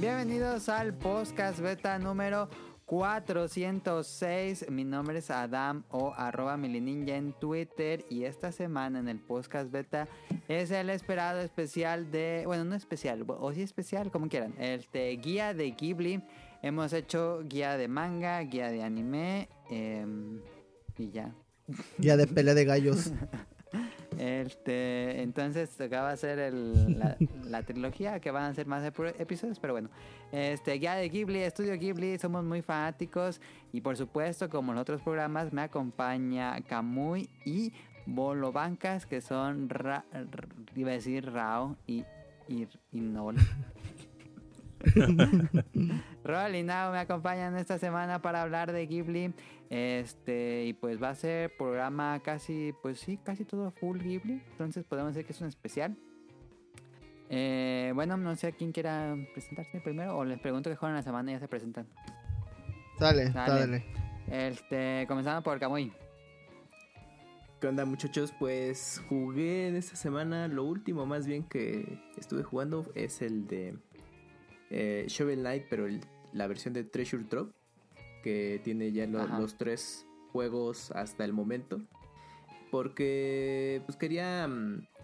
Bienvenidos al podcast beta número 406. Mi nombre es Adam o arroba milininja en Twitter y esta semana en el podcast beta es el esperado especial de, bueno, no especial, o sí especial, como quieran, este guía de Ghibli. Hemos hecho guía de manga, guía de anime em, y ya. Guía de pelea de gallos. Este, entonces acaba de ser el, la, la, trilogía que van a ser más episodios, pero bueno. Este, guía de Ghibli, estudio Ghibli, somos muy fanáticos y por supuesto, como en otros programas, me acompaña Kamui y Bolo Bancas, que son, ra, iba a decir Rao y, y, y Nol. Rol y Nao me acompañan esta semana para hablar de Ghibli. Este, y pues va a ser programa casi, pues sí, casi todo full Ghibli. Entonces podemos decir que es un especial. Eh, bueno, no sé a quién quiera presentarse primero o les pregunto que juegan la semana y ya se presentan. Dale, dale. Este, comenzando por Kamui. ¿Qué onda muchachos? Pues jugué en esta semana, lo último más bien que estuve jugando es el de eh, Shovel Knight, pero el, la versión de Treasure Drop, que tiene ya lo, los tres juegos hasta el momento. Porque pues quería,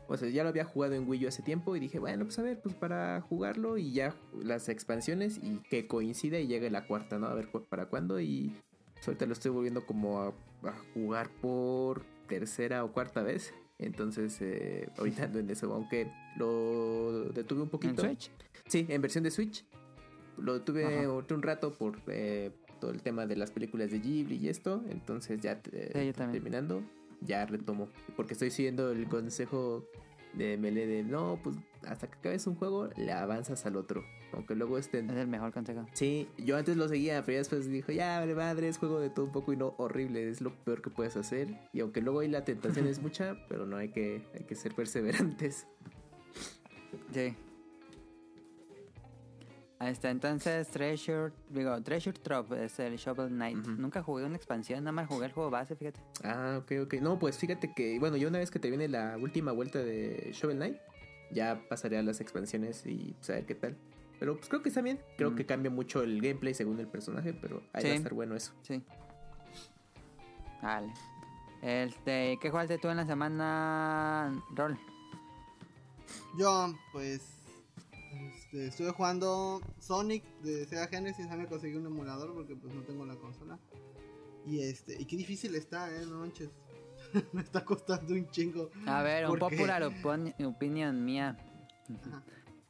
o sea, ya lo había jugado en Wii U hace tiempo y dije, bueno, pues a ver, pues para jugarlo y ya las expansiones y que coincida y llegue la cuarta, ¿no? A ver para cuándo y ahorita lo estoy volviendo como a, a jugar por tercera o cuarta vez. Entonces, eh, ahorita ando en eso, aunque lo detuve un poquito. ¿En Switch? Sí, en versión de Switch. Lo detuve un rato por eh, todo el tema de las películas de Ghibli y esto. Entonces, ya eh, sí, terminando, ya retomo. Porque estoy siguiendo el consejo de Mele de no, pues hasta que acabes un juego, le avanzas al otro. Aunque luego estén. Es el mejor consejo. Sí, yo antes lo seguía, pero ya después dijo, ya, vale madre, es juego de todo un poco y no horrible, es lo peor que puedes hacer. Y aunque luego ahí la tentación es mucha, pero no hay que, hay que ser perseverantes. Sí. Ahí está, entonces Treasure, digo, Treasure Drop es el Shovel Knight. Uh -huh. Nunca jugué una expansión, nada más jugué el juego base, fíjate. Ah, ok, ok. No, pues fíjate que, bueno, yo una vez que te viene la última vuelta de Shovel Knight, ya pasaré a las expansiones y pues, a ver qué tal. Pero pues creo que está bien. Creo mm. que cambia mucho el gameplay según el personaje, pero ahí sí. va a estar bueno eso. Sí. Vale. Este, ¿qué jugaste tú en la semana, Roll? Yo, pues, este, estuve jugando Sonic de Sega Genesis, me conseguí un emulador porque pues no tengo la consola. Y este, y qué difícil está, eh, no manches. me está costando un chingo. A ver, un popular opin opinion mía. Ajá.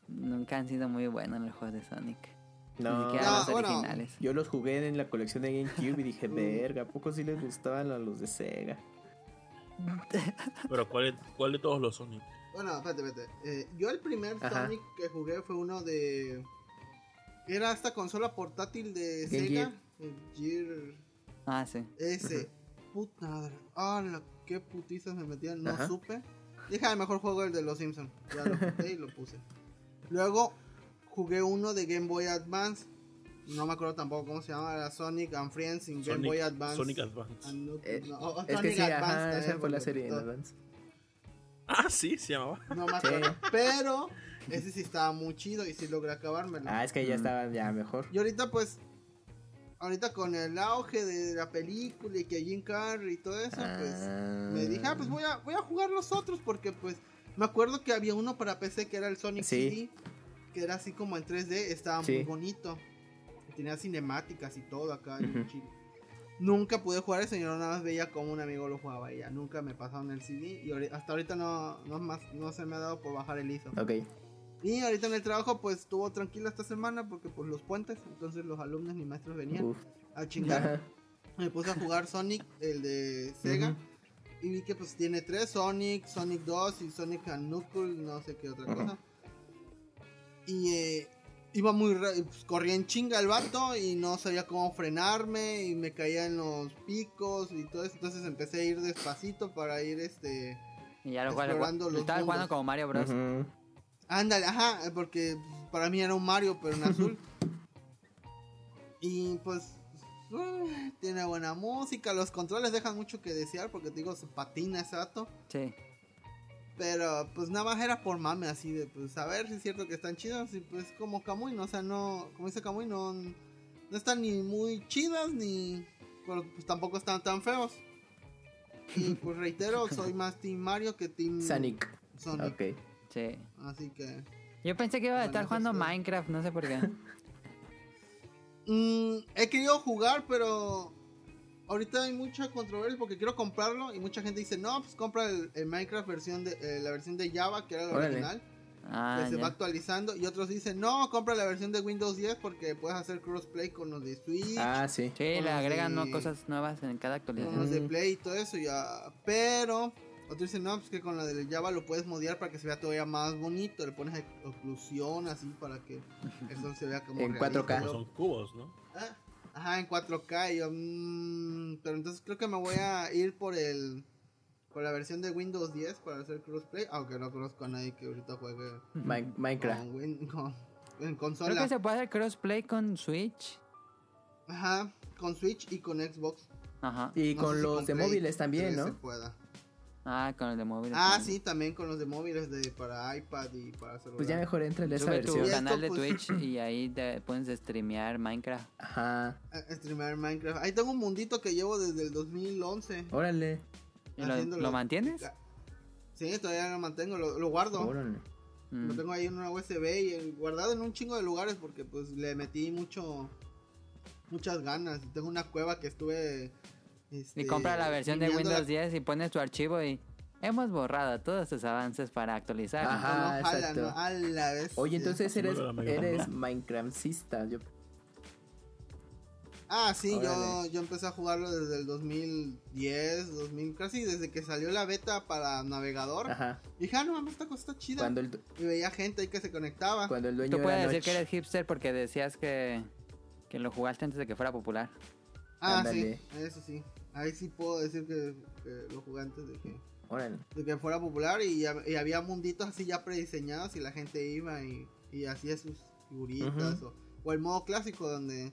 Nunca han sido muy buenos los juegos de Sonic. No, Ni no los originales. Yo los jugué en la colección de GameCube y dije, verga, ¿a poco sí les gustaban a los de Sega? Pero ¿cuál, cuál de todos los Sonic? Bueno, espérate, espérate. Eh, yo el primer Ajá. Sonic que jugué fue uno de... Era esta consola portátil de Game Sega. El Gear... Ah, sí. Ese. Puta Ah, qué putizas me metían. No Ajá. supe. Dije, el mejor juego el de los Simpsons. Ya lo quité y lo puse. Luego jugué uno de Game Boy Advance. No me acuerdo tampoco cómo se llama. Era Sonic and Friends in Game Boy Advance. Sonic Advance. No, eh, no, es Sonic que sí, Advance ajá, esa fue la serie en Advance. Ah, sí, se llamaba. No me acuerdo. Pero ese sí estaba muy chido y sí logré acabármelo. Ah, es que ya estaban ya mejor. Y ahorita pues ahorita con el auge de la película y que Jim Carrey y todo eso, pues Ah. me dije, ah, pues voy a, voy a jugar los otros porque pues me acuerdo que había uno para PC que era el Sonic Sí. CD, que era así como en 3D, estaba Sí. muy bonito. Tenía cinemáticas y todo acá, Ujú. chido. Nunca pude jugar ese, yo nada más veía como un amigo lo jugaba y ya nunca me pasaron el CD y hasta ahorita no, no, más, no se me ha dado por bajar el ISO. Ok. Y ahorita en el trabajo pues estuvo tranquila esta semana porque pues los puentes, entonces los alumnos ni maestros venían Uf. a chingar. Me puse a jugar Sonic, el de Sega. Y vi que pues tiene tres Sonic, Sonic 2 y Sonic and Knuckles, no sé qué otra cosa. Y eh, iba muy... ra- pues, corría en chinga el vato y no sabía cómo frenarme y me caía en los picos y todo eso. Entonces empecé a ir despacito para ir este... Y ya lo Explorando los Estaba jugando como Mario Bros. Ujú. Ándale, ajá, porque para mí era un Mario, pero en azul. y pues uh, tiene buena música, los controles dejan mucho que desear porque te digo, se patina ese vato. Sí. Pero pues nada más era por mame, así de pues a ver si es cierto que están chidas. Y pues como Kamui, ¿no? O sea, no, como dice Kamui, no, no están ni muy chidas ni. Pero pues tampoco están tan feos. Y pues reitero, soy más Team Mario que Team Sonic. Sonic. Ok. Sí. Así que. Yo pensé que iba a estar eso jugando todo. Minecraft, no sé por qué. Mm, he querido jugar, pero ahorita hay mucha controversia porque quiero comprarlo y mucha gente dice, no, pues compra el, el Minecraft versión de eh, la versión de Java, que era la Órale. original, Ah, que se va actualizando. Y otros dicen, no, compra la versión de Windows 10 porque puedes hacer crossplay con los de Switch, Ah, sí. Sí, le Con agregan ¿no? de- cosas nuevas en cada con actualización. los de. Play y todo eso. ya Pero otros dicen, no, pues que con la de Java lo puedes modiar para que se vea todavía más bonito. Le pones oclusión así para que eso se vea como En realista. 4K. Como son cubos, ¿no? Ah, Ajá, en 4K. y yo, mm, pero entonces creo que me voy a ir por el. Por la versión de Windows 10 para hacer crossplay. Aunque no conozco a nadie que ahorita juegue Mi- Minecraft. con, Win- con- en Creo consola. que se puede hacer crossplay con Switch. Ajá, con Switch y con Xbox. Ajá. Y No con si los de móviles también, 3 se ¿no? pueda. Ah, con el de móvil. Ah, también. sí, también con los de móviles de, para iPad y para celular. Pues ya mejor entra en esa Sube tu versión. Canal de pues- Twitch y ahí te puedes streamear Minecraft. Ajá. A- Streamear Minecraft. Ahí tengo un mundito que llevo desde el 2011. Órale. ¿Y lo, lo mantienes? Sí, todavía lo mantengo, lo, lo guardo. Órale. Mm. Lo tengo ahí en una USB y guardado en un chingo de lugares porque pues le metí mucho muchas ganas. Tengo una cueva que estuve este, Y compra la versión de Windows la- 10 y pones tu archivo y hemos borrado todos tus avances para actualizar. Ajá. No, jala, exacto. no, a la vez. Oye, entonces eres, no, eres Minecraftista. Yo, Ah, sí, yo, Órale. yo empecé a jugarlo desde el 2010, 2000, casi desde que salió la beta para navegador. ajá. Y dije, ah, no, mames, esta cosa está chida. Cuando el, Y veía gente ahí que se conectaba. cuando el dueño Tú puedes decir que eres hipster porque decías que, que lo jugaste antes de que fuera popular. Ah, sí, eso sí. Ahí sí puedo decir que, que lo jugué antes de que, Órale. de que fuera popular y, y había munditos así ya prediseñados y la gente iba y, y hacía sus figuritas o, o el modo clásico donde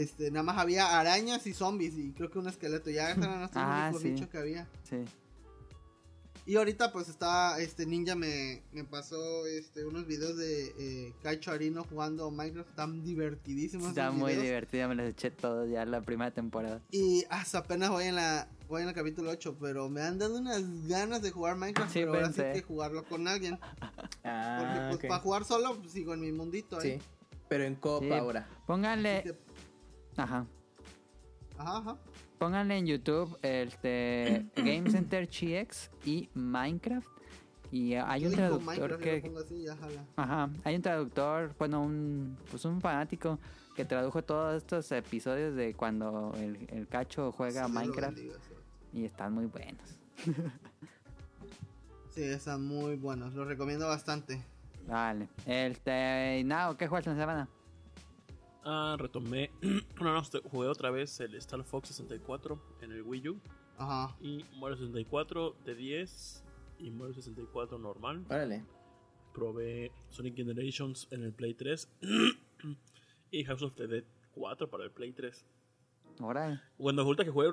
este, nada más había arañas y zombies y creo que un esqueleto ya eran los Ah, sí. bichos que había Sí. Y ahorita pues está este ninja me, me pasó este unos videos de eh, Kaicho Arino jugando Minecraft están divertidísimos Está muy videos. divertido, me los eché todos ya la primera temporada. Y hasta apenas voy en la voy en el capítulo 8, pero me han dado unas ganas de jugar Minecraft, Sí, pero ahora sí pensé. que jugarlo con alguien. Porque Ah, pues ok. para jugar solo pues, sigo en mi mundito ahí. Sí. Pero en copa Sí. ahora. Pónganle, ajá, Ajá, ajá. Pónganle en YouTube este Game Center GX y Minecraft y hay un traductor que, así, ajá, hay un traductor, bueno, un, pues un fanático que tradujo todos estos episodios de cuando el, el cacho juega Sí, Minecraft bendiga, sí. y están muy buenos. Sí, están muy buenos, los recomiendo bastante. Vale, este, Nao, ¿qué juegas en la semana? Ah, retomé. no, no, jugué otra vez el Star Fox 64 en el Wii U. Ajá. Y Mario 64 de 10 y Mario 64 normal. Órale. Probé Sonic Generations en el Play 3 y House of the Dead 4 para el Play 3. Órale. Cuando resulta que jugué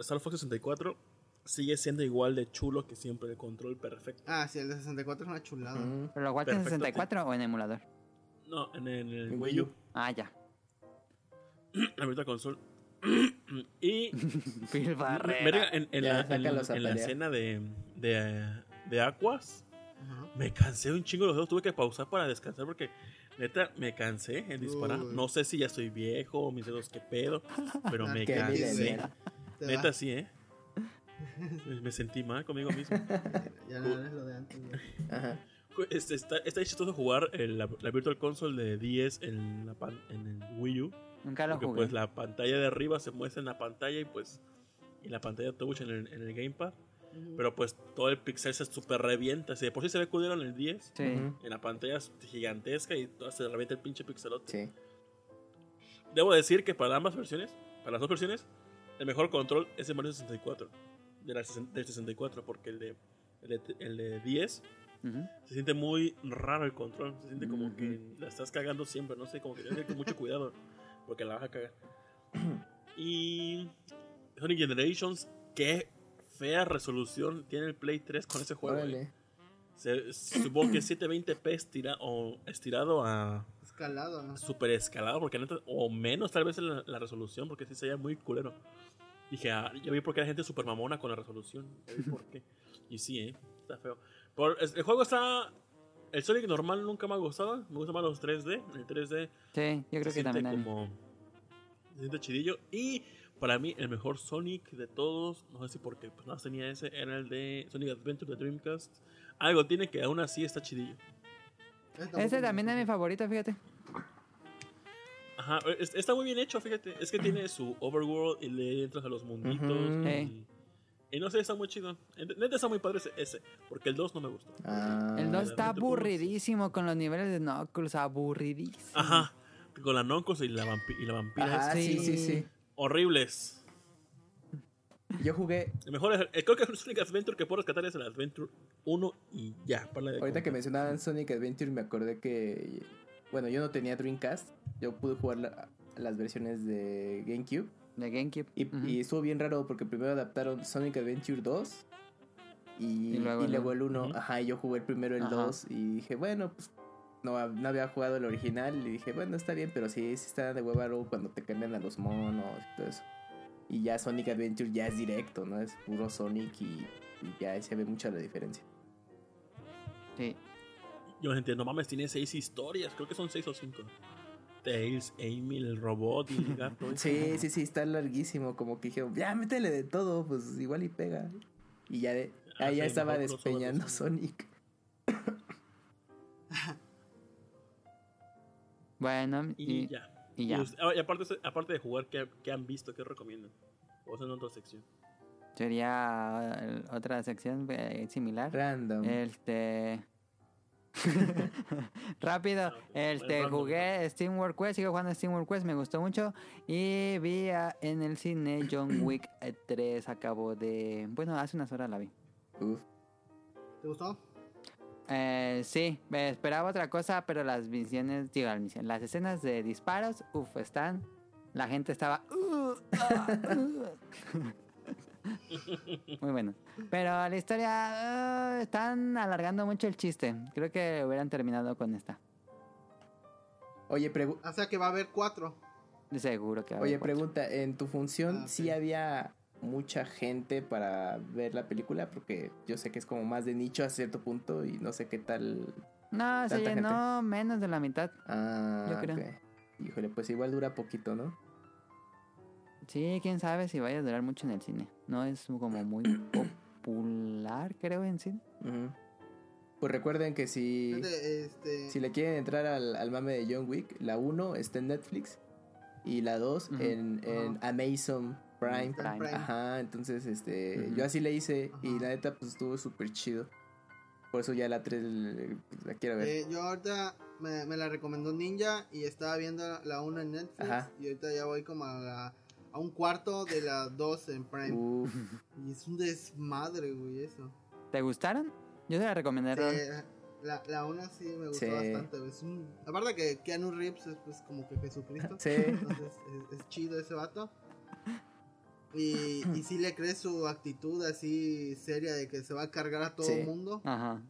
Star Fox 64, sigue siendo igual de chulo que siempre el control perfecto. Ah, sí, el de 64 es una chulada. Mm. ¿Pero lo jugaste en Perfecto, 64 o en emulador? No, en el, en el En Wii U. Ah, ya. La Virtual Console. y Phil Barrera. en, en Ya, la, en- en escena de, de, de Aquas, me cansé un chingo los dedos. Tuve que pausar para descansar porque, neta, me cansé en disparar. Uy. No sé si ya estoy viejo o mis dedos qué pedo, pero me cansé. Neta, sí, ¿eh? Me- sentí mal conmigo mismo. Ya no eres lo de antes. Ajá. Este, está, está chistoso jugar el- la, la Virtual Console de 10 en, la pan- en el Wii U. Nunca lo Porque jugué. pues la pantalla de arriba se muestra en la pantalla y pues y la pantalla touch en el, en el gamepad. Ujú. Pero pues todo el pixel se super revienta. Si de por sí se ve culero en el 10, Sí. En la pantalla es gigantesca y todo se revienta el pinche pixelote. Sí. Debo decir que para ambas versiones, para las dos versiones, el mejor control es el Mario 64. De la, del 64, porque el de, el de, el de 10 Ujú. se siente muy raro el control. Se siente como Ujú. que la estás cagando siempre. No sé, como que tienes que ir con mucho cuidado. Porque la vas a cagar. y Sonic Generations, qué fea resolución tiene el Play 3 con ese juego. eh. Órale. Se, supongo que 720p estira, o estirado a Escalado, ¿no? super escalado, porque neta, o menos tal vez la, la resolución, porque sí se veía muy culero. Dije, ah, ya vi por qué la gente es super mamona con la resolución. Ya vi por qué. Y sí, eh, está feo. Por, es- el juego está. El Sonic normal nunca me ha gustado. Me gustan más los 3D. El 3D Sí, yo creo se que siente también. como. Se siente chidillo. Y para mí, el mejor Sonic de todos, no sé si porque pues nada más tenía ese, era el de Sonic Adventure de Dreamcast. Algo tiene que aún así está chidillo. Ese también es mi favorito, fíjate. Ajá, es- está muy bien hecho, fíjate. Es que tiene su overworld y le entras a los munditos. Ujú. y, Ey. Y no sé, está muy chido. Neta está muy padre ese, ese, porque el 2 no me gustó. Ah, El 2 está aburridísimo con los niveles de Knuckles, aburridísimo. Ajá, con la Noncos y la, vampi- y la vampira. Es- sí, sí, sí. Horribles. Yo jugué, El mejor es, el- creo que el Sonic Adventure que puedo rescatar es el Adventure 1 y ya. para de ahorita que mencionaban Sonic Adventure, me acordé que, bueno, yo no tenía Dreamcast, yo pude jugar la- las versiones de GameCube. De GameCube. Y, y estuvo bien raro porque primero adaptaron Sonic Adventure 2 y, Y y luego luego, el el 1. Ujú. Ajá, y yo jugué el primero el Ajá. 2 y dije, bueno, pues no, no había jugado el original y dije, bueno, está bien, pero sí, sí está de hueva luego cuando te cambian a los monos y todo eso. Y ya Sonic Adventure ya es directo, ¿no? Es puro Sonic y, y ya se ve mucha la diferencia. Sí. Yo entiendo, no mames, tiene 6 historias. Creo que son 6 o 5. Tails, Amy, el robot y el gato. Sí, sí, sí, está larguísimo, como que dijeron, ya métele de todo, pues igual y pega. Y ya, de, Ah, ahí ya estaba despeñando Sonic. Sonic. Bueno, Y, y, ya. y ya. Y, us- ah, aparte, aparte de jugar, ¿qué, qué han visto? ¿Qué recomiendan? O es en otra sección. Sería eh, otra sección eh, similar. Random. Este. Rápido, ok. este jugué Steam World Quest, sigo jugando Steam World Quest, me gustó mucho. Y vi a- en el cine John Wick eh, 3, acabo de. Bueno, hace unas horas la vi. Uf. ¿Te gustó? Eh, sí, me esperaba otra cosa, pero las misiones, digo, las misiones, las escenas de disparos, uff, están. La gente estaba. "Uh, ah, uh". Muy bueno. Pero la historia. ah, están alargando mucho el chiste. Creo que hubieran terminado con esta. Oye, pregu- O sea que va a haber cuatro. Seguro que va a Oye haber cuatro. pregunta, ¿en tu función Ah, sí había mucha gente para ver la película? Porque yo sé que es como más de nicho a cierto punto y no sé qué tal. No, se llenó menos de la mitad. Ah, Yo creo. Híjole, pues igual dura poquito, ¿no? Sí, quién sabe si vaya a durar mucho en el cine. No es como muy popular, creo, en cine. Pues recuerden que si, Este, si le quieren entrar al, al mame de John Wick, la 1 está en Netflix y la 2 Ujú. en, en Amazon Prime. Ajá, entonces este yo así le hice y la neta pues estuvo súper chido. Por eso ya la 3 la quiero ver. eh, yo ahorita me, me la recomendó Ninja y estaba viendo la 1 en Netflix. Ajá. Y ahorita ya voy como a, la- a un cuarto de la 2 en Prime. Uf, Y es un desmadre, güey, eso. ¿Te gustaron? Yo se la. Eh, la, la 1 sí me gustó Sí. bastante. Es un, aparte que Keanu Reeves es pues como que Jesucristo. sí. Entonces es, es chido ese vato. Y, y sí le crees su actitud así seria de que se va a cargar a todo Sí. el mundo. Ajá.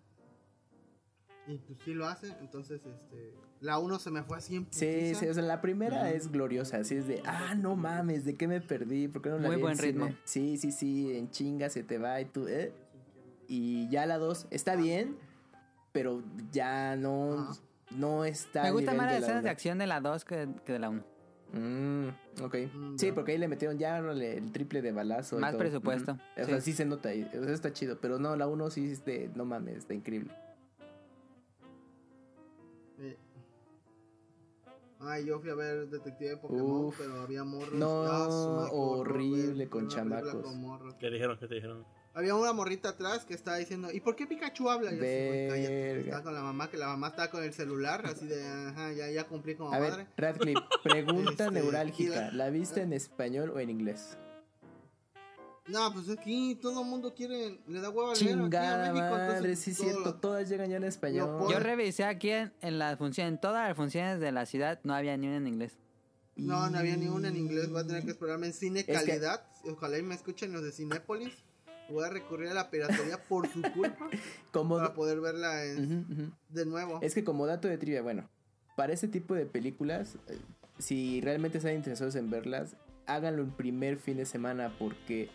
Y pues sí lo hace. Entonces, este. La 1 se me fue así en Sí, sí, o sea, la primera es gloriosa, así es de, ah, no mames, ¿de qué me perdí? ¿Por qué no la Muy vi en buen cine?" ritmo. Sí, sí, sí, en chinga se te va y tú, ¿eh? Y ya la 2 está bien, pero ya no, Ajá. no está Me gusta más las escenas de acción de la 2 que, que de la 1. Mm, ok. Mm, sí, porque ahí le metieron ya el triple de balazo. y Más todo. presupuesto, Ujú. O sea, sí. sí se nota ahí. O sea, está chido. Pero no, la 1 sí es de, no mames, está increíble. Ay, yo fui a ver Detective de Pokémon, Uf. pero había morros. No, Ah, horrible con chamacos. con. ¿Qué dijeron? ¿Qué te dijeron? Había una morrita atrás que estaba diciendo, ¿y por qué Pikachu habla? Y yo. Verga. Estaba con la mamá, que la mamá estaba con el celular, así de, ajá, ya, ya cumplí como A madre. ver, Radcliffe, pregunta Este, neurálgica. y ¿La viste en español o en inglés? No, pues aquí todo el mundo quiere, le da hueva leer aquí a Chingada México, madre, entonces sí es todo cierto, lo- todas llegan ya en español. Yo revisé aquí en, en las funciones, en todas las funciones de la ciudad no había ni una en inglés. No, no había ni una en inglés, voy a tener que esperarme en cine calidad. Ojalá y me escuchen los de Cinépolis. voy a recurrir a la piratería por su culpa Como, para poder verla en- de nuevo. Es que como dato de trivia, bueno, para este tipo de películas, eh, si realmente están interesados en verlas, háganlo el primer fin de semana porque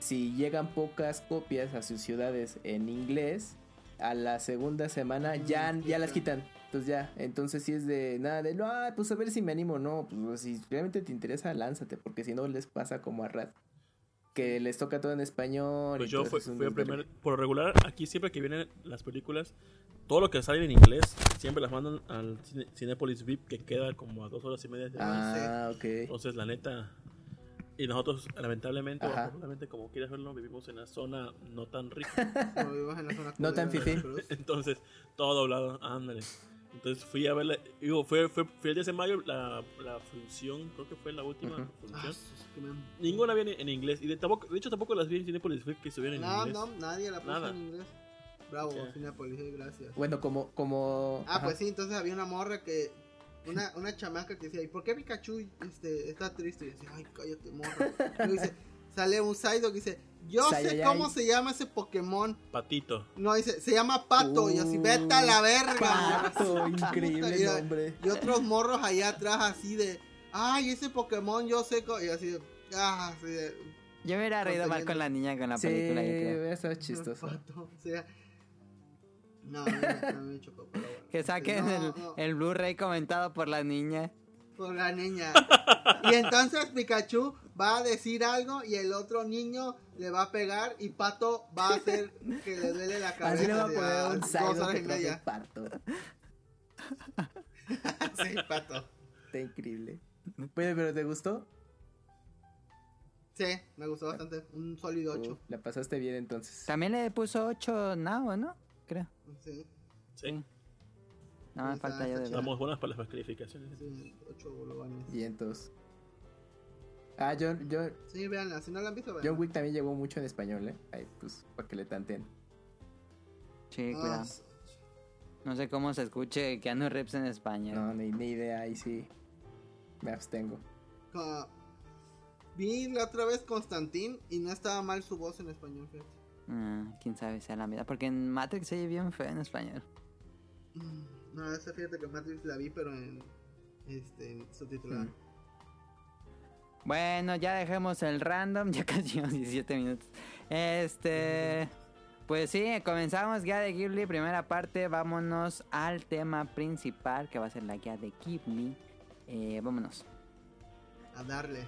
si llegan pocas copias a sus ciudades en inglés, a la segunda semana Mm, ya, ya las quitan. Entonces ya, entonces si es de nada de, no, ah, pues a ver si me animo, no, pues si realmente te interesa, lánzate, porque si no les pasa como a Rat, que les toca todo en español. Pues yo fui, fui desmadre. primer, por regular, aquí siempre que vienen las películas, todo lo que sale en inglés, siempre las mandan al Cine- Cinépolis VIP, que queda como a dos horas y media de Ah, ok. Entonces, la neta. Y nosotros, lamentablemente, afortunadamente, como quieras verlo, vivimos en una zona no tan rica. Como vivimos en la zona No tan. Veracruz. Entonces, todo doblado, ándale. Entonces fui a verla. Digo, fue, fue, fue el 10 de mayo la, la función, creo que fue la última Ujú. Ah, función. me- Ninguna había en, en inglés. Y de, tampoco, de hecho, tampoco las vi en Cinepolis VIP que estuvieron en No, inglés. no, nadie la puso Nada. en inglés. Bravo, Ya. Cinepolis, eh, gracias. Bueno, como, como... Ah, ajá. pues sí, entonces había una morra que. Una, una chamaca que decía, ¿y por qué Pikachu este, está triste? Y decía, ay, cállate, morra. Y luego dice, sale un Psyduck y dice, yo sé cómo se llama ese Pokémon. Patito. No, dice, se llama Pato. y así, vete a la verga. morra". Pato, increíble y- nombre. Y otros morros allá atrás así de, ay, ese Pokémon yo sé. co-", Y así de, ah, así de. Yo me hubiera reído más con la niña con la Sí, película, yo creo. eso es chistoso. Pato, o sea. No, a mí, me- chocó, pero bueno. Que saquen No, el, no. el Blu-ray comentado por la niña. Por la niña. Y entonces Pikachu va a decir algo y el otro niño le va a pegar y Pato va a hacer que le duele la cabeza. Así le va a poner un y que media. parto. Sí, Pato. Está increíble. Pero, pero ¿te gustó? Sí, me gustó bastante. Un sólido 8. Uh, la pasaste bien entonces. También le puso 8 Now, ¿no? Creo. Sí, Sí. No me Está- falta yo de ver. Estamos buenas para las calificaciones. sí, 8 bolobanes. Y entonces. Ah, John, John, Sí, véanla. Si no la han visto, John véanla. Wick también llegó mucho en español, ¿eh? Ahí, pues, para que le tanten. Sí, Ah, cuidado. No sé cómo se escuche Keanu Reeves en español. No, ni, ni idea, ahí sí. Me abstengo. ca- Vi la otra vez Constantín y no estaba mal su voz en español, fíjate. Ah, quién sabe sea la mitad. Porque en Matrix se oye bien feo en español. Mm, No, esa fíjate que Matrix la vi, pero en este en subtitulada. Mm. Bueno, ya dejemos el random. Ya casi llevamos 17 minutos. Este. Pues sí, comenzamos guía de Ghibli, primera parte. Vámonos al tema principal que va a ser la guía de Ghibli. Eh, vámonos. A darle.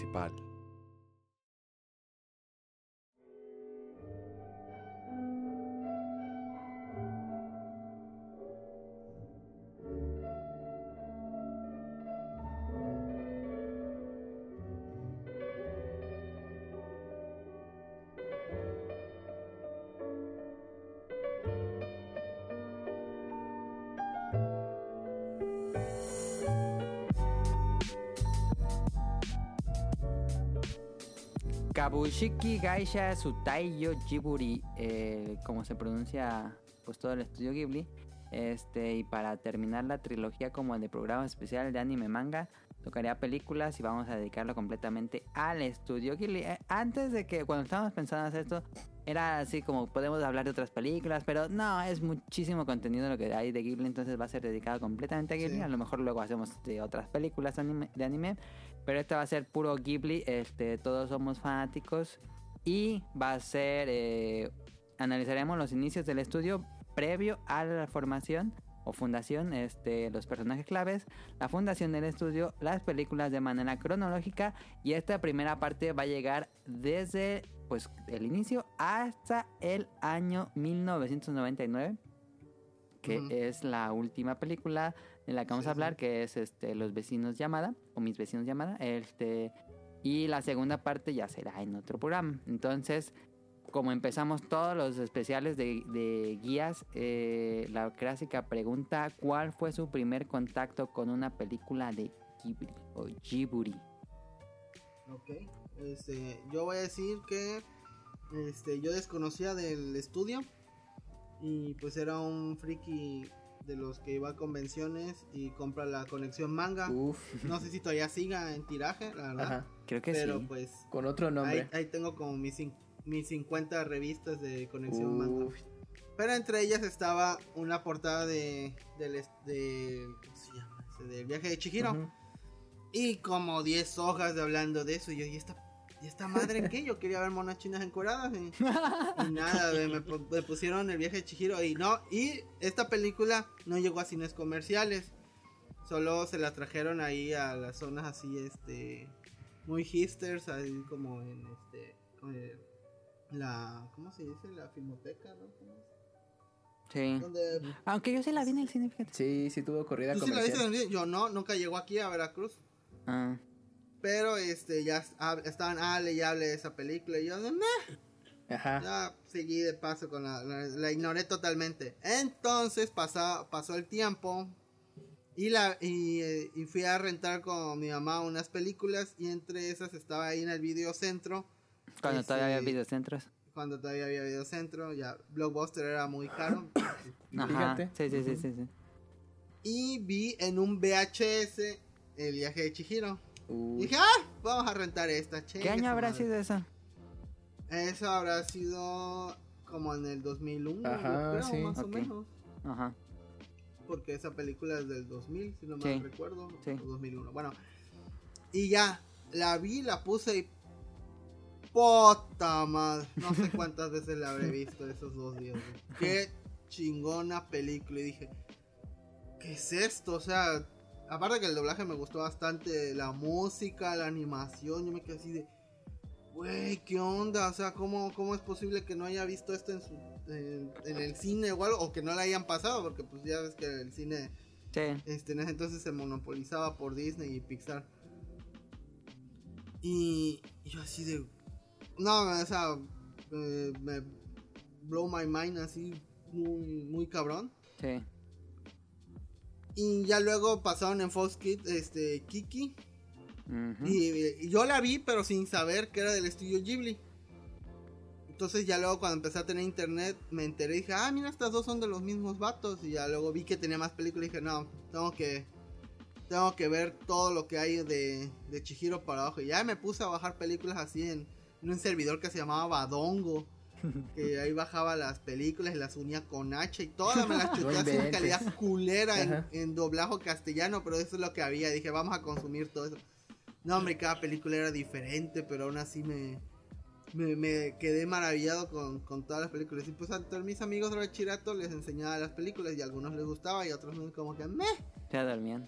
Principal. Kabushiki Gaisha Sutaiyo Jiburi, eh, como se pronuncia pues todo el estudio Ghibli. Este, y para terminar la trilogía como de programa especial de anime manga, tocaría películas y vamos a dedicarlo completamente al estudio Ghibli. Eh, antes de que cuando estábamos pensando hacer esto, era así como podemos hablar de otras películas, pero no, es muchísimo contenido lo que hay de Ghibli, entonces va a ser dedicado completamente a Ghibli. Sí. A lo mejor luego hacemos de otras películas anime- de anime, pero este va a ser puro Ghibli, este, todos somos fanáticos y va a ser, eh, analizaremos los inicios del estudio previo a la formación o fundación, este, los personajes claves, la fundación del estudio, las películas de manera cronológica y esta primera parte va a llegar desde pues el inicio hasta el año 1999 que es la última película de la que vamos Sí, a hablar, sí. que es este Los vecinos llamada o mis vecinos llamada, este y la segunda parte ya será en otro programa. Entonces, como empezamos todos los especiales de, de guías, eh, la clásica pregunta, ¿cuál fue su primer contacto con una película de Ghibli o Ghibli? Ok. Este, yo voy a decir que este, yo desconocía del estudio y pues era un friki de los que iba a convenciones y compra la conexión manga. Uf. No sé si todavía siga en tiraje, la verdad. Ajá. Creo que Pero sí. pues Con otro nombre. ahí, ahí tengo como mis, mis 50 revistas de conexión manga. Pero entre ellas estaba una portada de del es- de ¿cómo se llama? Del viaje de Chihiro y como 10 hojas de hablando de eso y yo y esta ¿Y esta madre qué? Yo quería ver monas chinas encoradas y, y nada, me, me pu- me pusieron el viaje de Chihiro y no, y esta película no llegó a cines comerciales, solo se la trajeron ahí a las zonas así, este, muy hipsters, así como en este, eh, la, ¿cómo se dice? La filmoteca, ¿no? ¿Cómo es? Sí. Donde, Aunque yo sí la vi en el cine, fíjate. Sí, sí tuvo corrida ¿Tú sí la viste comercial. en el cine? Yo no, nunca llegó aquí a Veracruz. Ah, Pero este ya hab- estaban hable y hable de esa película y yo "Meh". Ajá. ya seguí de paso con la, la, la ignoré totalmente. Entonces pasa, pasó el tiempo y la y, eh, y fui a rentar con mi mamá unas películas y entre esas estaba ahí en el videocentro cuando todavía había Este, videocentros. cuando todavía había videocentro, ya Blockbuster era muy caro Ajá. fíjate. Sí, sí, sí, sí, sí. y vi en un VHS el viaje de Chihiro. Uy. dije, ah, vamos a rentar esta. ¿Qué chingue año habrá madre". sido eso? Eso habrá sido como en el 2001, yo Ajá, creo, sí. más o menos. Ajá. Porque esa película es del 2000, si no Sí. recuerdo. Sí. o 2001. Bueno, y ya, la vi, la puse y. ¡Puta madre! No sé cuántas veces la habré visto esos dos días. ¡Qué chingona película! Y dije, ¿qué es esto? O sea, aparte que el doblaje me gustó bastante, la música, la animación, yo me quedé así de. Güey, ¿qué onda? O sea, ¿cómo, ¿cómo es posible que no haya visto esto en, su, en, en el cine o algo? O que no la hayan pasado, porque pues ya ves que el cine Sí. este, en ese entonces se monopolizaba por Disney y Pixar. Y yo así de... No, o sea, eh, me blow my mind así muy, muy cabrón. Sí. Y ya luego pasaron en Fox Kids este, Kiki. Y, y yo la vi, pero sin saber que era del estudio Ghibli. Entonces ya luego cuando empecé a tener internet me enteré y dije, ah, mira, estas dos son de los mismos vatos. Y ya luego vi que tenía más películas y dije, no, tengo que tengo que ver todo lo que hay de, de Chihiro para abajo. Y ya me puse a bajar películas así en, en un servidor que se llamaba Badongo. Que ahí bajaba las películas y las unía con H y todas me las chuté No así en calidad culera en, en doblajo castellano, pero eso es lo que había. Dije, vamos a consumir todo eso. No, hombre, cada película era diferente, pero aún así me, me, me quedé maravillado con, con todas las películas. Y pues a todos mis amigos de bachillerato les enseñaba las películas y a algunos les gustaba y a otros no, como que meh. Ya dormían.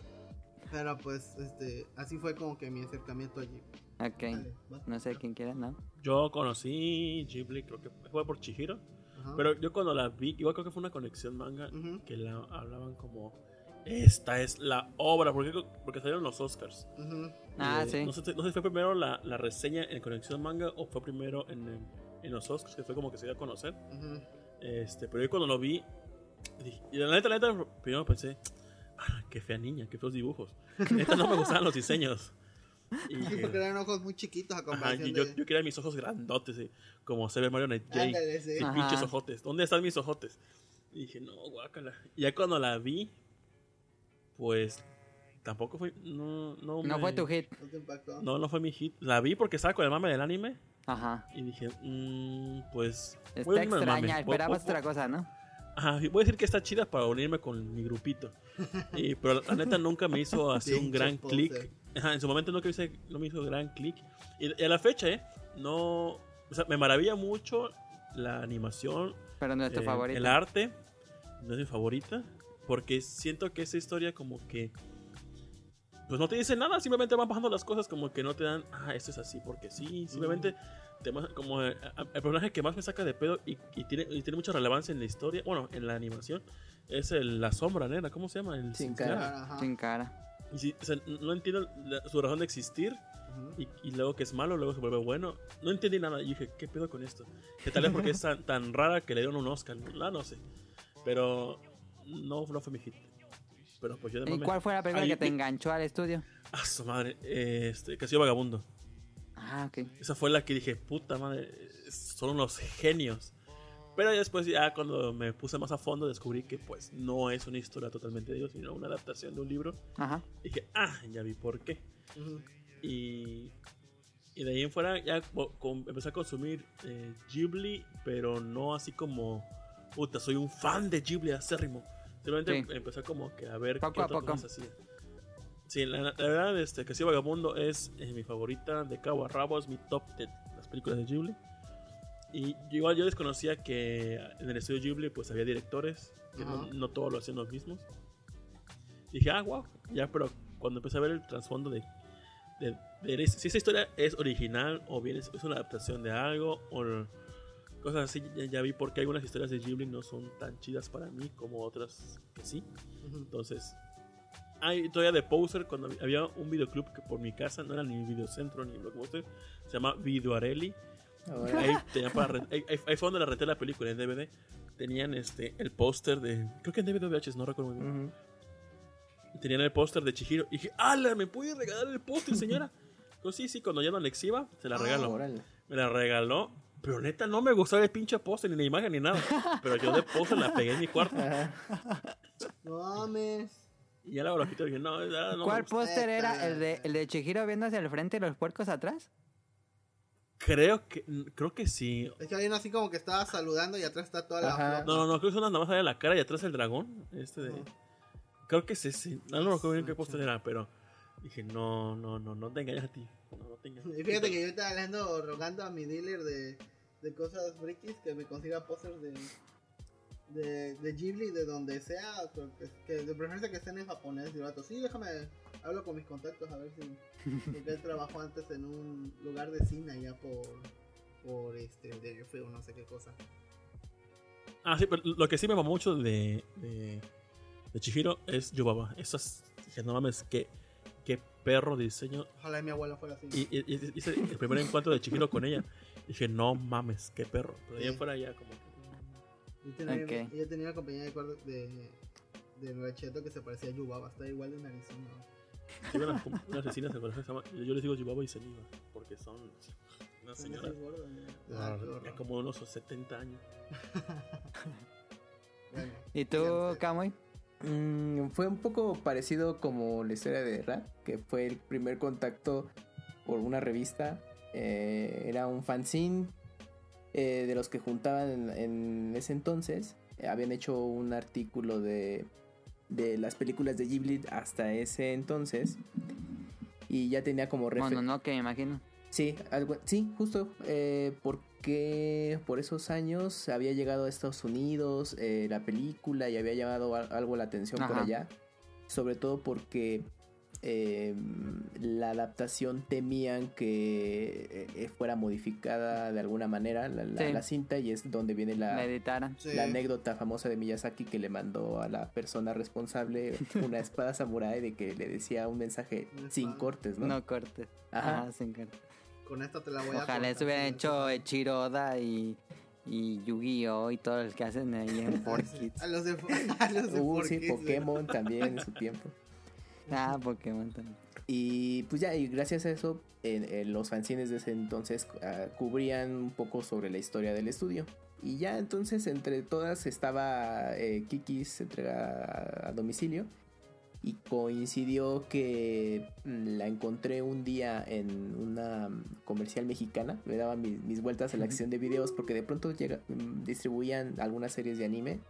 Pero pues este, así fue como que mi acercamiento allí. Ok. No sé quién quiera, ¿no? Yo conocí Ghibli, creo que fue por Chihiro. Ajá. Pero yo cuando la vi, igual creo que fue una conexión manga que la hablaban como esta es la obra, porque, porque salieron los Oscars. Ah, Eh, sí. No sé, no sé si fue primero la, la reseña en conexión manga o fue primero en, en, en los Oscars, que fue como que se dio a conocer. Este, pero yo cuando lo vi, dije- y la neta, la neta, primero pensé, ah, qué fea niña, qué feos dibujos. Neta no me gustaban los diseños. Y Sí, dije, porque eran ojos muy chiquitos a ajá, comparación y yo, de... yo quería mis ojos grandotes, eh, como se ve Mario Night. Ándale, sí. Ajá. pinches ojotes. ¿Dónde están mis ojotes? Y dije, no, guácala. Y ya cuando la vi, pues tampoco fue. No, no, No me- fue tu hit. ¿No te impactó? No, no fue mi hit. La vi porque estaba con el mame del anime. Ajá. Y dije, mmm, pues. voy a Está extraña. mame. Voy- Esperabas voy- otra cosa, ¿no? Ajá, voy a decir que está chida para unirme con mi grupito. Y, pero la neta nunca me hizo así un gran clic. Ajá, en su momento nunca hice, no me hizo gran clic. Y, y a la fecha, ¿eh? No. O sea, me maravilla mucho la animación, Pero no es tu eh, favorito. El arte no es mi favorita. Porque siento que esa historia como que... Pues no te dice nada, simplemente van pasando las cosas como que no te dan... Ah, esto es así porque sí. Simplemente te ma- como eh, a- el personaje que más me saca de pedo y, y tiene, y tiene mucha relevancia en la historia, bueno, en la animación, es el, la sombra negra. ¿Cómo se llama? El Sin sin cara. Claro, ajá. Sin cara. Y sí, o sea, no entiendo la- su razón de existir. y, y luego que es malo, luego se vuelve bueno. No entendí nada. Y dije, ¿qué pedo con esto? Que tal vez porque es tan, tan rara que le dieron un Oscar. No, no sé. Pero no, no fue mi hit. Pero pues yo de ¿Y cuál fue la película que te enganchó al estudio? Ah, su madre. Este, Castillo Vagabundo. Ah, ok. Esa fue la que dije, puta madre, son unos genios. Pero después ya cuando me puse más a fondo descubrí que pues no es una historia totalmente de ellos, sino una adaptación de un libro. Ajá. Y dije, ah, ya vi por qué. Y, y de ahí en fuera ya co- com- empecé a consumir eh, Ghibli, pero no así como, puta, soy un fan de Ghibli acérrimo. Simplemente Sí. empecé como que a ver Poco qué otras poco. cosas hacía. Sí, la, la verdad, este, que sí, Vagabundo es eh, mi favorita de cabo a rabo, es mi top de las películas de Ghibli. Y igual yo desconocía que en el estudio Ghibli pues había directores, que no, no todos lo hacían los mismos. dije, ah, wow, ya, pero cuando empecé a ver el trasfondo de, de, de si esta historia es original o bien es, es una adaptación de algo o cosas así, ya, ya vi por qué algunas historias de Ghibli no son tan chidas para mí como otras que sí. Ujú. Entonces, hay todavía de Poser cuando había un videoclub que por mi casa no era ni videocentro ni lo que usted se llama Videoarelli. Ahora, Ahí, para fue donde la renté la película en DVD. Tenían este el póster de. Creo que en DVD o VHS, no recuerdo muy bien. Tenían el póster de Chihiro. Y dije, ¡Hala! ¿Me puede regalar el póster, señora? Pues sí, sí, cuando ya no le exhiba, se la Ah, regaló. Órale. Me la regaló. Pero neta, no me gustaba el pinche póster, ni la imagen, ni nada. Pero yo de póster la pegué en mi cuarto. No mames. Y ya la y dije, no, no ¿Cuál gusta". póster era? ¿El de, ¿El de Chihiro viendo hacia el frente y los puercos atrás? Creo que, creo que sí. Es que hay uno así como que estaba saludando y atrás está toda la flota. No, no, no, creo que son nada más de la cara y atrás el dragón. Este de. Creo que es ese. No, no recuerdo bien qué era, pero dije, no, no, no, no te engañas a ti. No, no te engañas. Y fíjate que yo estaba hablando, rogando a mi dealer de, de cosas frikis que me consiga pósters de, de, de Ghibli, de donde sea, que, que de preferencia que estén en japonés. Y el vato, sí, déjame, hablo con mis contactos a ver si. Porque él trabajó antes en un lugar de cine allá por. por este, de yo fui o no sé qué cosa. Ah, sí, pero lo que sí me va mucho de, de, de Chihiro es Yubaba. Esas, dije, no mames, qué, qué perro diseño. Ojalá y mi abuela fuera así. Y, y- y hice el primer encuentro de Chihiro con ella. Dije, no mames, qué perro. Pero Sí. en fuera ya como que. Yo tenía, Ok. yo tenía una compañía de cuarto de, de Nueva que se parecía a Yubaba, está igual de narizón. que se yo les digo Yubaba y Seniva. Porque son gordos, ¿no? Ah, Ah, ya como unos 70 años. Bueno, ¿Y tú, fíjense. Kamui? Mm, fue un poco parecido como la historia de Rat, que fue el primer contacto por una revista. Eh, era un fanzine eh, de los que juntaban en, en ese entonces. Eh, habían hecho un artículo de, de las películas de Ghibli hasta ese entonces. Y ya tenía como referencia. Bueno, no, que me imagino. Sí, algo, sí, justo eh, porque por esos años había llegado a Estados Unidos eh, la película y había llamado a- algo la atención por allá, sobre todo porque eh, la adaptación temían que eh, fuera modificada de alguna manera la, la- Sí. la cinta y es donde viene la, La editaran. Sí. la anécdota famosa de Miyazaki que le mandó a la persona responsable una espada samurái de que le decía un mensaje sin cortes, ¿no? No, cortes. Ajá. Ajá, sin cortes. Con esto te la voy a Ojalá cortar. se hubieran hecho Chiroda y, y Yu-Gi-Oh! y todo el que hacen ahí en 4Kids. A los de, a los de Uh, sí, 4Kids, Pokémon también en su tiempo. Ah, Pokémon también. Y pues ya, y gracias a eso, en- en los fanzines de ese entonces ah, cubrían un poco sobre la historia del estudio. Y ya entonces entre todas estaba eh, Kiki's entrega a, domicilio. Y coincidió que mm, la encontré un día en una comercial mexicana. Me daba mis, mis vueltas a la acción de videos porque de pronto llega, mm, distribuían algunas series de anime.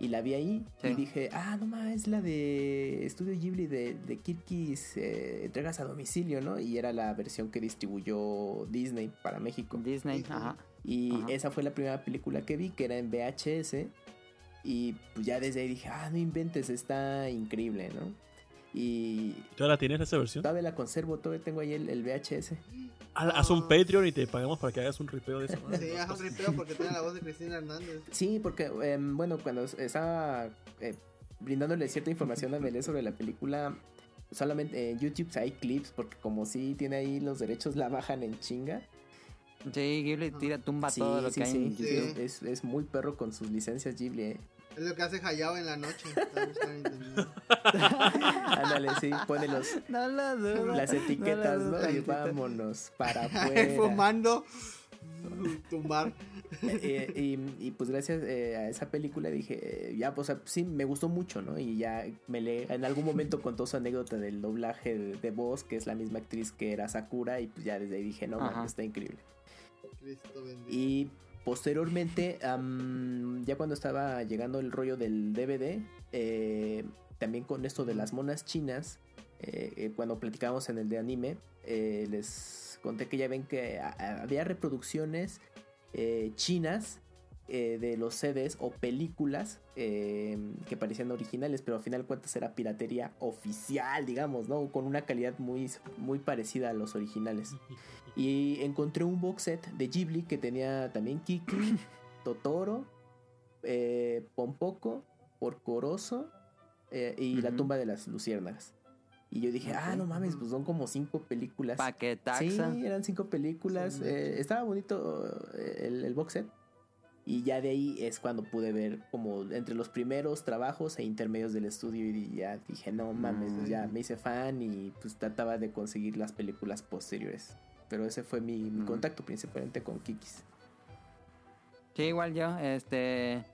Y la vi ahí y dije, ah, no más, es la de Estudio Ghibli de, de Kirkis eh, entregas a domicilio, ¿no? Y era la versión que distribuyó Disney para México. Disney, Disney. ajá. Y Ajá. esa fue la primera película que vi, que era en VHS. Y pues ya desde ahí dije, ah, no inventes, está increíble, ¿no? Y ¿Todavía la tienes esa versión? todavía la conservo, todavía tengo ahí el, el VHS. Haz haz un Patreon y te pagamos para que hagas un ripeo de eso. Sí, haz un ripeo porque tiene la voz de Cristina Hernández. Sí, porque, em, bueno, cuando estaba eh, brindándole cierta información a Melé sobre la película, solamente en YouTube hay clips porque como sí tiene ahí los derechos la bajan en chinga. Sí, Ghibli tira, tumba Sí, todo lo sí, que hay en sí, YouTube. Es, es muy perro con sus licencias Ghibli. Es lo que hace Hayao en la noche. Ándale, sí, pone los, No lo dudo. las etiquetas, no. Y vámonos para afuera. Fumando. Tumbar. Eh, y, y, pues gracias eh, a esa película dije, eh, ya, pues sí, me gustó mucho, ¿no? Y ya me le, en algún momento contó su anécdota del doblaje de, de voz, que es la misma actriz que era Sakura, y pues ya desde ahí dije, no, man, está increíble. Cristo bendito. Y posteriormente, ya cuando estaba llegando el rollo del DVD, eh, también con esto de las monas chinas, eh, eh, cuando platicábamos en el de anime, les conté que ya ven que había reproducciones chinas de los CDs o películas eh, que parecían originales, pero al final cuentas era piratería oficial, digamos, ¿no? Con una calidad muy, muy parecida a los originales. Y encontré un box set de Ghibli que tenía también Kiki, Totoro, eh, Pompoco, Porcoroso eh, y La tumba de las luciérnagas. Y yo dije, ah, no mames, pues son como cinco películas. Paquetaxa. Sí, eran cinco películas. Sí, eh, estaba bonito eh, el, el box set. Y ya de ahí es cuando pude ver como entre los primeros trabajos e intermedios del estudio y ya dije, no mames, pues ya me hice fan y pues trataba de conseguir las películas posteriores. Pero ese fue mi, mi Mm. contacto principalmente con Kikis. Sí, igual yo, este,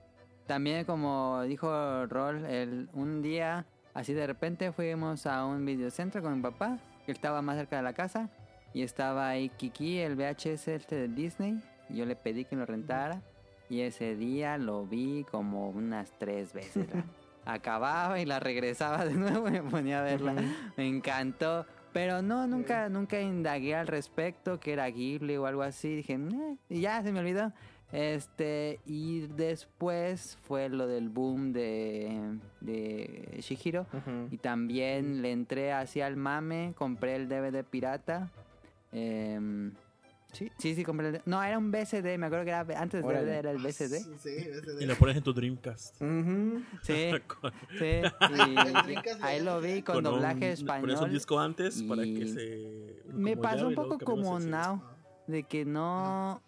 también como dijo Rol, el, un día, así de repente fuimos a un videocentro con mi papá, que estaba más cerca de la casa, y estaba ahí Kiki, el VHS este de Disney, y yo le pedí que lo rentara, y ese día lo vi como unas tres veces. acababa y la regresaba de nuevo y me ponía a verla. Me encantó. Pero no, nunca, nunca indagué al respecto, que era Ghibli o algo así. Dije, "Eh", y ya se me olvidó. Este, y después fue lo del boom de, de Shihiro. Y también le entré así al mame, compré el DVD pirata. Em, sí, sí, sí, compré el No, era un BCD, me acuerdo que era antes de Órale. DVD era el BCD. Sí, de- Y lo pones en tu Dreamcast. Sí, sí. Y Dreamcast ahí lo vi con, con un- doblaje Pones un español. disco antes para que se. Me pasó un poco como. Now, de que no,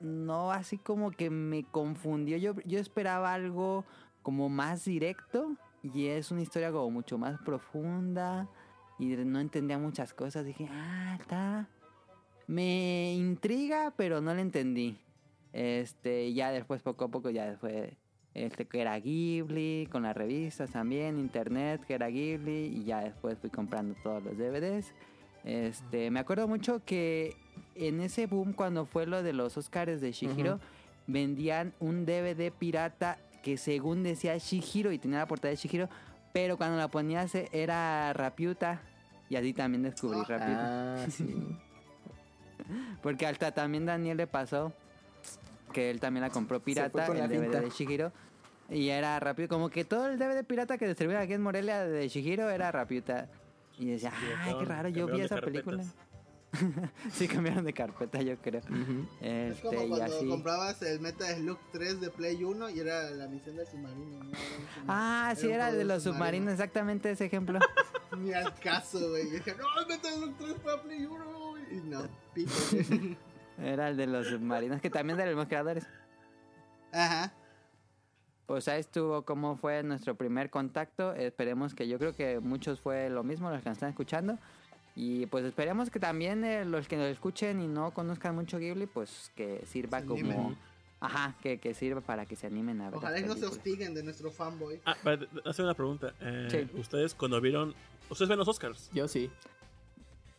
no así como que me confundió. Yo, yo esperaba algo como más directo y es una historia como mucho más profunda y no entendía muchas cosas. Dije, ah, está, me intriga, pero no le entendí. Este, ya después poco a poco ya después este que era Ghibli, con las revistas también, internet que era Ghibli y ya después fui comprando todos los DVDs. Este, me acuerdo mucho que en ese boom cuando fue lo de los Oscars de Shihiro, vendían un DVD pirata que según decía Shihiro y tenía la portada de Shihiro, pero cuando la ponías era Rapiuta y así también descubrí. Rapiuta. Ah, sí. Porque hasta también Daniel le pasó que él también la compró pirata, con la el DVD de Shihiro. Y era rápido, como que todo el DVD pirata que distribuía aquí en Morelia de Shihiro era Rapiuta. Y decía, ay, qué raro, yo vi esa película. sí, cambiaron de carpeta, yo creo. Ujú. Es Este, como y cuando así. comprabas el Metal Slug 3 de Play 1 y era la misión del submarino. ¿no? Era. Ah, sí, un era de los submarinos, exactamente ese ejemplo. Ni al caso, güey. Y dije, no, el Metal Slug 3 para Play 1, güey. Y no. Era el de los submarinos, que también de los mismos creadores. Ajá. Pues ahí estuvo cómo fue nuestro primer contacto. Esperemos que yo creo que muchos fue lo mismo los que nos están escuchando. Y pues esperemos que también eh, los que nos escuchen y no conozcan mucho Ghibli, pues que sirva Se como... animen. Ajá, que, que sirva para que se animen a ver. Ojalá no se hostiguen de nuestro fanboy. Ah, para hacer una pregunta. Eh, Sí. Ustedes cuando vieron. Ustedes ven los Oscars. Yo sí.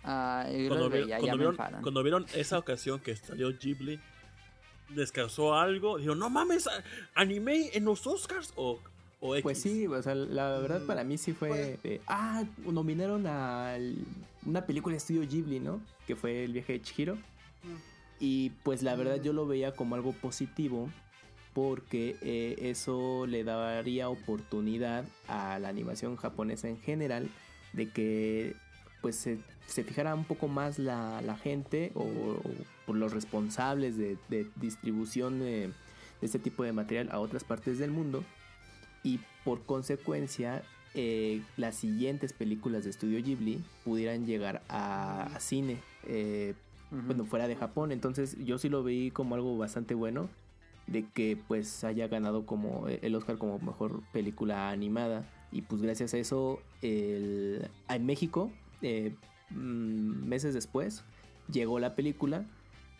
Ah, Cuando, vi- veía, vieron, enfadan. cuando vieron esa ocasión que salió Ghibli, ¿les causó algo? Dijeron, no mames, anime en los Oscars o, o X. Pues sí, o sea, la verdad Mm, para mí sí fue. ah, nominaron a una película de estudio Ghibli, ¿no? Que fue El viaje de Chihiro. Y pues la verdad Mm. yo lo veía como algo positivo porque eh, eso le daría oportunidad a la animación japonesa en general de que pues se, se fijara un poco más la, la gente o, o por los responsables de, de distribución de, de este tipo de material a otras partes del mundo y por consecuencia eh, las siguientes películas de Estudio Ghibli pudieran llegar a, a cine. Eh, bueno, fuera de Japón. Entonces yo sí lo vi como algo bastante bueno de que pues haya ganado como el Oscar como mejor película animada. Y pues gracias a eso el, en México, eh, mm, meses después, llegó la película.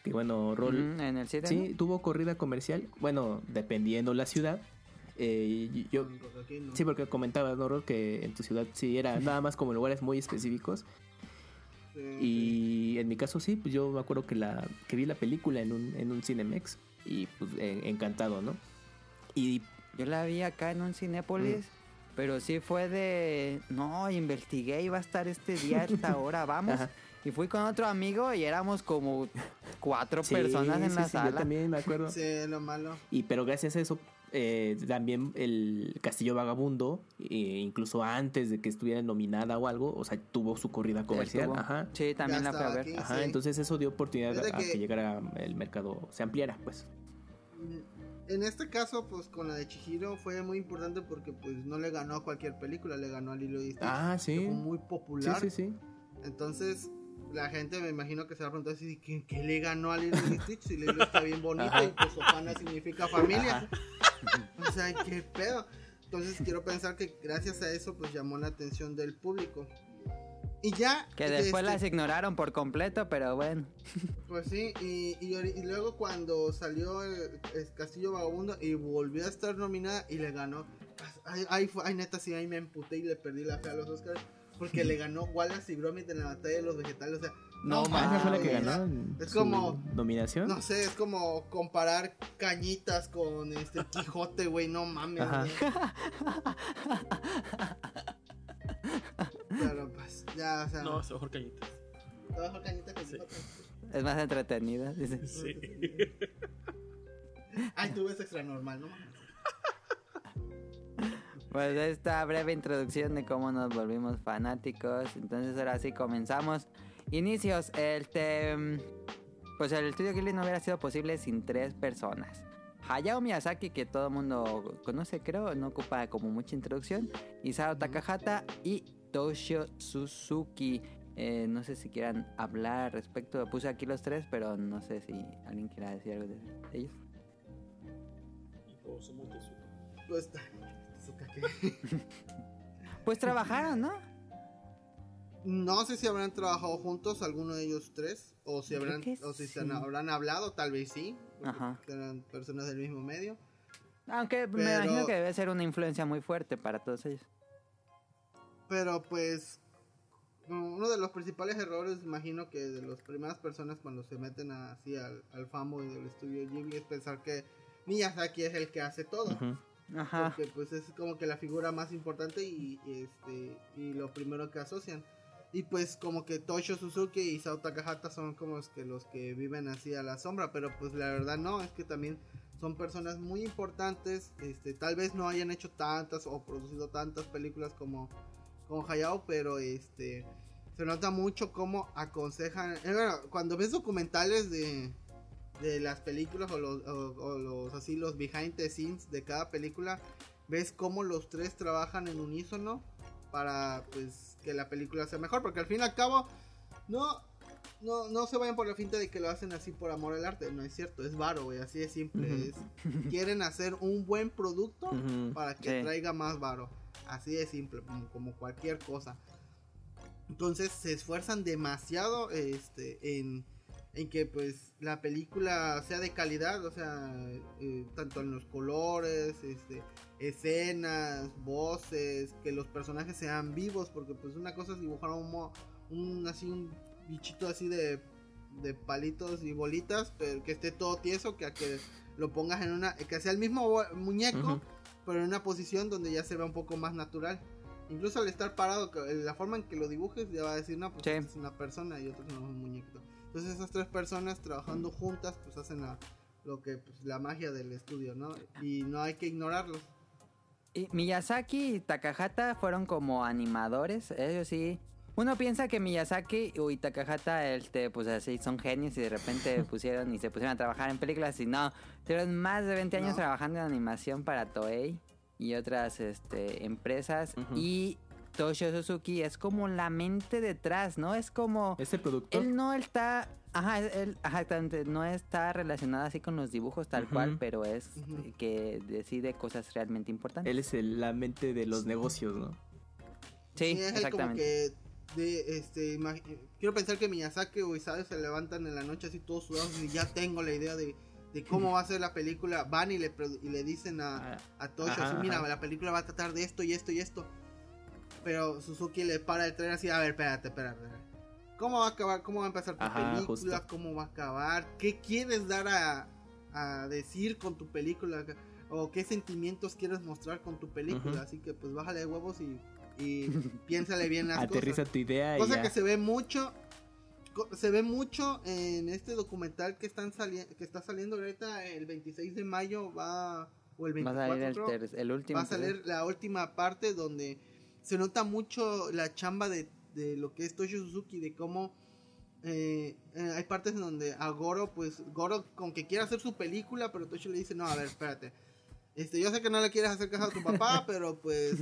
Que bueno, Rol, Ujú, en el 7. sí, tuvo corrida comercial. Bueno, dependiendo la ciudad. Eh, y- yo, no. Sí, porque comentabas, ¿no, Rol? Que en tu ciudad sí era nada más como lugares muy específicos. Sí, Y en mi caso sí, pues yo me acuerdo que la que vi la película en un, en un Cinemex y pues en- encantado, ¿no? Y Yo la vi acá en un Cinépolis, pero sí fue de. No, investigué, iba a estar este día esta hora, vamos. Ajá. Y fui con otro amigo y éramos como cuatro sí, personas en sí, la sí, Yo sala. también me acuerdo. Sí, lo malo. Y pero gracias a eso eh, también el Castillo Vagabundo, eh, incluso antes de que estuviera nominada o algo, o sea, tuvo su corrida comercial. Ajá. Sí, también Ya la fui a ver. aquí. Ajá, Sí. entonces eso dio oportunidad a que- que llegara el mercado, se ampliara, pues. En este caso, pues con la de Chihiro fue muy importante porque pues no le ganó a cualquier película, le ganó a Lilo y Stitch, Ah, que sí. fue muy Sí, popular. sí, sí. Entonces, la gente me imagino que se va a preguntar si ¿qué, qué le ganó a Lilo y Stitch? Si Lilo está bien bonito Ajá. y pues Ohana significa familia. O sea, qué pedo. Entonces quiero pensar que gracias a eso pues llamó la atención del público. Y ya Que después este, las ignoraron por completo, pero bueno. Pues sí, y, y, ori- y luego cuando salió el, el Castillo Vagabundo y volvió a estar nominada y le ganó. Ay, ay, ay, neta, sí, ahí me emputé y le perdí la fe a los Oscars. Porque le ganó Wallace y Gromit en la batalla de los vegetales. O sea, No, no, esa fue la mames, que ganó. Es como- nominación. No sé, es como comparar cañitas con este Quijote, güey, no mames. Pero pues, ya, o sea, No, es mejor cañitas. trabajo cañita que Sí. Es más entretenida. dice. Sí. Ay, tú ves extra normal, no. Pues esta breve introducción de cómo nos volvimos fanáticos. Entonces ahora sí comenzamos. Inicios. Este, mm, pues el estudio Ghibli no hubiera sido posible sin tres personas. Hayao Miyazaki, que todo el mundo conoce, creo, no ocupa como mucha introducción. Isao Takahata y Toshio Suzuki. Eh, no sé si quieran hablar al respecto. Puse aquí los tres, pero no sé si alguien quiera decir algo de ellos. Y todos somos Tezuka. Pues, Tezuka, ¿qué? Pues trabajaron, ¿no? No sé si habrán trabajado juntos alguno de ellos tres o si habrán o si se habrán hablado, tal vez sí, Ajá. eran personas del mismo medio. Aunque me imagino que debe ser una influencia muy fuerte para todos ellos. Pero pues uno de los principales errores, imagino que de las primeras personas cuando se meten así al, al famo del estudio Ghibli es pensar que Miyazaki es el que hace todo. Ujú. Ajá. porque pues es como que la figura más importante y, y, este y lo primero que asocian y pues como que Toshio Suzuki y Sao Takahata son como los que los que viven así a la sombra pero pues la verdad no es que también son personas muy importantes este tal vez no hayan hecho tantas o producido tantas películas como como Hayao pero este se nota mucho cómo aconsejan eh, bueno, cuando ves documentales de de las películas o los, o- o los así los behind the scenes de cada película ves cómo los tres trabajan en unísono para pues que la película sea mejor porque al fin y al cabo no no, no se vayan por la finta de que lo hacen así por amor al arte, no es cierto, es varo, güey, así de simple. Es- quieren hacer un buen producto para que Sí. traiga más varo. Así de simple, como, cualquier cosa. Entonces se esfuerzan demasiado este, en, en que pues la película sea de calidad, o sea, eh, tanto en los colores, este, escenas, voces, que los personajes sean vivos, porque pues una cosa es dibujar un, un así un bichito así de, de palitos y bolitas, pero que esté todo tieso, que a que lo pongas en una, que sea el mismo muñeco. Pero en una posición donde ya se vea un poco más natural. Incluso al estar parado, que- la forma en que lo dibujes ya va a decir, no, pues Sí. esta es una persona y otro es un muñequito. Entonces esas tres personas trabajando juntas, pues hacen la, lo que, pues la magia del estudio, ¿no? Y no hay que ignorarlos. Y Miyazaki y Takahata fueron como animadores, ellos sí. Uno piensa que Miyazaki y Takahata, este, pues así, son genios y de repente pusieron y se pusieron a trabajar en películas y no, tuvieron más de 20 años No. trabajando en animación para Toei. y otras este, empresas. Y Toshio Suzuki es como la mente detrás, ¿no? Es como... ¿Es el productor? Él no está... Ajá, él, ajá, exactamente, no está relacionado así con los dibujos tal cual, pero es que decide cosas realmente importantes. Él es el- la mente de los negocios, ¿no? sí, es el como exactamente. que de este imag- quiero pensar que Miyazaki o Isao se levantan en la noche así todos sudados y ya tengo la idea de, de cómo va a ser la película. Van y le y le dicen a, Ah, a Ajá, así, mira ajá. la película va a tratar de esto y esto y esto pero Suzuki le para el tren así a ver espérate espérate, cómo va a acabar cómo va a empezar tu Ajá, película justo. cómo va a acabar qué quieres dar a, a decir con tu película o qué sentimientos quieres mostrar con tu película así que pues bájale de huevos y, y piénsale bien las Aterriza cosas tu idea y cosa ya. que se ve mucho se ve mucho en este documental que están saliendo que está saliendo ahorita el 26 de mayo va o el Va a 24 salir el, último. va a salir la última parte donde se nota mucho la chamba de, de lo que es Toshio Suzuki de cómo eh, eh, hay partes en donde a Goro pues Goro con que quiere hacer su película pero Toshio le dice no a ver espérate este yo sé que no le quieres hacer caso a tu papá pero pues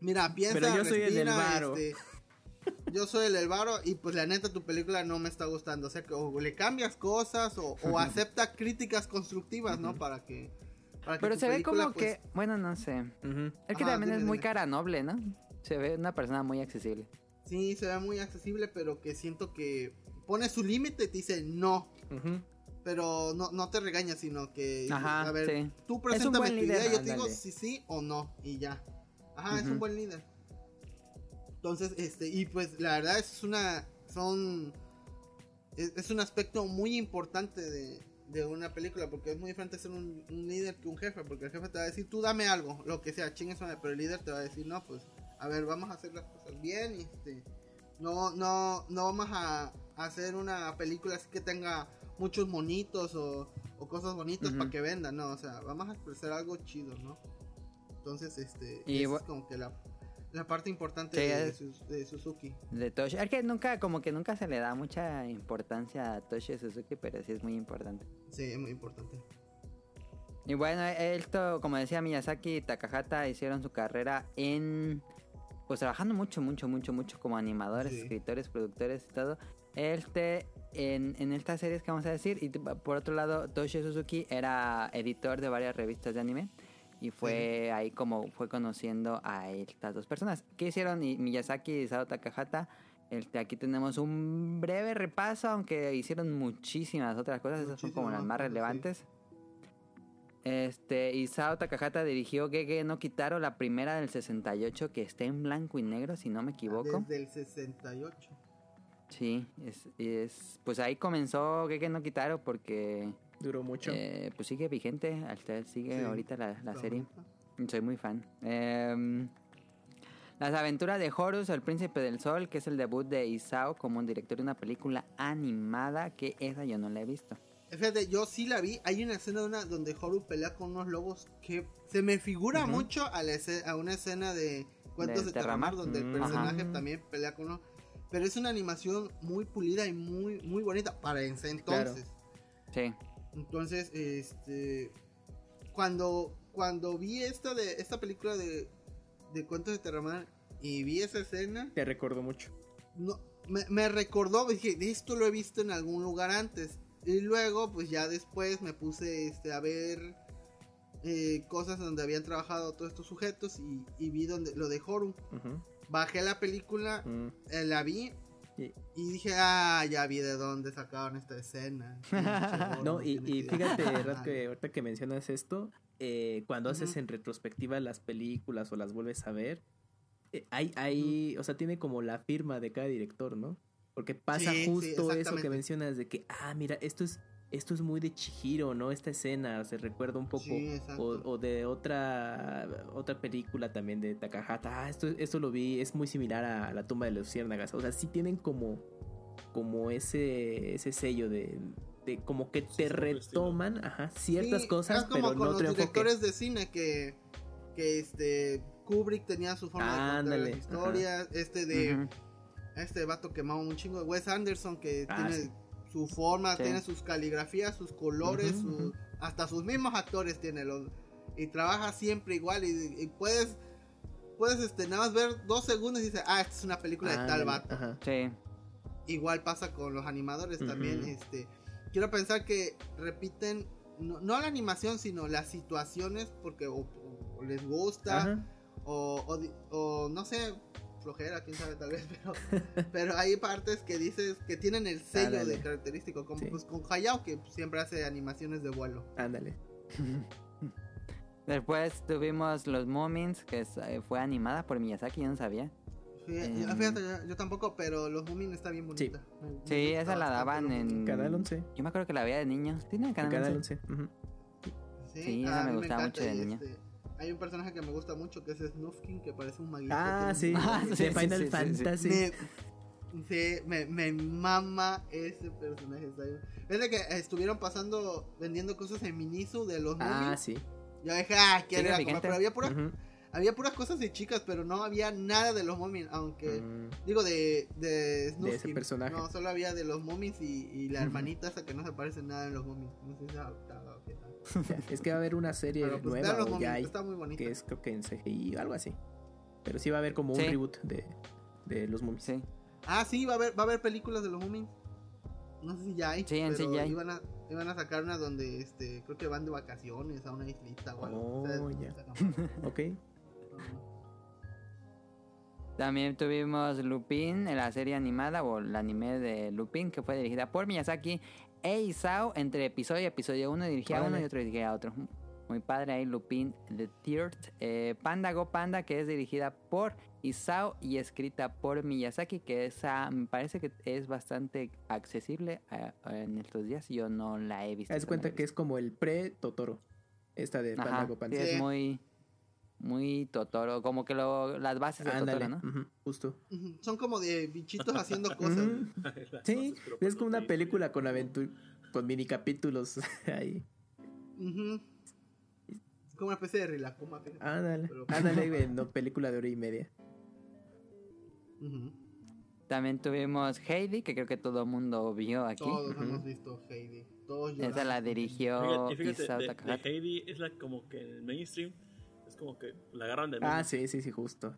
mira piensa Pero yo soy el del varo. este, yo soy el del varo y pues la neta tu película no me está gustando. O sea que o le cambias cosas o, o acepta críticas constructivas, ¿no? Para que... para que Pero se ve película, como pues, que, bueno, no sé. Ujú. Es que Ajá, también dime, es muy cara noble, ¿no? Se ve una persona muy accesible. Sí, se ve muy accesible, pero que siento que pone su límite y te dice no. Ujú. Pero no, no te regaña, sino que... Ajá, a ver, sí. tú preséntame tu líder, idea y yo te digo ándale. si sí o no y ya. Ajá, es un buen líder. Entonces, este, y pues la verdad es una, son, es, es un aspecto muy importante de, de una película, porque es muy diferente ser un, un líder que un jefe, porque el jefe te va a decir, tú dame algo, lo que sea, chingues, madre", pero el líder te va a decir, no, pues, a ver, vamos a hacer las cosas bien, y este, no, no, no vamos a, a hacer una película así que tenga muchos monitos o, o cosas bonitas para que vendan, no, o sea, vamos a expresar algo chido, ¿no? Entonces, este, Y es como que la, la parte importante de, Sus- de Suzuki. De Toshio. Es que nunca, como que nunca se le da mucha importancia a Toshio Suzuki, pero sí es muy importante. Sí, es muy importante. Y bueno, esto, como decía Miyazaki y Takahata, hicieron su carrera en. Pues trabajando mucho, mucho, mucho, mucho como animadores, Sí. escritores, productores y todo. Este, en, en estas series que vamos a decir. Y por otro lado, Toshio Suzuki era editor de varias revistas de anime. Y fue ahí como fue conociendo a estas dos personas. ¿Qué hicieron Miyazaki y Isao Takahata? Este, aquí tenemos un breve repaso, aunque hicieron muchísimas otras cosas. Esas son como las más cosas, sí. relevantes. Este, Isao Takahata dirigió Gege no Kitaro, la primera del 68, que está en blanco y negro, si no me equivoco. Desde el 68. Sí, es, es- pues ahí comenzó Gege no Kitaro porque Duró mucho. eh, pues sigue vigente, hasta sigue Sí, ahorita la, la serie. Soy muy fan. Em, Las aventuras de Horus, el príncipe del sol, que es el debut de Isao como un director de una película animada, que esa yo no la he visto. Fíjate, yo sí la vi. Hay una escena de una donde Horu pelea con unos lobos que se me figura mucho a, la a una escena de Cuentos ¿De de Terramar, donde el Mm, personaje ajá. también pelea con uno. Pero es una animación muy pulida y muy, muy bonita para ese entonces. Sí. Entonces, este. Cuando, cuando vi esta, de, esta película de, de Cuentos de Terramar y vi esa escena, Te recuerdo mucho. no, me, me recordó, dije, esto lo he visto en algún lugar antes. Y luego, pues ya después me puse este, a ver eh, cosas donde habían trabajado todos estos sujetos y, y vi donde, lo de Horu. Ujú. Bajé la película, Mm. eh, la vi Y- y dije, ah, ya vi de dónde sacaron esta escena. No, y, fíjate, Rat, que ahorita que mencionas esto, eh, cuando haces en retrospectiva las películas o las vuelves a ver, eh, hay, hay, o sea, tiene como la firma de cada director, ¿no? Porque pasa Sí, sí, justo eso que mencionas de que, ah, mira, esto es, esto es muy de Chihiro, ¿no? Esta escena se recuerda un poco. Sí, exacto. O, o de otra otra película también de Takahata. Ah, esto, esto lo vi, es muy similar a La tumba de los luciérnagas. O sea, sí tienen como, como ese, ese sello de, de como que te propio retoman ajá, ciertas Sí, cosas, como pero con no los enfoque. directores de cine que, que este Kubrick tenía su forma de contar Ándale, las historias, este de Ujú. este vato quemaba un chingo de Wes Anderson que Ah, tiene sí. Su forma, Sí. tiene sus caligrafías, sus colores, ujú. hasta sus mismos actores tiene los y trabaja siempre igual y, y puedes puedes este nada más ver dos segundos y dices, ah, esta es una película de tal vato. Ajá. Sí. Igual pasa con los animadores también, este quiero pensar que repiten no, no la animación, sino las situaciones porque o, o- o les gusta o, o no sé, flojera, quién sabe tal vez, pero, pero hay partes que dices que tienen el sello Ándale. de característico, como Sí. pues con Hayao que siempre hace animaciones de vuelo. Ándale. Después tuvimos Los Moomins, que eh, fue animada por Miyazaki, yo no sabía. Fíjate, Em. fíjate, yo, yo tampoco, pero los Moomin está bien bonita. Sí, esa la daban en... Canal 11. Yo me acuerdo que la veía de niño. ¿Tiene En canal, Canal 11? 11. ujú. Sí, esa me gustaba mucho de y, niño. este, hay un personaje que me gusta mucho que es Snufkin, que parece un maguito. Ah, tiene sí. un- Ah, de sí, sí, Final sí, sí, sí. Fantasy. Me, sí, me, me mama ese personaje. está bien. Desde que estuvieron pasando, vendiendo cosas en Minisu de los Ah, sí. yo dije, ah, quiero ir a comprar", vigente. pero había puras, había puras cosas de chicas, pero no había nada de los Moomin, aunque... Mm, Digo, de, de Snufkin. ese personaje. No, solo había de los Moomies y, y la hermanita esa que no se parece nada en los Moomies. No sé si Es que va a haber una serie pues nueva ya hay, está muy bonita. que es creo que en CGI o algo así. Pero sí va a haber como un Sí. reboot de, de los. Sí. Ah, sí, va a haber, va a haber películas de los Moomies. No sé si ya hay. Sí, en pero sí ya hay. Iban a, iban a sacar una donde este, creo que van de vacaciones a una islita o algo. Oh, O sea, ya. está cabrón. Ok. También tuvimos Lupin en la serie animada o el anime de Lupin que fue dirigida por Miyazaki e Isao entre episodio y episodio. Uno dirigía a uno y otro dirigía a otro. Muy padre ahí Lupin The Third. Eh, Panda Go Panda que es dirigida por Isao y escrita por Miyazaki que esa me parece que es bastante accesible eh, en estos días. Yo no la he visto. Haz cuenta que es como el pre-Totoro. Esta de Panda Ajá, Go Panda. Sí. es muy... Muy Totoro, como que lo, las bases de. Totoro, ¿no? ujú, Justo. Ujú, Son como de bichitos haciendo cosas. Sí, es como una película con aventura, con mini capítulos ahí. Es como una especie de Rilakuma. fíjate. Ándale, Pero- ándale, no, película de hora y media. También tuvimos Heidi, que creo que todo el mundo vio aquí. Todos hemos visto Heidi. Todos Esa la dirigió Fíjate, fíjate, Isao de. Heidi es la como que el mainstream como que la agarran de Ah, meme. sí, sí, sí, justo.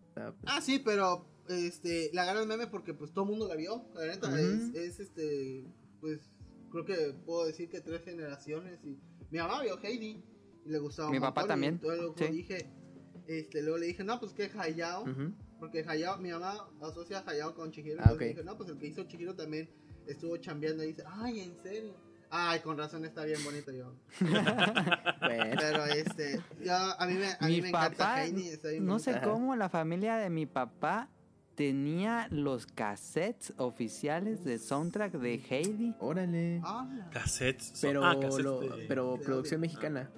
Ah, sí, pero este, la agarra el meme porque pues todo el mundo la vio. La neta es, es, este, pues creo que puedo decir que tres generaciones y mi mamá vio Heidi y le gustaba Mi papá también, entonces luego sí. dije, este, luego le dije, no, pues que Hayao, Ujú. porque Hayao, mi mamá asocia a Hayao con Chihiro. Ah, entonces dije, no, pues el que hizo Chihiro también estuvo chambeando y dice, ay, ¿en serio? Ay, con razón está bien bonito yo. Bueno, Pero este, yo, a mí me, a mí Mi me encanta Heidi. no sé. Ajá. cómo la familia de mi papá tenía los cassettes oficiales de soundtrack de Heidi. órale. Ah, Cassettes. Pero, ah, cassettes lo- de- pero de producción audio. mexicana.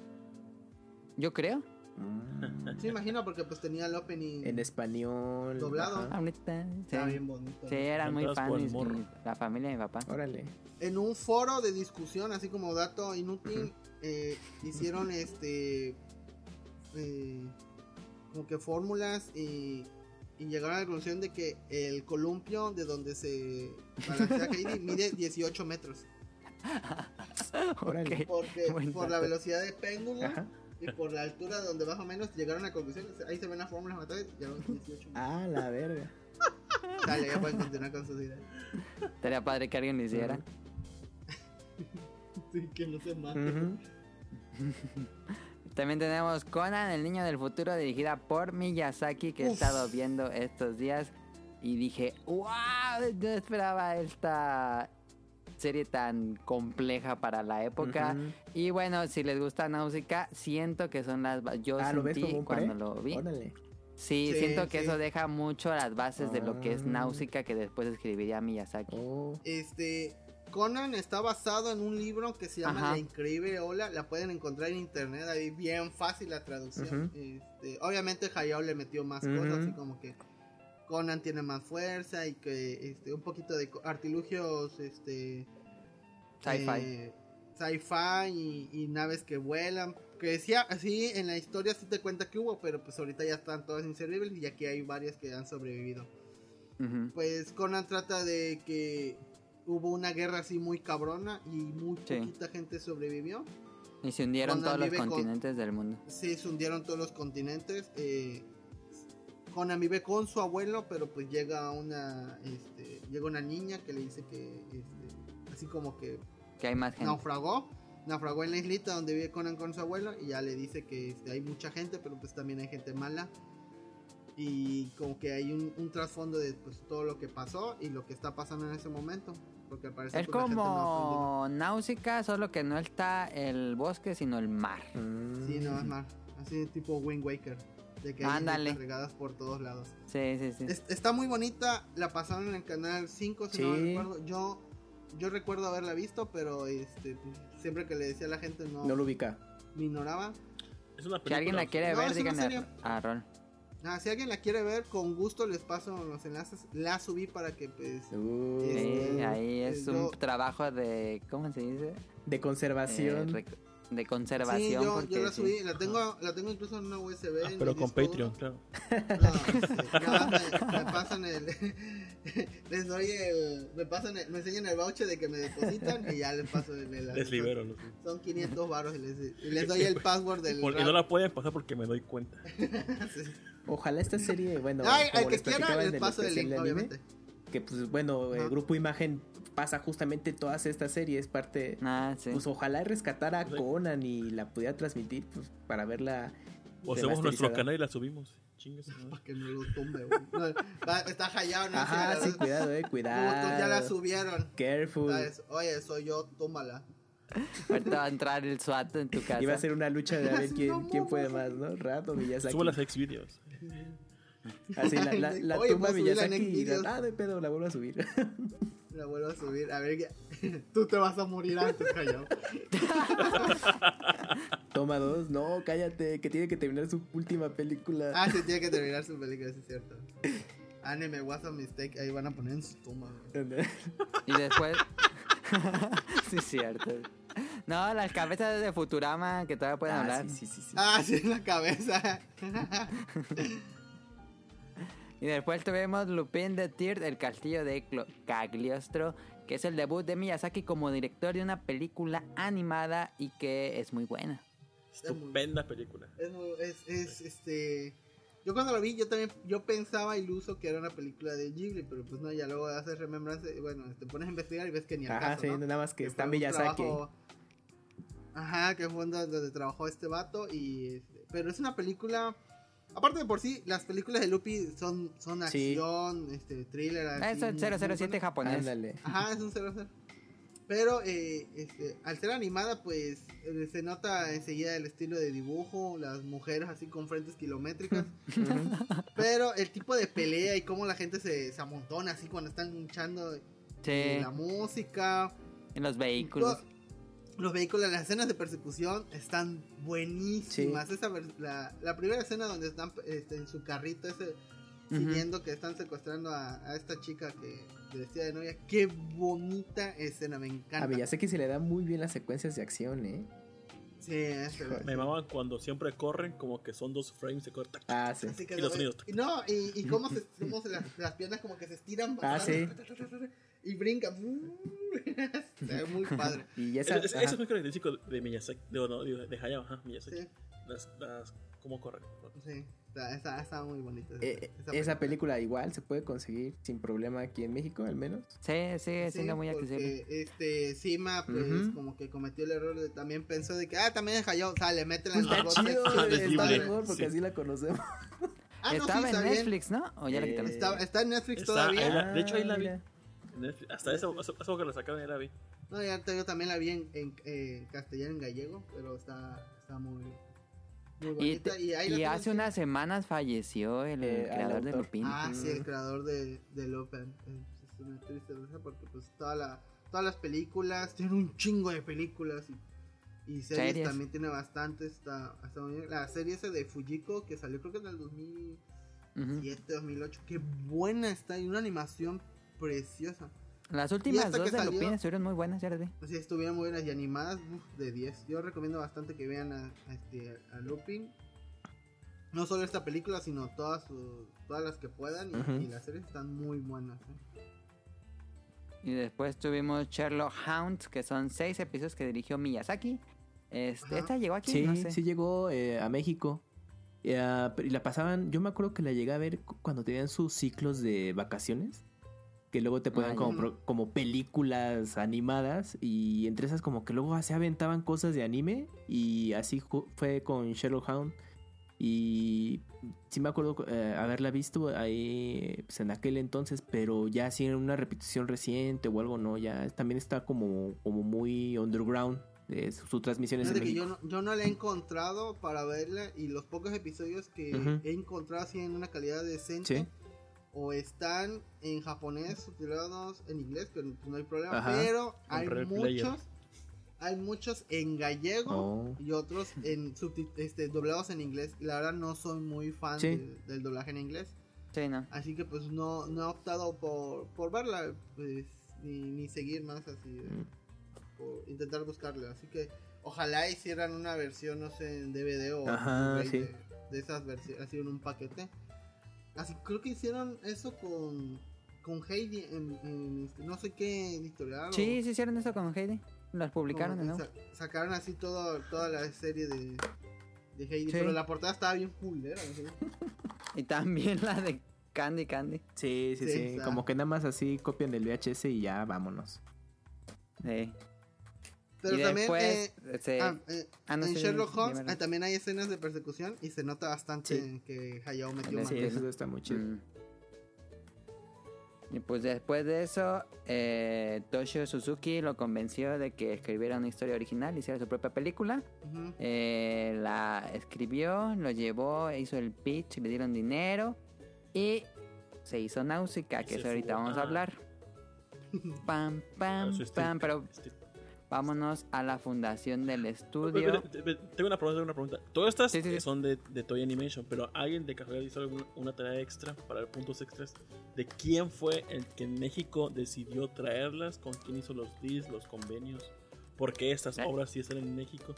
Yo creo. Mm, Sí, imagino porque pues tenía el opening. En español. Doblado. ajá. Ahorita. Sí, Está bien bonito. Sí, eran muy fans la familia de mi papá. Órale. En un foro de discusión, así como dato inútil, eh, hicieron este. eh, como que fórmulas y, y llegaron a la conclusión de que el columpio de donde se balancea Heidi mide 18 metros. Órale. Porque por la velocidad de péndulo Ajá. Y por la altura donde más o menos llegaron a conclusión. Ahí se ven las fórmulas matadas, llegaron 18 metros. Ah, la verga. Dale, ya pueden continuar con sus ideas. Estaría padre que alguien lo hiciera. Sí, que no se mate. También tenemos Conan, el niño del futuro, dirigida por Miyazaki, que he estado viendo estos días. Y dije, wow, no esperaba esta serie tan compleja para la época. Y bueno, si les gusta Náusica, siento que son las... ba- Yo Ah, ¿lo ves sentí cuando lo vi. Órale. Sí, Sí, siento que sí. eso deja mucho las bases de lo que es Ah. Náusica que después escribiría Miyazaki. Oh. Este, Conan está basado en un libro que se llama Ajá. La Increíble Ola. La pueden encontrar en internet, ahí bien fácil la traducción. Este, obviamente Hayao le metió más cosas, así como que Conan tiene más fuerza y que este, un poquito de artilugios, este, Sci-fi. eh, sci-fi y, y naves que vuelan. Que decía así en la historia sí te cuenta que hubo, pero pues ahorita ya están todas inservibles y aquí hay varias que han sobrevivido pues Conan trata de que hubo una guerra así muy cabrona y muy Sí. poquita gente sobrevivió. Y se hundieron Conan todos los con- continentes del mundo. Sí, se hundieron todos los continentes. Eh, Conan vive con su abuelo, pero pues llega una, este, llega una niña que le dice que, este, así como que Que hay más gente. naufragó, naufragó en la islita donde vive Conan con su abuelo y ya le dice que este, hay mucha gente, pero pues también hay gente mala. Y como que hay un, un trasfondo de pues, todo lo que pasó y lo que está pasando en ese momento. Porque al parecer Es pues, la gente no como Náusica, solo que no está el bosque, sino el mar. aprendido. Sí, no, es más. Así tipo Wind Waker. De que hay Ándale. regadas por todos lados. Sí, sí, sí. Es- está muy bonita, la pasaron en el canal 5, si no Sí. recuerdo. Yo, yo recuerdo haberla visto, pero este, siempre que le decía a la gente no, No lo ubica. me ignoraba. Es una Si alguien la quiere No, ver, díganle a, Rol. Ah, si alguien la quiere ver, con gusto les paso los enlaces. La subí para que pues... Uh, Sí, Sí, Este, ahí es yo- un trabajo de. ¿Cómo se dice? de Eh, conservación. rec- de Sí, conservación. yo, porque yo la sí. subí, la tengo, la tengo incluso en una USB. Ah, en pero con disco Patreon, claro. No, sí, me, me pasan el. les doy el. Me pasan el- me enseñan el voucher de que me depositan y ya les paso el enlace. Les libero. los- Son 500 baros y les, y les doy el password del. Porque no la pueden pasar porque me doy cuenta. Ojalá esta serie, bueno, Ay, como al que quiera les el paso el link, anime, obviamente. que pues bueno, el Ajá. grupo Imagen pasa justamente todas estas series, parte, Ah, sí. pues ojalá rescatara a Sí. Conan y la pudiera transmitir pues, para verla. O hacemos nuestro canal y la subimos. Chingue su madre. Para que no lo tumbe, güey. No, está hallado, ¿no? Ajá, Sí, cuidado, eh, cuidado. ya la subieron. Careful. ¿Sabes? Oye, soy yo, tómala. Ahorita va a entrar el SWAT en tu casa. Iba a ser una lucha de a ver quién, No, quién no, puede no. más, ¿no? Rato, Miyazaki. Subo las ex videos. Así la, la, la Oye, tumba Miyazaki y la, ah, de pedo, la vuelvo a subir. La vuelvo a subir. A ver, que- tú te vas a morir antes, callado. Toma dos, no, cállate, que tiene que terminar su última película. Ah, sí, tiene que terminar su película, sí es cierto. Anime was a mistake. Ahí van a poner en su güey. Y después. sí, cierto. No, las cabezas de Futurama que todavía pueden Ah, hablar. sí, sí, sí, sí. Ah, sí, la cabeza. Y después tuvimos Lupin the Third, el castillo de Clo- Cagliostro, que es el debut de Miyazaki como director de una película animada y que es muy buena. Estupenda película. Es, muy- es, es, este. Yo cuando lo vi, yo también yo pensaba iluso que era una película de Ghibli, pero pues no, ya luego haces remembranza bueno, te pones a investigar y ves que ni al Ajá, caso, sí, ¿no? nada más que Que está Miyazaki. trabajo- Ajá, que fue donde, donde trabajó este vato y este, pero es una película aparte de por sí las películas de Lupi son son Sí. acción, este thriller así, Es muy 007 buenas. japonés. Ándale. Ajá, es un 00. Pero eh, este, al ser animada, pues eh, se nota enseguida el estilo de dibujo, las mujeres así con frentes kilométricas. pero el tipo de pelea y cómo la gente se, se amontona así cuando están luchando, Sí, la música, en los vehículos. lo- los vehículos, las escenas de persecución están buenísimas. Esa la, la primera escena donde están este, en su carrito ese siguiendo que están secuestrando a, a esta chica que de vestida de novia. Qué bonita escena, me encanta. A Miyazaki se le da muy bien las secuencias de acción, ¿eh? Sí, eso. Me maman cuando siempre corren, como que son dos frames de corta. Ah, sí. Así que Y lo los sonidos. y no, y, y cómo, se, cómo se las, las piernas como que se estiran. Ah, sí. Y brincan. Se ve muy padre. Y Es- esa, es- Eso ajá. es muy característico de Miyazaki. De, no, de, de Hayao, ajá, Miyazaki. Sí, Las, las, cómo corren. sí. Está, está, está muy bonita. esa- Eh, esa esa película igual se puede conseguir sin problema aquí en México, al menos. Sí, Sí, siendo muy porque, accesible. Este, Sima, pues, como que cometió el error de también pensó de que, ah, también es Hayao, sale, métela en Está los chido, botes. Ah, está Ghibli. mejor porque Sí. así la conocemos. Ah, no, sí, Estaba está en bien. Netflix, ¿no? O ya la Eh, quitaron. Está, está en Netflix Está todavía. la- de hecho, ahí la vi. Ah, mira. Netflix. Hasta eso, eso, eso que la sacaron, ya la vi. No, ya yo también la vi en, en, en castellano, en gallego, pero está, está muy, muy Y, bonita. te- Y, hace unas semanas falleció el Eh, creador de. Lupin. Ah, sí, el creador de, de Lupin. Es una triste cosa porque pues toda la, todas las películas, tiene un chingo de películas y, y series, Series. también tiene bastante. Está, está muy bien. La serie esa de Fujiko que salió creo que en el 2007, Ujú. 2008, qué buena está y una animación preciosa. Las últimas dos de Lupin estuvieron muy buenas, ya las vi. Así estuvieron muy buenas y animadas uf, de 10. Yo recomiendo bastante que vean a, a este, a Lupin. No solo esta película, sino todas, sus- todas las que puedan. Y, las series están muy buenas. ¿eh? Y después tuvimos Sherlock Hounds, que son seis episodios que dirigió Miyazaki. Este. ¿Esta llegó aquí? Sí, no sé. sí llegó eh, a México. Y, pero- y la pasaban, yo me acuerdo que la llegué a ver cu- cuando tenían sus ciclos de vacaciones. Que luego te ponían como, como películas animadas. Y entre esas como que luego se aventaban cosas de anime. Y así fue con Sherlock Holmes. Y sí me acuerdo eh, haberla visto ahí pues, en aquel entonces. Pero ya así en una repetición reciente o algo, no. Ya también está como, como muy underground. de su, su transmisión en que yo no, yo no la he encontrado para verla y los pocos episodios que he encontrado así en una calidad decente Sí. O están en japonés subtitulados en inglés, pero no hay problema, Ajá. pero hay Player. muchos hay muchos en gallego Oh. y otros en subtit- este, doblados en inglés. La verdad no soy muy fan Sí. de- del doblaje en inglés, Sí, no. así que pues no, no he optado por, por verla pues, ni, ni seguir más así. eh, Mm. por intentar buscarle. Así que ojalá hicieran una versión, no sé, en DVD o Ajá, Blu-ray sí. de, de esas versiones, así en un paquete. Así creo que hicieron eso con con Heidi en, en este, no sé qué editorial. Sí, o- sí hicieron eso con Heidi. Las publicaron, ¿no? sa- sacaron así todo, toda la serie de, de Heidi, Sí. pero la portada estaba bien culera. ¿sí? Y también la de Candy Candy. Sí, sí, Sí, sí. Como que nada más así copian del VHS y ya vámonos. Sí. Pero y también después, eh, se- ah, eh, ah, no, en sí, Sherlock sí, Holmes eh, también hay escenas de persecución y se nota bastante que Hayao metió mano. Sí, eso está muy chido. Mm. Y pues después de eso, eh, Toshio Suzuki lo convenció de que escribiera una historia original, hiciera su propia película. Ujú. Eh, la escribió, lo llevó, hizo el pitch, le dieron dinero y se hizo Náusica, que eso ahorita vamos a Ah. hablar. Pam, pam, Ah, pam, pero vámonos a la fundación del estudio. Tengo una pregunta, tengo una pregunta. Todas estas Sí, sí, sí. son de, de Toy Animation, pero alguien de casualidad hizo algún- una tarea extra para puntos extras de quién fue el que en México decidió traerlas, con quién hizo los deals, los convenios, por qué estas Eh. obras sí están en México.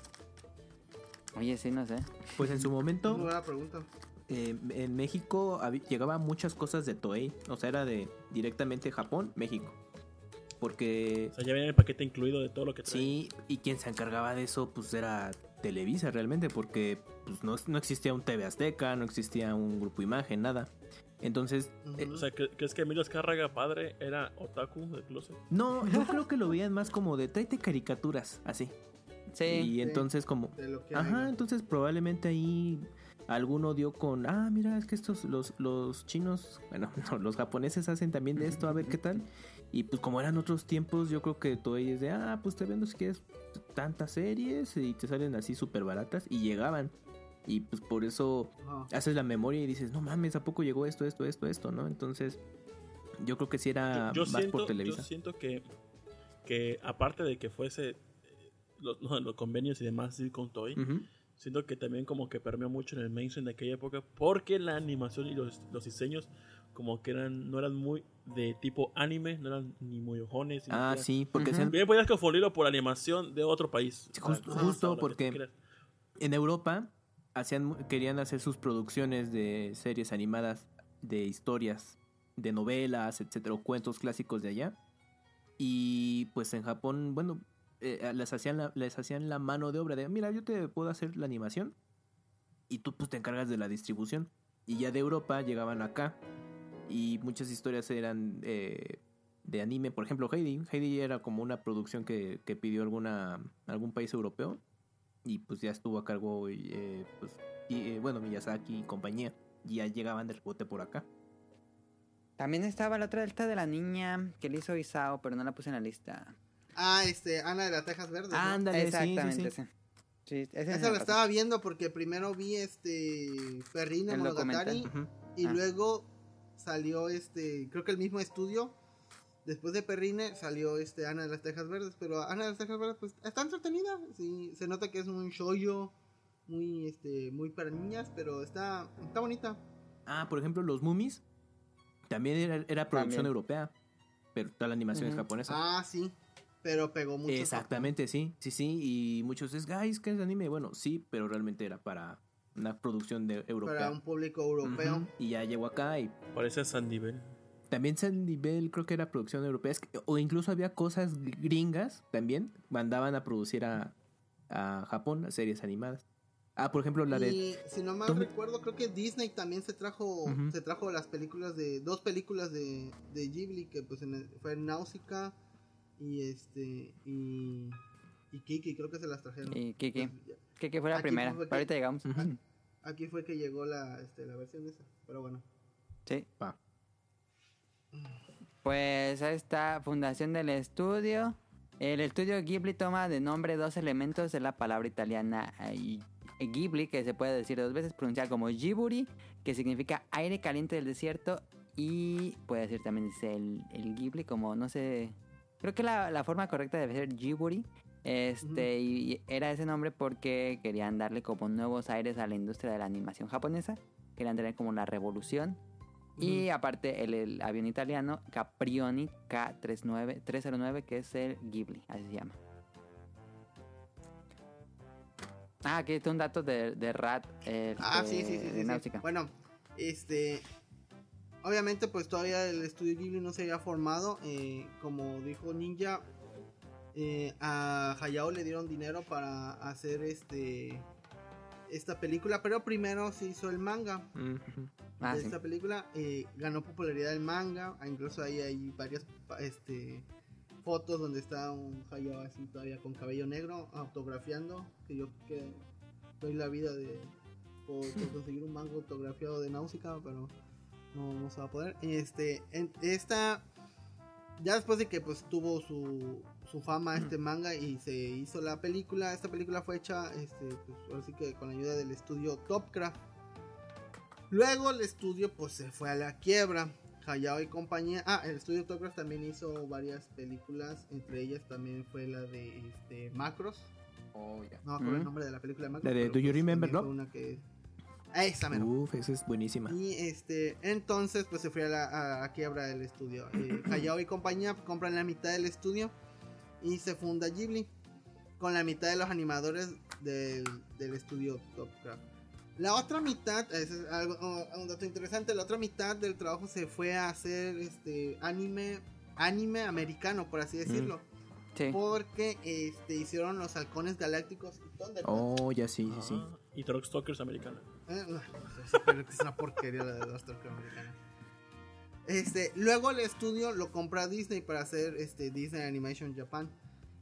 Oye, sí, no sé. Pues en su momento, buena pregunta. eh, en México llegaban muchas cosas de Toei. O sea, era de directamente Japón, México. Porque O sea, ya viene el paquete incluido de todo lo que trae. sí, y quien se encargaba de eso, pues era Televisa realmente, porque pues, no, no existía un TV Azteca, no existía un grupo imagen, nada. Entonces, eh. O sea, ¿cre- ¿crees que Emilio Azcárraga, padre, era otaku de closet? no, yo creo que lo veían más como de tráete caricaturas, así. Sí. y entonces como de lo que Ajá, hay. entonces probablemente ahí alguno dio con, ah, mira, es que estos, los, los chinos, bueno, no, los japoneses hacen también de esto, a ver qué tal. Y pues como eran otros tiempos, yo creo que todo es de, ah, pues te vendo si quieres tantas series y te salen así súper baratas y llegaban. Y pues por eso Ajá. haces la memoria y dices, no mames, ¿a poco llegó esto, esto, esto, esto, no? Entonces yo creo que sí era yo, yo más siento, por Televisa. yo siento que, que aparte de que fuese eh, los, los- los convenios y demás sí, con Toy, Ujú. siento que también como que permeó mucho en el mainstream de aquella época porque la animación y los, los diseños como que eran no eran muy de tipo anime, no eran ni muy ojones. ni Ah, sí, porque Ujú. sean- Bien podías confundirlo por animación de otro país. Justo- tú porque- en Europa hacían querían hacer sus producciones de series animadas de historias de novelas etcétera o cuentos clásicos de allá y pues en Japón bueno eh, les hacían la, les hacían la mano de obra de mira yo te puedo hacer la animación y tú pues te encargas de la distribución y ya de Europa llegaban acá y muchas historias eran eh, de anime por ejemplo Heidi Heidi era como una producción que, que pidió alguna algún país europeo y pues ya estuvo a cargo eh, pues y, eh, bueno Miyazaki y compañía y ya llegaban de rebote por acá También estaba la otra esta de la niña que le hizo Isao, pero no la puse en la lista. Ah, este, Ana de las Tejas Verdes. ¿no? ándale Exactamente, sí. sí. Sí, Esa la pasó. estaba viendo porque primero vi este Perrine El Monogatari y Ah. luego salió este, creo que el mismo estudio. Después de Perrine salió este Ana de las Tejas Verdes, pero Ana de las Tejas Verdes pues está entretenida, sí, se nota que es un shoyo muy este muy para niñas, pero está está bonita. ah por ejemplo los Mummies también era, era producción También. europea pero toda la animación es japonesa Ah, sí, pero pegó mucho. en exactamente sí sí sí y muchos es guys que es anime bueno sí pero realmente era para una producción de europea para un público europeo. Y ya llegó acá y Parece Sandy Bell. También Sandy Bell creo que era producción europea. es que- o incluso había cosas gringas también. Mandaban a producir a, a Japón, a series animadas. Ah, por ejemplo, la de... Si no mal recuerdo, creo que Disney también se trajo se trajo las películas de dos películas de, de Ghibli que pues en el- fue Náusica y este y y Kiki creo que se las trajeron. Y Kiki. Pues, Que, que fue la Aquí primera. fue ahorita llegamos. Aquí fue que llegó la este la versión esa, pero bueno. Sí. Va. Pues ahí está, fundación del estudio. El estudio Ghibli toma de nombre dos elementos de la palabra italiana Ghibli, que se puede decir dos veces, pronunciar como Jiburi, que significa aire caliente del desierto, y puede decir también dice el, el Ghibli, como no sé, creo que la, la forma correcta debe ser Jiburi. Este, y, y era ese nombre porque querían darle como nuevos aires a la industria de la animación japonesa. Querían tener como la revolución. Y aparte el, el avión italiano Caprioni K39 309 que es el Ghibli, así se llama. Ah, aquí está un dato de, de Rat. este, Ah, sí, sí, sí, de sí. Bueno, este obviamente pues todavía el estudio Ghibli no se había formado, eh, como dijo Ninja eh, a Hayao le dieron dinero para hacer este esta película, pero primero se hizo el manga. Ah, de sí. esta película eh, ganó popularidad el manga incluso ahí hay varias este fotos donde está un Hayao así todavía con cabello negro autografiando que yo que doy la vida de por, por conseguir un manga autografiado de Náusica pero no, no se va a poder este en- esta ya después de que pues tuvo su, su fama este manga y se hizo la película esta película fue hecha este pues ahora sí que con la ayuda del estudio Topcraft Luego el estudio pues se fue a la quiebra. Hayao y compañía. Ah, el estudio Topcraft también hizo varias películas. Entre ellas también fue la de este, Macros. Oh, ya. No me acuerdo el nombre de la película de Macros. La de pero, Do You pues, Remember, ¿no? fue Una que... Ah, Esa mero. Uf, esa es buenísima. Y este, entonces pues se fue a la, a la quiebra del estudio. Eh, Hayao y compañía compran la mitad del estudio y se funda Ghibli con la mitad de los animadores del, del estudio Topcraft. La otra mitad, es algo, oh, un dato interesante, la otra mitad del trabajo se fue a hacer este anime, anime americano, por así decirlo. Sí. Porque este, hicieron los halcones galácticos y Thundercats. Oh, ya sí, sí, sí. Ah, y Truckstalkers americana. Eh, no, es una porquería la de Tokyo americanos. Este, luego el estudio lo compra Disney para hacer este Disney Animation Japan.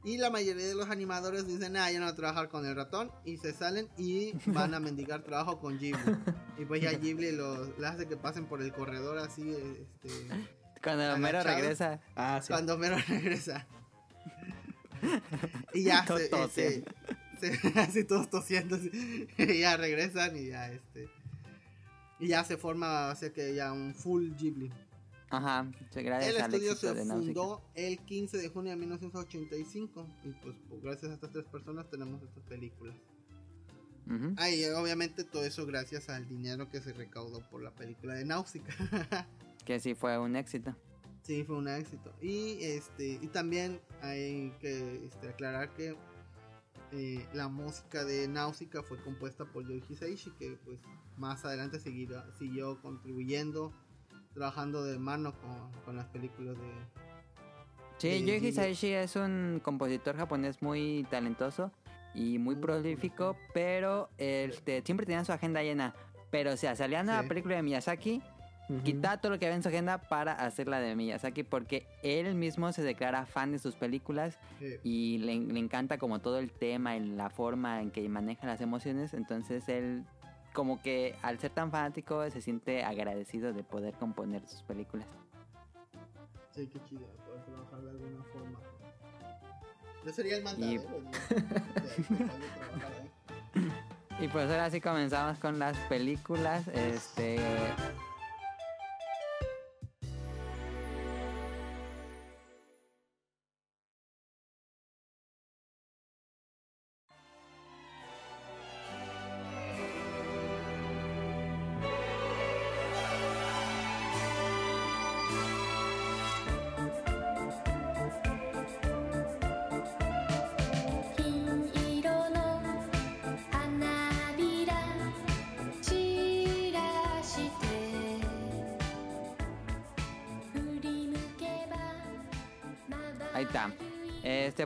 Y la mayoría de los animadores dicen, ah, ya no voy a trabajar con el ratón. Y se salen y van a mendigar trabajo con Ghibli. Y pues ya Ghibli los, les hace que pasen por el corredor así, este, Cuando Homero regresa. Ah, sí. cuando Mero regresa. y ya se, este, tosiendo. se- así todos tosiendo así, y ya regresan y ya este y ya se forma o sea que ya un full Ghibli. Ajá, gracias el al estudio se de fundó el 15 de junio de 1985 y pues, pues, gracias a estas tres personas tenemos estas películas. Ujú. Ah, y obviamente todo eso gracias al dinero que se recaudó por la película de Náusica. Que sí fue un éxito. Sí, fue un éxito. Y este y también hay que este, aclarar que eh, la música de Náusica fue compuesta por Yoichi Hisaishi, que pues más adelante seguirá, siguió contribuyendo, trabajando de mano con, con las películas de... Sí, de Ghibli. Hisaishi es un compositor japonés muy talentoso y muy prolífico, pero este, siempre tenía su agenda llena. Pero o sea, salía una Sí. película de Miyazaki, Ujú. quitaba todo lo que había en su agenda para hacer la de Miyazaki, porque él mismo se declara fan de sus películas y le, le encanta como todo el tema y la forma en que maneja las emociones. Entonces él como que al ser tan fanático se siente agradecido de poder componer sus películas. sí, qué chido, poder trabajar de alguna forma. Yo sería el mandadero. Y- ahí. Y pues ahora sí comenzamos con las películas. Este.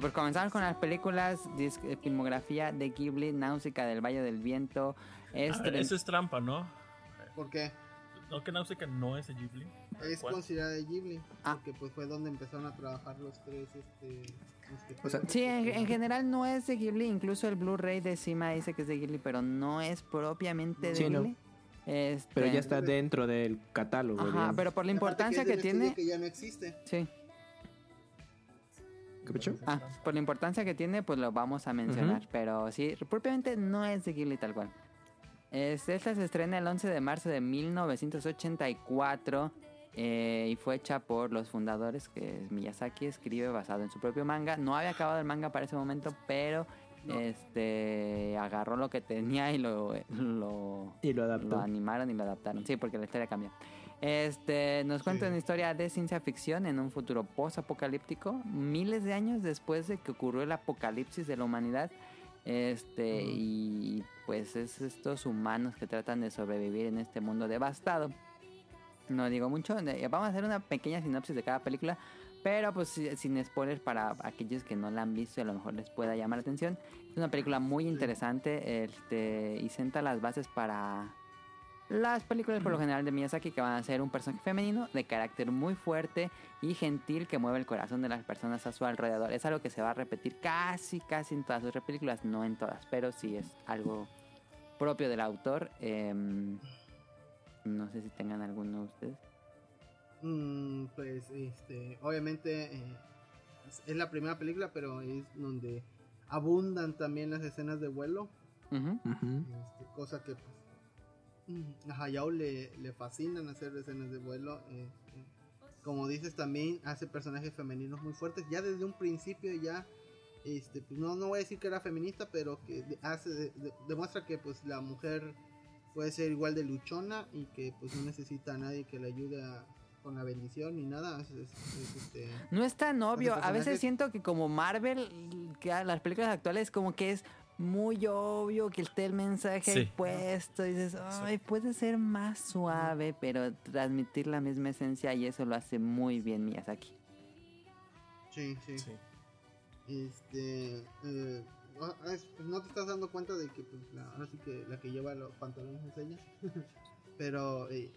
Pues comenzamos con las películas, eh, filmografía de Ghibli, Náusica del Valle del Viento. A ver, Este, eso es trampa, ¿no? ¿Por qué? No que Nausicaa no es de Ghibli. Es ¿Cuál? considerada de Ghibli. Ah. Porque pues fue donde empezaron a trabajar los tres, este... O sea, Sí, en, en general no es de Ghibli, incluso el Blu-ray de Cima dice que es de Ghibli, pero no es propiamente de Sí, no. Ghibli. Este, Pero ya está dentro del catálogo. Ajá, digamos. pero por la importancia es que estudio tiene... que ya no existe. Sí. ¿Qué? Ah, por la importancia que tiene, pues lo vamos a mencionar. Pero sí, propiamente no es de Ghibli tal cual. Este, esta se estrena el 11 de marzo de 1984 eh, y fue hecha por los fundadores que Miyazaki escribe basado en su propio manga. No había acabado el manga para ese momento, pero este agarró lo que tenía y lo, lo, Y lo adaptó. lo animaron y lo adaptaron. Sí, porque la historia cambió. Este, nos cuenta Sí. una historia de ciencia ficción en un futuro post-apocalíptico, miles de años después de que ocurrió el apocalipsis de la humanidad. Este, y pues es estos humanos que tratan de sobrevivir en este mundo devastado. No digo mucho, vamos a hacer una pequeña sinopsis de cada película, pero pues si- sin spoilers para aquellos que no la han visto y a lo mejor les pueda llamar la atención. Es una película muy interesante este, y senta las bases para las películas por lo general de Miyazaki que van a ser un personaje femenino de carácter muy fuerte y gentil que mueve el corazón de las personas a su alrededor. Es algo que se va a repetir casi, casi en todas sus películas, no en todas, pero sí es algo propio del autor. Em, no sé si tengan alguno de ustedes. Mm, pues, este, obviamente eh, es- la primera película, pero es donde abundan también las escenas de vuelo, este, cosa que pues, a Hayao le, le fascinan hacer escenas de vuelo. eh, eh, como dices, también hace personajes femeninos muy fuertes. Ya desde un principio ya, este, pues, no, no voy a decir que era feminista, pero que hace, de- de- demuestra que pues la mujer puede ser igual de luchona y que pues no necesita a nadie que le ayude a- con la bendición ni nada. Es- es- es, este, No es tan obvio. A veces siento que como Marvel, que las películas actuales como que es muy obvio que esté el mensaje ahí Sí. puesto. Y dices, ay, puede ser más suave, pero transmitir la misma esencia y eso lo hace muy bien Miyazaki. sí, sí. Sí. Este, eh, ah, es- pues no te estás dando cuenta de que pues, la, ahora sí que la que lleva los pantalones es ella. Pero eh,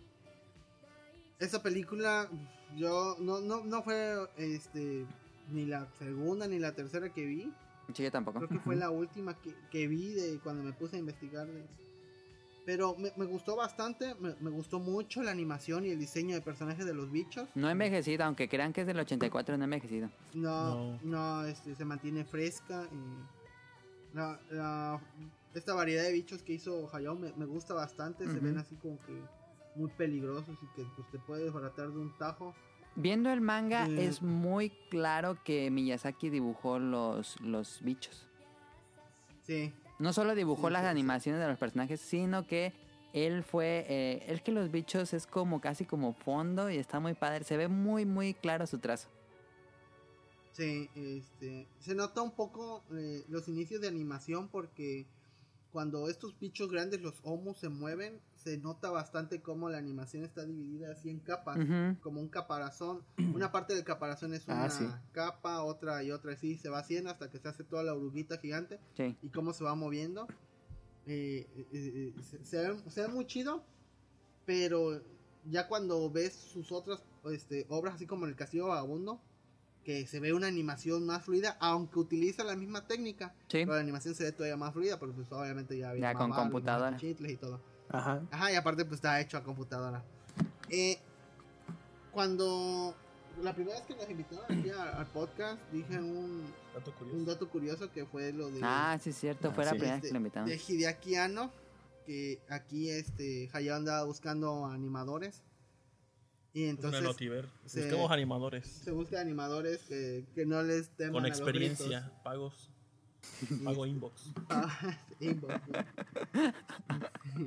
esa película yo no, no, no fue este ni la segunda ni la tercera que vi. Sí, yo tampoco. Creo que fue la última que, que vi de cuando me puse a investigar. de- Pero me, me gustó bastante, me, me gustó mucho la animación y el diseño de personajes de los bichos. No ha envejecido, aunque crean que es del 84, no ha envejecido. No, No. no, este, se mantiene fresca. Y la, la- esta variedad de bichos que hizo Hayao me, me gusta bastante. Se ven así como que muy peligrosos y que pues, te puedes desbaratar de un tajo. Viendo el manga Mm. es muy claro que Miyazaki dibujó los, los bichos. Sí, No solo dibujó Sí, las sí, animaciones de los personajes, sino que él fue... Eh, es que los bichos es como casi como fondo y está muy padre. Se ve muy, muy claro su trazo. sí. Este, se nota un poco eh, los inicios de animación porque cuando estos bichos grandes, los homos, se mueven, se nota bastante cómo la animación está dividida así en capas. Como un caparazón. Una parte del caparazón es Ah, una sí. capa, otra y otra así se va haciendo hasta que se hace toda la oruguita gigante Sí. y cómo se va moviendo. Eh, eh, eh, se, se ve, se ve muy chido, pero ya cuando ves sus otras este, obras, así como el Castillo Vagabundo, que se ve una animación más fluida, aunque utiliza la misma técnica, Sí. pero la animación se ve todavía más fluida, porque pues obviamente ya había Ya con computadora. y todo. Ajá. Ajá, y aparte pues está hecho a computadora. Eh, cuando la primera vez que nos invitaron aquí a- al podcast, dije un, Dato un curioso. dato curioso que fue lo de, Ah, sí, es cierto. Ah, Fue la sí. primera vez este, que lo invitamos. de Hideaki Anno, que aquí este Hayao andaba buscando animadores. Y entonces se- Busquemos animadores. se busca animadores que, que no les teman Con a los experiencia. Pagos. Pago inbox. Ah, inbox, ¿no?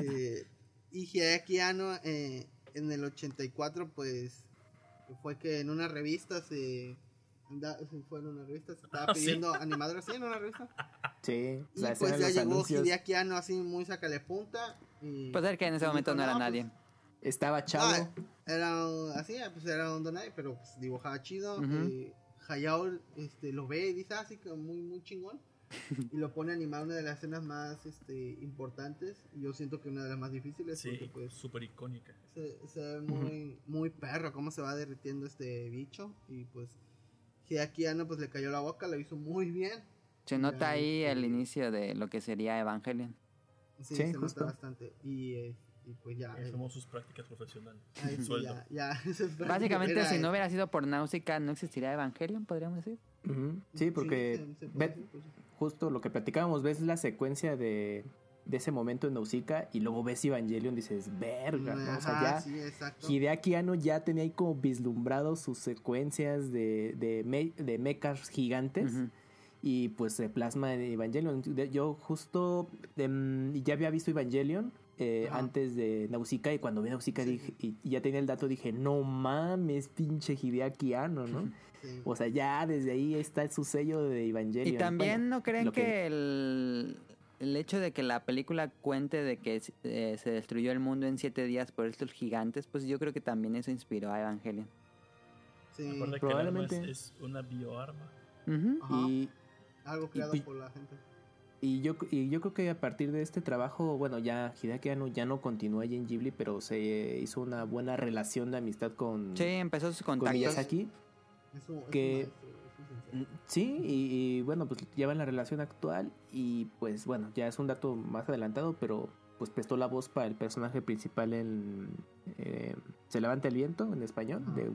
Eh, y Hideaki Anno eh, en el 84 pues fue que en una revista se, anda- se fue en una revista se estaba Ah, ¿sí? pidiendo sí en una revista Sí. y pues ya llegó anuncios. Hideaki Anno así muy sacale punta y Pues ser que en ese y momento dijo, no era pues, nadie. Estaba chavo. Ah, era un- así, pues era un donai, pero pues dibujaba chido. Ujú. eh, Hayao este, lo ve y dice así que muy, muy chingón. y lo pone a animar una de las escenas más este, importantes. Y yo siento que una de las más difíciles. Sí, porque pues súper icónica. se, se ve muy, muy perro cómo se va derritiendo este bicho. Y pues Hideaki Anno pues le cayó la boca, lo hizo muy bien. Se nota ahí el inicio de lo que sería Evangelion. Sí, Sí, se justo. nota bastante. Y, eh, y pues ya. Eh, tomó sus prácticas profesionales. ahí sí, ya, ya. Básicamente, si no hubiera sido por Náusica, no existiría Evangelion, podríamos decir. Ujú. Sí, porque se- se puede ve- decir, pues, justo lo que platicábamos, ves la secuencia de, de ese momento en Nausicaa y luego ves Evangelion y dices, verga, ¿no? O sea, ya sí. Hideaki Anno ya tenía ahí como vislumbrado sus secuencias de, de, me- de mechas gigantes. Ujú. Y pues se plasma en Evangelion. Yo justo em, ya había visto Evangelion eh, antes de Nausicaa y cuando vi Nausicaa Sí. dije, y, y ya tenía el dato, dije, no mames, pinche Hideaki Anno, ¿no? Sí. O sea, ya desde ahí está su sello de Evangelion. Y también Bueno, no creen que, el, el hecho de que la película cuente de que eh, se destruyó el mundo en siete días por estos gigantes, pues yo creo que también eso inspiró a Evangelion. Sí, Aparte que es, Probablemente. es una bioarma. Y, algo creado por la gente. Y yo, y yo creo que a partir de este trabajo, bueno, ya Hideaki Anno ya no continúa allí en Ghibli, pero se hizo una buena relación de amistad con, Sí, empezó sus con contactos. Miyazaki. Es un, es un que- es. Mm, Sí, y, y, bueno, pues llevan la relación actual y pues bueno, ya es un dato más adelantado, pero pues prestó la voz para el personaje principal en eh, Se levanta el viento en español, de,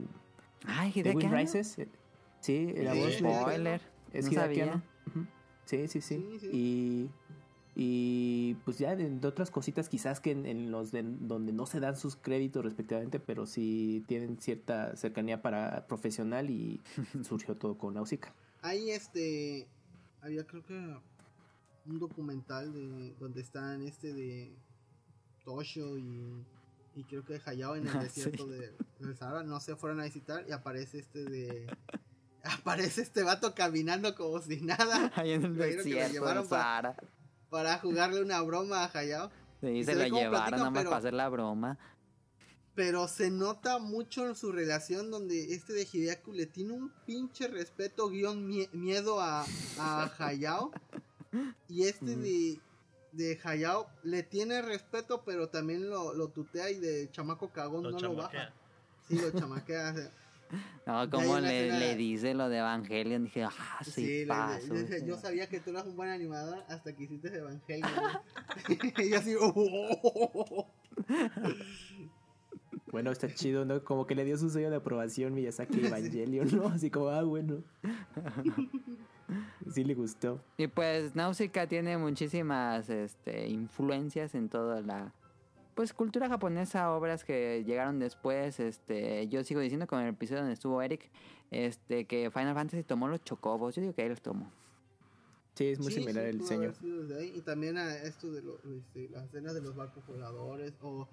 Ay, de ¿de Wind? Rises. eh, Sí, la voz de- Spoiler. es no Hideaki sabía. Anno. Sí, sí, sí. Sí, sí. Y, y pues ya de, de otras cositas quizás que en, en los de, donde no se dan sus créditos respectivamente, pero sí tienen cierta cercanía para profesional y surgió todo con Nausicaa. Ahí este había creo que un documental de donde están este de Toshio y, y creo que Hayao en el Ah, desierto sí. de, del Sahara, no se fueron a visitar y aparece este de aparece este vato caminando como si nada Ahí en el lo desierto para- Sahara. para jugarle una broma a Hayao, Sí, se se lo llevaron nada más pero- para hacer la broma. pero se nota mucho en su relación donde este de Hideaki le tiene un pinche respeto guion mie- miedo a, a Hayao y este de de Hayao le tiene respeto pero también lo, lo tutea y de chamaco cagón Lo no lo chamaquea. baja sí lo chamaquea No, como le, escena- le dice lo de Evangelion, dije, ah, sí, sí, le- paso. le- le dice, yo sabía que tú eras un buen animador hasta que hiciste Evangelion y yo así "Oh". Bueno, está chido, ¿no? Como que le dio su sello de aprobación Miyazaki a Evangelion, ¿no? Así como, ah, bueno. Sí le gustó. Y pues Nausicaa tiene muchísimas este, influencias en toda la pues cultura japonesa, obras que llegaron después. Este, yo sigo diciendo con el episodio donde estuvo Eric, este, que Final Fantasy tomó los chocobos. Yo digo que ahí los tomó. Sí, es muy Sí, similar sí, el diseño. ahí. Y también a esto de lo- este, las escenas de los barcos voladores o,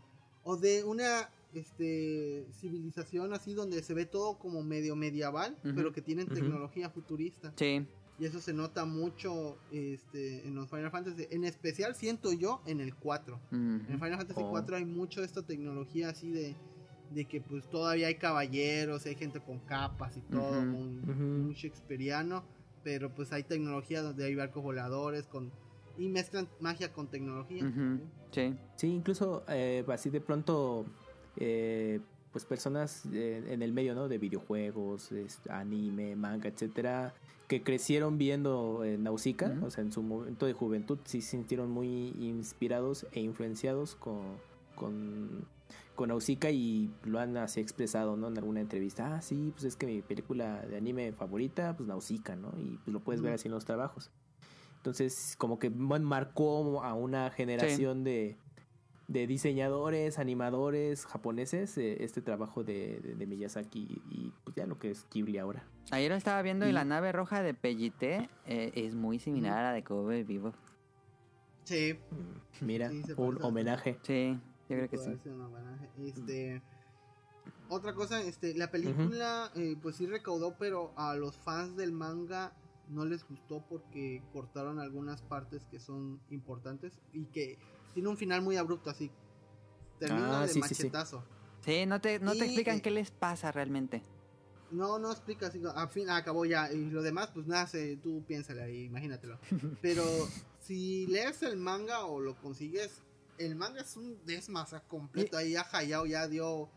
o de una este, civilización así donde se ve todo como medio medieval, pero que tienen tecnología futurista. Sí, Y eso se nota mucho este, en los Final Fantasy. En especial siento yo en el 4. ujú. En Final Fantasy Oh. 4 hay mucho de esta tecnología así de, de que pues todavía hay caballeros, hay gente con capas y todo, Ujú, muy, ujú. muy shakespeariano, pero pues hay tecnología donde hay barcos voladores con y mezclan magia con tecnología. Sí. Sí, incluso eh, así de pronto, eh, pues personas eh, en el medio, ¿no? De videojuegos, es- anime, manga, etcétera, que crecieron viendo Nausicaa, Ujú. o sea, en su momento de juventud, sí se sintieron muy inspirados e influenciados con, con, con Nausicaa y lo han así expresado, ¿no? En alguna entrevista, ah, sí, pues es que mi película de anime favorita, pues Nausicaa, ¿no? Y pues lo puedes ver así en los trabajos. Entonces, como que marcó a una generación de, de diseñadores, animadores japoneses eh, este trabajo de, de- de Miyazaki y pues ya lo que es Ghibli ahora. Ayer lo estaba viendo y Y- la nave roja de Pellité eh, es muy similar a la de Kobe Vivo. Sí, Mira, Sí, se un homenaje. Sí, yo creo que sí. un homenaje. Este, otra cosa, este, la película eh, pues sí recaudó, pero a los fans del manga no les gustó porque cortaron algunas partes que son importantes y que tiene un final muy abrupto así. Termina Ah, de sí, sí, sí. machetazo. Sí, no te, no te explican eh, qué les pasa realmente. no, no explica así, al fin acabó ya, y lo demás pues nace, tú piénsale ahí, imagínatelo. Pero si lees el manga o lo consigues, el manga es un desmasa completo, ahí ya Hayao ya dio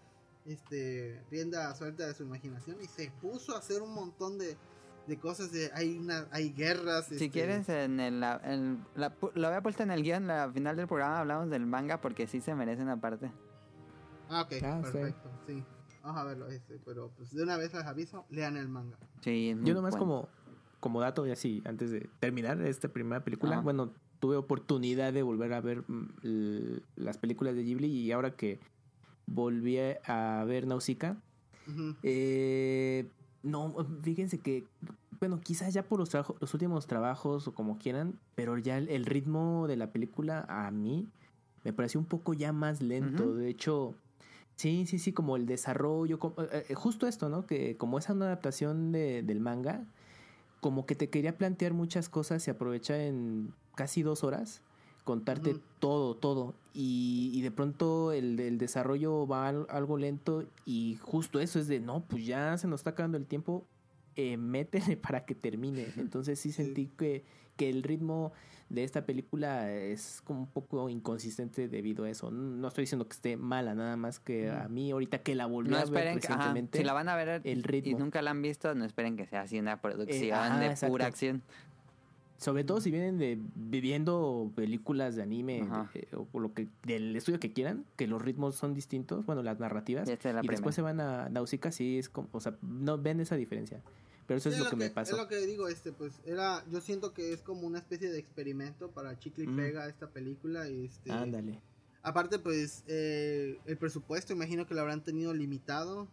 este rienda suelta de su imaginación y se puso a hacer un montón de, de cosas de hay una hay guerras Si este, quieres, en el, la- en la- lo había puesto en el guion, al final del programa hablamos del manga porque sí se merece una parte. ah ok Ah, perfecto sí. Vamos a verlo este pero pues de una vez les aviso lean el manga. Sí, es muy Yo nomás bueno. como, como dato, y así, antes de terminar esta primera película, bueno, tuve oportunidad de volver a ver mm, las películas de Ghibli y ahora que volví a ver Nausicaa, eh, no, fíjense que, bueno, quizás ya por los, trabajo- los últimos trabajos o como quieran, pero ya el, el ritmo de la película a mí me pareció un poco ya más lento. De hecho, sí, sí, sí, como el desarrollo, como- eh, eh, justo esto, ¿no? Que como es una adaptación de- del manga, como que te quería plantear muchas cosas y aprovecha en casi dos horas contarte todo, todo. Y, y de pronto el, el desarrollo va al- algo lento y justo eso es de, no, pues ya se nos está acabando el tiempo, eh, métele para que termine. Entonces sí Sí. sentí que, que el ritmo de esta película es como un poco inconsistente debido a eso. No estoy diciendo que esté mala, nada más que a mí ahorita que la volví No a ver esperen que, ajá, si la van a ver el y ritmo. nunca la han visto, no esperen que sea así una producción Eh, ajá, de exacto. pura acción. Sobre todo si vienen de viviendo películas de anime Ajá. eh, o lo que del estudio que quieran, que los ritmos son distintos, bueno, las narrativas, Y esta es la y después se van a Nausicaa, sí es como, o sea, no ven esa diferencia. Pero eso Sí, es lo que, me pasó. Es lo que digo, este, pues, era, yo siento que es como una especie de experimento para chicle y Mm. pega esta película y este, Ándale. aparte, pues, eh, el presupuesto, imagino que lo habrán tenido limitado.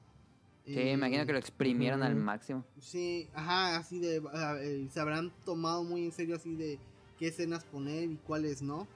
Sí, Eh, imagino que lo exprimieron al máximo. Sí, ajá, así de, eh, se habrán tomado muy en serio así de qué escenas poner y cuáles no,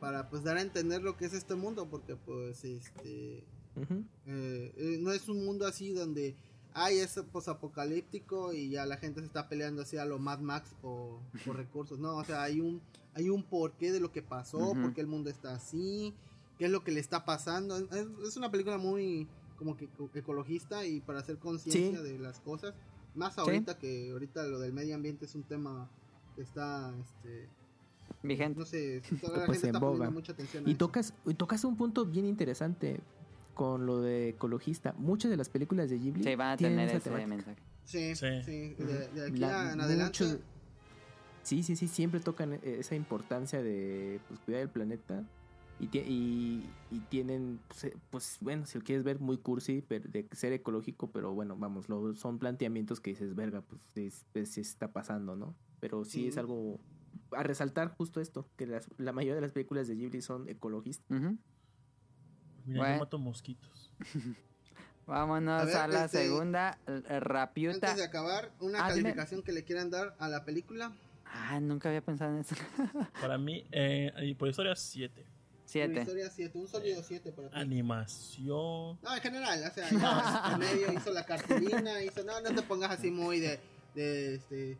para pues dar a entender lo que es este mundo, porque pues, este, eh, eh, no es un mundo así donde hay es posapocalíptico y ya la gente se está peleando así a lo Mad Max por, por recursos. No, o sea, hay un hay un porqué de lo que pasó, Ujú. por qué el mundo está así, qué es lo que le está pasando. Es, es una película muy como que eco- ecologista y para hacer conciencia Sí. de las cosas. Más ahorita que ahorita lo del medio ambiente es un tema que está este Vigente. no sé, toda la Pues gente en está boga. poniendo mucha atención a Y eso. tocas, y tocas un punto bien interesante con lo de ecologista. Muchas de las películas de Ghibli Sí, van a tienen tener esa ese temática. mensaje. Sí, sí, Sí. de, de aquí La- en adelante. sí, sí, sí, siempre tocan e- esa importancia de pues, cuidar el planeta. Y, y, y tienen, pues, eh, pues, bueno, si lo quieres ver muy cursi, pero de ser ecológico, pero bueno, vamos, lo, son planteamientos que dices, verga, pues es- pues, sí está pasando, ¿no? Pero sí, es algo a resaltar justo esto, que las- la mayoría de las películas de Ghibli son ecologistas. Ujú. Mira, Bueno. yo mato mosquitos. Vámonos A a, ver, la este, segunda, Rapiuta. Antes de acabar, una Ah, dime. calificación que le quieran dar a la película. Ah, nunca había pensado en eso. Para mí, eh, y por historia 7. Una Siete. historia 7, un sólido 7 para ti. Animación. No, en general, o sea, ya en medio hizo la cartulina, hizo, no, no te pongas así muy de, de este,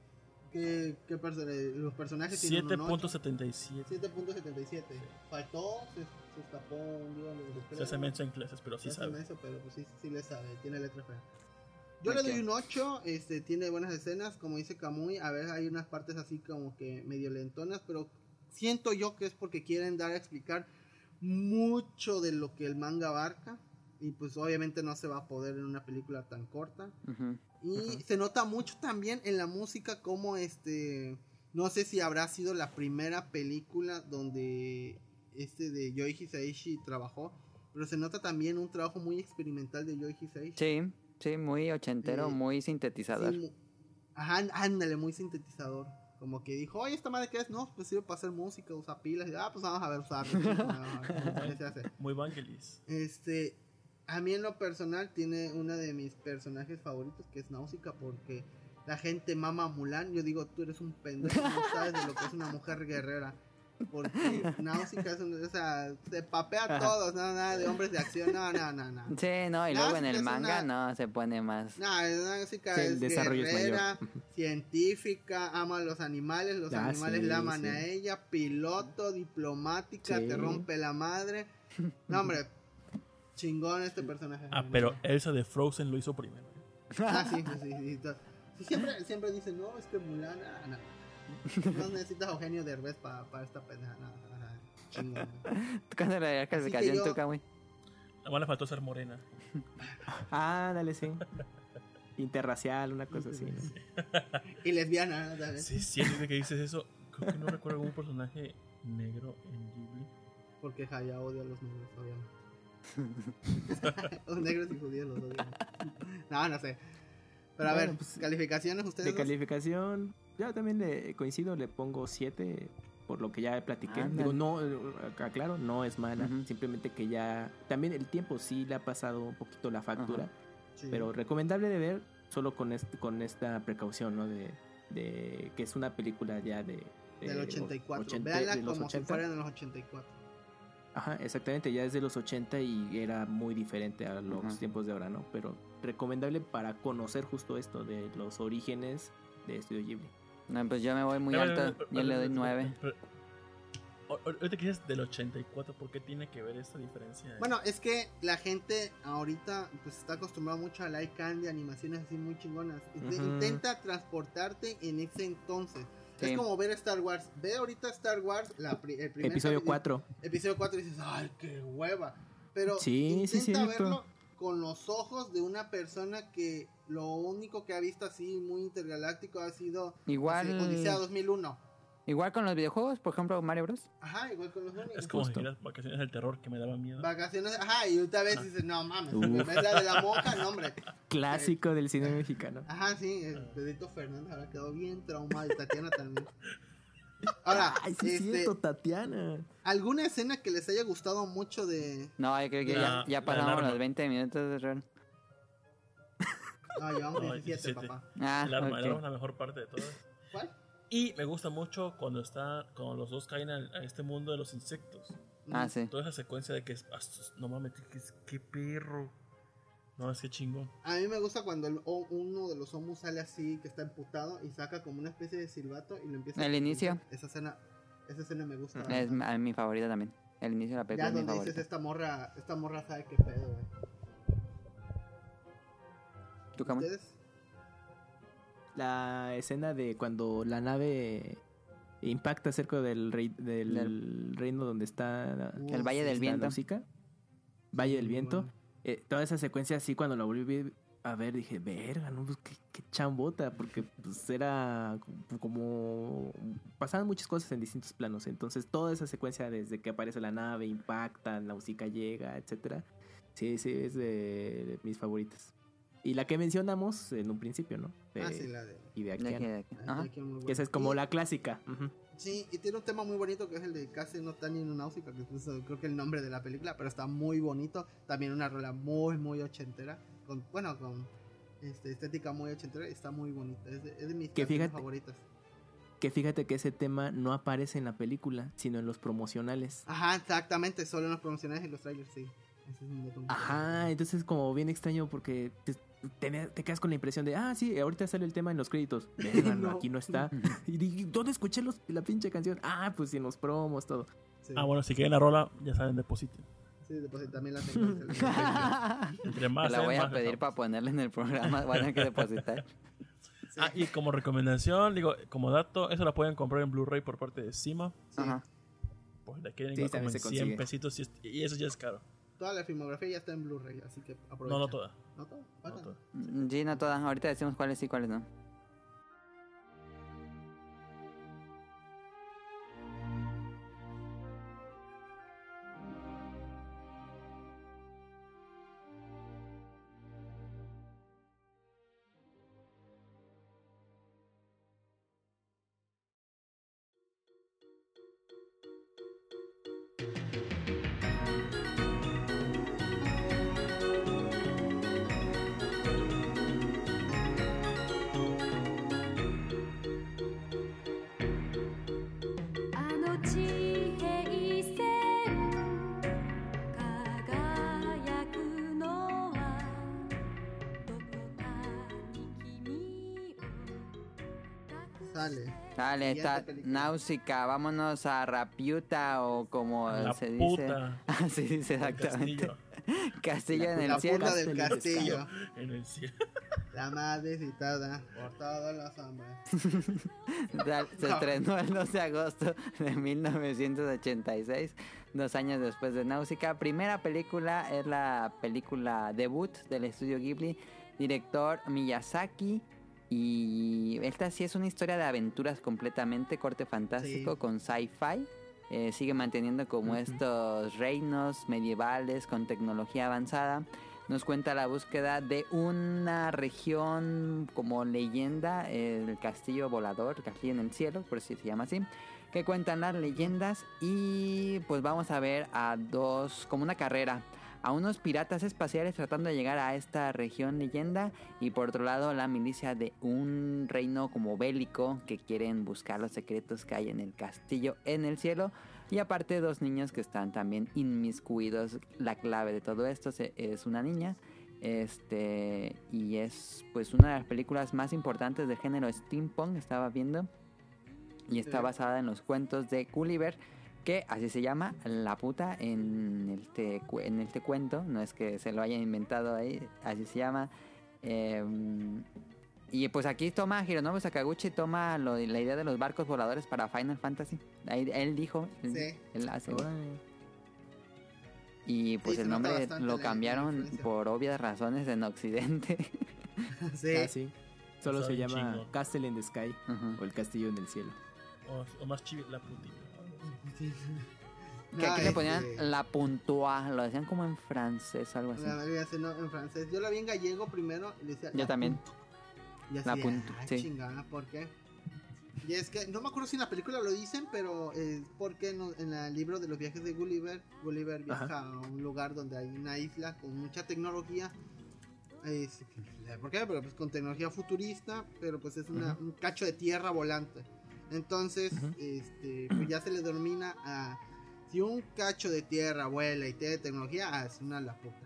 que, que perso- los personajes tienen un ocho. 7.77. 7.77. Faltó, se, se escapó un día Se hace menso en clases, pero sí Se hace sabe. menso, pero pues sí, sí le sabe, tiene letra fea. Yo Ok. le doy un 8, este, tiene buenas escenas, como dice Kamui, a ver, hay unas partes así como que medio lentonas, pero siento yo que es porque quieren dar a explicar mucho de lo que el manga abarca, y pues obviamente no se va a poder en una película tan corta. Y se nota mucho también en la música como este... No sé si habrá sido la primera película donde este de Yoi Hisaishi trabajó, pero se nota también un trabajo muy experimental de Yoi Hisaishi. Sí, sí, muy ochentero, muy sintetizador. Sí, ándale, muy sintetizador. Como que dijo, oye, esta madre que es, no, pues sirve para hacer música, usa pilas. Y, ah, pues vamos a ver usarlo. ¿Qué se hace? Muy Vangelis. Este, a mí en lo personal tiene una de mis personajes favoritos que es Náusica porque la gente mama a Mulan. Yo digo, tú eres un pendejo, no sabes de lo que es una mujer guerrera. Porque Náusica es un, o sea, se papea a todos, no, nada de hombres de acción, no, no, no, no. Sí, no, y luego en el manga una- no se pone más. No, Náusica Sí, el es desarrollo es guerrera, científica, ama a los animales, los Ah, animales sí, la aman sí. a ella, piloto, diplomática, Sí. te rompe la madre. No, hombre, chingón este personaje. Ah, pero Elsa de Frozen lo hizo primero. Ah, sí, sí, sí. sí, siempre, siempre dicen, no, es que Mulan, ah, no. No necesitas a Eugenio Derbez para esta pendeja, chingón. ¿Cuándo le darías calificación yo- tú, Kamui? Nada más le faltó ser morena. Ah, dale, sí. Interracial, una cosa así. ¿no? Y lesbiana. ¿sabes? Sí, sí, desde que dices eso, creo que no recuerdo algún personaje negro en Ghibli. Porque Haya odia a los negros, obviamente. los negros y judíos los odian. No, no sé. Pero a Bueno, ver, pues, calificaciones ustedes. De dos? calificación, yo también le coincido, le pongo 7 por lo que ya platiqué. Digo, no, aclaro, no es mala, simplemente que ya también el tiempo sí le ha pasado un poquito la factura, Sí. pero recomendable de ver solo con este, con esta precaución, ¿no? De, de que es una película ya de, de Del 84. 80, Véanla de los como 80. si fuera en los 84. Ajá, exactamente, ya es de los 80 y era muy diferente a los Ajá. tiempos de ahora, ¿no? Pero recomendable para conocer justo esto de los orígenes de Estudio Ghibli. No, pues yo me voy muy Pero, alto. pero, Yo le doy pero, 9. pero, o- o- Ahorita que dices del 84, ¿por qué tiene que ver esta diferencia? Bueno, es que la gente ahorita pues está acostumbrada mucho a like candy, animaciones así muy chingonas. Intenta transportarte en ese entonces. Sí. Es como ver Star Wars. Ve ahorita Star Wars, la pri- el primer Episodio capítulo- 4. Episodio 4 y dices, ay, qué hueva. Pero Sí, intenta verlo con los ojos de una persona que lo único que ha visto así muy intergaláctico ha sido Igual- no sé, Odisea 2001. Igual con los videojuegos, por ejemplo, Mario Bros. Ajá, igual con los Goonies. es como si quieras vacaciones del terror que me daba miedo. Vacaciones, ajá, y otra vez dices, no mames, ves la de la monja, no hombre. Clásico del cine mexicano. Ajá, sí, el Pedrito Fernández ahora quedó bien traumado y Tatiana también. Ahora, Ay, sí, es este, cierto, Tatiana. ¿alguna escena que les haya gustado mucho de... No, yo creo que La- ya, ya pasamos los 20 minutos de rol. No, llevamos No, 17, 17. papá. Ah, el arma, el ok. arma es la mejor parte de todas. ¿Cuál? Y me gusta mucho cuando está cuando los dos caen al- a, este mundo de los insectos. Ah, sí. Toda esa secuencia de que es, ah, no mames, qué, qué- perro. No, es que chingón. A mí me gusta cuando el- o- uno de los homus sale así, que está emputado, y saca como una especie de silbato y lo empieza El a- inicio. Esa escena, esa escena me gusta. Es mi- a mi favorita también. El inicio de la película ya es mi donde favorita. dices esta morra, esta morra sabe qué pedo, güey. ¿Tú? ¿Ustedes? La escena de cuando la nave impacta cerca del, rey, del, Del- reino donde está El Valle del Viento. Nausicaa. Valle del Viento. Eh, toda esa secuencia así cuando la volví a ver dije, verga, ¿no? Pues qué, qué chambota, porque pues era como... Pasaban muchas cosas en distintos planos, entonces toda esa secuencia desde que aparece la nave, impacta, Nausicaa llega, etcétera, sí, sí, es de, de mis favoritas. Y la que mencionamos en un principio, ¿no? De Ah, sí, la de... Hideaki De aquí, Anno. de ah, Ajá. esa es como Y- la clásica. Sí, y tiene un tema muy bonito que es el de casi no tan náusica, que es creo que el nombre de la película, pero está muy bonito. También una rola muy, muy ochentera, con, bueno, con este, estética muy ochentera, y está muy bonita. Es de, es de mis Que fíjate- favoritas. Que fíjate que ese tema no aparece en la película, sino en los promocionales. Ajá, exactamente, solo en los promocionales y los trailers, sí. Ese es un dato muy Ajá, entonces es como bien extraño porque te, quedas con la impresión de, ah, sí, ahorita sale el tema en los créditos. Verga, no, aquí no está. Y dije, ¿dónde escuché los- la pinche canción? Ah, pues en los promos, todo. Sí, Ah, bueno, si quieren la rola, ya saben, depositen. sí, después también la tengo. Entre más. La voy a más pedir para ponerla en el programa. Van a tener que depositar. Sí, Ah, y como recomendación, digo, como dato, eso la pueden comprar en Blu-ray por parte de Cima. sí. Ajá. Pues la quieren Sí, como también en se 100 consigue. pesitos y, es- y eso ya es caro. Toda la filmografía ya está en Blu-ray, así que aprovecha. No, no toda. ¿No toda? no toda. Sí, no todas. Ahorita decimos cuáles sí, cuáles no. Película. Náusica. Vámonos a Rapiuta o como La se dice. puta. Así dice El exactamente. castillo Castillo en La el cielo. puta del Castillo. En el cielo. La madre citada por todos los hombres. Se estrenó el 12 de agosto de 1986, dos años después de Náusica. Primera película es la película debut del estudio Ghibli, director Miyazaki. Y esta sí es una historia de aventuras completamente, corte fantástico Sí. con sci-fi. Eh, sigue manteniendo como estos reinos medievales con tecnología avanzada. Nos cuenta la búsqueda de una región como leyenda, el castillo volador, el castillo en el cielo, por si se llama así, que cuentan las leyendas y pues vamos a ver a dos, como una carrera, a unos piratas espaciales tratando de llegar a esta región leyenda y por otro lado la milicia de un reino como bélico que quieren buscar los secretos que hay en el castillo en el cielo y aparte dos niños que están también inmiscuidos. La clave de todo esto es una niña. Este y es pues una de las películas más importantes del género steampunk, estaba viendo. Y está basada en los cuentos de Gulliver, que así se llama, la puta en este, en este cuento. No es que se lo hayan inventado ahí, así se llama. Em, y pues aquí toma Hironobu Sakaguchi, toma lo la idea de los barcos voladores para Final Fantasy. Ahí, él dijo, él, Sí. él hace. Órale. Y pues el nombre lo cambiaron por obvias razones en Occidente. Sí. Ah, sí. Solo se llama chingo. Castle in the Sky o el castillo en el cielo. O, o más chivi, la putita. Que No, aquí le ponían este, la puntua, lo decían como en francés, algo así. La no, en francés. Yo la vi en gallego primero y le decía. Yo también. punto. Y así, La "Ah, sí. chingada, ¿por qué? Y es que no me acuerdo si en la película lo dicen, pero es porque en, en el libro de los viajes de Gulliver, Gulliver viaja Ajá. a un lugar donde hay una isla con mucha tecnología. Es- ¿Por qué? Pero pues con tecnología futurista, pero pues es una- un cacho de tierra volante. Entonces, este, pues ya se le denomina a si un cacho de tierra vuela y tiene tecnología, ah, es una la puta.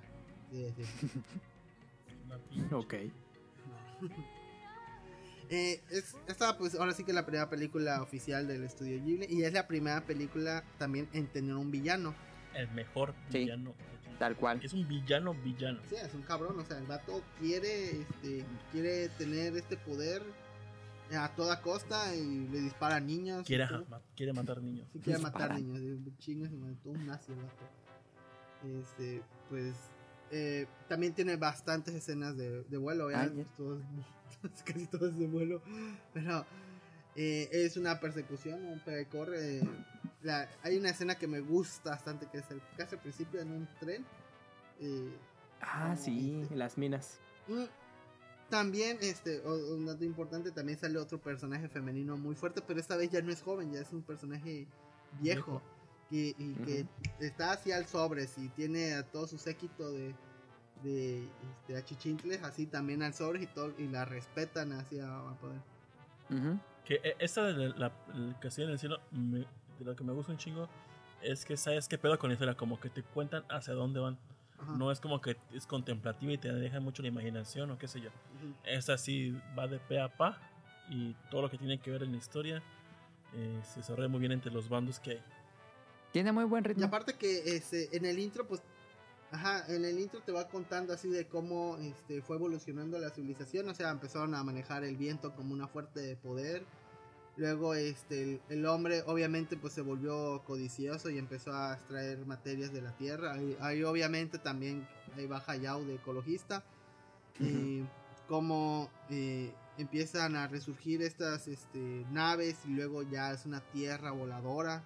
Sí, sí. Ok. Eh, es, esta pues ahora sí que es la primera película oficial del estudio Ghibli y es la primera película también en tener un villano. El mejor Sí. villano. Tal cual. Es un villano villano. Sí, es un cabrón, o sea, el vato quiere, este, quiere tener este poder a toda costa y le dispara a niños. Quiere, todo. ma- quiere matar niños. Sí, quiere matar niños, chingas y mató un nazi el vato. Este, pues eh, también tiene bastantes escenas de, de vuelo. Ah, ya. Pues, todos- casi todo es de vuelo, pero eh, es una persecución, un corre. eh, la- hay una escena que me gusta bastante, que es el, casi al principio en un tren. eh, Ah, sí, este- las minas. Mm, También, este, un dato importante, también sale otro personaje femenino muy fuerte, pero esta vez ya no es joven, ya es un personaje viejo. Y que está hacia el sobres y tiene a todo su séquito de, de este, achichincles, así también al sobres y todo, y la respetan hacia a poder. Ujú. Que eh, esta de la, la- el castillo en el cielo, me- de lo que me gusta un chingo, es que sabes qué pedo con la historia, como que te cuentan hacia dónde van. Ajá. No es como que es contemplativa y te deja mucho la imaginación o qué sé yo. Ujú. Esta sí va de pe a pa y todo lo que tiene que ver en la historia eh, se desarrolla muy bien entre los bandos que hay. Tiene muy buen Y ritmo. aparte que este, en el intro, pues, ajá, en el intro te va contando así de cómo este, fue evolucionando la civilización, o sea, empezaron a manejar el viento como una fuerte de poder. Luego, este, el, el hombre obviamente pues se volvió codicioso y empezó a extraer materias de la tierra. Ahí, ahí, obviamente también ahí va Hayao de ecologista. Y cómo eh, empiezan a resurgir estas este, naves y luego ya es una tierra voladora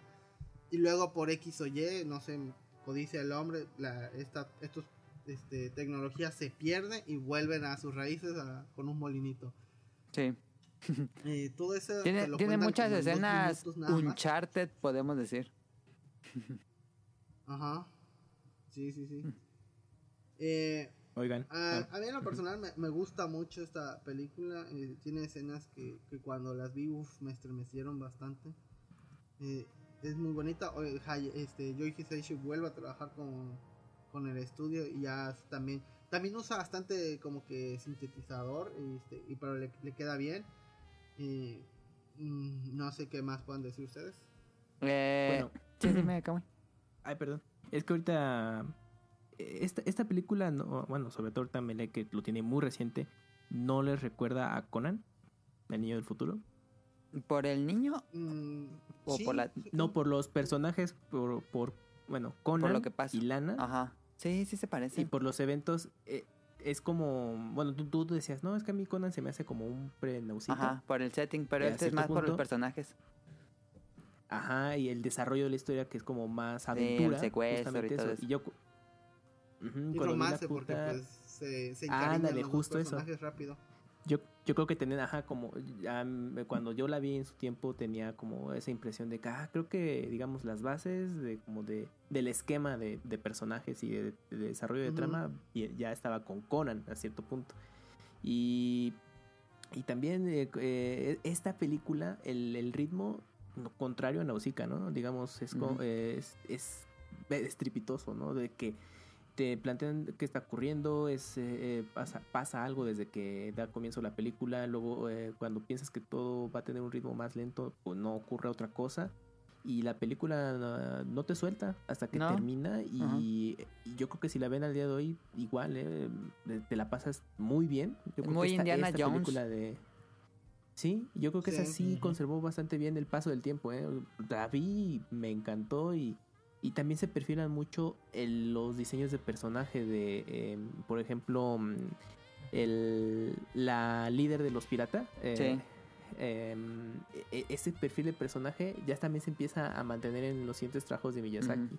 y luego por X o Y, no sé, codicia el hombre, la, esta estos, este, tecnología se pierde y vuelven a sus raíces a- con un molinito. Sí. Eh, todo eso te Tiene, lo tiene cuentan muchas escenas nada más. Uncharted, podemos decir. Ajá. Sí, sí, sí. Eh, Oigan. a, ah, a mí en lo personal me, me gusta mucho esta película. eh, tiene escenas que, que cuando las vi uf, me estremecieron bastante. Eh, es muy bonita. Este, Joy Hisaishi vuelve a trabajar con, con el estudio y ya también también usa bastante como que sintetizador este, y pero le, le queda bien. Y, mm, no sé qué más puedan decir ustedes. Eh, Bueno. sí, dime, Kamui. Ay, perdón. Es que ahorita. eh, Esta, esta película, no, bueno, sobre todo ahorita Mele, que lo tiene muy reciente. ¿no les recuerda a Conan, el niño del futuro? ¿Por el niño? Mm, O sí, por la- sí, No, por los personajes, por, por bueno, Conan Por lo que pasa. y Lana. Ajá. Sí, sí se parece. Y por los eventos, eh, es como, bueno, tú, tú decías, no, es que a mí Conan se me hace como un pre-Nausicaa. Ajá, por el setting, pero a este es más por los punto- personajes. Ajá, y el desarrollo de la historia que es como más Sí, el aventura. secuestro justamente y todo eso. eso. Y yo... cu- Ujú, Y romance, porque puta- pues se, se Ándale, los dos justo eso. personajes rápido. Yo, yo creo que tenían, ajá, como ya, mm, cuando yo la vi en su tiempo tenía como esa impresión de que, ah, creo que, digamos, las bases de como de del esquema de, de personajes y de, de desarrollo de trama y- ya estaba con Conan a cierto punto. Y, y también eh, eh, esta película, el, el ritmo contrario a Nausicaa, ¿no? Digamos, es, eh, es, es estrepitoso, ¿no? De que te plantean qué está ocurriendo, es, eh, eh, pasa, pasa algo desde que da comienzo la película, luego eh, cuando piensas que todo va a tener un ritmo más lento, pues no ocurre otra cosa. Y la película no, no te suelta hasta que No. termina y, Ajá. y yo creo que si la ven al día de hoy, igual, eh, te la pasas muy bien. Yo creo Muy que esta, Indiana esta Jones. película de... Sí, yo creo que esa Sí. sí Ujú. conservó bastante bien el paso del tiempo. ¿eh? La vi, me encantó y, y también se perfilan mucho el- los diseños de personaje de, eh, por ejemplo, mm, el, la líder de los piratas. eh, Sí. em, e- ese perfil de personaje ya también se empieza a mantener en los siguientes trabajos de Miyazaki.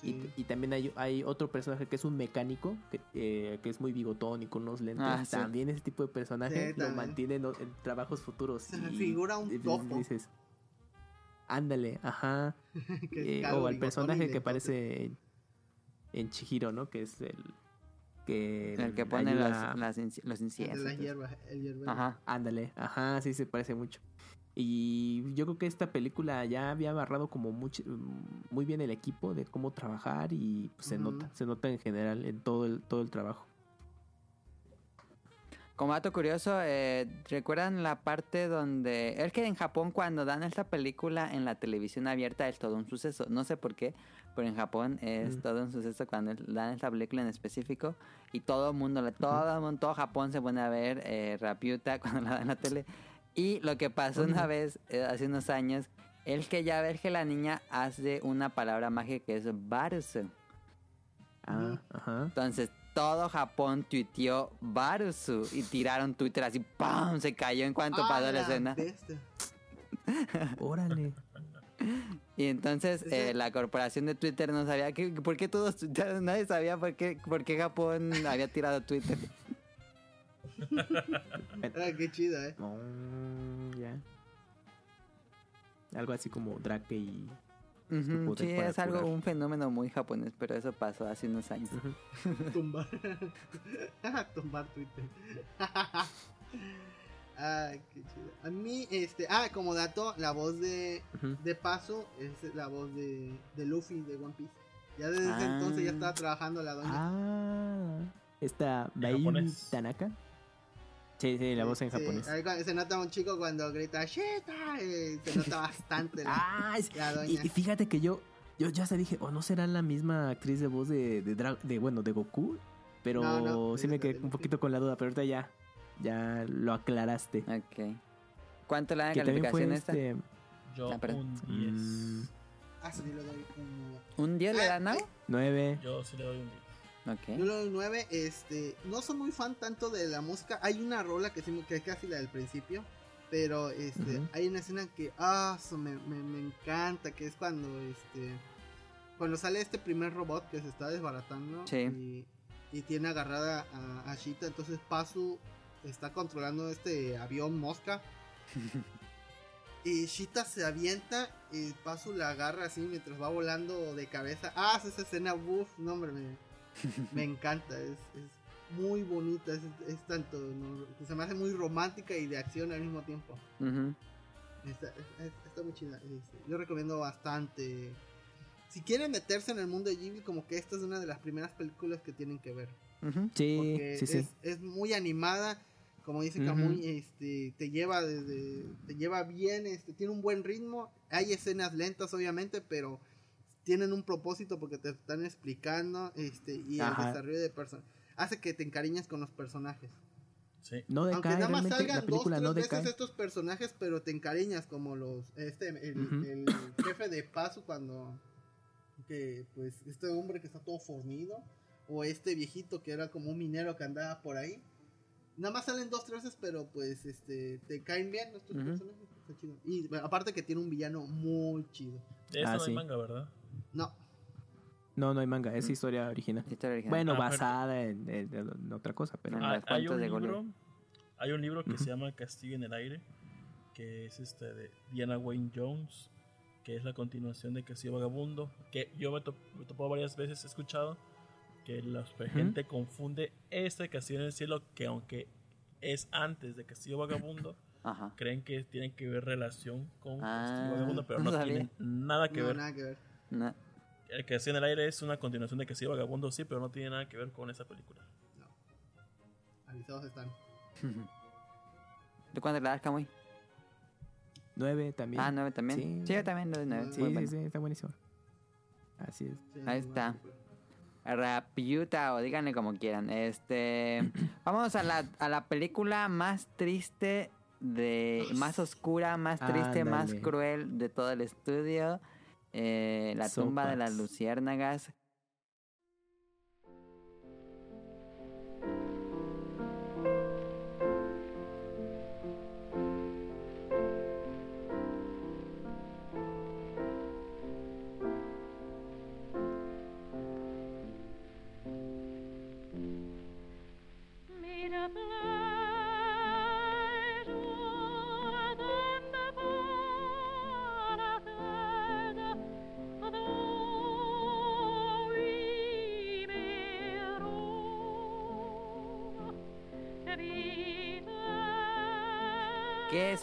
Sí. y también hay, hay otro personaje que es un mecánico, que, eh, que es muy bigotón y con unos lentes. Ah, sí. También ese tipo de personaje Sí, lo mantiene en, en trabajos futuros. Se y- me figura un y. Dices, ándale, ajá. Que es Eh, o al personaje que aparece en, en Chihiro, ¿no? Que es el que, El que pone ayuda- las, las inci- los inciensos. las hierbas, el hierbero. Ajá. Ándale, ajá, sí se parece mucho. Y yo creo que esta película ya había agarrado como mucho, muy bien el equipo de cómo trabajar y pues, se nota, se nota en general en todo el, todo el trabajo. Como dato curioso, eh, ¿recuerdan la parte donde... Es que en Japón cuando dan esta película en la televisión abierta es todo un suceso. No sé por qué, pero en Japón es Mm. todo un suceso cuando dan esta película en específico. Y todo el mundo, todo mundo, todo Japón se pone a ver eh, Rapiuta cuando la dan en la tele. Y lo que pasó una vez, eh, hace unos años, es que ya ves que la niña hace una palabra mágica que es Barusu. Ah, ajá. Entonces todo Japón tuiteó Barusu y tiraron Twitter así, ¡pam! Se cayó en cuanto ¡Ah, pasó la la escena. bestia! Órale. Y entonces eh, la corporación de Twitter no sabía que, por qué todos tuitearon, nadie sabía por qué, por qué Japón había tirado Twitter. Ah, qué chida, eh. Oh, ya. Algo así como Drake y... Sí, es algo, curar. un fenómeno muy japonés, pero eso pasó hace unos años. Ujú. Tumbar. Tumbar Twitter. Ay, qué chido. A mí, este. Ah, como dato, la voz de, de paso es la voz de, de Luffy de One Piece. Ya desde ese Ah. entonces ya estaba trabajando la doña. Ah, esta japonés. Tanaka. Sí, sí, la voz en Sí, japonés. ahí cuando- se nota un chico cuando grita ¡Shita! eh, se nota bastante la, Ah, es- la y, doña. y fíjate que yo, yo ya hasta dije, o no será la misma actriz de voz de, de, Dra- de, bueno, de Goku, pero No, no, sí es me quedé de un poquito con la duda, pero ahorita ya, ya lo aclaraste. Ok. ¿Cuánto le dan que de también fue calificación esta? este, Yo Ah, un 10. mm, Ah, sí, le doy como. ¿Un 10 le Ah, dan, no? eh, nueve. Yo sí le doy un 10. Yo Ok. le doy 9. Este, no soy muy fan tanto de la música. Hay una rola que, sí, que es casi la del principio. Pero este, hay una escena que ah, me, me, me encanta. Que es cuando este. Cuando sale este primer robot que se está desbaratando. Sí. Y, y tiene agarrada a, a Shita. Entonces Pazu está controlando este avión mosca. Y Shita se avienta y Pazu la agarra así mientras va volando de cabeza. Ah, esa escena, uff, no hombre, me, me encanta. Es, es muy bonita, es, es tanto, se me hace muy romántica y de acción al mismo tiempo. Está, es- está muy chida. este, yo recomiendo bastante. Si quieren meterse en el mundo de Ghibli, como que esta es una de las primeras películas que tienen que ver. Sí, Porque sí, sí. Es, muy animada, como dice. Kamui, este, te lleva desde, te lleva bien, este, tiene un buen ritmo, hay escenas lentas obviamente, pero tienen un propósito porque te están explicando, este, y el Ajá. desarrollo de personajes hace que te encariñes con los personajes. Sí. No Aunque decae, nada más salgan la película dos, tres veces estos personajes, pero te encariñas como los este el, jefe de paso cuando que pues este hombre que está todo fornido o este viejito que era como un minero que andaba por ahí. Nada más salen dos tres veces, pero pues este te caen bien estos personajes, está chido. Y bueno, aparte que tiene un villano muy chido. De esta Ah, no sí. manga, ¿verdad? No, No, no hay manga, es historia original. Historia original. Bueno, Ah, pero- basada en, en- en otra cosa, pero... En Hay, los hay un de libro, hay un libro que Ujú. se llama Castillo en el aire, que es este de Diana Wayne Jones, que es la continuación de Castillo Vagabundo, que yo me, to- me topó varias veces, he escuchado que la gente confunde este Castillo en el cielo, que aunque es antes de Castillo Vagabundo, Ajá. creen que tienen que ver relación con Ah, Castillo Vagabundo, pero no no, tiene nada que no, ver. nada que ver. No. El Castillo en el aire es una continuación de Castillo Vagabundo, sí, pero no tiene nada que ver con esa película. Avisados están. ¿Tú cuánto le das, Kamui? Nueve también. Ah, nueve también. Sí. Sí, yo también le doy nueve. Sí, Muy sí, bueno. sí, está buenísimo. Así es. Sí, Ahí está. Rapiuta o díganle como quieran. Este, vamos a la, a la película más triste de, más oscura, más triste, más cruel de todo el estudio. Eh, la tumba de las luciérnagas.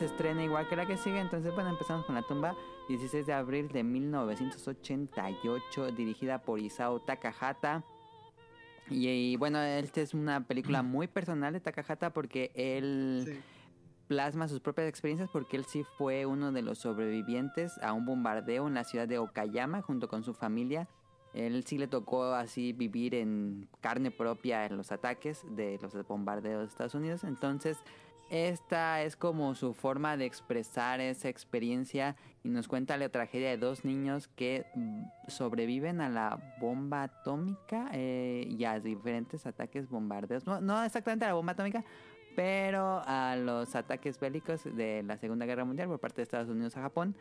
Se estrena igual que la que sigue. Entonces, bueno, empezamos con la tumba. 16 de abril de 1988, dirigida por Isao Takahata. Y, y, bueno, esta es una película muy personal de Takahata porque él Sí. plasma sus propias experiencias porque él sí fue uno de los sobrevivientes a un bombardeo en la ciudad de Okayama junto con su familia. Él sí le tocó así vivir en carne propia en los ataques de los bombardeos de Estados Unidos. Entonces, esta es como su forma de expresar esa experiencia y nos cuenta la tragedia de dos niños que mm, sobreviven a la bomba atómica eh, y a diferentes ataques bombardeos. No, no exactamente a la bomba atómica, pero a los ataques bélicos de la Segunda Guerra Mundial por parte de Estados Unidos a Japón.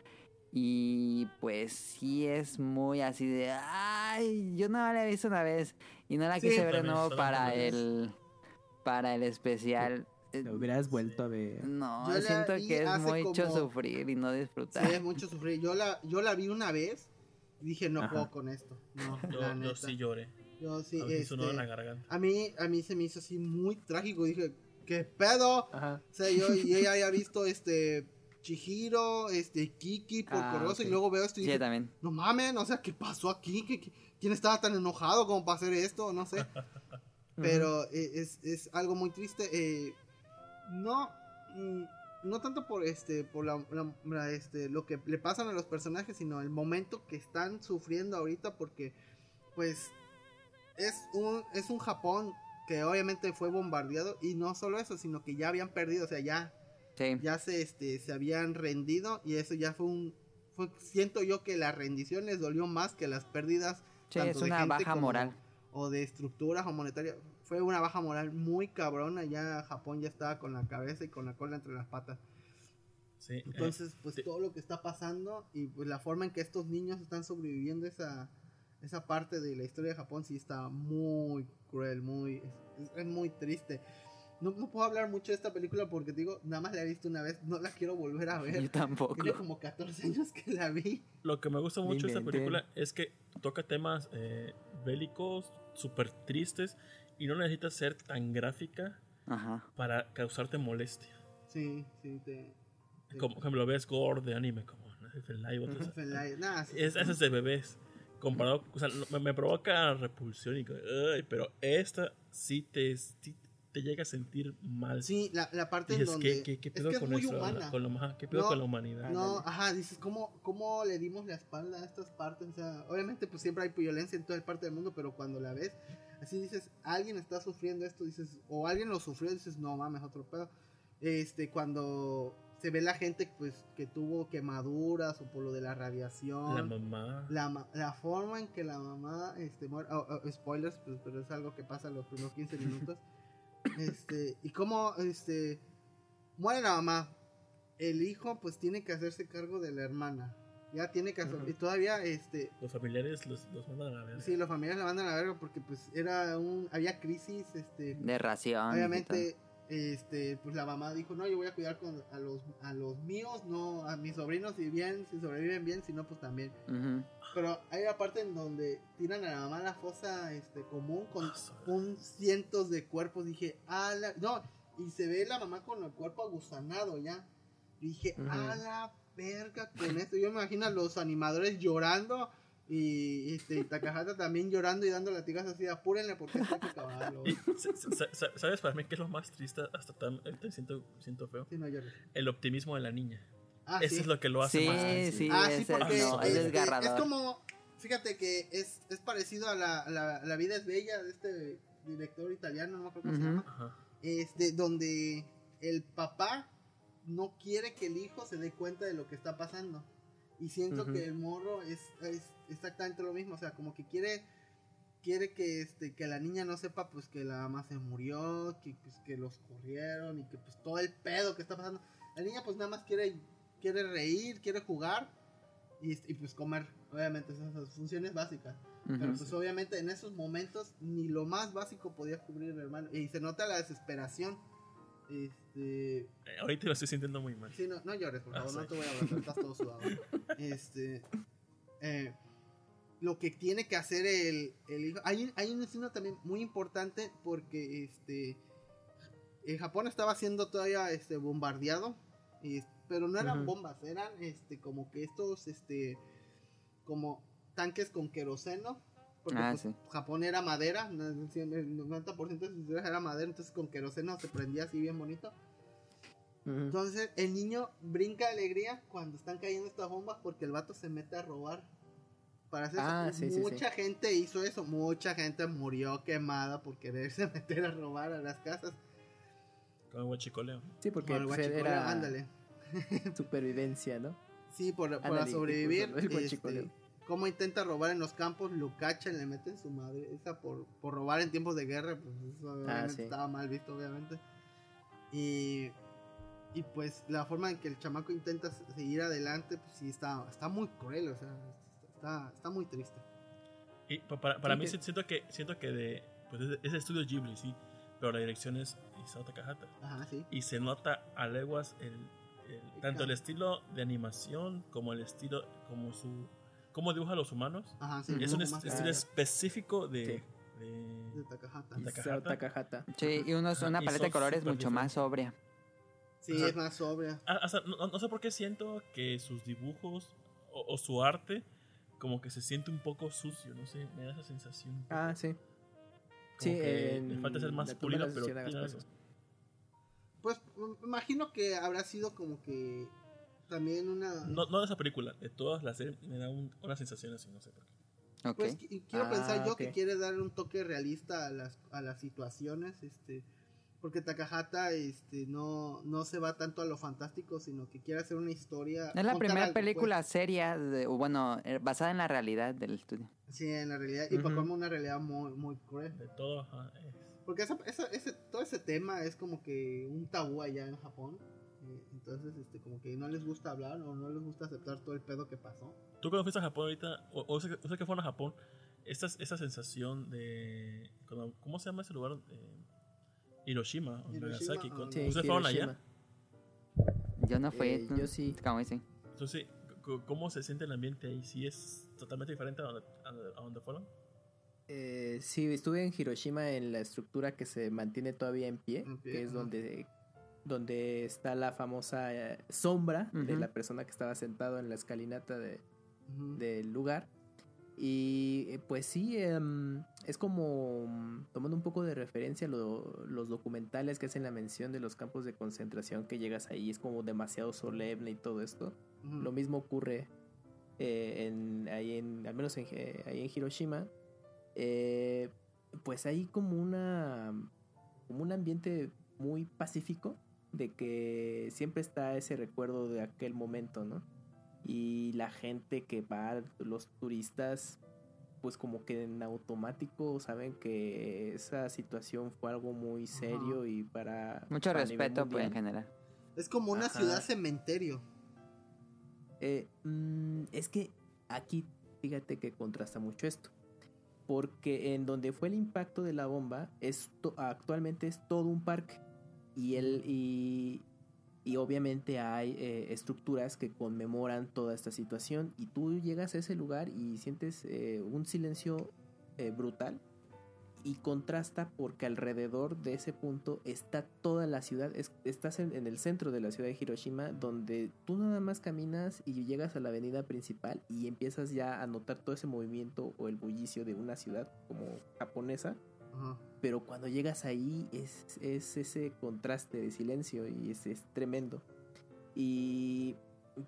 Y pues sí es muy así de, ay, yo no la he visto una vez y no la Sí, quise ver de nuevo para el para el especial. Eh, Lo hubieras vuelto a ver. No, Yo siento que es mucho como- sufrir y no disfrutar. Sí, es mucho sufrir. Yo la, yo la vi una vez y dije, no Ajá. puedo con esto. No, Yo, la yo neta. sí lloré. Yo sí, a mí me hizo un nudo en la este, garganta. a mí, a mí se me hizo así muy trágico. Dije, ¿qué pedo? Ajá. O sea, yo, yo ya había visto este Chihiro, este Kiki, por Ah, y luego veo esto y Sí, dije, también. no mames, o sea, ¿qué pasó aquí? ¿Qué, qué- quién estaba tan enojado como para hacer esto? No sé. Pero eh, es, es algo muy triste. eh, no, mm, no tanto por este, por la, la- la, este, lo que le pasan a los personajes, sino el momento que están sufriendo ahorita, porque, pues, es un, es un Japón que obviamente fue bombardeado y no solo eso, sino que ya habían perdido, o sea, ya, Sí. ya se, este, se habían rendido y eso ya fue un, fue, siento yo que la rendición les dolió más que las pérdidas. Sí, tanto es de una gente baja como- moral. o de estructuras o monetaria. Fue una baja moral muy cabrona. Ya Japón ya estaba con la cabeza y con la cola entre las patas. Sí, eh, Entonces, pues sí. todo lo que está pasando y pues la forma en que estos niños están sobreviviendo esa, esa parte de la historia de Japón sí está muy cruel, muy es, es muy triste. No, no puedo hablar mucho de esta película porque te digo, nada más la he visto una vez, no la quiero volver a ver. Yo tampoco. Tiene como 14 años que la vi. Lo que me gusta mucho de esta película es que toca temas eh, bélicos, súper tristes, y no necesita ser tan gráfica Ajá. para causarte molestia. Sí, sí, te... te- Como por ejemplo, ves gore de anime, como Nah, sí, es, ese es de bebés. Comparado, o sea, me, me provoca repulsión y "Ay", pero esta sí te, sí te llega a sentir mal. Sí, la, la parte en Dices, donde... ¿qué, qué, qué es que es muy humana. con, lo- ¿qué pedo No, con la humanidad? No, Ándale. ajá, dices, ¿cómo, ¿cómo le dimos la espalda a estas partes? O sea, obviamente pues siempre hay violencia en toda parte del mundo, pero cuando la ves, Así dices, alguien está sufriendo esto, dices, o alguien lo sufrió, dices, no mames, otro pedo. Este, cuando se ve la gente pues que tuvo quemaduras o por lo de la radiación. La mamá. la, la forma en que la mamá este muere, oh, oh, spoilers pues, pero es algo que pasa los primeros 15 minutos este y cómo este muere la mamá el hijo pues tiene que hacerse cargo de la hermana ya tiene que hacer Ujú. y todavía este Los familiares los, los mandan a la verga. sí los familiares la mandan a la verga porque pues era un había crisis este De ración. obviamente este pues la mamá dijo no yo voy a cuidar con, a los a los míos no a mis sobrinos si bien si sobreviven bien si no pues también pero hay una parte en donde tiran a la mamá a la fosa este, común con un cientos de cuerpos. Dije, a la... No, y se ve la mamá con el cuerpo agusanado ya. Dije, Ujú. a la verga con esto. Yo me imagino a los animadores llorando y este, y Takahata también llorando y dando latigas así, apúrenle porque hay que acabarlo. ¿Sabes para mí qué es lo más triste? Hasta tan, ahorita siento, siento feo. Sí, no. El optimismo de la niña. Ah, Eso sí. es lo que lo hace Sí, más. sí, Ah, sí, porque no, es desgarrador. es como, fíjate que es, es parecido a la, la, la vida es bella de este director italiano, no me acuerdo cómo se llama. Ajá. este, donde el papá no quiere que el hijo se dé cuenta de lo que está pasando. Y siento que el morro es, es exactamente lo mismo, o sea, como que quiere quiere que este que la niña no sepa pues que la mamá se murió, que pues que los corrieron y que pues todo el pedo que está pasando. La niña pues nada más quiere quiere reír, quiere jugar y, y, pues comer, obviamente esas son sus funciones básicas. Pero pues obviamente en esos momentos ni lo más básico podía cubrir el hermano. Y se nota la desesperación. Este. Eh, Ahorita lo estoy sintiendo muy mal. Sí, no, no llores, por Ah, favor, no sí. te voy a abrazar, estás todo sudado. Este. eh, lo que tiene que hacer el, el hijo. Hay, un- hay una escena también muy importante porque este. En Japón estaba siendo todavía este bombardeado. y- pero no eran bombas, eran este como que estos este como tanques con queroseno. Porque Ah, pues, sí. Japón era madera, el 90% de sus ciudades era madera, entonces con queroseno se prendía así bien bonito. Entonces el niño brinca de alegría cuando están cayendo estas bombas porque el vato se mete a robar. Para hacer Ah, eso. sí, sí, mucha gente hizo eso, mucha gente murió quemada por quererse meter a robar a las casas. Con huachicoleo. Sí, porque Por el pues, guachicoleo, era ándale. supervivencia, ¿no? Sí, por, Ándale, sobrevivir. el este, guachicoleo. Cómo intenta robar en los campos, lo cachan, le meten su madre. Esa por, por robar en tiempos de guerra, pues eso obviamente Ah, sí. estaba mal visto, obviamente. Y, y pues la forma en que el chamaco intenta seguir adelante, pues sí está, está muy cruel, o sea, está, está muy triste. Y pa- para, para mí que- siento que siento que de pues es, es estudio Ghibli, sí, pero la dirección es Isao Takahata Ajá, sí. y se nota a leguas el, el- tanto el estilo de animación como el estilo como su cómo dibuja a los humanos. Ajá, sí. es un est- estilo específico de, Sí. de- de Takahata. Takahata. Sí, y Ajá, una y paleta de colores mucho más sobria. Sí, Ajá. es más sobria. Ah, no, no sé por qué siento que sus dibujos o, o su arte como que se siente un poco sucio, no sé, me da esa sensación. Ah, sí. Como Sí, que en le falta ser más pulido, pero. Pues me imagino que habrá sido como que también una... No, no de esa película, de todas las series me da un- una sensación así, no sé por qué. Ok. Pues qui- quiero Ah, pensar yo que ok. quiere darle un toque realista a las, a las situaciones, este, porque Takahata este, no, no se va tanto a lo fantástico, sino que quiere hacer una historia. Es la primera algo, pues. película seria, de, bueno, eh, basada en la realidad del estudio. Sí, en la realidad, y para Ujú. colmo una realidad muy, muy cruel. De todo, ajá, es- Porque esa, esa- ese, todo ese tema es como que un tabú allá en Japón. Entonces, este, como que no les gusta hablar o no les gusta aceptar todo el pedo que pasó. Tú cuando fuiste a Japón ahorita, o, o sé, que- o sé que fueron a Japón, esta, esa sensación de... cuando- ¿Cómo se llama ese lugar? Eh, Hiroshima, o Hiroshima, Nagasaki. Sí, ¿Ustedes fueron allá? Yo no fui. Eh, ¿no? yo sí. Como dicen. Entonces, ¿cómo se siente el ambiente ahí? ¿Sí es totalmente diferente a donde, a donde- fueron? Eh, sí, estuve en Hiroshima en la estructura que se mantiene todavía en pie, En pie, que es donde, donde está la famosa eh, sombra de la persona que estaba sentado en la escalinata de, del lugar. Y eh, pues sí, em, es como tomando un poco de referencia lo- los documentales que hacen la mención de los campos de concentración que llegas ahí, es como demasiado solemne y todo esto. Lo mismo ocurre eh, en, ahí en, al menos en, eh, ahí en Hiroshima. Pues hay como una como un ambiente muy pacífico de que siempre está ese recuerdo de aquel momento, ¿no? Y la gente que va, los turistas, pues como que en automático saben que esa situación fue algo muy serio y para Mucho para respeto pues, en general. Es como una Ajá. ciudad cementerio. Eh, mm, es que aquí, fíjate que contrasta mucho esto. Porque en donde fue el impacto de la bomba, es actualmente es todo un parque. Y, el, y, y obviamente hay eh, estructuras que conmemoran toda esta situación. Y tú llegas a ese lugar y sientes eh, un silencio eh, brutal. Y contrasta porque alrededor de ese punto está toda la ciudad. Es- estás en, en el centro de la ciudad de Hiroshima, donde tú nada más caminas y llegas a la avenida principal y empiezas ya a notar todo ese movimiento o el bullicio de una ciudad como japonesa. Pero cuando llegas ahí es, es ese contraste de silencio y es, es tremendo. Y,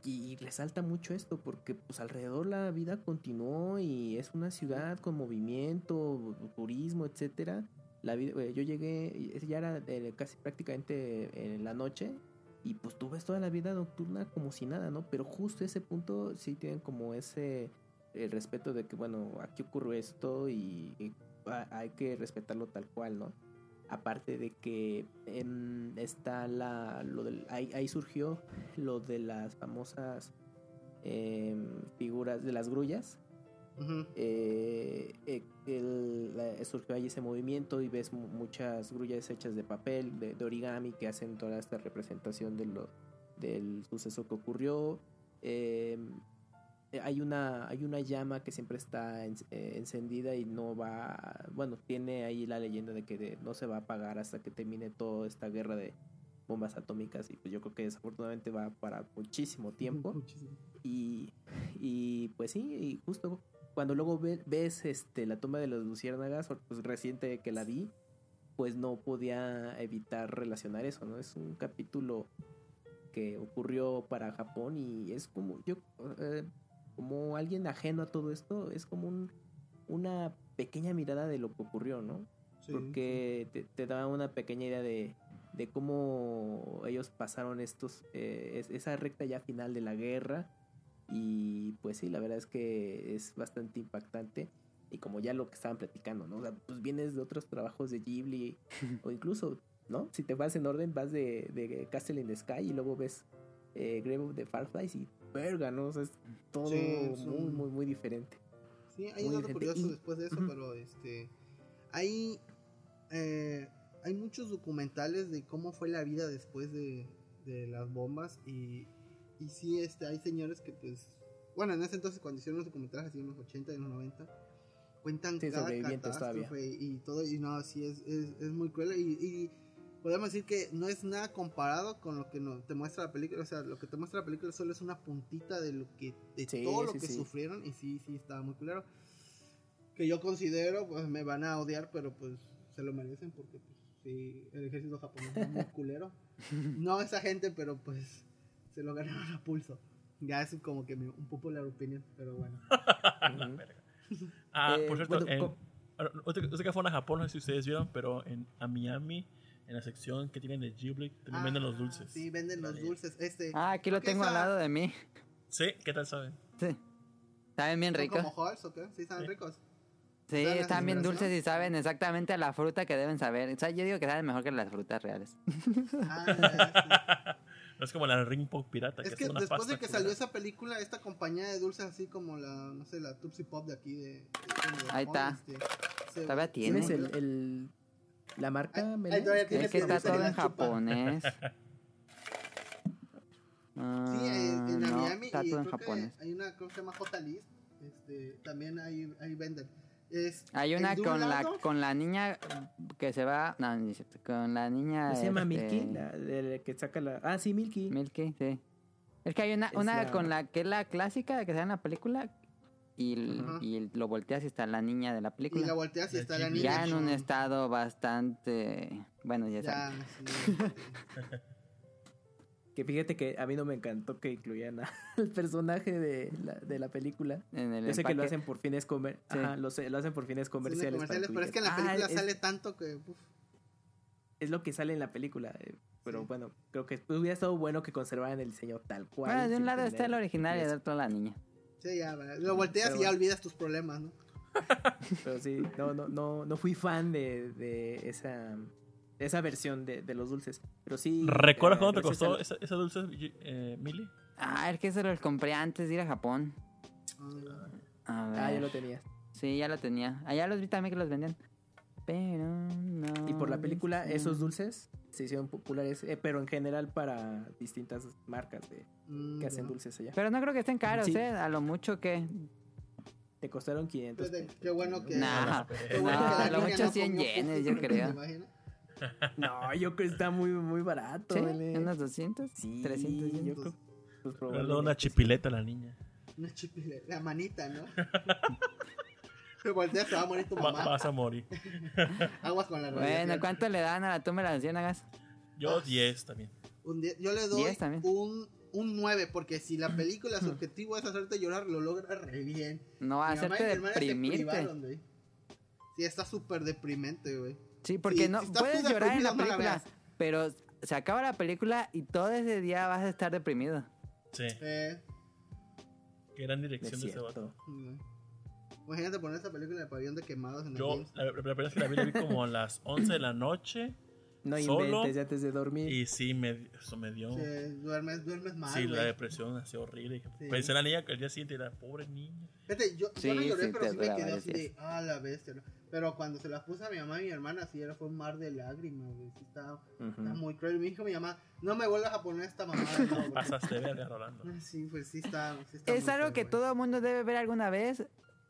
y resalta mucho esto porque pues alrededor la vida continuó y es una ciudad con movimiento, turismo, etcétera. La vida, eh, yo llegué, y ya era eh, casi prácticamente en la noche y pues tú ves toda la vida nocturna como si nada, ¿no? Pero justo ese punto sí tienen como ese el respeto de que bueno, aquí ocurrió esto y, y hay que respetarlo tal cual, ¿no? Aparte de que em, está la, lo del, ahí, ahí surgió lo de las famosas em, figuras de las grullas. Eh, eh, el- la- surgió ahí ese movimiento y ves mu- muchas grullas hechas de papel, de, de origami, que hacen toda esta representación de lo, del suceso que ocurrió. Eh, hay una hay una llama que siempre está en- eh, encendida y no va bueno tiene ahí la leyenda de que de- no se va a apagar hasta que termine toda esta guerra de bombas atómicas y pues yo creo que desafortunadamente va para muchísimo tiempo Muchísimo. y, y pues sí y justo cuando luego ve- ves este la toma de las luciérnagas pues reciente que la vi pues no podía evitar relacionar eso no es un capítulo que ocurrió para Japón y es como yo eh, como alguien ajeno a todo esto es como un, una pequeña mirada de lo que ocurrió no Sí, porque te, te da una pequeña idea de, de cómo ellos pasaron estos eh, es- esa recta ya final de la guerra. Y pues sí la verdad es que es bastante impactante. Y como ya lo que estaban platicando no o sea pues vienes de otros trabajos de Ghibli o incluso no si te vas en orden vas de, de Castle in the Sky y luego ves eh, Grave of the Fireflies y verga no o sea es todo Sí, es muy un- muy muy diferente Sí, hay un dato curioso Y- después de eso, Ujú. pero este. Hay. eh, hay muchos documentales de cómo fue la vida después de, de las bombas. Y, y sí, este, hay señores que, pues. Bueno, en ese entonces, cuando hicieron los documentales, así en los 80 y en los 90, cuentan Sí, cada sobrevivientes todavía. catástrofe y todo. Y no, sí, es, es, es muy cruel. Y, y podemos decir que no es nada comparado con lo que nos, te muestra la película. O sea, lo que te muestra la película solo es una puntita de lo que de Sí, todo lo sí, que sí. sufrieron. Y sí, sí, estaba muy culero. Que yo considero, pues me van a odiar, pero pues se lo merecen porque pues, sí, el ejército japonés es muy culero. No esa gente, pero pues se lo ganaron a pulso. Ya es como que mi- un popular opinion, pero bueno. Ah, Eh, por cierto, bueno, en, no sé que fueron a Japón, no sé si ustedes vieron, pero en a Miami, en la sección que tienen de Ghibli, también venden los Ah, dulces. Sí, venden los dulces. Este, Ah, aquí lo tengo al lado de mí. Sí, ¿qué tal saben? Sí. Saben bien ¿Son ricos. como Halls o qué? Sí, están Sí. ricos. Sí, ¿Saben están bien dulces y saben exactamente a la fruta que deben saber. O sea, yo digo que saben mejor que las frutas reales. Ah, No es como la Ring Pop pirata, es que, que es una después pasta de que culera. salió esa película, esta compañía de dulces así como la, no sé, la Tupsi Pop de aquí de... de- de Ahí está. este, se- Todavía tiene. ¿Tienes el, el- la marca? Es que- tiene Es que está todo en japonés. Sí, en, en Ah, no, Miami está y todo en creo que japonés. hay una creo que se llama J List, este, también hay, hay venden. Es, Hay una con la lado- con la niña que se va, no, cierto, con la niña ¿No se llama este, Milky? La, de la que saca la... Ah, sí, Milky. Milky, sí. Es que hay una, Es una la- con la que es la clásica de que sale en la película y, y lo volteas y está la niña de la y película. la volteas y está la niña. ya en un estado bastante, bueno, ya Ya, sabes. sí, Que fíjate que a mí no me encantó que incluyan al personaje de la, de la película. En el Yo sé que lo hacen por fines comer Sí. Ajá, lo, sé- lo hacen por fines comerciales. comerciales, pero es que en la película "Ah, es- sale tanto que. uf, es lo que sale en la película. eh, Pero Sí. bueno, creo que hubiera estado bueno que conservaran el diseño tal cual. Bueno, de un lado está el original y del otro la niña. Sí, ya, lo volteas Pero y ya olvidas tus problemas, ¿no? Pero sí, no, no, no, no fui fan de, de esa, de esa versión de, de los dulces. Pero sí. ¿Recuerdas eh, cuánto te costó esa, esa dulce, eh, Mili? Ah, es que se los compré antes de ir a Japón. Ah, A ver. Ah, ya lo tenías. Sí, ya lo tenía. Allá los vi también que los vendían. Pero no. Y por la película, esos dulces se hicieron populares, eh, pero en general para distintas marcas de, mm, que hacen dulces allá. Pero no creo que estén caros, Sí. ¿eh? A lo mucho que. Te costaron 500. Fíjate, Qué bueno que. Nah, qué bueno no, que la lo mucho no 100 comió yenes, yo ¿te creo. No, yo creo que está muy, muy barato. ¿Sí? L. ¿Unos 200? Sí, 300 yo yenes. creo. Pues una chipileta a la niña. Una chipile, la manita, ¿no? Se voltea, se va a morir tu Va- mamá. vas a morir. Aguas con la Bueno, radiación. ¿cuánto le dan a la tumba de las ciénagas? Yo 10 también. Un die- yo le doy Diez también. un, un 9, porque si la película, su objetivo es hacerte llorar, lo logra re bien. No, Mi hacerte deprimirte. privaron. Sí, está súper deprimente, güey. Sí, porque Sí, no si puedes llorar en la deprimido, no la película, pero se acaba la película y todo ese día vas a estar deprimido. Sí. Eh, Qué gran Es dirección de ese vato. mm. Imagínate poner esa película de pabellón de quemados en el Yo, la, la primera vez que la vi, la vi como a las 11 de la noche. No Solo inventes ya antes de dormir. Y sí, me, eso me dio. Sí, duermes, duermes mal, Sí, la güey. depresión así horrible. Sí. Pensé en la niña que el día siguiente era pobre niña. Fíjate, yo, yo no Sí, lloré, sí, pero sí me quedé así de, ah, la bestia. ¿no? Pero cuando se las puse a mi mamá y mi hermana, sí, era fue un mar de lágrimas, güey. Sí, estaba, Ujú. estaba muy cruel. Me dijo mi mamá, no me vuelvas a poner esta nuevo, porque- Pasaste verga, Rolando. Sí, pues sí está, sí está Es algo feo, que güey. todo el mundo debe ver alguna vez,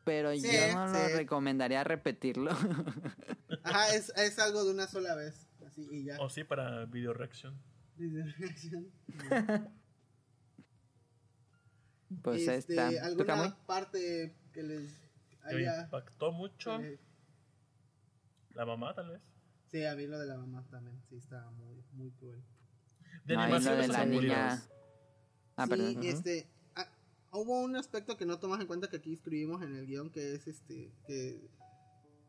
pero Sí, yo no lo recomendaría repetirlo. Ajá, es, es algo de una sola vez. Así y ya. O sí, para video reacción. pues este, está. ¿Tú, ¿Alguna parte que les haya... impactó mucho. eh, La mamá, tal vez. sí, a mí lo de la mamá también. Sí, está muy, muy cruel. De No, animación lo de la niña. Ah, sí, perdón. este... hubo un aspecto que no tomas en cuenta que aquí escribimos en el guion, que es este... que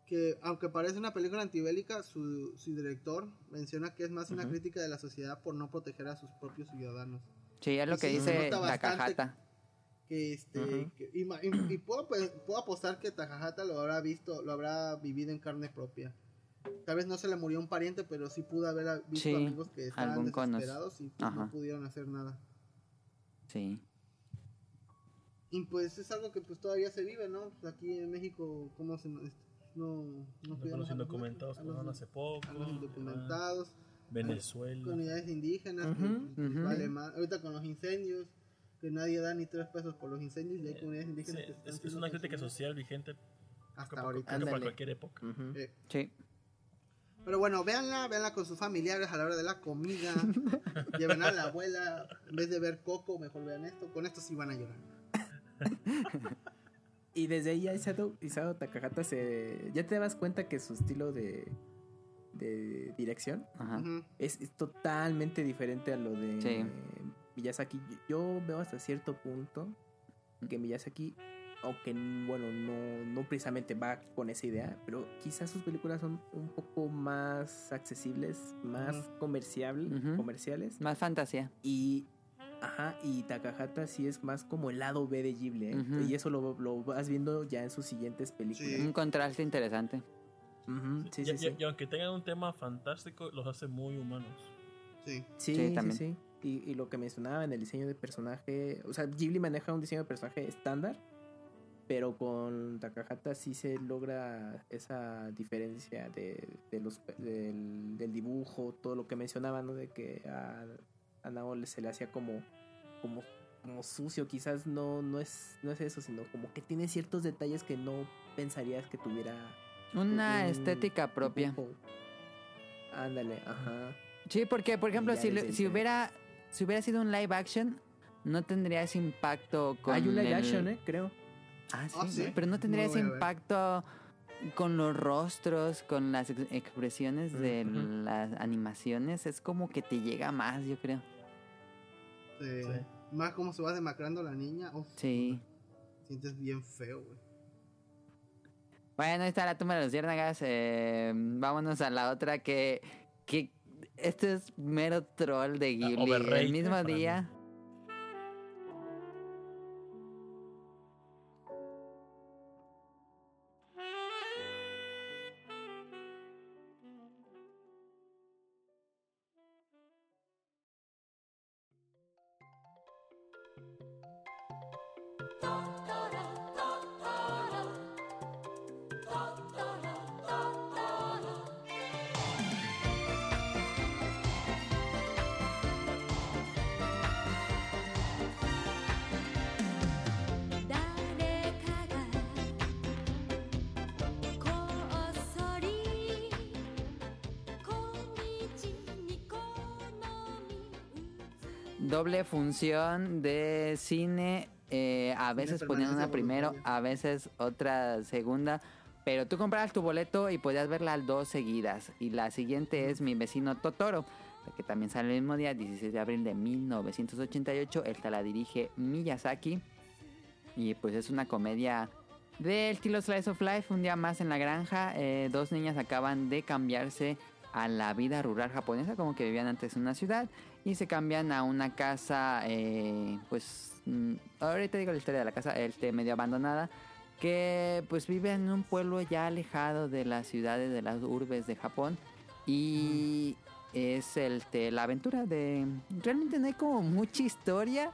que aunque parece una película antibélica, su, su director menciona que es más una crítica de la sociedad por no proteger a sus propios ciudadanos. Sí, es lo que dice la cajata. que este que- y, ma- y- y puedo, pues, puedo apostar que Takahata lo habrá visto lo habrá vivido en carne propia tal vez no se le murió un pariente pero sí pudo haber visto Sí, amigos que estaban desesperados y pues, Ajá. no pudieron hacer nada Sí. Y pues es algo que pues todavía se vive no Pues, aquí en México cómo se no no Con cuidamos los a los indocumentados fueron hace poco. a los ah, indocumentados Venezuela. comunidades indígenas que, pues, vale más. ahorita con los incendios que nadie da ni tres pesos por los incendios y hay comunidades Sí, indígenas que están es, es una crítica social vigente hasta ahorita para cualquier época. Eh, Sí. Pero bueno, véanla, véanla con sus familiares a la hora de la comida. Lleven a la abuela, en vez de ver Coco, mejor vean esto. Con esto sí van a llorar. Y desde ahí ya Isao, Isao Takahata se... Ya te das cuenta que su estilo de, de dirección Ajá. Es, es totalmente diferente a lo de Sí. Miyazaki. Yo veo hasta cierto punto que Miyazaki, aunque bueno, no, no precisamente va con esa idea, pero quizás sus películas son un poco más accesibles, más comerciable- Ujú. comerciales. Más fantasía. Y ajá, y Takahata sí es más como el lado B de Ghibli, ¿eh? Y eso lo, lo vas viendo ya en sus siguientes películas. Sí. Un contraste interesante. Sí, y, sí, y- sí. y aunque tengan un tema fantástico, los hace muy humanos. Sí. Sí, Sí, sí, también. sí. Y, y lo que mencionaba en el diseño de personaje, o sea, Ghibli maneja un diseño de personaje estándar, pero con Takahata sí se logra esa diferencia de, de los, del, del dibujo, todo lo que mencionaba, ¿no? De que a, a Nao se le hacía como, como, como sucio, quizás no, no, es, no es eso, sino como que tiene ciertos detalles que no pensarías que tuviera Una un estética propia. Ándale, ajá. Sí, porque, por ejemplo, si, si hubiera si hubiera sido un live action, no tendría ese impacto con Hay un live el- action, ¿eh? Creo. Ah, sí, Ah, sí. pero no tendría No ese impacto con los rostros, con las ex- expresiones de las animaciones. Es como que te llega más, yo creo. Sí. Sí. Más como se va demacrando la niña. uf, Sí. sientes bien feo, güey. Bueno, ahí está la tumba de los ciérnagas. eh, vámonos a la otra que, que este es mero troll de Ghibli. El mismo día. Doble función de cine. eh, a veces ponían una primero, a veces otra segunda. Pero tú comprabas tu boleto y podías ver las dos seguidas. Y la siguiente es Mi vecino Totoro, que también sale el mismo día, 16 de abril de 1988. Esta la dirige Miyazaki. Y pues es una comedia del estilo Slice of Life. Un día más en la granja, eh, dos niñas acaban de cambiarse a la vida rural japonesa, como que vivían antes en una ciudad, y se cambian a una casa, eh, pues, mm, ahorita digo la historia de la casa, este, medio abandonada, que pues vive en un pueblo ya alejado de las ciudades, de las urbes de Japón, y es el, te- la aventura de... Realmente no hay como mucha historia,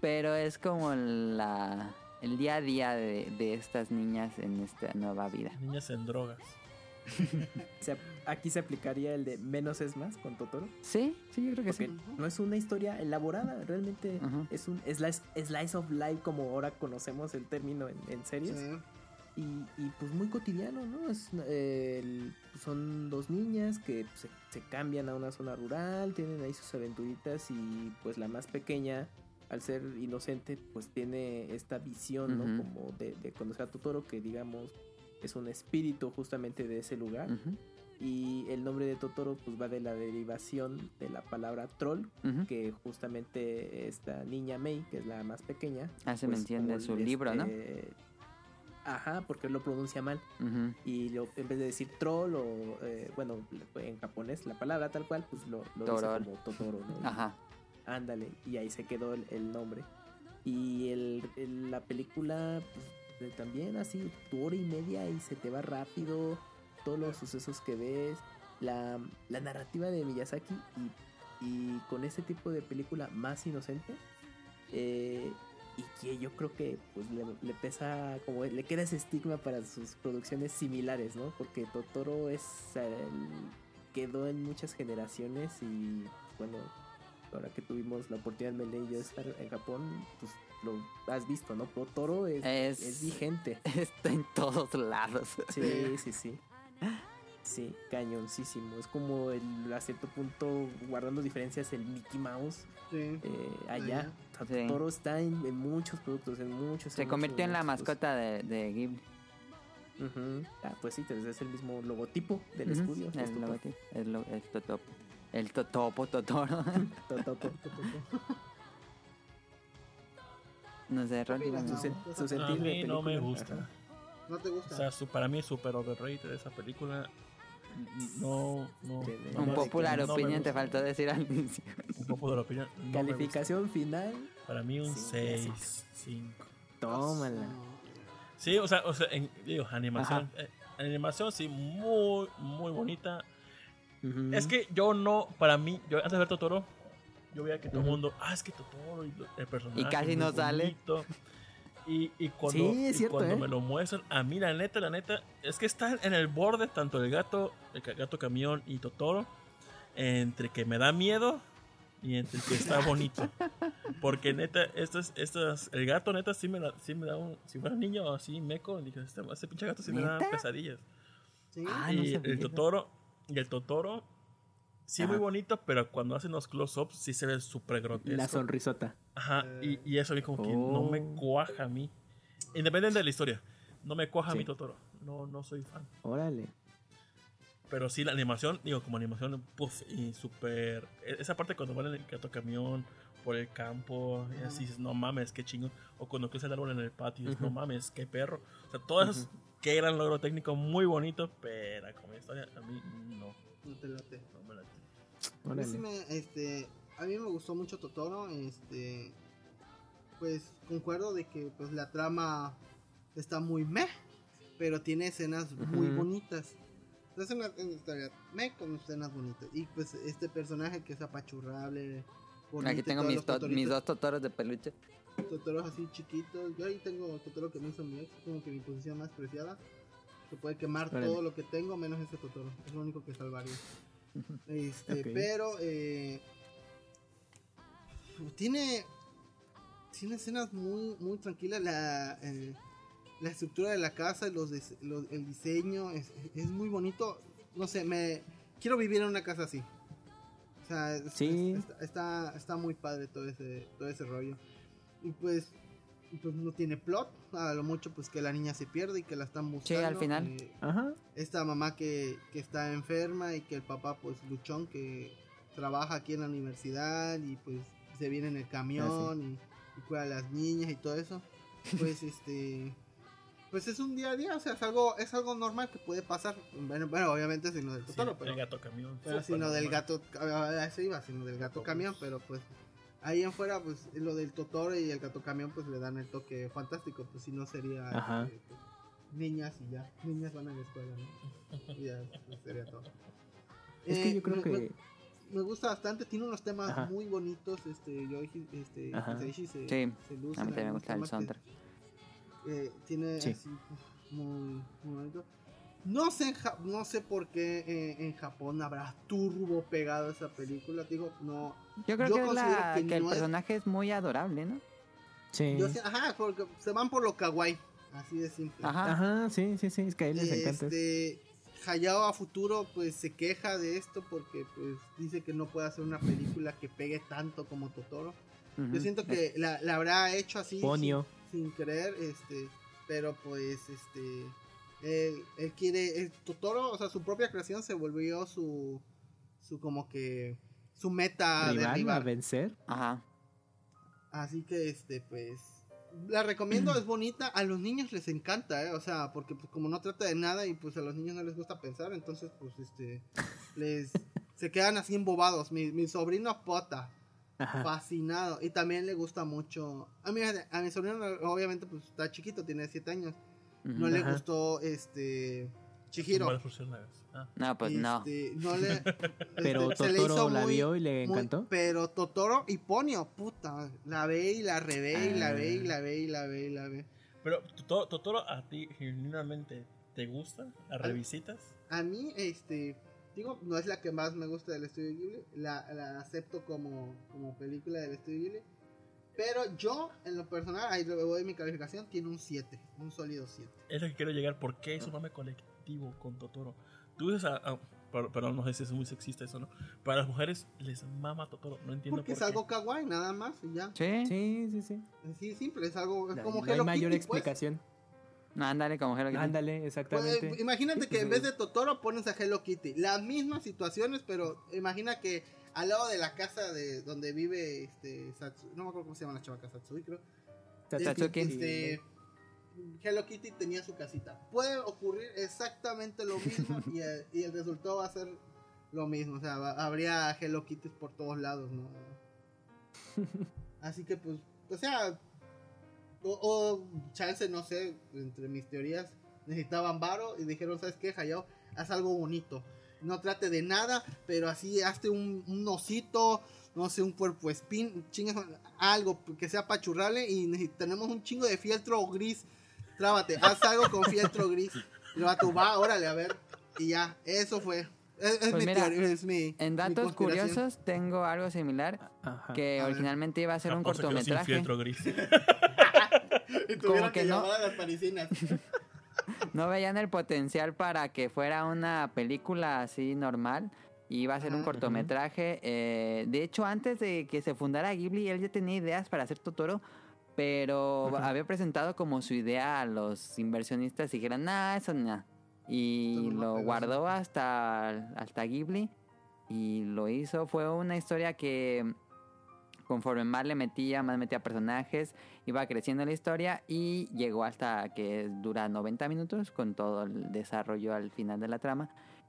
pero es como la, el día a día de, de estas niñas en esta nueva vida. Niñas en drogas. Se- aquí se aplicaría el de menos es más con Totoro. Sí, sí, yo creo que Porque sí. no es una historia elaborada, realmente Ajá. es un slice, slice of life como ahora conocemos el término en, en series. Sí. Y, y, pues muy cotidiano, ¿no? Es, eh, el- son dos niñas que se, se cambian a una zona rural, tienen ahí sus aventuritas y pues la más pequeña, al ser inocente, pues tiene esta visión, ¿no? Como de, de conocer a Totoro, que digamos es un espíritu justamente de ese lugar. Ujú, Y el nombre de Totoro pues va de la derivación de la palabra troll, ujú. que justamente esta niña May, que es la más pequeña, Hace pues, mención de como su este, libro, ¿no? Ajá, porque lo pronuncia mal. Ujú. Y lo- en vez de decir troll o, eh, bueno, en japonés la palabra tal cual, pues lo, lo dice como Totoro, ¿no? Ajá. Ándale, y ahí se quedó el, el nombre. Y el, el- la película, pues también así, tu hora y media y se te va rápido, todos los sucesos que ves, la, la narrativa de Miyazaki y, y con este tipo de película más inocente. eh, y que yo creo que pues le, le pesa como le queda ese estigma para sus producciones similares, ¿no? Porque Totoro es el- quedó en muchas generaciones y bueno, ahora que tuvimos la oportunidad y yo de estar en Japón, pues lo has visto, ¿no? Totoro es, Es- es vigente. Está en todos lados. Sí, sí, sí. Sí, cañoncísimo. Es como el a cierto punto, guardando diferencias, el Mickey Mouse Sí. eh, allá. Sea, Sí. Totoro está en, en muchos productos, en muchos. Se en convirtió en la muchos, mascota de, de Ghibli. Ah, pues sí, entonces es el mismo logotipo del estudio. es El Totoro. logotipo. El, lo- el totopo. El totopo, Totoro. Totopo. No sé, opinas, dígame. Su, No, su A sentir de mí no me gusta. Ajá. ¿No te gusta? O sea, su- para mí es súper overrated esa película. No, no. No Un popular no me opinion te faltó decir al inicio. Un popular no gusta. Calificación final. Para mí un Sí, 6, 5. Tómala. Sí, o sea, o sea en, digo, animación. eh, animación sí, muy, muy bonita. Es que yo no, para mí, yo antes de ver Totoro, yo veía que todo el mundo, ah, es que Totoro, y el personaje. Y casi no sale. bonito". Y, y cuando, Sí, es y cierto, cuando ¿eh? me lo muestran, a mí la neta, la neta, es que está en el borde tanto el gato, el gato camión y Totoro, entre que me da miedo y entre que está bonito. Porque neta, estas, estas, el gato neta sí me, da- sí me da un, si fuera niño así meco, dije, este, ese pinche gato sí me da ¿Neta? pesadillas. Sí. Ah, no y sabía. el Totoro, y el Totoro, sí Ajá. muy bonito, pero cuando hacen los close-ups sí se ve súper grotesco. La sonrisota. Ajá, y, y eso a mí como que no me Oh. cuaja a mí. Independiente de la historia, no me cuaja a mí Totoro. No, no soy fan. Órale. Pero sí, la animación, digo, como animación, puff, y súper... e- Esa parte cuando van en el gato camión, por el campo y así dices, no mames, qué chingón. O cuando crece el árbol en el patio, dices, no mames, qué perro. O sea, todo eso, qué gran logro técnico, muy bonito, pero como historia, a mí no, No te late. no me late. A mí, Órale. sí me, este, a mí me gustó mucho Totoro, este, pues concuerdo de que pues la trama está muy meh, pero tiene escenas muy bonitas. Es una, historia meh con escenas bonitas. Y pues este personaje que es apachurrable. bonito Aquí tengo mis, to- mis dos totoros de peluche. Totoros así chiquitos. Yo ahí tengo Totoro que me hizo mi ex, como que mi posición más preciada. Que puede quemar Órale. todo lo que tengo, menos ese Totoro. Es lo único que salvaría. Este, pero eh, tiene tiene escenas muy muy tranquilas. La, eh, la estructura de la casa, los, dis- los- el diseño es, es muy bonito. No sé, me quiero vivir en una casa así. O sea, Sí. es- está, está, está muy padre todo ese, todo ese rollo. Y pues, pues no tiene plot. A lo mucho pues que la niña se pierde y que la están buscando. al final. eh, Ajá. esta mamá que, que está enferma y que el papá pues luchón que trabaja aquí en la universidad y pues se viene en el camión y, y cuida a las niñas y todo eso pues este pues es un día a día o sea es algo es algo normal que puede pasar bueno, bueno obviamente sino del Totoro Sí, pero, el gato camión. pero del gato a eso iba sino del gato camión pero pues ahí en fuera pues lo del Totoro y el gato camión pues le dan el toque fantástico pues si no sería Ajá. este, pues, niñas y ya niñas van a la escuela ¿no? y ya pues, sería todo Es que Eh, yo creo me- que. me, me gusta bastante tiene unos temas Ajá. muy bonitos este yo este se, Sí, se luce A mí también me gusta el soundtrack. eh, tiene Sí. así muy bonito. No sé, en Ja- no sé por qué eh, en Japón habrá turbo pegado esa película. Digo, no. Yo creo Yo que, es considero la, que que el no personaje es muy adorable, ¿no? Sí. Yo sé- ajá, porque se van por lo kawaii. Así de simple. Ajá. Ajá, sí, sí, sí. Es que a él les encanta. Este, Hayao a futuro pues se queja de esto porque pues dice que no puede hacer una película que pegue tanto como Totoro. Yo siento que la, la habrá hecho así Ponio. sin, sin querer, este, pero pues este él, él quiere el Totoro, o sea, su propia creación se volvió su su como que su meta Rival a derribar. vencer. Ajá. Así que este pues la recomiendo, es bonita, a los niños les encanta, ¿eh? o sea, porque pues como no trata de nada y pues a los niños no les gusta pensar, entonces pues este les se quedan así embobados. Mi, mi sobrino Pota, Ajá. fascinado y también le gusta mucho a mi, a mi sobrino obviamente pues está chiquito tiene 7 años No le gustó este Chihiro. Ah, No, pues no. Este, no le Pero este, le Totoro hizo la muy- vio y le muy- encantó. pero Totoro y Ponio puta la ve y la revé y la ve y Ah. la ve y la ve y la ve Pero Totoro, Totoro, a ti genuinamente te gusta, la revisitas. a mí este digo no es la que más me gusta del estudio Ghibli la, la acepto como como película del estudio Ghibli pero yo en lo personal ahí le voy mi calificación tiene un 7 un sólido 7 Es lo que quiero llegar. ¿Por qué es un mame colectivo con Totoro? Tú dices a. a- pero, pero no sé si es muy sexista eso, ¿no? Para las mujeres les mama Totoro. No entiendo porque por es qué. algo kawaii nada más y ya Sí. Sí, sí, sí. Así simple, es algo es No, como no hay Hello mayor Kitty, pues. explicación. No, ándale como Hello Kitty. Ándale, Pues, exactamente. imagínate que en Sí. vez de Totoro pones a Hello Kitty. Las mismas situaciones, pero imagina que al lado de la casa de donde vive este Satsu- no me acuerdo cómo se llama la chavaca Satsui, creo. Tatsuki. Este, Hello Kitty tenía su casita. Puede ocurrir exactamente lo mismo y, el, y el resultado va a ser lo mismo. O sea, va- habría Hello Kitty por todos lados, ¿no? Así que, pues, o sea, o, o chance, no sé, entre mis teorías, necesitaban varo y dijeron, ¿sabes qué, Hayao? Haz algo bonito. No trate de nada, pero así hazte un, un osito, no sé, un cuerpo spin, chingas, algo que sea pachurrable y tenemos un chingo de fieltro gris. Trábate, haz algo con fieltro gris. Y el vato va, órale, a ver. Y ya, eso fue. Es, es Pues mi mira, teoría, es mi. En datos curiosos tengo algo similar Ajá. que A ver. originalmente iba a ser un Japón se quedó sin cortometraje. fieltro gris. Y tuvieron como que que no. llamar a las parisinas. No veían el potencial para que fuera una película así normal. y Iba a ser un cortometraje. eh, de hecho, antes de que se fundara Ghibli, él ya tenía ideas para hacer Totoro. Pero había presentado como su idea a los inversionistas y dijeron, nah, eso no. Y no lo guardó hasta, hasta Ghibli. Y lo hizo. Fue una historia que conforme más le metía, más metía personajes, iba creciendo la historia y llegó hasta que dura 90 minutos con todo el desarrollo al final de la trama.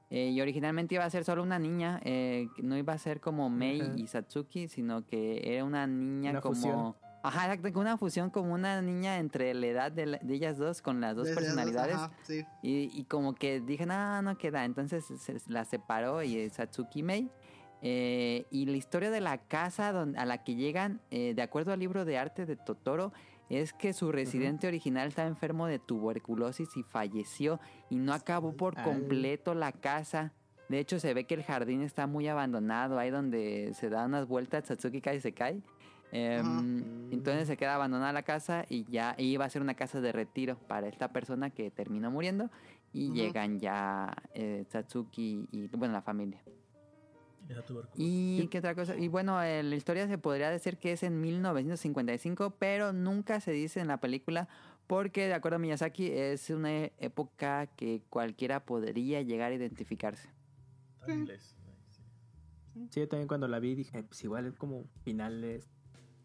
Eh, y originalmente iba a ser solo una niña, eh, no iba a ser como Mei Ajá. y Satsuki, sino que era una niña Una como... fusión. Ajá, exacto, una fusión como una niña entre la edad de, la- de ellas dos con las dos las personalidades. ajá, sí. Y, y como que dije, no, no queda. Entonces se la separó y Satsuki Mei. Eh, y la historia de la casa donde, a la que llegan, eh, de acuerdo al libro de arte de Totoro, es que su residente original estaba enfermo de tuberculosis y falleció y no acabó por completo la casa. De hecho, se ve que el jardín está muy abandonado, ahí donde se da unas vueltas, Satsuki casi se cae. Em, entonces se queda abandonada la casa y ya iba a ser una casa de retiro para esta persona que terminó muriendo y llegan ya eh, Satsuki y bueno la familia. Y qué otra cosa y bueno eh, la historia se podría decir que es en 1955 pero nunca se dice en la película porque de acuerdo a Miyazaki es una época que cualquiera podría llegar a identificarse. Sí. Sí, yo también cuando la vi dije, pues igual es como finales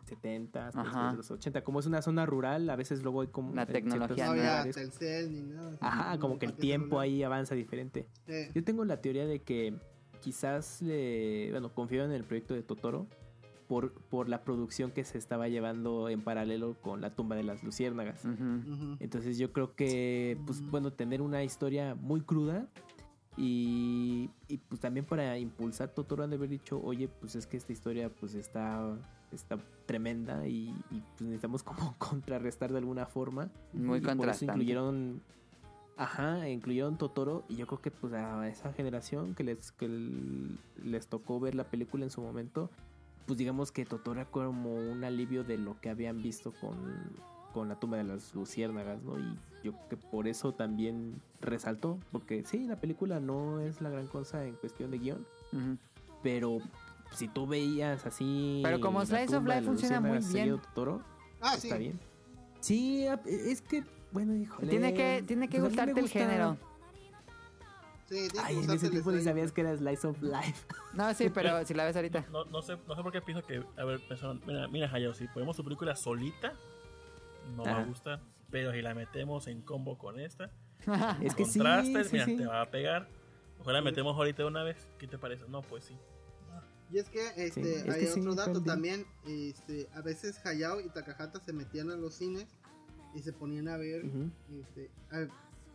70, Ajá. principios de los 80. Como es una zona rural, a veces luego hay como... La tecnología No lugares- Telcel ni nada. Ajá, como que el tiempo celular. ahí avanza diferente. Sí. Yo tengo la teoría de que quizás le, bueno, confío en el proyecto de Totoro por, por la producción que se estaba llevando en paralelo con la tumba de las luciérnagas. Entonces yo creo que, pues bueno, tener una historia muy cruda y, y, pues también para impulsar Totoro han de haber dicho, oye, pues es que esta historia pues está, está tremenda y, y, pues necesitamos como contrarrestar de alguna forma. Muy Y por eso contrastante. incluyeron, ajá, incluyeron Totoro y yo creo que pues a esa generación que les, que les tocó ver la película en su momento, pues digamos que Totoro era como un alivio de lo que habían visto con, con la tumba de las luciérnagas, ¿no? Y yo creo que por eso también resaltó, porque sí, la película no es la gran cosa en cuestión de guion, Ujú. pero si tú veías así... Pero como Slice of Life funciona muy bien. Totoro, Ah, sí. está bien. Sí, es que, bueno, híjole. Tiene que, tiene que pues me gustarte el gusta- género. Sí, Ay, en ese tiempo ni sabías que era Slice of Life. No, sí, pero si la ves ahorita. No, no sé, no sé por qué pienso que. A ver, pensaron, mira, mira, Hayao, si ponemos su película solita, no va Ajá. a gustar. Pero si la metemos en combo con esta, es que contrastes, sí, mira, sí. te va a pegar. Ojalá la metemos ahorita de una vez. ¿Qué te parece? No, pues sí. Y es que este, Sí, es hay que otro dato también. Este, a veces Hayao y Takahata se metían a los cines y se ponían a ver. Este, a-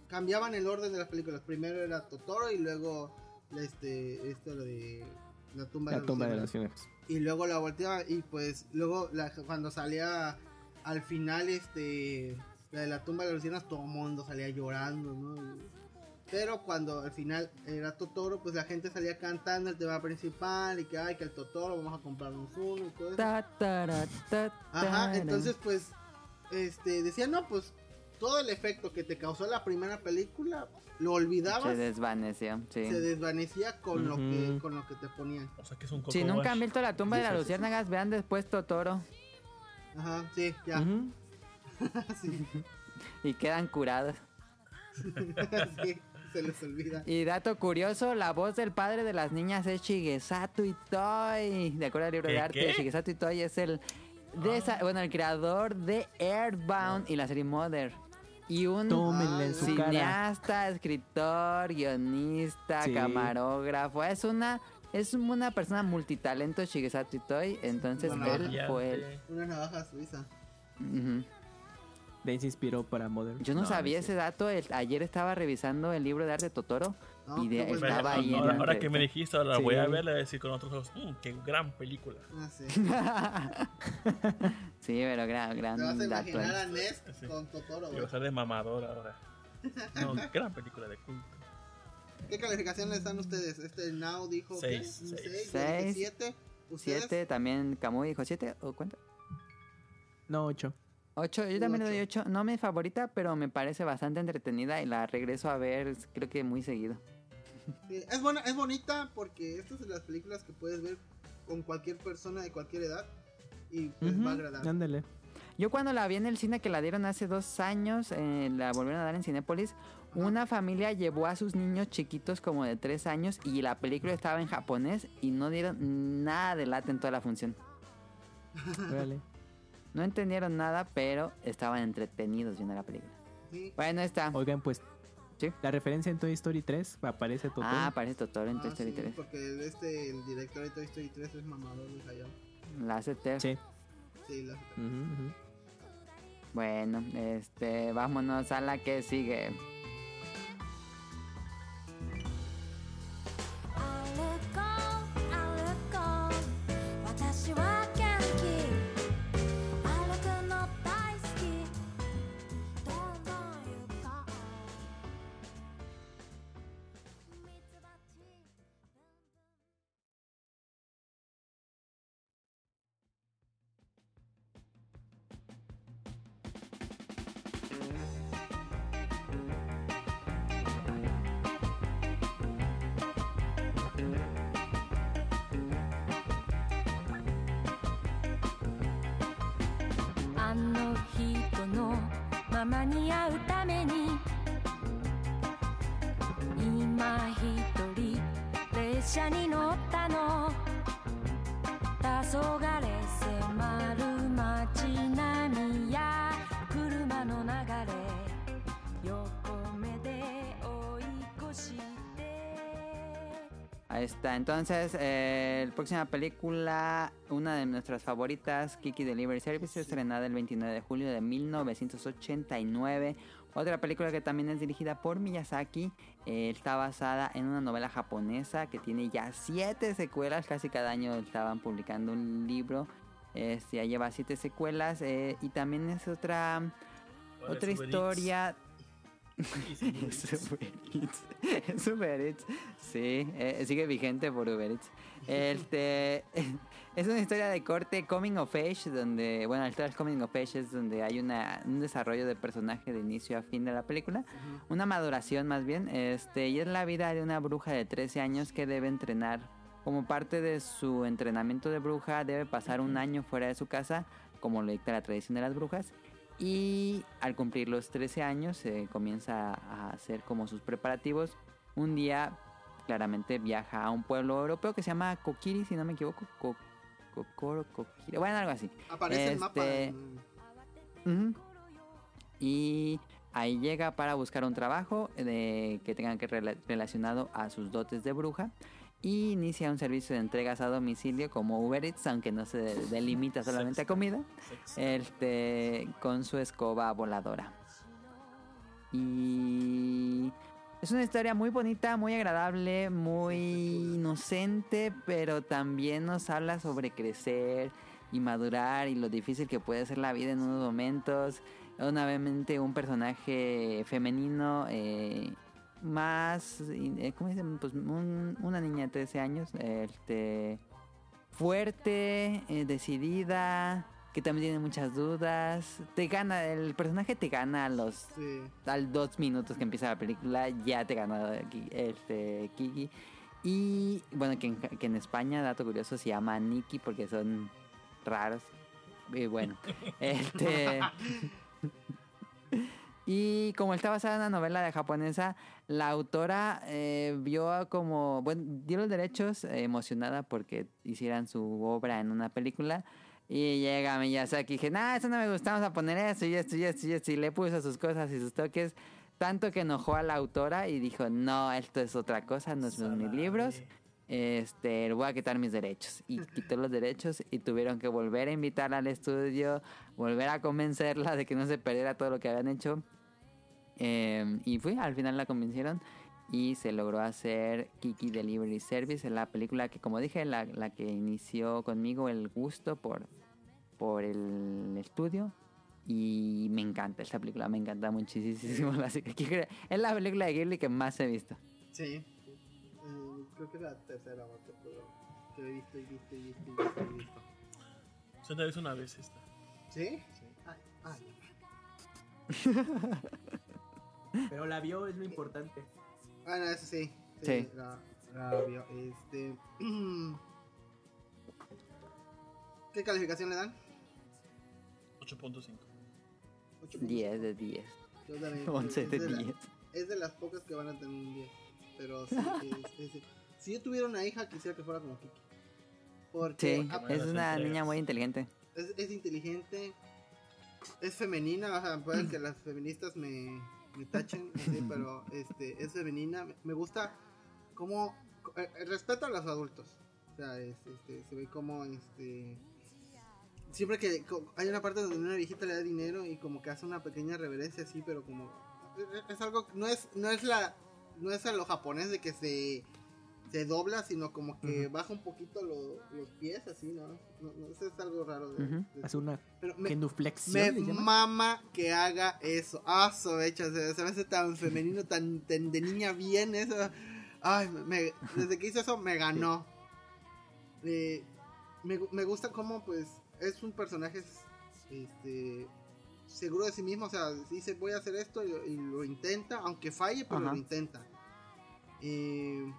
cambiaban el orden de las películas. Primero era Totoro y luego este, esto lo de la tumba La de tumba de los las y luego la volteaba y pues luego la- cuando salía al final este la de la tumba de las luciérnagas todo el mundo salía llorando ¿no? Y- pero cuando al final era Totoro pues la gente salía cantando el tema principal y que ay que el Totoro vamos a comprarnos uno y todo eso Ta, ta, ajá entonces pues este decía no pues todo el efecto que te causó la primera película lo Se olvidabas desvaneció, sí. se desvanecía con lo que con lo que te ponían O sea que es un Si nunca han visto la tumba de Sí, las sí, sí. luciérnagas, vean después Totoro ajá sí ya y quedan curados. Sí, se les olvida. Y dato curioso, la voz del padre de las niñas es Shigesato Itoi. De acuerdo al libro de ¿Qué, arte, qué? Shigesato Itoi es el de esa- bueno, el creador de Earthbound y la serie Mother. Y un Tómenle en su cara. cineasta, escritor, guionista, Sí. camarógrafo. Es una es una persona multitalento Shigesato Itoi, entonces Bueno, él fue el Una navaja suiza. De ahí se inspiró para Modern. Yo no, sabía es ese dato. el- ayer estaba revisando el libro de arte de Totoro No, y de- Pero estaba dato. ahí en ahora, la ahora que me dijiste, ahora la Sí. voy a ver, le voy a decir con otros ojos, "Mm, qué gran película. Ah, sí. sí, pero gran, gran Te vas a dato. imaginar eh. a Ness Sí. con Totoro. Y güey. va a ser de mamador ahora. No, gran película de culto. ¿Qué calificación le dan ustedes? Este Now dijo Seis, ¿qué? ¿Un seis. seis? Yo dije Seis. siete. ¿Ustedes? Siete, también Camuy dijo siete, ¿o cuánto? No, 8. Ocho, yo también le doy Ocho. ocho. No mi favorita, pero me parece bastante entretenida y la regreso a ver, creo que muy seguido. Sí, Es, buena, es bonita porque estas son las películas que puedes ver con cualquier persona de cualquier edad y pues va a agradar. Ándale. Yo cuando la vi en el cine que la dieron hace dos años, eh, la volvieron a dar en Cinépolis, una familia llevó a sus niños chiquitos como de tres años y la película estaba en japonés y no dieron nada de lata en toda la función. Órale. No entendieron nada, pero estaban entretenidos viendo la película. Sí. Bueno, está. Oigan, pues. Sí. La referencia en Toy Story 3 aparece Totoro. Ah, aparece Totoro en Toy Ah, Story sí, 3. Porque el, este, el director de Toy Story 3 es mamador de Hayao. La hace. Sí. Sí, la Ujú, ujú. Bueno, este, vámonos a la que sigue. 間に合うために。今一人列車に乗ったの。黄昏 Ahí está. Entonces, eh, la próxima película, una de nuestras favoritas, Kiki Delivery Service, estrenada el 29 de julio de 1989. Otra película que también es dirigida por Miyazaki. eh, está basada en una novela japonesa que tiene ya siete secuelas. Casi cada año estaban publicando un libro. Este, ya lleva siete secuelas. eh, y también es otra, otra historia Uber Eats. Es Uber Eats. Sí, eh, sigue vigente por Uber Eats. Este, es una historia de corte coming of age, donde, bueno, historia del coming of age es donde hay una, un desarrollo de personaje de inicio a fin de la película, una maduración más bien, este, y es la vida de una bruja de 13 años que debe entrenar. Como parte de su entrenamiento de bruja, debe pasar un año fuera de su casa, como lo dicta la tradición de las brujas, y al cumplir los 13 años se comienza a hacer como sus preparativos. Un día claramente viaja a un pueblo europeo que se llama Kokiri, si no me equivoco. Co- Kokoro, Kokiri. Bueno, algo así. Aparece el mapa. Este. Y ahí llega para buscar un trabajo de, que tenga que rela- relacionado a sus dotes de bruja. Y inicia un servicio de entregas a domicilio como Uber Eats, aunque no se delimita solamente a comida este con su escoba voladora. Y es una historia muy bonita, muy agradable, muy inocente, pero también nos habla sobre crecer y madurar y lo difícil que puede ser la vida en unos momentos. Nuevamente un personaje femenino eh, más, eh, ¿cómo dicen? Pues un- una niña de 13 años, este, fuerte, eh, decidida, que también tiene muchas dudas. Te gana, el personaje te gana a los sí. al dos minutos que empieza la película, ya te gana Ki- este, Kiki. Y bueno, que en, que en España, dato curioso, se llama Nikki porque son raros. Y bueno, este. Y como está basada en una novela de japonesa, la autora eh, vio como, bueno, dio los derechos eh, emocionada porque hicieran su obra en una película. Y llega Miyazaki y dije, nah, eso no me gusta, vamos a poner esto y esto y esto y esto. Y le puso sus cosas y sus toques. Tanto que enojó a la autora y dijo, no, esto es otra cosa, no son mis libros. Este, voy a quitar mis derechos. Y quitó los derechos y tuvieron que volver a invitarla al estudio, volver a convencerla de que no se perdiera todo lo que habían hecho. Eh, y fue, al final la convencieron y se logró hacer Kiki Delivery Service, la película que como dije, la, la que inició conmigo el gusto por, por el estudio. Y me encanta esta película, me encanta muchísimo. Así que Kiki- es la película de Ghibli que más he visto. Sí. Eh, creo que es la tercera tercera que he visto y visto y visto y visto y visto. Yo te una vez esta. ¿Sí? Sí. Ay, ay. Pero la vio es lo importante. Bueno, eso sí. Sí. La, la vio. Este. ¿Qué calificación le dan? 8.5. 8. 10 de 10. Yo también, 11 es de la- 10. Es de las pocas que van a tener un 10. Pero sí, es- es- si yo tuviera una hija, quisiera que fuera como Kiki. Porque Sí, a- es una niña muy inteligente. es, es inteligente, es femenina, o sea, pueden que las feministas me, me tachen, pero este, es femenina. Me- gusta cómo eh, eh, respeta a los adultos. O sea, es, este, se ve como este siempre que hay una parte donde una viejita le da dinero y como que hace una pequeña reverencia así, pero como es, es algo no es no es la no es a lo japonés de que se se dobla, sino como que baja un poquito lo- los pies así, ¿no? No, no, eso es algo raro de, Hace una pero me, genuflexión. me mama que haga eso. Ah, sobecha, se, se me hace tan femenino, tan, tan de niña bien eso. Ay, me- desde que hizo eso me ganó. Eh, me, me gusta cómo, pues, es un personaje este, seguro de sí mismo. O sea, dice voy a hacer esto y, lo- y lo intenta, aunque falle, pero Ajá. lo intenta. Eh,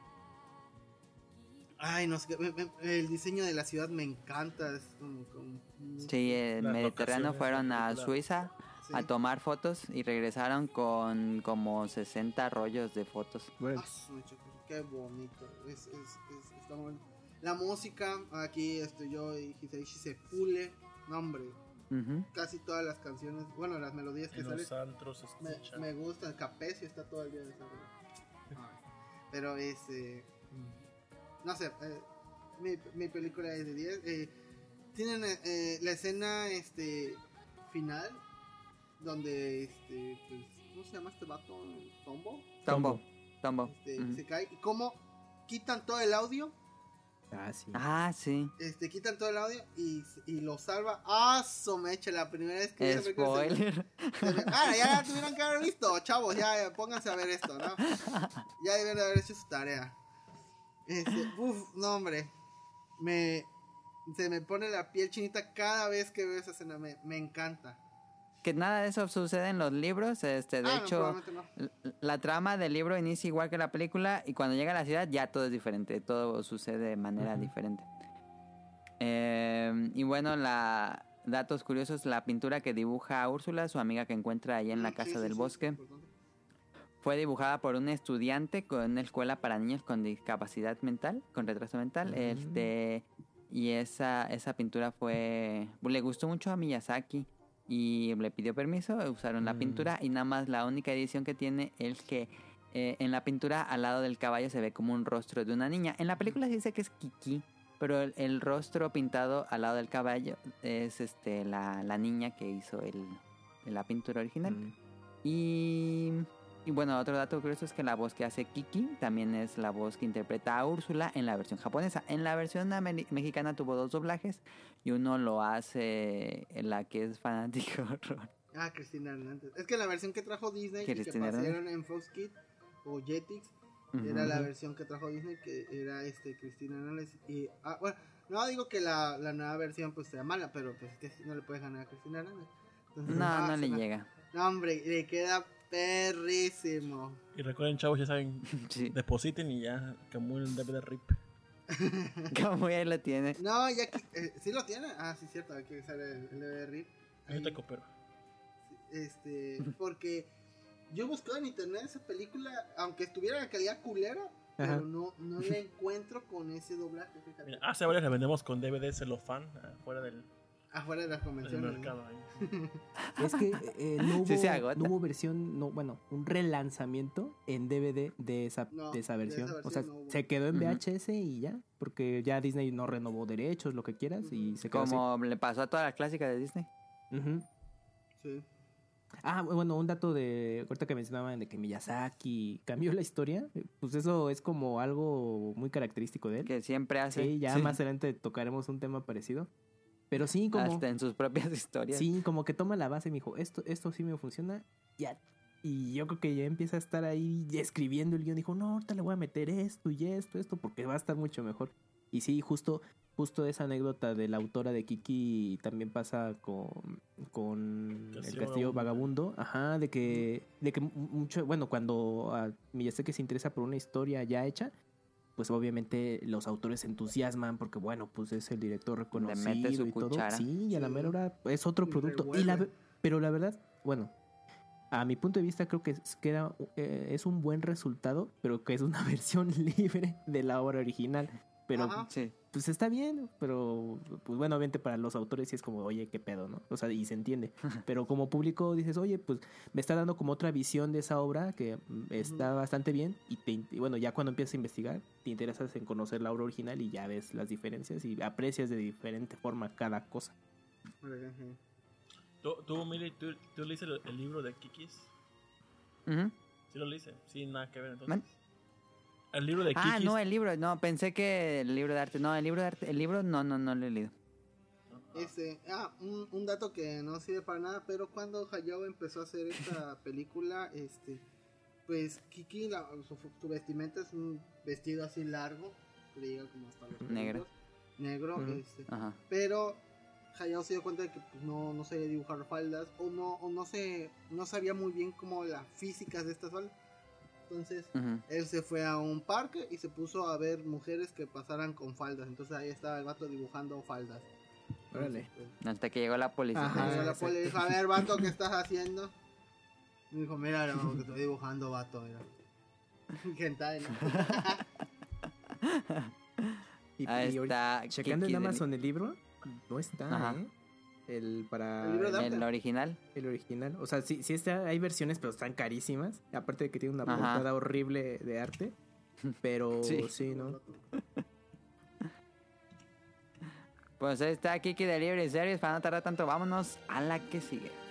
ay, no sé, qué, me- me- el diseño de la ciudad me encanta. Es como, como- Sí, en Las Mediterráneo fueron a. Suiza sí. a tomar fotos y regresaron con como 60 rollos de fotos. Bueno, Ah, mecha, qué bonito. Es, es, es- está muy- La música, aquí estoy yo y Hisaishi se pule. No, hombre, Ujú. casi todas las canciones, bueno, las melodías que En salen, los antros me, me gustan. Capecio está todo el día de esa. Pero es. eh, no sé, eh, mi, mi película es de 10. eh, tienen eh, eh, la escena este final donde este pues ¿cómo se llama este vato? Tombo Tombo. Tombo. este, se cae y cómo quitan todo el audio ah, sí. Ah, sí. este quitan todo el audio y, y lo salva ah la primera vez que Spoiler. se ah ya tuvieron que haber visto chavos ya, ya, pónganse a ver esto no ya deben de haber hecho su tarea este uf, no hombre me se me pone la piel chinita cada vez que veo esa escena me, me encanta Que nada de eso sucede en los libros. Este, de Ah, hecho, no. la trama del libro inicia igual que la película y cuando llega a la ciudad ya todo es diferente, todo sucede de manera diferente. Eh, y bueno, la datos curiosos, la pintura que dibuja a Úrsula, su amiga que encuentra ahí en la Mm, casa sí, del sí, bosque. Fue dibujada por un estudiante con una escuela para niños con discapacidad mental, con retraso mental. Mm. Este y esa esa pintura fue le gustó mucho a Miyazaki y le pidió permiso, usaron la Mm. pintura y nada más la única edición que tiene es que eh, en la pintura al lado del caballo se ve como un rostro de una niña. En la película se dice que es Kiki, pero el, el rostro pintado al lado del caballo es este la, la niña que hizo el, la pintura original. Mm. Y, y bueno, otro dato curioso es que la voz que hace Kiki también es la voz que interpreta a Úrsula en la versión japonesa. En la versión mexicana tuvo dos doblajes y uno lo hace la que es fanático Ron. Ah, Cristina Hernández. Es que la versión que trajo Disney y que pasaron en Fox Kids o Jetix era la versión que trajo Disney que era este Cristina Hernández y ah, bueno, no digo que la, la nueva versión pues sea mala, pero pues es que no le puedes ganar a Cristina Hernández. Entonces, No, ah, no le llega. No, hombre, le queda perrísimo. Y recuerden, chavos, ya saben, Sí. depositen y ya, que muy el DVD RIP. Como ya lo tiene. No, ya que, eh, sí lo tiene. Ah, sí cierto, hay que usar el, el de RIP. Yo te coopero. Este, porque yo buscaba en internet esa película, aunque estuviera en calidad culera, Ajá. pero no, no la encuentro con ese doblaje. Mira, hace varios la vendemos con DVD celofán afuera del, Afuera de las del convenciones. Es que eh, no, hubo, Sí se agota. no hubo versión, no, bueno, un relanzamiento en DVD de esa, No, de esa de versión. esa o sea, versión no hubo. se quedó en. VHS y ya, porque ya Disney no renovó derechos, lo que quieras, y se quedó así. Como le pasó a todas las clásicas de Disney. Sí. Ah, bueno, un dato de ahorita que mencionaban de que Miyazaki cambió la historia, pues eso es como algo muy característico de él. Que siempre hace. Sí, ya sí, más adelante tocaremos un tema parecido. Pero sí, como Hasta en sus propias historias. sí, como que toma la base y me dijo, esto, esto sí me funciona, ya. Y yo creo que ya empieza a estar ahí escribiendo el guion. Dijo, no, ahorita le voy a meter esto y esto, esto, porque va a estar mucho mejor. Y sí, justo, justo esa anécdota de la autora de Kiki también pasa con, con el Castillo Castillo Vagabundo. Vagabundo. Ajá, de que, de que mu- mucho, bueno, cuando a Miyazaki se interesa por una historia ya hecha, pues obviamente los autores se entusiasman porque, bueno, pues es el director reconocido mete su y todo. cuchara. Sí, y a la mera hora es otro producto. Y la, pero la verdad, bueno, a mi punto de vista creo que es, que era, eh, es un buen resultado, pero que es una versión libre de la obra original. Pero Ajá. Sí. pues está bien, pero pues bueno, obviamente para los autores sí es como, oye, qué pedo, ¿no? O sea, y se entiende. Pero como público dices, oye, pues me está dando como otra visión de esa obra que mm, está bastante bien y, te, y bueno, ya cuando empiezas a investigar, te interesas en conocer la obra original y ya ves las diferencias y aprecias de diferente forma cada cosa. ¿Tú, tú Mili, tú, tú leíste el, libro de Kikis? Sí lo leíste. Sí, nada que ver entonces. Man- El libro de Kikis. Ah, no, el libro. No, pensé que el libro de arte. No, el libro de arte. El libro no, no, no lo he leído. Este, ah, un, un dato que no sirve para nada, pero cuando Hayao empezó a hacer esta película, este, pues Kiki, la- su, su vestimenta es un vestido así largo, que le llega como hasta los Negro. negro, este, Ajá. pero Hayao se dio cuenta de que pues, no, no sabía dibujar faldas o no, o no se, no sabía muy bien como las físicas de estas faldas, entonces él se fue a un parque y se puso a ver mujeres que pasaran con faldas, entonces ahí estaba el vato dibujando faldas. Órale. Entonces, pues, Hasta que llegó la policía. Ajá. Llegó la sí. poli y dijo, a ver, vato, ¿qué estás haciendo? Me dijo, mira, lo que estoy dibujando, vato, mira. Hentai, ¿no? Y, Ahí está. checando en Amazon el libro, no está, Ajá. ¿eh? El para ¿El libro de El original. el original. O sea, sí, sí está, hay versiones, pero están carísimas. Aparte de que tiene una Ajá. portada horrible de arte. Pero Sí. sí, ¿no? Pues ahí está Kiki de Libre Series. Para no tardar tanto, vámonos a la que sigue.「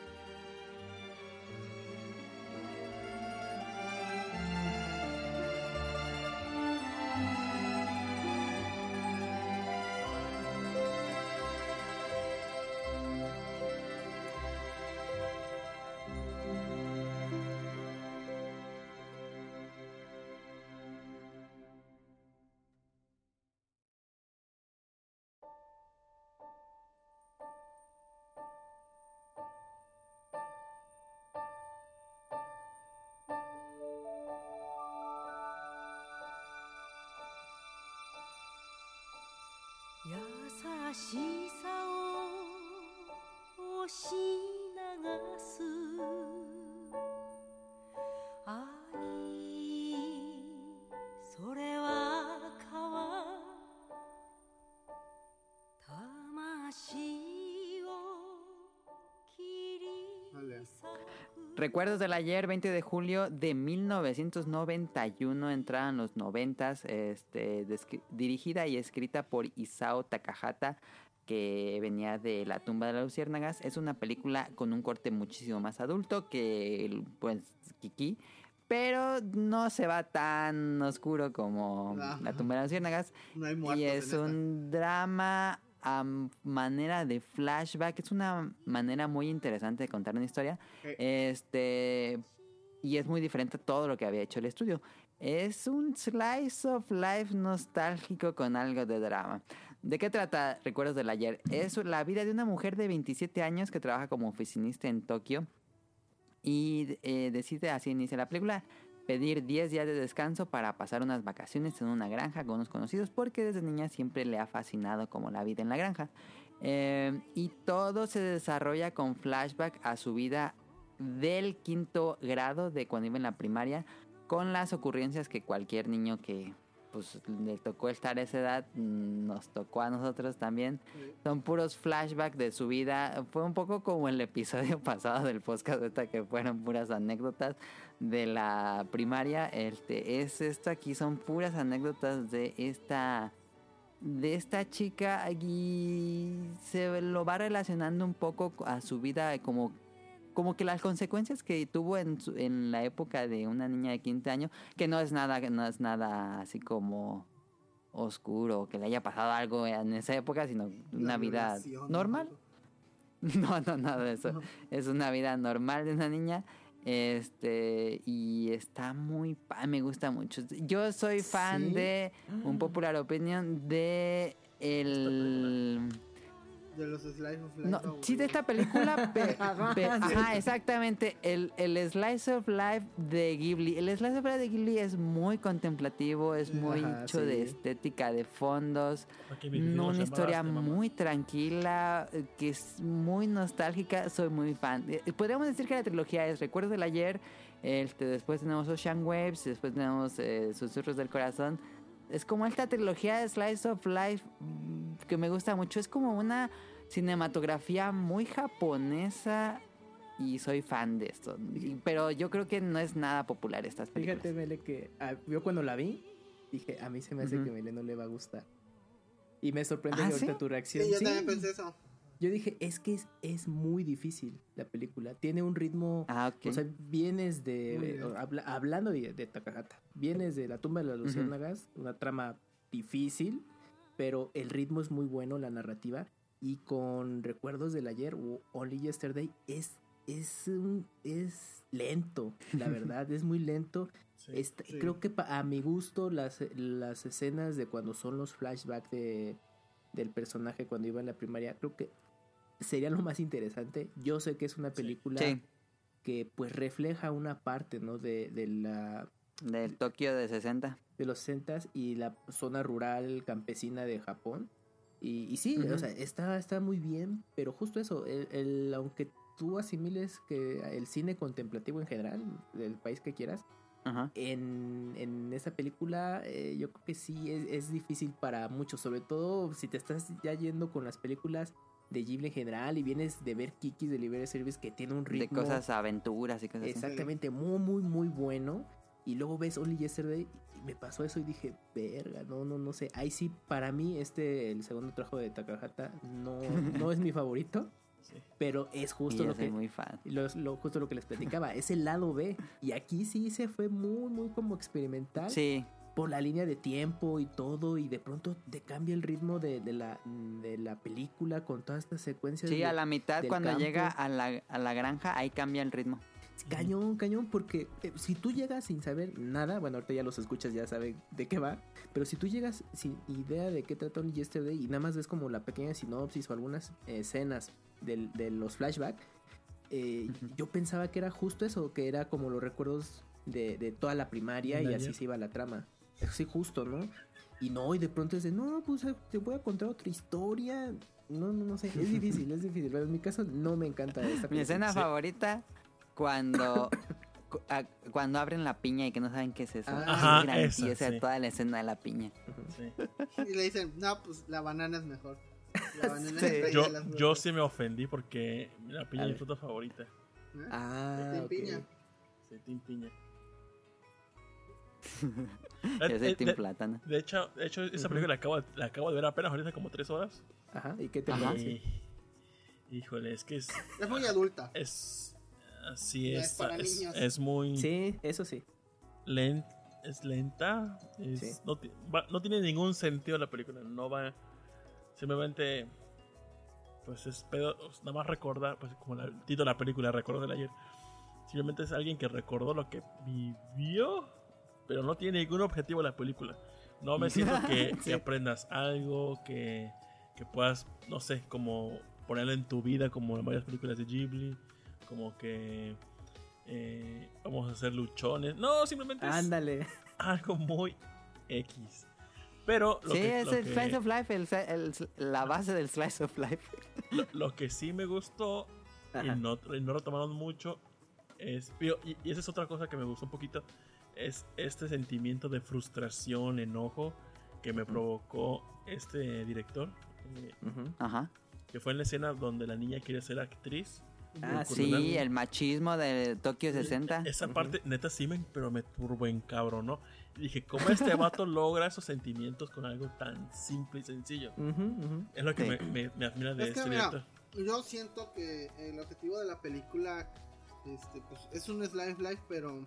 Recuerdos del ayer, 20 de julio de 1991, entrada en los 90, este, dirigida y escrita por Isao Takahata, que venía de La tumba de las luciérnagas. Es una película con un corte muchísimo más adulto que el, pues, Kiki, pero no se va tan oscuro como Ajá. La tumba de las luciérnagas. No hay Y en es esta. un drama a manera de flashback. Es una manera muy interesante de contar una historia. Este. Y es muy diferente a todo lo que había hecho el estudio. Es un slice of life nostálgico con algo de drama. ¿De qué trata Recuerdos del ayer? Es la vida de una mujer de 27 años que trabaja como oficinista en Tokio y eh, decide, así inicia la película, pedir 10 días de descanso para pasar unas vacaciones en una granja con unos conocidos porque desde niña siempre le ha fascinado como la vida en la granja. Eh, y todo se desarrolla con flashback a su vida del quinto grado de cuando iba en la primaria con las ocurrencias que cualquier niño que pues le tocó estar a esa edad nos tocó a nosotros también son puros flashbacks de su vida. Fue un poco como el episodio pasado del podcast esta que fueron puras anécdotas de la primaria. Este es esto aquí son puras anécdotas de esta de esta chica y se lo va relacionando un poco a su vida como como que las consecuencias que tuvo en, su- en la época de una niña de 15 años, que no es nada, que no es nada así como oscuro, que le haya pasado algo en esa época, sino una La vida normal. No, no, nada de eso. Es una vida normal de una niña. Este, y está muy. Me gusta mucho. Yo soy fan ¿Sí? de un popular opinion de el. De los Slice of Life. No, sí, de esta película. pe- pe- ajá, exactamente. El, el Slice of Life de Ghibli. El Slice of Life de Ghibli es muy contemplativo, es muy Ajá, hecho sí. de estética, de fondos. No, una "Se historia embaraste, mamá". muy tranquila, eh, que es muy nostálgica. Soy muy fan. Eh, Podríamos decir que la trilogía es Recuerdos del Ayer. Este, después tenemos Ocean Waves. Después tenemos eh, Susurros del Corazón. Es como esta trilogía de Slice of Life mm, que me gusta mucho. Es como una cinematografía muy japonesa y soy fan de esto. Pero yo creo que no es nada popular estas películas. Fíjate, Mele, que ah, yo cuando la vi, dije, a mí se me hace que Mele no le va a gustar. Y me sorprende ¿Ah, que ahorita sí? tu reacción. Sí, yo Sí, también pensé eso. Yo dije, es que es, es muy difícil la película. Tiene un ritmo. Ah, ok. O sea, vienes de. Habla- hablando de, de Takahata, vienes de la tumba de las luciérnagas, una trama difícil, pero el ritmo es muy bueno, la narrativa. Y con recuerdos del ayer, o Only Yesterday, es, es, un- es lento, la verdad, es muy lento. Sí. Está- Sí. Creo que pa- a mi gusto las, las escenas de cuando son los flashbacks de, del personaje cuando iba en la primaria, creo que sería lo más interesante. Yo sé que es una película Sí, que pues refleja una parte, ¿no? De, de la del Tokio de 60. de los 60 y la zona rural campesina de Japón. Y, y sí, Ujú. o sea, está, está muy bien, pero justo eso, el, el- aunque tú asimiles que el cine contemplativo en general, del país que quieras, Ajá. en, en esa película eh, yo creo que sí es, es difícil para muchos, sobre todo si te estás ya yendo con las películas de Ghibli en general y vienes de ver Kiki's Delivery Service que tiene un De ritmo cosas, aventuras y cosas así. exactamente muy muy muy bueno y luego ves Only Yesterday y me pasó eso y dije, verga, no, no, no sé. Ahí sí, para mí, este, el segundo trabajo de Takahata, no, no es mi favorito, Sí. pero es justo lo que, muy fan. lo, lo- justo lo que les platicaba, es el lado B. Y aquí sí se fue muy, muy como experimental Sí, por la línea de tiempo y todo, y de pronto te cambia el ritmo de, de la, de la película con todas estas secuencias. sí, de- a la mitad cuando campo. llega a la, a la granja, ahí cambia el ritmo. Cañón, cañón, porque eh, si tú llegas sin saber nada, bueno, ahorita ya los escuchas, ya saben de qué va, pero si tú llegas sin idea de qué trata Only Yesterday y nada más ves como la pequeña sinopsis o algunas escenas del- de los flashbacks, eh, yo pensaba que era justo eso, que era como los recuerdos de, de toda la primaria y así se iba la trama. Sí, justo, ¿no? Y no, y de pronto es de, no, pues eh, te voy a contar otra historia. No, no, no sé, es difícil, es difícil. Pero en mi caso no me encanta esta Mi escena Sí. favorita cuando cu- a- cuando abren la piña y que no saben qué es eso. Ah, Es Ajá, grandiosa esa, sí. toda la escena de la piña. Sí. Y le dicen, no, pues la banana es mejor. La banana Sí. es Yo, de las frutas. yo sí me ofendí porque la piña es mi fruta favorita. ¿Eh? Ah, Team ok. piña. Sí, Team Piña. Soy eh, Team de, Plátano. de hecho, de hecho, esa película la acabo, de- la acabo de ver apenas ahorita como tres horas. Ajá, ¿y qué te parece? Híjole, es que es. Es muy adulta. Es. Así No es. es para es, niños. es muy. Sí, eso sí. es lenta. es- Sí. no, ti- va- no tiene ningún sentido la película. No va. Simplemente. Pues es pedo. Nada más recordar. Pues como la- el título de la película, Recuerdo del ayer. Simplemente es alguien que recordó lo que vivió. Pero no tiene ningún objetivo la película. No me siento que, que aprendas algo. Que, que puedas. No sé. Como ponerlo en tu vida. Como en varias películas de Ghibli. Como que. eh, vamos a hacer luchones. No, simplemente es Ándale. algo muy X. Pero lo sí, que, es lo el que- Slice of Life, el, el- la base del Slice of Life. lo- lo que sí me gustó y Ajá. no, y no retomaron mucho es. Y, y esa es otra cosa que me gustó un poquito. Es este sentimiento de frustración, enojo que me provocó este director. eh. Ajá. que fue en la escena donde la niña quiere ser actriz. Ah, Sí, una- el machismo de Tokio 60. Esa parte, neta, sí me, pero me turbo en cabrón, ¿no? Y dije, ¿cómo este vato logra esos sentimientos con algo tan simple y sencillo? Es lo que Sí. me, me, me admira de Es que este mira, director. yo siento que el objetivo de la película este, pues, es un slice life, pero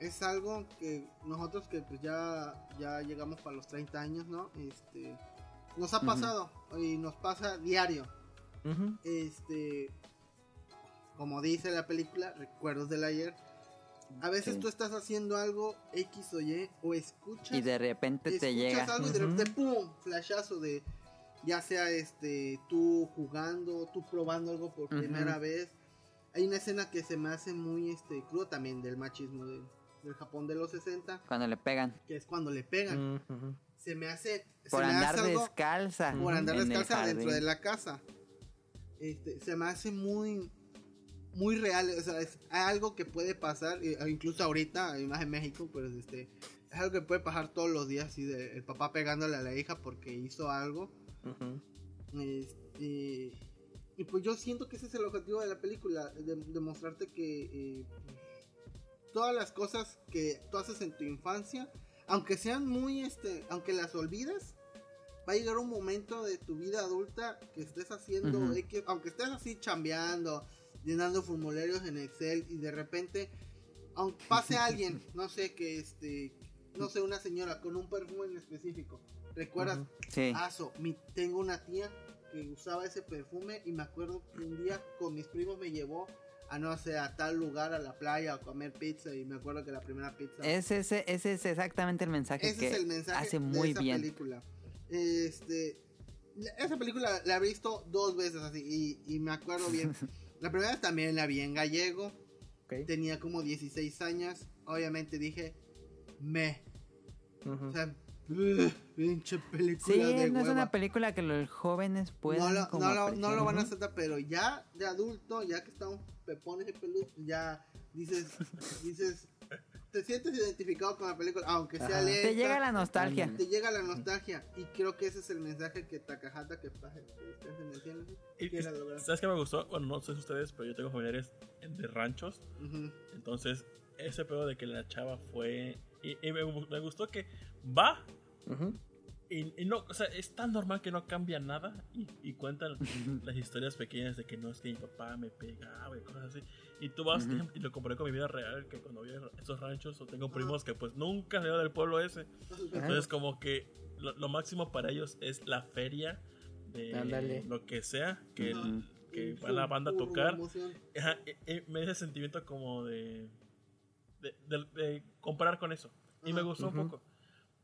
es algo que nosotros que pues ya, ya llegamos para los 30 años, ¿no? Este, nos ha pasado y nos pasa diario. Este, como dice la película, recuerdos del ayer. A veces Sí. tú estás haciendo algo X o Y o escuchas Y de repente te llega. algo y de repente pum, flashazo de ya sea este tú jugando, tú probando algo por primera vez. Hay una escena que se me hace muy este cruda también del machismo de- del Japón de los 60, Cuando le pegan. que es cuando le pegan. Se me hace se Por me andar hace algo descalza. por andar descalza dentro de la casa. Este, se me hace muy muy real, o sea, es algo que puede pasar, eh, incluso ahorita, más en México, pues este es algo que puede pasar todos los días, así de el papá pegándole a la hija porque hizo algo. Ujú. Este, y pues yo siento que ese es el objetivo de la película, de, demostrarte que eh, todas las cosas que tú haces en tu infancia, aunque sean muy, este, aunque las olvides, va a llegar un momento de tu vida adulta que estés haciendo, Ujú. X, aunque estés así chambeando, llenando formularios en Excel y de repente, aunque pase alguien, no sé, que este, no sé, una señora con un perfume en específico, recuerdas, Ujú. Sí. Aso, mi, tengo una tía que usaba ese perfume y me acuerdo que un día con mis primos me llevó a no sé, a tal lugar, a la playa, a comer pizza y me acuerdo que la primera pizza... Ese, ese, ese es exactamente el mensaje ese que es el mensaje hace de muy esa bien. película. Este, esa película la he visto dos veces así y, y me acuerdo bien. la primera vez también la vi en gallego, tenía como 16 años, obviamente dije, me, Ujú. o sea, pinche película Sí, de no es una película que los jóvenes puedan no lo, no, lo, no lo van a aceptar, pero ya de adulto, ya que estamos pepones y peludos, ya dices, dices, te sientes identificado con la película, aunque sea Ajá. lenta. Te llega la nostalgia. Te llega la nostalgia y creo que ese es el mensaje que Takahata que pasa. ¿Sabes qué me gustó? Bueno, no sé si ustedes, pero yo tengo familiares de ranchos. Ujú. Entonces, ese pedo de que la chava fue. Y, y me, me gustó que va Ujú. Y, y no. O sea, es tan normal que no cambia nada. Y, y cuentan las historias pequeñas de que no es que mi papá me pegaba y cosas así. Y tú vas y lo comparé con mi vida real. Que cuando voy a esos ranchos, o tengo primos que pues nunca se van del pueblo ese. Entonces, como que lo, lo máximo para ellos es la feria de Ándale. lo que sea. Que, el- que va la banda a tocar. Ajá, y- y me da ese sentimiento como de, de, de- de comparar con eso. Y me gustó un poco.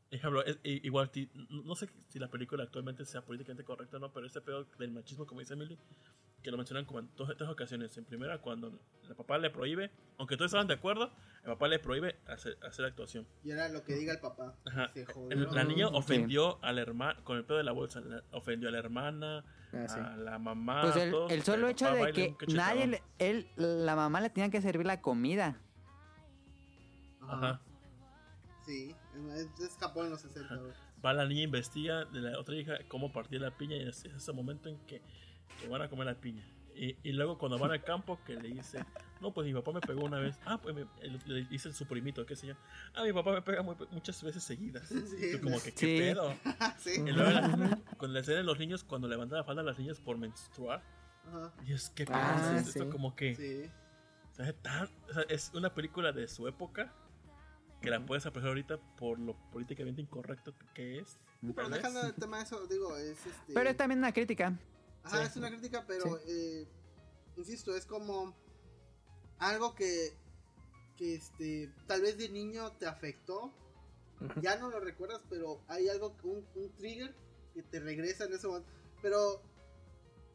Ejemplo, es- igual, no sé si la película actualmente sea políticamente correcta o no, pero ese pedo del machismo, como dice Emily, que lo mencionan como en dos, tres ocasiones. En primera, cuando el papá le prohíbe, aunque todos estaban de acuerdo, el papá le prohíbe hacer, hacer actuación. Y era lo que diga el papá. Ajá. Se jodió. El- la niña Sí. ofendió al hermano, con el pedo de la bolsa, la- ofendió a la hermana, Ah, sí. a la mamá. Pues a el, todos, el solo el hecho de que nadie, le- él, la mamá le tenía que servir la comida. Ajá. Sí, es, Japón en los 60. güey. Va la niña, investiga de la otra hija cómo partir la piña y es, es ese momento en que, que van a comer la piña. Y, y luego cuando van al campo que le dice, no, pues mi papá me pegó una vez. Ah, pues me, le, le dice su primito, qué sé yo. Ah, mi papá me pega muy- muchas veces seguidas. Sí. Tú como que, ¿qué Sí. pedo? sí. Y luego la- con la escena de los niños, cuando levantan la falda a las niñas por menstruar. Ajá. Y es que Ah, esto sí. como que tan- o sea, es una película de su época que la puedes apreciar ahorita por lo políticamente incorrecto que es. Pero dejando el tema de eso, digo, es este. Pero es también una crítica. Ajá, Sí. es una crítica, pero eh, insisto, es como algo que, que este, tal vez de niño te afectó, ya no lo recuerdas, pero hay algo, un, un trigger que te regresa en ese momento. Pero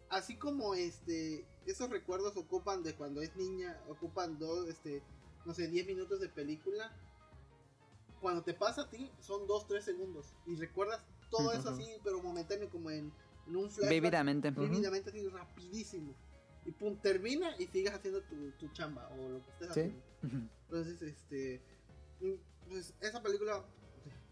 así como este, esos recuerdos ocupan de cuando es niña, ocupan dos, este, no sé, 10 minutos de película. Cuando te pasa a ti, son 2-3 segundos. Y recuerdas todo eso Ujú. así, pero momentáneo, como en, en un flashback Vívidamente. vívidamente así rapidísimo. Y pum, termina y sigues haciendo tu, tu chamba o lo que estés Sí. haciendo. Entonces, este. mm, Pues esa película,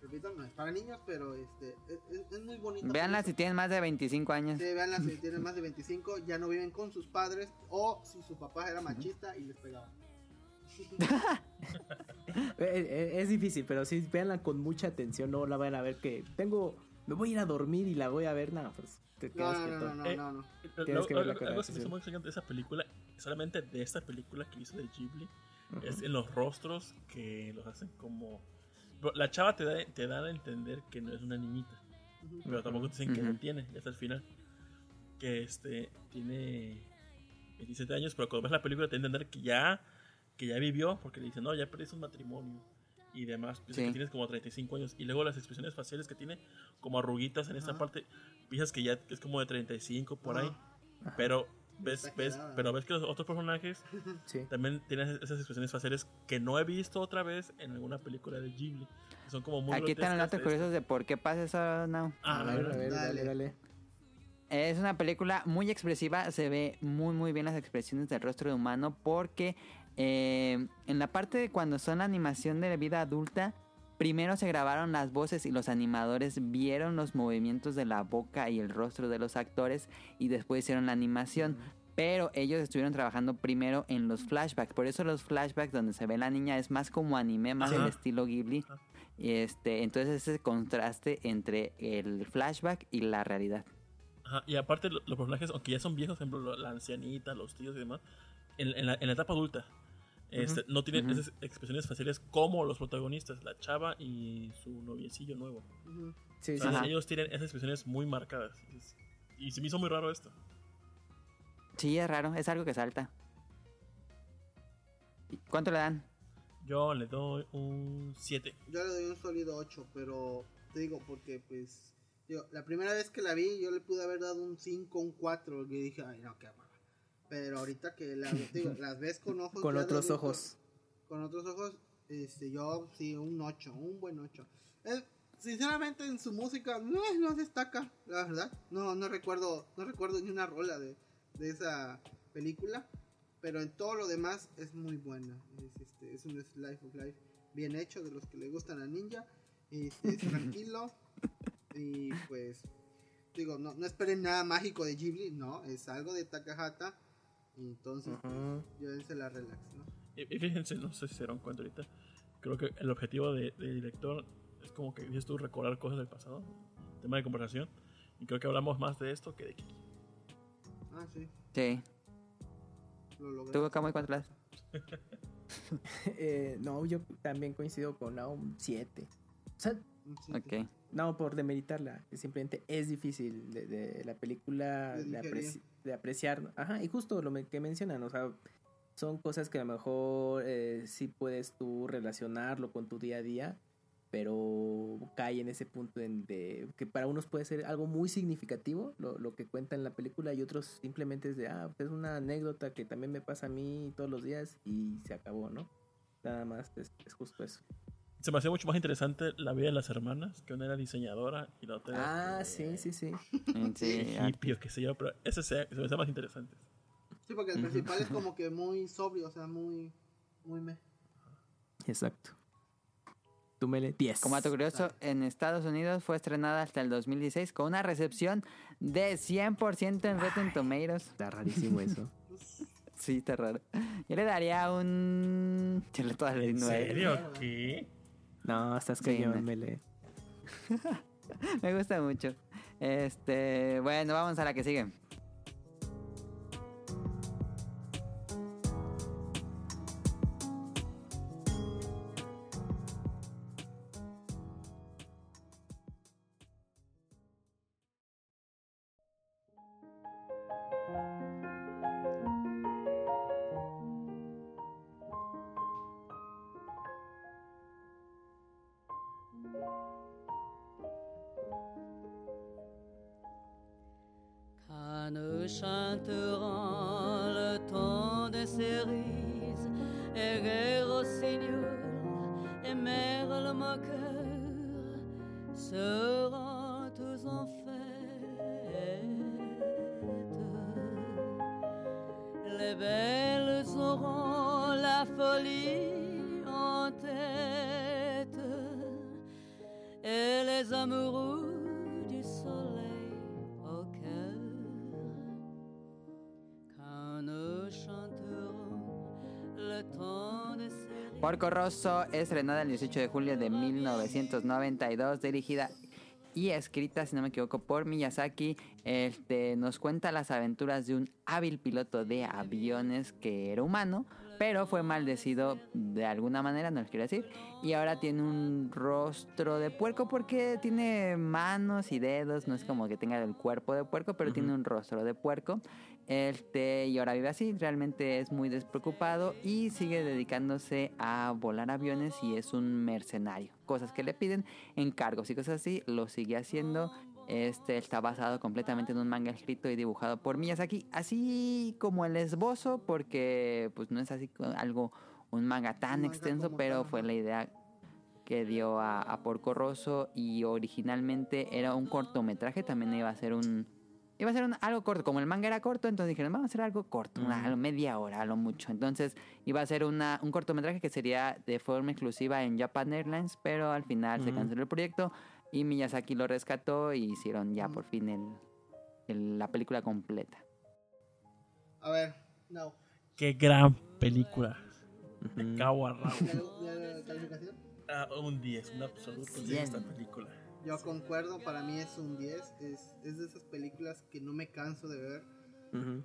repito, no es para niños, pero este es, es- muy bonita. Véanla si tienen más de 25 años. Sí, véanla si tienen más de 25, ya no viven con sus padres o si su papá era machista y les pegaba. Eh, eh, Es, difícil, pero sí, véanla con mucha atención, no la vayan a ver que tengo, me voy a ir a dormir y la voy a ver, nada, pues te No, quedas no, quieto. no, no, Eh, no, no. Tienes que algo con algo que me hizo muy extraño de esa película, solamente de esta película que hizo de Ghibli, es en los rostros que los hacen como... La chava te da, te da a entender que no es una niñita, pero tampoco te dicen que no tiene, hasta el final. Que este tiene 27 años, pero cuando ves la película te da a entender que ya, que ya vivió, porque le dicen, no, ya perdiste un matrimonio y demás. Piensas Sí. que tienes como 35 años. Y luego las expresiones faciales que tiene, como arruguitas en esta Ajá. parte, piensas que ya es como de 35 por ahí. Ajá. Pero ves, ves, pero ves que los otros personajes Sí. también tienen esas expresiones faciales que no he visto otra vez en alguna película de Ghibli. Son como muy Aquí están los datos curiosos de por qué pasa eso, Now. Ah, a ver, a ver, Dale. dale, dale. Es una película muy expresiva, se ve muy muy bien las expresiones del rostro de humano porque eh, en la parte de cuando son animación de vida adulta primero se grabaron las voces y los animadores vieron los movimientos de la boca y el rostro de los actores y después hicieron la animación. Pero ellos estuvieron trabajando primero en los flashbacks. Por eso los flashbacks donde se ve la niña es más como anime, más Ajá. el estilo Ghibli. Este, entonces ese contraste entre el flashback y la realidad. Ajá, y aparte lo- los personajes, aunque ya son viejos, por ejemplo, lo- la ancianita, los tíos y demás, en, en la, en la etapa adulta, este, no tienen esas expresiones faciales como los protagonistas, la chava y su noviecillo nuevo. Sí, O sea, ellos tienen esas expresiones muy marcadas. Y se me hizo muy raro esto. Sí, es raro, es algo que salta. ¿Y ¿Cuánto le dan? Yo le doy un 7. Yo le doy un sólido 8, pero te digo, porque pues. Digo, la primera vez que la vi, yo le pude haber dado un 5, un 4. Y dije, ay, no, qué hueva. Pero ahorita que la, digo, las ves con ojos. Con otros adulto, ojos. Con otros ojos, este, yo sí, un 8, un buen 8. Eh, sinceramente, en su música no, no destaca, la verdad. No, no recuerdo, no recuerdo ni una rola de, de esa película. Pero en todo lo demás es muy buena. Es, este, es un Life of Life bien hecho de los que le gustan a Ninja. Este, es tranquilo. y pues, digo, no, no esperen nada mágico de Ghibli, no, es algo de Takahata. Entonces, pues, Ujú. llévense la relax, ¿no? Y, y fíjense, no sé si se dieron cuenta ahorita. Creo que el objetivo de- del director es como que dices tú recordar cosas del pasado, tema de conversación. Y creo que hablamos más de esto que de Kiki. Ah, sí, Sí. lo logré. ¿Tú, Camuy, cuánto le das? Eh, no, yo también coincido con la un 7. O sea, No por demeritarla, simplemente es difícil de, de la película De apreci- apreciar. Ajá, y justo lo que mencionan, o sea, son cosas que a lo mejor eh, sí puedes tú relacionarlo con tu día a día, pero cae en ese punto en de que para unos puede ser algo muy significativo lo, lo que cuenta en la película y otros simplemente es de, ah, pues es una anécdota que también me pasa a mí todos los días y se acabó, ¿no? Nada más es, es justo eso. Se me hacía mucho más interesante la vida de las hermanas, que una era diseñadora y la otra era Ah, sí, sí, sí. Mm, Sí, ah, hippie o qué sé yo, pero ese se, se me hacía más interesante. Sí, porque el principal es como que muy sobrio, o sea, muy, muy me. Exacto. Tú me 10. Como dato curioso, en Estados Unidos fue estrenada hasta el 2016 con una recepción de 100% en Rotten Tomatoes. Está rarísimo eso. Sí, está raro. Yo le daría un... Yo le puedo dar ¿En un nueve. serio? ¿Qué? No, estás Sí, no. Mele. Me gusta mucho. Este, bueno, vamos a la que sigue. Porco Rosso, estrenada el 18 de julio de 1992, dirigida y escrita, si no me equivoco, por Miyazaki. Este, nos cuenta las aventuras de un hábil piloto de aviones que era humano, pero fue maldecido de alguna manera, no les quiero decir, y ahora tiene un rostro de puerco porque tiene manos y dedos, no es como que tenga el cuerpo de puerco, pero tiene un rostro de puerco. Este, y ahora vive así, realmente es muy despreocupado y sigue dedicándose a volar aviones y es un mercenario. Cosas que le piden, encargos y cosas así, lo sigue haciendo. Este está basado completamente en un manga escrito y dibujado por Miyazaki, así como el esbozo, porque pues no es así algo, un manga tan manga extenso, pero tal, fue la idea que dio a, a Porco Rosso y originalmente era un cortometraje, también iba a ser un, iba a ser un- algo corto. Como el manga era corto, entonces dijeron, vamos a hacer algo corto, una- media hora, a lo mucho. Entonces iba a ser una, un cortometraje que sería de forma exclusiva en Japan Airlines, pero al final se canceló el proyecto y Miyazaki lo rescató y hicieron ya por fin el, el- la película completa. A ver, no. Qué gran película. Me cago a rabo. ¿Ya- ya calificación? Ah, un 10, un absoluto 10 Cien. esta película. Yo concuerdo, para mí es un 10. Es, es de esas películas que no me canso de ver. Ujú.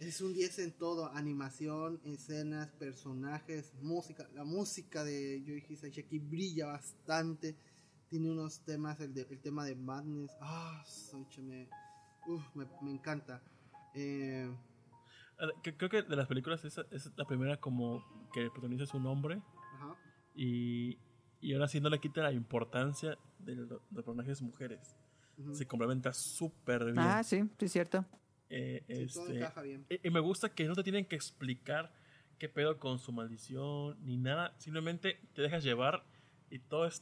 Es un 10 en todo, animación, escenas, personajes, música. La música de Yoichi Sashiki brilla bastante. Tiene unos temas, el, de- el tema de Madness. Ah, Sancho, me, uf, me, me encanta. Eh, Creo que de las películas esa es la primera como que el protagonista es un hombre ajá. y, y ahora sí no le quita la importancia de los de personajes mujeres. ujú. Se complementa súper bien. Ah, sí, sí es cierto. Eh, Sí, todo este, encaja bien. y, y me gusta que no te tienen que explicar qué pedo con su maldición ni nada. Simplemente te dejas llevar y todo es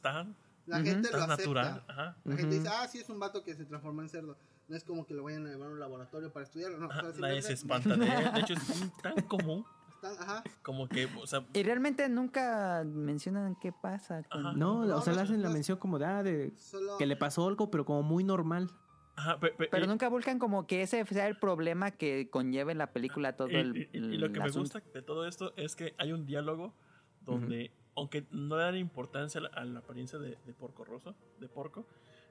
La Ujú. gente lo acepta. natural. Ajá. La gente Ujú. dice, ah, sí, es un vato que se transformó en cerdo. No es como que lo vayan a llevar a un laboratorio para estudiarlo. No, o sea, Ajá, Nadie se espanta de él. De hecho, es tan común ajá. como que, o sea, Y realmente nunca mencionan qué pasa. con- Ajá. No, No, o sea, no, le hacen la no. mención como de, ah, de Solo... que le pasó algo, pero como muy normal. ajá, pe- pe- Pero y- nunca buscan como que ese sea el problema que conlleve en la película todo y, el, y- y lo que el me asunto. gusta de todo esto es que hay un diálogo donde, aunque no le dan importancia a la, a la apariencia de, de Porco Rosso, de Porco,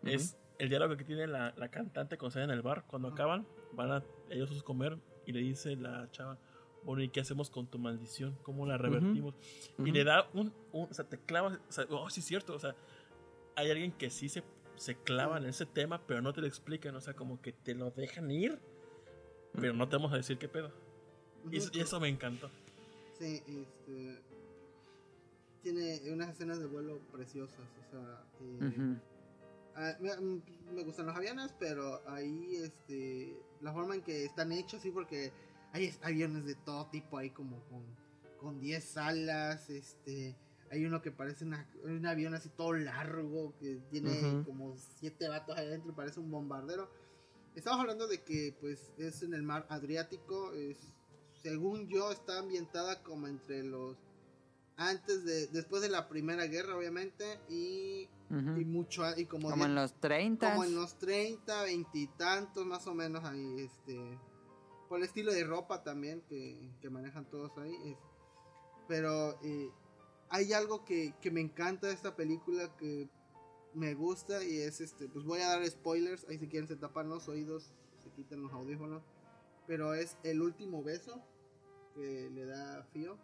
es el diálogo que tiene la, la cantante cuando salen en el bar. Cuando acaban, van a ellos a comer y le dice la chava, bueno, ¿y qué hacemos con tu maldición? ¿Cómo la revertimos? Y Ujú. le da un, un- o sea, te clavas, o sea, oh, sí es cierto, o sea, hay alguien que sí se, se clava en ese tema, pero no te lo explican, o sea, como que te lo dejan ir, pero no te vamos a decir qué pedo. Y eso, y eso me encantó. Sí, este... Tiene unas escenas de vuelo preciosas, o sea... eh, me, mm, me gustan los aviones, pero ahí, este... La forma en que están hechos, sí, porque hay es- aviones de todo tipo ahí como con, con 10 alas, este... Hay uno que parece una- un avión así todo largo, que tiene como siete vatos ahí adentro, parece un bombardero. Estamos hablando de que pues es en el mar Adriático, es, según yo está ambientada como entre los antes de después de la Primera Guerra obviamente y, y mucho y como, en los 30. como en los 30, 20 y tantos más o menos ahí este por el estilo de ropa también que, que manejan todos ahí es- pero eh, hay algo que, que me encanta de esta película que me gusta y es este pues voy a dar spoilers ahí si quieren se tapan los oídos se quitan los audífonos pero es el último beso que le da Fío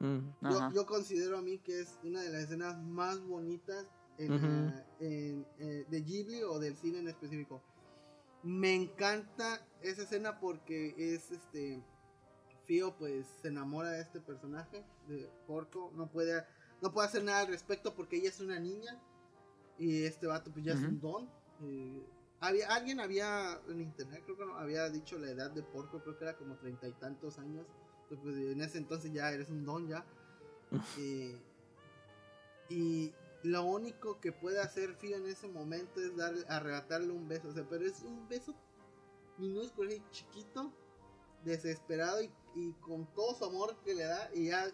Mm. yo, considero a mí que es una de las escenas más bonitas en, eh, de Ghibli o del cine en específico. Me encanta esa escena porque es este Fío pues se enamora de este personaje de Porco, no puede no puede hacer nada al respecto porque ella es una niña y este vato pues ya es un don. eh, había alguien había en internet creo que no había dicho la edad de Porco, creo que era como treinta y tantos años. Pues, en ese entonces ya eres un don ya. Eh, y lo único que puede hacer Fío en ese momento es darle, arrebatarle un beso. O sea, pero es un beso minúsculo, así, chiquito, desesperado y, y con todo su amor que le da y ya,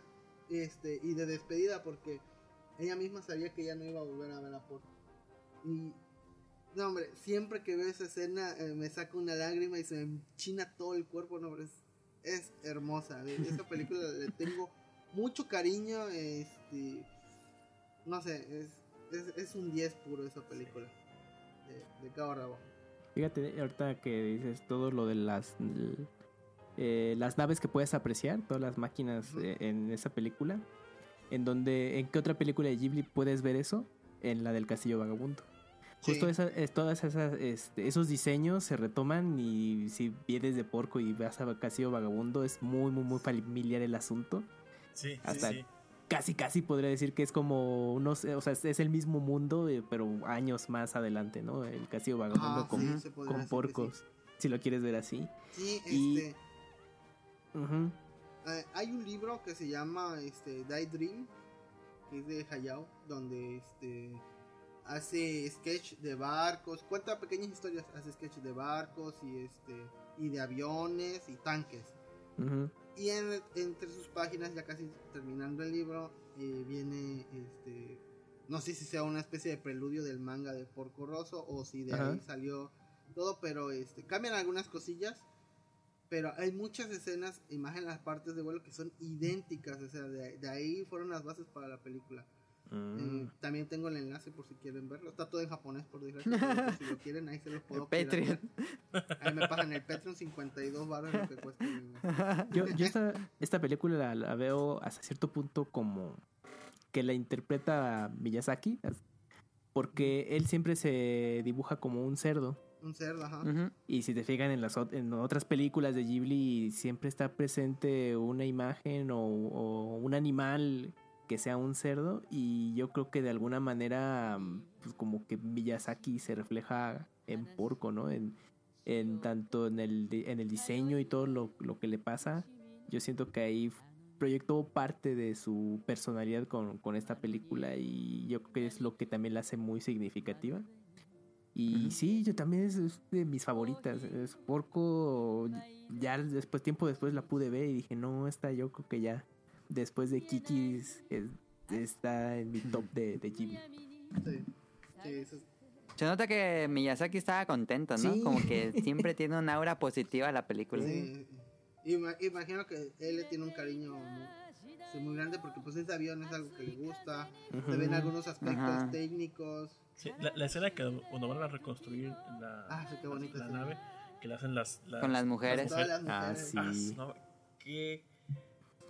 este, y de despedida porque ella misma sabía que ya no iba a volver a ver a Porco. Y, no hombre, siempre que veo esa escena eh, me saca una lágrima y se me enchina todo el cuerpo, no hombre, es, es hermosa. Esa película le tengo mucho cariño, este, no sé, es, es, es un 10 puro esa película de, de cabo rabo. Fíjate, ahorita que dices todo lo de las eh, las naves que puedes apreciar, todas las máquinas eh, en esa película, en donde, ¿en qué otra película de Ghibli puedes ver eso? En la del Castillo Vagabundo. Justo Sí. esa, es, todas esas, este, esos diseños se retoman y si vienes de porco y vas a Castillo Vagabundo es muy, muy, muy familiar el asunto. Sí, Hasta- sí, sí. Casi, casi podría decir que es como unos, o sea, es, es el mismo mundo, eh, pero años más adelante, ¿no? El Castillo Vagabundo Ajá, con, sí, con porcos, si lo quieres ver así. Sí, Y- este, eh, hay un libro que se llama este, Die Dream, que es de Hayao, donde este, hace sketch de barcos, cuenta pequeñas historias, hace sketch de barcos y este y de aviones y tanques. Y en- entre sus páginas, ya casi terminando el libro, eh, viene este. No sé si sea una especie de preludio del manga de Porco Rosso o si de ahí salió todo, pero este cambian algunas cosillas. Pero hay muchas escenas en las partes de vuelo que son idénticas, o sea, de, de ahí fueron las bases para la película. Mm. Eh, también tengo el enlace por si quieren verlo. Está todo en japonés, por desgracia. si lo quieren, ahí se los puedo Patreon. Ahí me pagan el Patreon 52 baros lo que cuesta el. Yo, yo esta, esta película la, la veo hasta cierto punto como que la interpreta Miyazaki, porque él siempre se dibuja como un cerdo. Un cerdo, ajá. Y si te fijan en las en otras películas de Ghibli, siempre está presente una imagen o, o un animal que sea un cerdo. Y yo creo que de alguna manera, mm, pues como que Miyazaki se refleja en Porco, ¿no? En, en tanto en el, en el diseño y todo lo, lo que le pasa. Yo siento que ahí proyectó parte de su personalidad con, con esta película y yo creo que es lo que también la hace muy significativa. Y sí, yo también es, es de mis favoritas. Es Porco, ya después, tiempo después la pude ver y dije, no, esta yo creo que ya, después de Kiki's, es- está en mi top de, de Ghibli. Sí. Sí, eso es- Se nota que Miyazaki estaba contento, ¿no? Sí. Como que siempre tiene un aura positiva a la película. sí. Ima- imagino que él le tiene un cariño muy, sí, muy grande porque pues ese avión es algo que le gusta. Se ven algunos aspectos Ajá. técnicos. Sí, la, la escena que cuando van a reconstruir la, Ah, sí, qué bonita la escena. nave, que le hacen las, las- Con las mujeres. Todas las Ah, mujeres. sí. Ah, no, qué,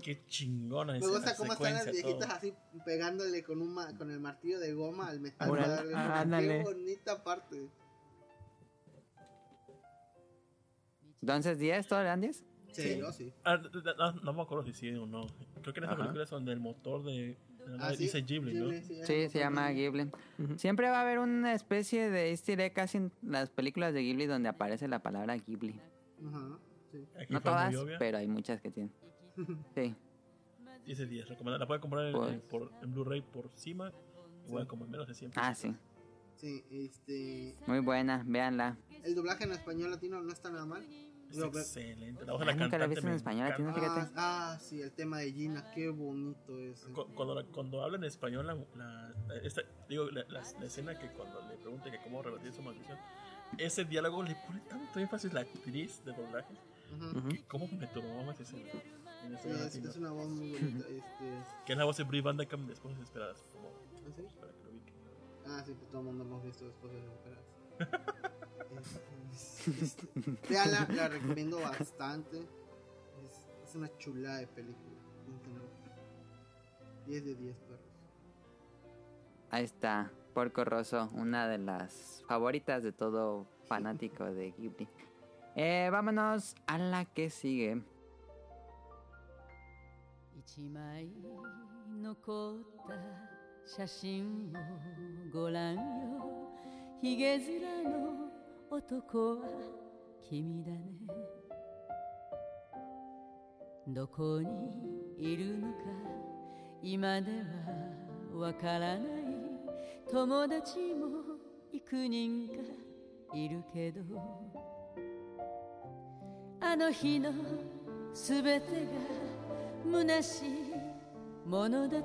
qué chingona Me gusta cómo están las viejitas todo. así pegándole con un ma- con el martillo de goma al metal. Ahora, para darle- ah, ándale. Qué bonita parte. Entonces, ¿10? ¿Todo le dan 10? Sí, yo sí. Ah, no, no me acuerdo si sí o no. Creo que en esta Ajá. película es donde el motor de, Ah, sí, dice Ghibli, ¿no? Ghibli, Sí, se llama. Ghibli. Siempre va a haber una especie de easter egg casi en las películas de Ghibli donde aparece la palabra Ghibli. Ajá, sí. Aquí No todas, pero hay muchas que tienen. Sí. 10 de 10, recomendada. La pueden comprar en, Pues- en- por, en Blu-ray por cima. Igual como en menos de 100 pesos. Ah, sí. Sí, este. Muy buena, véanla. El doblaje en español latino no está nada mal. Es ve- excelente. La voz de la nunca la he cantante visto en me español latino, fíjate. Ah, ah, sí, el tema de Gina, qué bonito es. Cu- Cuando, la- cuando habla en español, la, la- esta- digo, la, la- la escena que cuando le pregunta que cómo revertir su maldición, ese diálogo le pone tanto énfasis la actriz de doblaje. Ujú. que cómo me turbó esa escena. En Sí, español es, latino. es una voz muy bonita. Este, Que es la voz de Brie Van de Camp de Esposas Desesperadas. Como, ¿ah, sí? para que lo ubiquen. Ah, sí, pues todo el mundo hemos visto después de Desesperadas. Es- es- este, véanla, la recomiendo bastante. Es, es una chulada de película. Inténtenlo. 10 de 10 perros. Ahí está. Porco Rosso, una de las favoritas de todo fanático de Ghibli. Eh, vámonos a la que sigue. 一枚残った写真をご覧よ。ひげ面の男は君だね。どこにいるのか今ではわからない。友達も幾人かいるけどあの日のすべてが虚しいものだと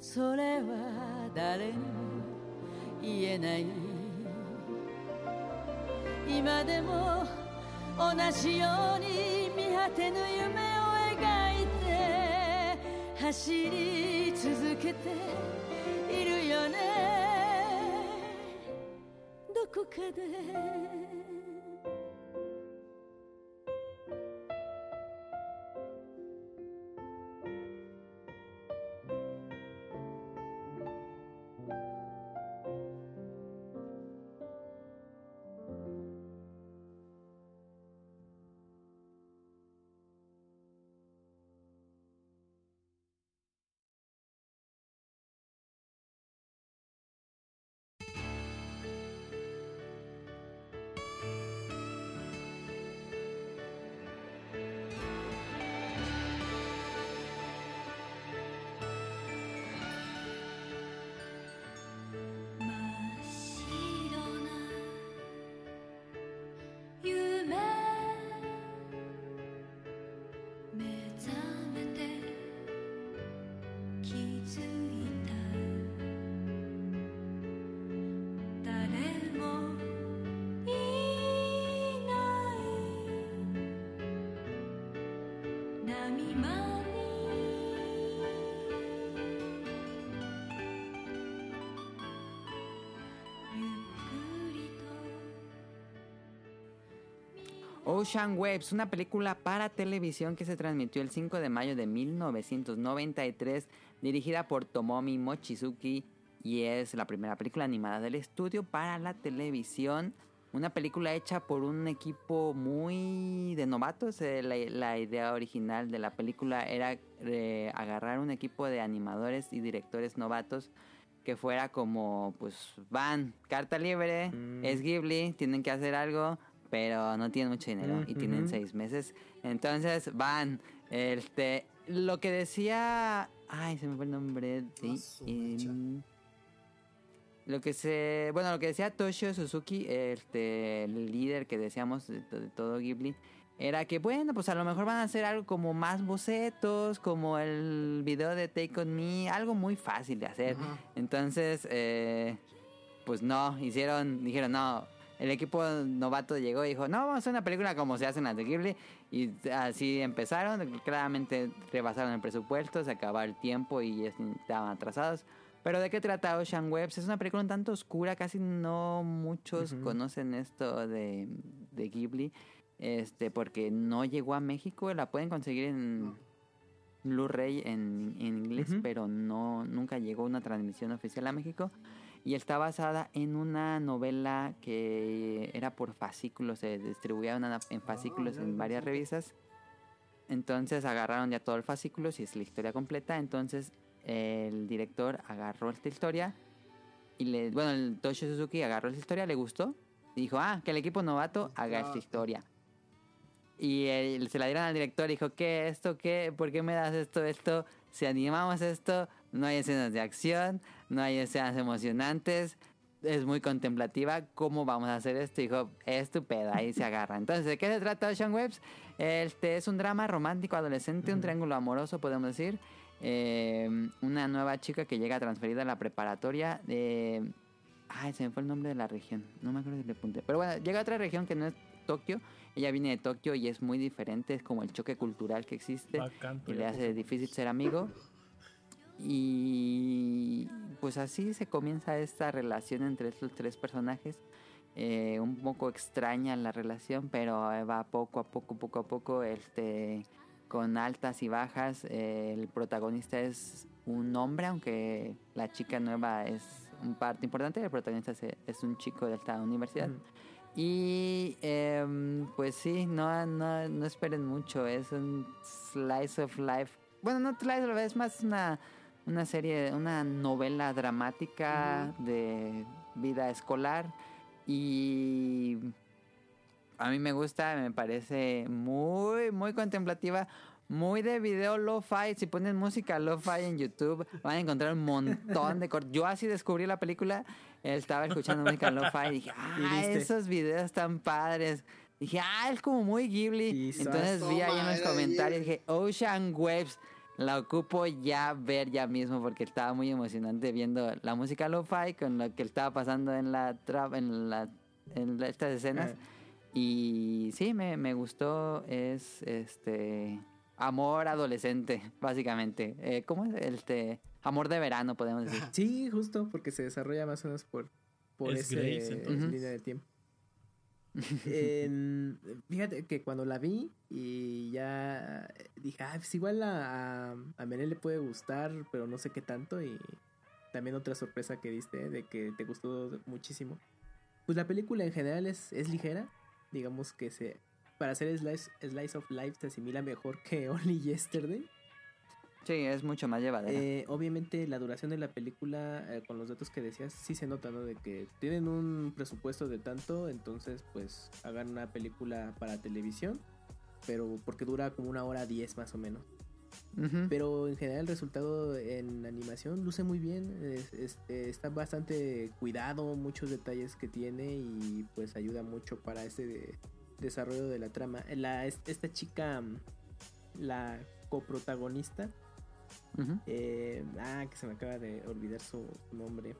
それは誰にも言えない。今でも同じように見果てぬ夢を描いて走り続けているよね。どこかで。Ocean Waves, una película para televisión que se transmitió el 5 de mayo de 1993, dirigida por Tomomi Mochizuki y es la primera película animada del estudio para la televisión. Una película hecha por un equipo muy de novatos. Eh, La, la idea original de la película era eh, agarrar un equipo de animadores y directores novatos que fuera como, pues, van, carta libre, Mm. es Ghibli, tienen que hacer algo, pero no tienen mucho dinero y Mm, tienen seis meses. Entonces van, este, lo que decía, ay, se me fue el nombre de, Ah, em, lo que se, bueno, lo que decía Toshio Suzuki, este, el líder que decíamos de, to- de todo Ghibli, era que bueno, pues a lo mejor van a hacer algo como más bocetos, como el video de Take On Me, algo muy fácil de hacer. Entonces, eh, pues no, hicieron, dijeron, no, el equipo novato llegó y dijo, no, vamos a hacer una película como se hacen las de Ghibli. Y así empezaron, claramente rebasaron el presupuesto, se acabó el tiempo y es- estaban atrasados. Pero ¿de qué trata Ocean Webs? Es una película un tanto oscura, casi no muchos Ujú. conocen esto de, de Ghibli, este, porque no llegó a México, la pueden conseguir en. Blu-ray en, en inglés, Ujú. pero no nunca llegó una transmisión oficial a México. Y está basada en una novela que era por fascículos, se distribuía una- en fascículos ya, en varias revistas. Entonces agarraron ya todo el fascículo y es la historia completa. Entonces el director agarró esta historia y le, bueno, el Toshio Suzuki agarró esta historia, le gustó y dijo, ah, que el equipo novato haga esta Claro. historia. Y él- se la dieron al director y dijo, ¿qué? ¿Esto qué? ¿Por qué me das esto? Esto, si animamos esto, no hay escenas de acción, no hay escenas emocionantes, es muy contemplativa, ¿cómo vamos a hacer esto? Dijo, estupendo, ahí se agarra. Entonces, ¿de qué se trata Ocean Webs? Este es un drama romántico adolescente, un triángulo amoroso, podemos decir. Eh, una nueva chica que llega transferida a la preparatoria de... Ay, se me fue el nombre de la región. No me acuerdo si le apunté. Pero bueno, llega a otra región que no es Tokio. Ella viene de Tokio y es muy diferente. Es como el choque cultural que existe. Bacán, Y le hace puso. difícil ser amigo. Y pues así se comienza esta relación entre estos tres personajes. Eh, un poco extraña la relación, pero eh, va poco a poco, poco a poco, este, con altas y bajas. Eh, el protagonista es un hombre, aunque la chica nueva es un parte importante. El protagonista es, es un chico de esta universidad. Y em, pues sí, no, no, no esperen mucho, es un slice of life. Bueno, no slice of life, es más una, una serie, una novela dramática de vida escolar. Y a mí me gusta, me parece muy, muy contemplativa. Muy de video lo-fi. Si ponen música lo-fi en YouTube, van a encontrar un montón de cortes. Yo así descubrí la película. Estaba escuchando música lo-fi y dije, ah, esos videos tan padres. Dije, ah, es como muy Ghibli. Entonces vi ahí en los comentarios, dije, Ocean Waves. La ocupo ya ver ya mismo porque estaba muy emocionante viendo la música lo-fi con lo que estaba pasando en la trap, en la en la- estas escenas. Eh. Y sí, me, me gustó. Es este amor adolescente, básicamente. Eh, ¿Cómo es? Este amor de verano, podemos decir. Sí, justo, porque se desarrolla más o menos por, por Es ese Grace, entonces. línea de tiempo. Fíjate que cuando la vi y ya dije, ah, pues igual a, a, a Mene le puede gustar, pero no sé qué tanto. Y también otra sorpresa que diste de que te gustó muchísimo. Pues la película en general es, es ligera. Digamos que se para hacer slice, slice of life se asimila mejor que Only Yesterday. Sí, es mucho más llevadera. Eh, obviamente la duración de la película, eh, con los datos que decías, sí se nota, ¿no? De que tienen un presupuesto de tanto, entonces pues hagan una película para televisión, pero porque dura como una hora diez más o menos. Pero en general el resultado en animación luce muy bien, es- es- eh, está bastante cuidado, muchos detalles que tiene y pues ayuda mucho para ese de- desarrollo de la trama. La, es- esta chica, la coprotagonista, Eh, ah, que se me acaba de olvidar su nombre.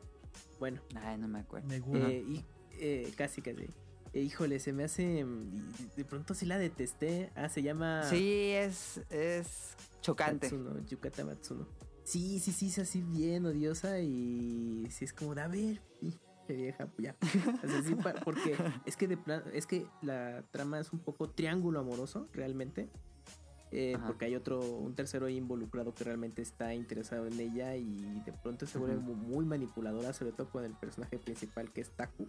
Bueno, Ay, no me acuerdo. Eh, y, eh, casi, casi. Eh, híjole, se me hace. mm, y De pronto sí la detesté. Ah, se llama. Sí, es, es chocante. Matsuno, Yukata Matsuno. Sí, sí, sí, es así bien odiosa y sí es como, de, a ver, y vieja, pues ya. O sea, sí, pa- porque es que de plan, es que la trama es un poco triángulo amoroso, realmente. Eh, porque hay otro, un tercero ahí involucrado que realmente está interesado en ella y de pronto se vuelve muy manipuladora, sobre todo con el personaje principal que es Taku.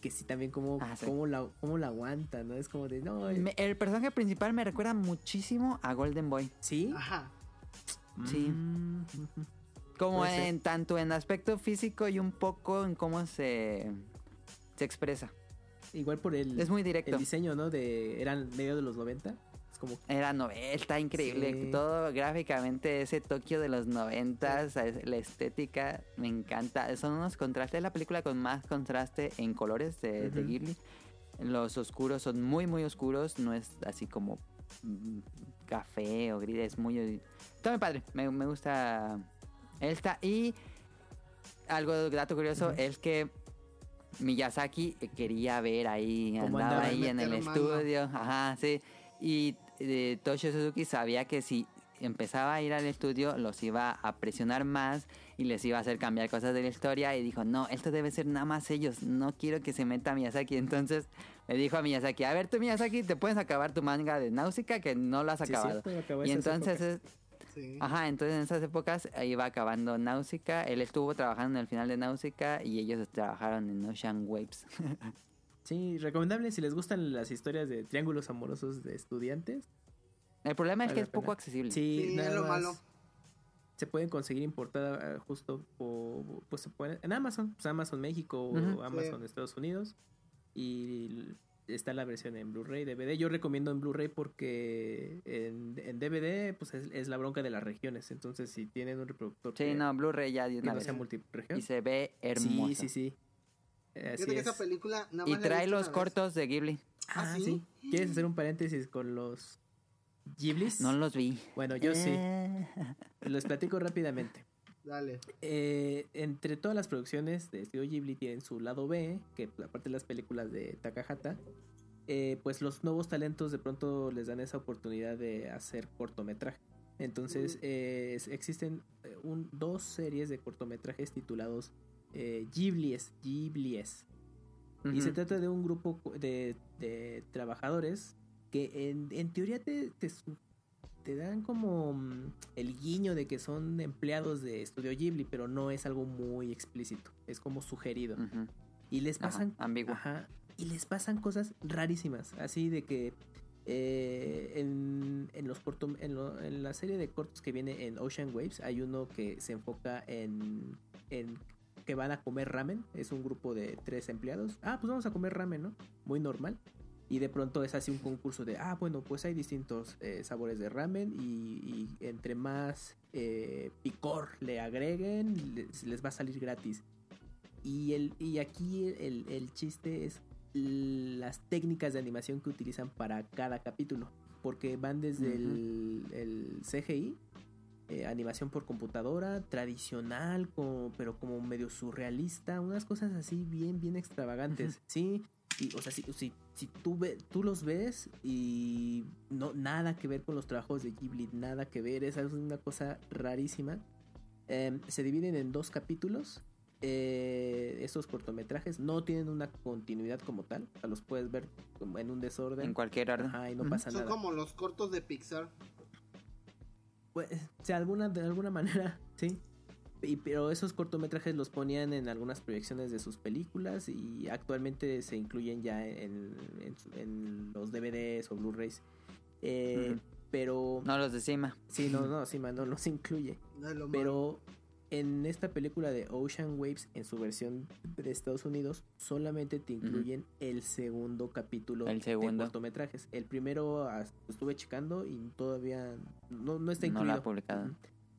Que sí, también como, Ah, sí. como, la, como la aguanta, ¿no? Es como de, no, Me- el personaje principal me recuerda muchísimo a Golden Boy. ¿sí? Ajá. Sí. Mm. Como en tanto en aspecto físico y un poco en cómo se, se expresa. Igual por el, Es muy directo. el diseño, ¿no? De, eran medio de los 90. Como Era novela, está increíble. Sí. Todo gráficamente, ese Tokio de los noventas, es- la estética, me encanta. Son unos contrastes, es la película con más contraste en colores de, de Ujú. Ghibli. Los oscuros son muy, muy oscuros, no es así como mm, café o gris, es muy... Está muy padre, me, me gusta esta. Y algo, dato curioso, es que Miyazaki quería ver ahí, ¿Cómo andaba andaba? ahí en el estudio, ajá, sí. Y eh, Toshio Suzuki sabía que si empezaba a ir al estudio los iba a presionar más y les iba a hacer cambiar cosas de la historia y dijo, no, esto debe ser nada más ellos, no quiero que se meta Miyazaki. Entonces le dijo a Miyazaki, a ver tú Miyazaki, te puedes acabar tu manga de Náusica que no lo has Sí, acabado. cierto, y entonces es- Sí. Ajá, entonces en esas épocas iba acabando Náusica. Él estuvo trabajando en el final de Náusica y ellos trabajaron en Ocean Waves. Sí, recomendable si les gustan las historias de triángulos amorosos de estudiantes. el problema es que es poco accesible. Sí, Sí, nada es lo más malo. Se pueden conseguir importada eh, justo por, pues se pueden, en Amazon, pues Amazon México o Amazon Estados Unidos. Y está la versión en Blu-ray, DVD. Yo recomiendo en Blu-ray porque en, en DVD pues es, es la bronca de las regiones. Entonces si tienen un reproductor Sí, que, no, Blu-ray ya que una no vez. sea multiregión. Y se ve hermoso. Sí, sí, sí. Eh, Así Fíjate que esa es. película nada Y más he trae los vez. cortos de Ghibli. Ah, ¿Ah, sí? sí? ¿Quieres hacer un paréntesis con los Ghiblis? No los vi. Bueno, yo sí. Eh, Les platico rápidamente. Dale. Eh, entre todas las producciones de Estudio Ghibli tienen su lado B, que aparte de las películas de Takahata, eh, pues los nuevos talentos de pronto les dan esa oportunidad de hacer cortometraje. Entonces eh, es- existen un, dos series de cortometrajes titulados eh, Ghiblies, Ghiblies. Y se trata de un grupo de, de trabajadores que en, en teoría te, te, su- te dan como mm, el guiño de que son empleados de Estudio Ghibli, pero no es algo muy explícito, es como sugerido. Y les Ajá, pasan ambiguo. Ajá, y les pasan cosas rarísimas, así de que eh, en, en los corto- en, lo- en la serie de cortos que viene en Ocean Waves hay uno que se enfoca en, en que van a comer ramen, es un grupo de tres empleados, ah pues vamos a comer ramen, ¿no? Muy normal. Y de pronto es así un concurso de, ah, bueno, pues hay distintos eh, sabores de ramen y, y entre más eh, picor le agreguen, les, les va a salir gratis. Y, el, y aquí el, el chiste es las técnicas de animación que utilizan para cada capítulo. Porque van desde el, el CGI, eh, animación por computadora, tradicional, como, pero como medio surrealista, unas cosas así bien, bien extravagantes. Sí, y, o sea, si, si, si tú, ve, tú los ves y no nada que ver con los trabajos de Ghibli, nada que ver, esa es una cosa rarísima. Em, se dividen en dos capítulos. Eh, estos cortometrajes no tienen una continuidad como tal, o sea, los puedes ver en un desorden. En cualquier orden. Ajá, y no pasa Son nada. como los cortos de Pixar. Pues, de alguna, de alguna manera, sí. Y- pero esos cortometrajes los ponían en algunas proyecciones de sus películas y actualmente se incluyen ya en, en los DVDs o Blu-rays. Eh. Pero No los de Cima. sí, no, no, man, no los incluye. No es lo malo. En esta película de Ocean Waves, en su versión de Estados Unidos, solamente te incluyen el segundo capítulo El de segundo. cortometrajes. El primero ah, estuve checando y todavía no, no está No incluido. ha publicado. Ujú.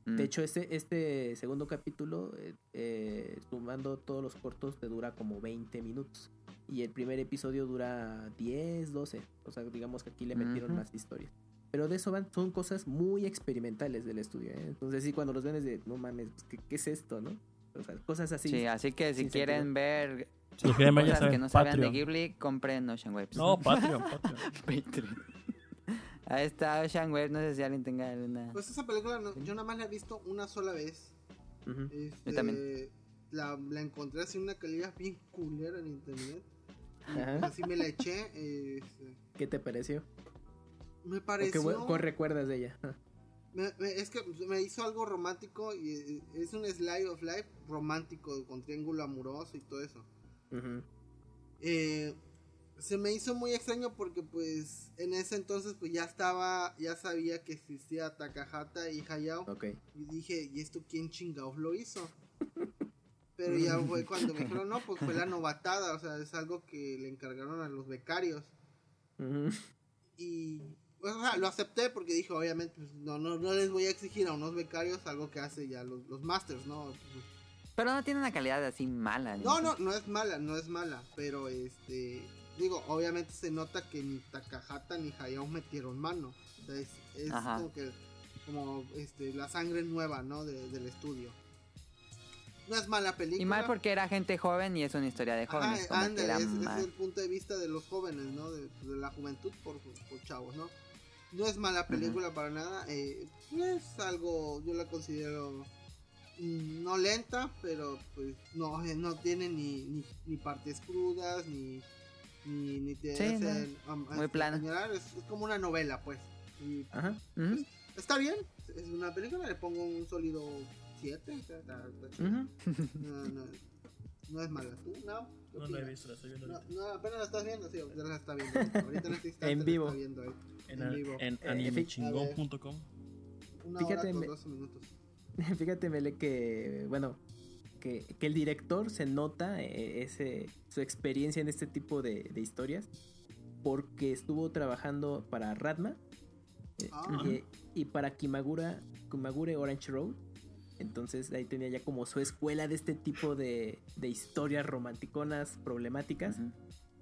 Mm. De hecho, este, este segundo capítulo, eh, eh, sumando todos los cortos, te dura como 20 minutos. Y el primer episodio dura 10, 12. O sea, digamos que aquí le metieron Ujú. más historias. Pero de eso van, son cosas muy experimentales del estudio. ¿eh? Entonces, sí, cuando los ven es de, no mames, pues, ¿qué, qué es esto, no? O sea, cosas así. Sí, así que si quieren sentido. ver Si quieren ver, cosas que no sabían de. Ghibli, compren Ocean Waves. No, Patreon, Patreon. Patreon. Ahí está Ocean Waves, no sé si alguien tenga alguna... Pues esa película no- yo nada más la he visto una sola vez. Este, Yo también. la, la encontré así en una calidad bien culera en internet. Ajá. pues así me la eché. este, ¿Qué te pareció? Me ¿O qué, pareció. bu- qué recuerdas de ella? me- me- es que me hizo algo romántico y eh, es un slide of life romántico con triángulo amoroso y todo eso. Eh, se me hizo muy extraño porque pues en ese entonces pues ya estaba, ya sabía que existía Takahata y Hayao. Y dije, ¿y esto quién chingados lo hizo? Pero ya fue cuando me dijeron, no, pues fue la novatada, o sea, es algo que le encargaron a los becarios. Y, o sea, lo acepté porque dije, obviamente, pues, no, no, no les voy a exigir a unos becarios algo que hace ya los, los masters, ¿no? Pero no tiene una calidad así mala. No, no, no es mala, no es mala, pero este, digo, obviamente se nota que ni Takahata ni Hayao metieron mano. O sea, es, es Ajá. como que, como este, la sangre nueva, ¿no? De- del estudio. No es mala película. Y mal porque era gente joven y es una historia de Ajá, jóvenes. que era es, es el punto de vista de los jóvenes, ¿no? De, de la juventud por, por chavos, ¿no? No es mala película para nada. eh, es algo, yo la considero no lenta, pero pues no, eh, no tiene ni, ni, ni partes crudas, ni, ni, ni te Sí, um, muy este, plana. Es, es como una novela, pues. Y Ajá. Ujú, está bien, es una película, le pongo un sólido 7. Está, está chido. ujú. no, no, no es mala. ¿Tú? ¿No? ¿Qué No la he visto, la estoy viendo No, no, apenas la estás viendo, sí, ya la está viendo. Ahorita en este instante En la vivo. está viendo él. En, en vivo. en Eh, animechingón.com. Una Fíjate, hora con me- 12 minutos. Fíjate, Mele, que, bueno, que, que el director se nota eh, ese, su experiencia en este tipo de, de historias porque estuvo trabajando para Ratma eh, Ah. y, y para Kimagura, Kimagure Orange Road. Entonces ahí tenía ya como su escuela de este tipo de, de historias romanticonas problemáticas.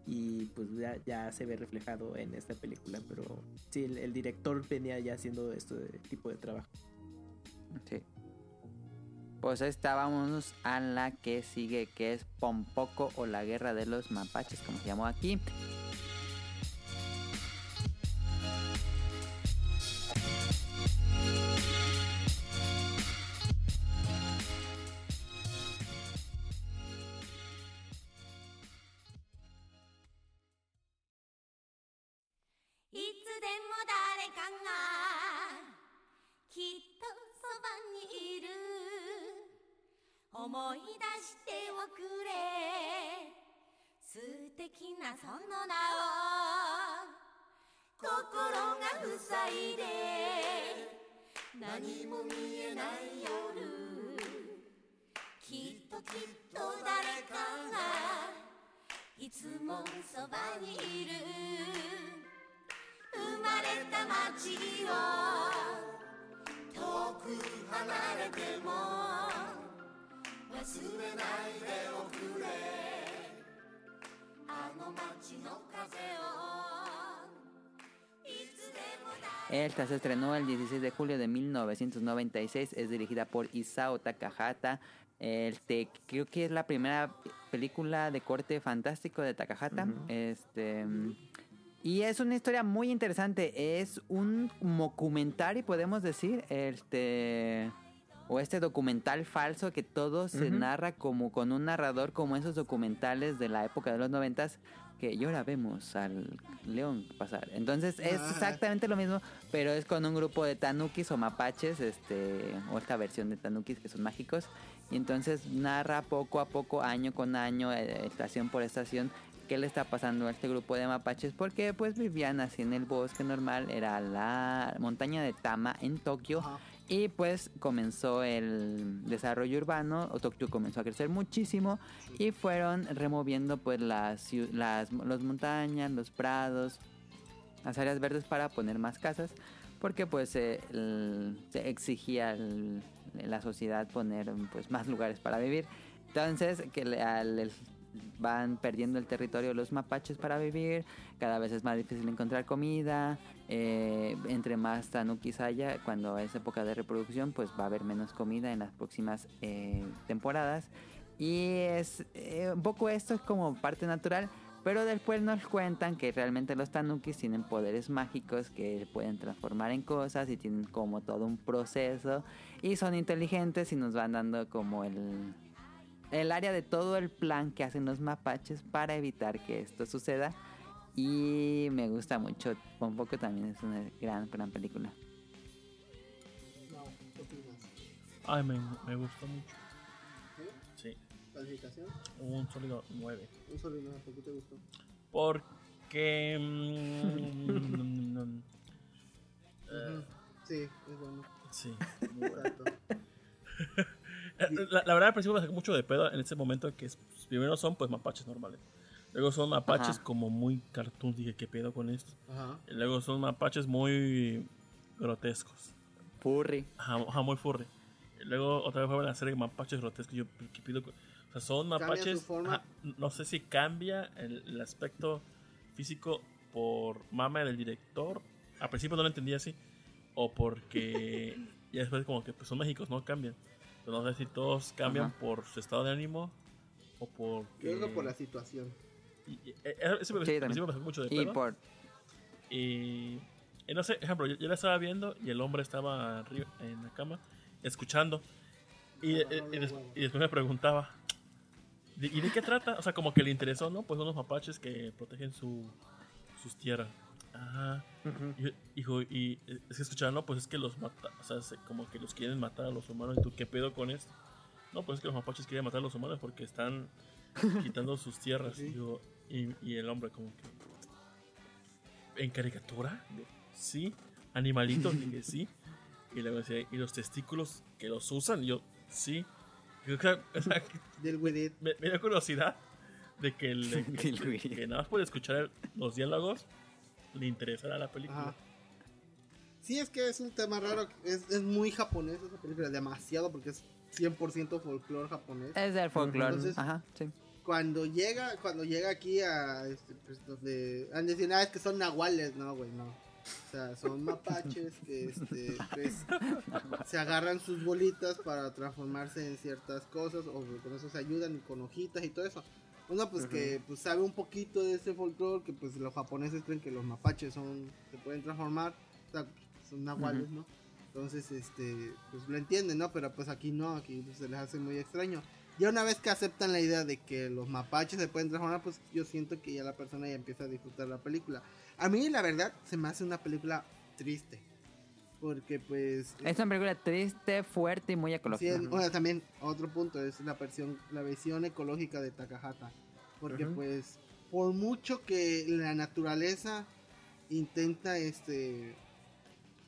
Y pues ya, ya se ve reflejado en esta película. Pero sí, el, el director venía ya haciendo este tipo de trabajo. Sí. Pues esta vamos a la que sigue, que es Pompoco o la guerra de los mapaches, como se llamó aquí. Esta se estrenó el 16 de julio de 1996. Es dirigida por Isao Takahata. Este, creo que es la primera película de corte fantástico de Takahata. Este. Y es una historia muy interesante. Es un mockumentary, podemos decir. Este. O este documental falso que todo se narra como con un narrador, como esos documentales de la época de los noventas. Que y ahora vemos al león pasar. Entonces es Ah. exactamente lo mismo, pero es con un grupo de tanukis o mapaches, este, o esta versión de tanukis que son mágicos. Y entonces narra poco a poco, año con año, eh, estación por estación, qué le está pasando a este grupo de mapaches. Porque pues vivían así en el bosque normal, era la montaña de Tama en Tokio. Ajá. Y pues comenzó el desarrollo urbano, Tokio comenzó a crecer muchísimo y fueron removiendo pues las, las los montañas, los prados, las áreas verdes para poner más casas, porque pues eh, se exigía la sociedad poner pues más lugares para vivir. Entonces que al- van perdiendo el territorio los mapaches para vivir, cada vez es más difícil encontrar comida, eh, entre más tanukis haya, cuando es época de reproducción, pues va a haber menos comida en las próximas eh, temporadas. Y es eh, un poco esto es como parte natural, pero después nos cuentan que realmente los tanukis tienen poderes mágicos que pueden transformar en cosas y tienen como todo un proceso y son inteligentes y nos van dando como el el área de todo el plan que hacen los mapaches para evitar que esto suceda. Y me gusta mucho. Un poco también es una gran, gran película. Ay, me, me gustó mucho. Sí, ¿Calificación? un sólido 9. Un solo y nada, ¿por qué te gustó? Porque. mm, mm, Ujú. Sí, es bueno. sí. Exacto. La, la verdad, al principio me sacó mucho de pedo en ese momento que es- pues, primero son pues mapaches normales. Luego son mapaches Ajá. como muy cartoon, dije, ¿qué pedo con esto? Ajá. Y luego son mapaches muy grotescos. Furry. Ajá, ajá, muy furry. Y luego otra vez vuelven a hacer mapaches grotescos. Yo, ¿qué pido? O sea, son mapaches. su forma. ajá, no sé si cambia el, el aspecto físico por mama del director. Al principio no lo entendía así. O porque ya después como que pues, son mágicos, no cambian. Pero no sé si todos cambian Ajá. por su estado de ánimo o por... Yo creo que por la situación. Y, y- eh, eh, ese me- Sí, me mucho de Y por. Y, y no sé, ejemplo, yo, yo la estaba viendo y el hombre estaba arriba en la cama escuchando. Y, Ah, y- y des- bueno. y después me preguntaba, ¿de- ¿y de qué trata? O sea, como que le interesó, ¿no? Pues unos mapaches que protegen su, sus tierras. Ajá. Y, hijo, y es que escucharon, no, pues es que los mata, o sea, se- como que los quieren matar a los humanos. ¿Y tú qué pedo con esto? No, pues es que los mapaches quieren matar a los humanos porque están quitando sus tierras. Sí. Y, yo- y, y el hombre como que... ¿En caricatura? Yo, Sí. ¿Animalitos? Dije, sí. Y luego decía, ¿y los testículos que los usan? Yo, sí. Y, o sea, Del me, me dio curiosidad de que, el- de que, que nada más por escuchar el- los diálogos le interesara la película. Ajá. Sí, es que es un tema raro. Es, es muy japonés esa película, demasiado, porque es 100% folclore japonés. Es del folclore. Entonces- Ajá, sí. Cuando llega cuando llega aquí a este, pues, donde han de decir, "Ah, es que son nahuales, no, güey, no. O sea, son mapaches que este, pues, se agarran sus bolitas para transformarse en ciertas cosas o con eso se ayudan y con hojitas y todo eso. Uno pues que pues sabe un poquito de ese folclore que pues los japoneses creen que los mapaches son se pueden transformar, o sea, son nahuales, ¿no? Entonces, este, pues lo entienden, ¿no? Pero pues aquí no, aquí pues, se les hace muy extraño. Ya una vez que aceptan la idea de que los mapaches se pueden transformar, pues yo siento que ya la persona ya empieza a disfrutar la película. A mí, la verdad, se me hace una película triste. Porque, pues. Es una película triste, fuerte y muy sí, ecológica. es- bueno, también otro punto es la versión, la visión ecológica de Takahata. Porque, Ujú. pues, por mucho que la naturaleza intenta este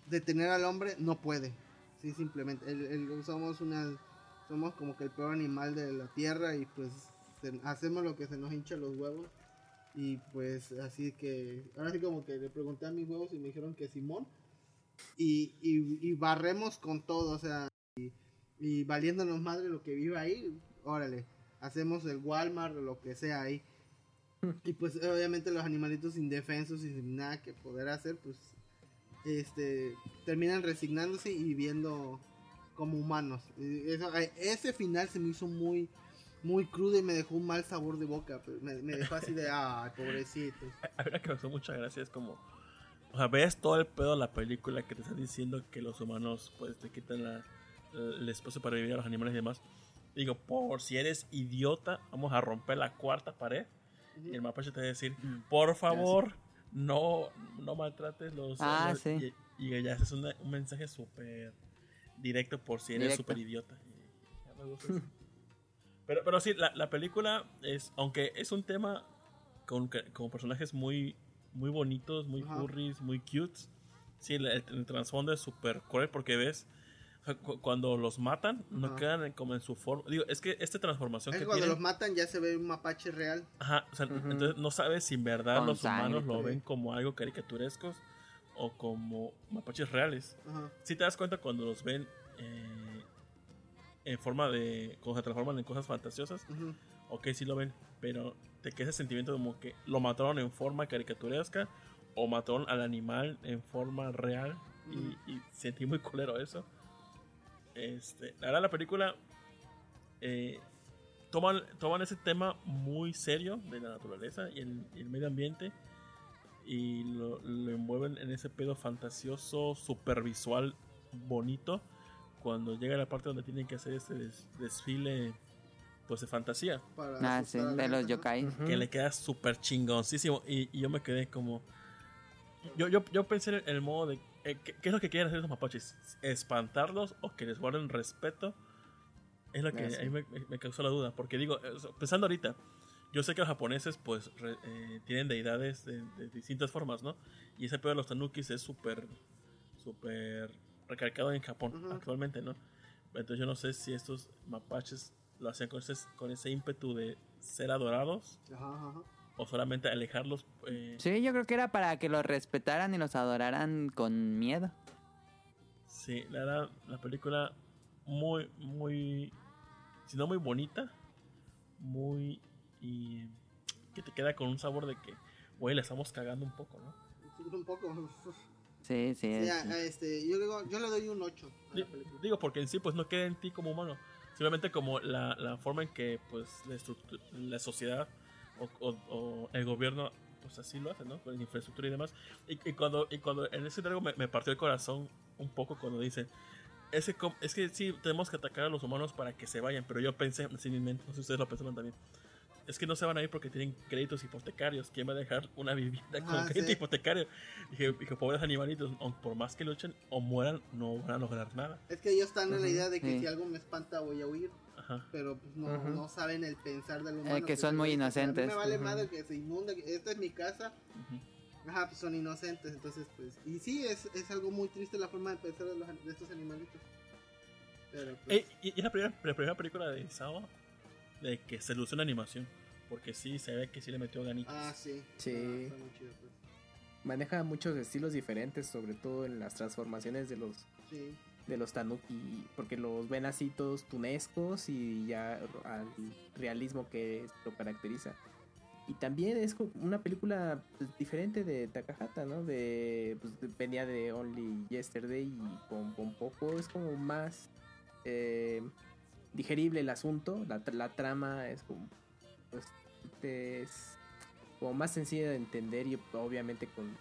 detener al hombre, no puede. Sí, simplemente. El, el- somos una. Somos como que el peor animal de la tierra y pues se- hacemos lo que se nos hincha los huevos. Y pues así que. Ahora sí como que le pregunté a mis huevos y me dijeron que Simón. Y, y, y barremos con todo, o sea. Y, y valiéndonos madre lo que vive ahí, órale. Hacemos el Walmart o lo que sea ahí. Y pues obviamente los animalitos indefensos y sin nada que poder hacer, pues este terminan resignándose y viviendo como humanos. Eso- ese final se me hizo muy muy crudo y me dejó un mal sabor de boca. Me, me dejó así de, ay, pobrecito. A mí me hizo mucha gracia es como. O sea, ves todo el pedo de la película que te está diciendo que los humanos, pues, te quitan la- el espacio para vivir a los animales y demás. Digo, por si eres idiota, vamos a romper la cuarta pared. Y el mapache te va a decir, por favor, no, no maltrates los. Ah, los- sí. Y, y ya ese es una- un mensaje súper directo por si eres súper idiota. Pero, pero sí, la, la película es, aunque es un tema con, con personajes muy, muy bonitos, muy Ajá. furries, muy cute, sí, el, el trasfondo es súper cruel porque ves, cuando los matan, no Ajá. quedan en- como en su forma. Digo, es que esta transformación Es que cuando tienen, los matan ya se ve un mapache real. ajá, o sea, Ujú. entonces no sabes si en verdad Con los sangre, humanos lo sí. ven como algo caricaturescos o como mapaches reales. Ajá. Si te das cuenta cuando los ven eh, en forma de. cuando se transforman en cosas fantasiosas, Ujú. Ok, sí lo ven, pero te queda ese sentimiento como que lo mataron en forma caricaturesca o mataron al animal en forma real y, y sentí muy culero eso. Este, la verdad, la película eh, toman, toman ese tema muy serio de la naturaleza y el, y el medio ambiente y lo, lo envuelven en ese pedo fantasioso, super visual, bonito. Cuando llega la parte donde tienen que hacer este des- desfile pues de fantasía. Para Ah, sí, de los gente, ¿no? yokai. que le queda súper chingoncísimo. Y, y yo me quedé como. Yo, yo, yo pensé en el, modo de. eh, ¿qué, qué es lo que quieren hacer los mapaches? ¿Espantarlos o que les guarden respeto? Es lo que Ah, sí. a mí me, me- causó la duda. Porque digo, eh, pensando ahorita, yo sé que los japoneses, pues, re- eh, tienen deidades de, de distintas formas, ¿no? Y ese pedo de los tanukis es súper. súper recalcado en Japón Ujú. actualmente, ¿no? Entonces yo no sé si estos mapaches lo hacían con ese, con ese ímpetu de ser adorados Ajá, o solamente alejarlos. eh, Sí, yo creo que era para que los respetaran y los adoraran con miedo. Sí, la verdad, la película muy, muy, si no muy bonita, muy, y que te queda con un sabor de que, güey, le estamos cagando un poco, ¿no? Sí, Un poco. Sí, sí. Sí, es- a- a este, yo, digo, yo le doy un 8 a la película. Digo, porque en sí, pues no queda en ti como humano. Simplemente como la, la forma en que, pues, la, la sociedad o, o- o el gobierno, pues así lo hace, ¿no? Con la infraestructura y demás. Y, y cuando, y cuando en ese algo me, me partió el corazón un poco cuando dice, ese com- es que sí, tenemos que atacar a los humanos para que se vayan, pero yo pensé, mi mente, no sé si ustedes lo pensaron también. Es que no se van a ir porque tienen créditos hipotecarios. ¿Quién va a dejar una vivienda con Ah, crédito sí. hipotecario? Dije, dije, pobres animalitos, por más que luchen o mueran, no van a lograr nada. Es que ellos están en la idea de que sí. si algo me espanta voy a huir, Ajá. pero pues, no, Ujú. no saben el pensar del humano. Eh, que son muy inocentes. A mí me vale madre que se inunde, que esta es mi casa. Ajá, pues son inocentes, entonces pues... Y sí, es, es algo muy triste la forma de pensar de, los, de estos animalitos. Pero pues... Eh, y y es la primera, la primera película de Sao de que se luce una animación. Porque sí, se ve que sí le metió ganitas. Ah, sí. Sí. Ah, está muy chido, pues. Maneja muchos estilos diferentes, sobre todo en las transformaciones de los Sí. de los tanuki, porque los ven así todos tunescos y ya al realismo que lo caracteriza. Y también es una película pues, diferente de Takahata, ¿no? De, pues, de- venía de Only Yesterday y con, con poco es como más eh, digerible el asunto, la, tra- la trama es como pues, es como más sencilla de entender y obviamente con,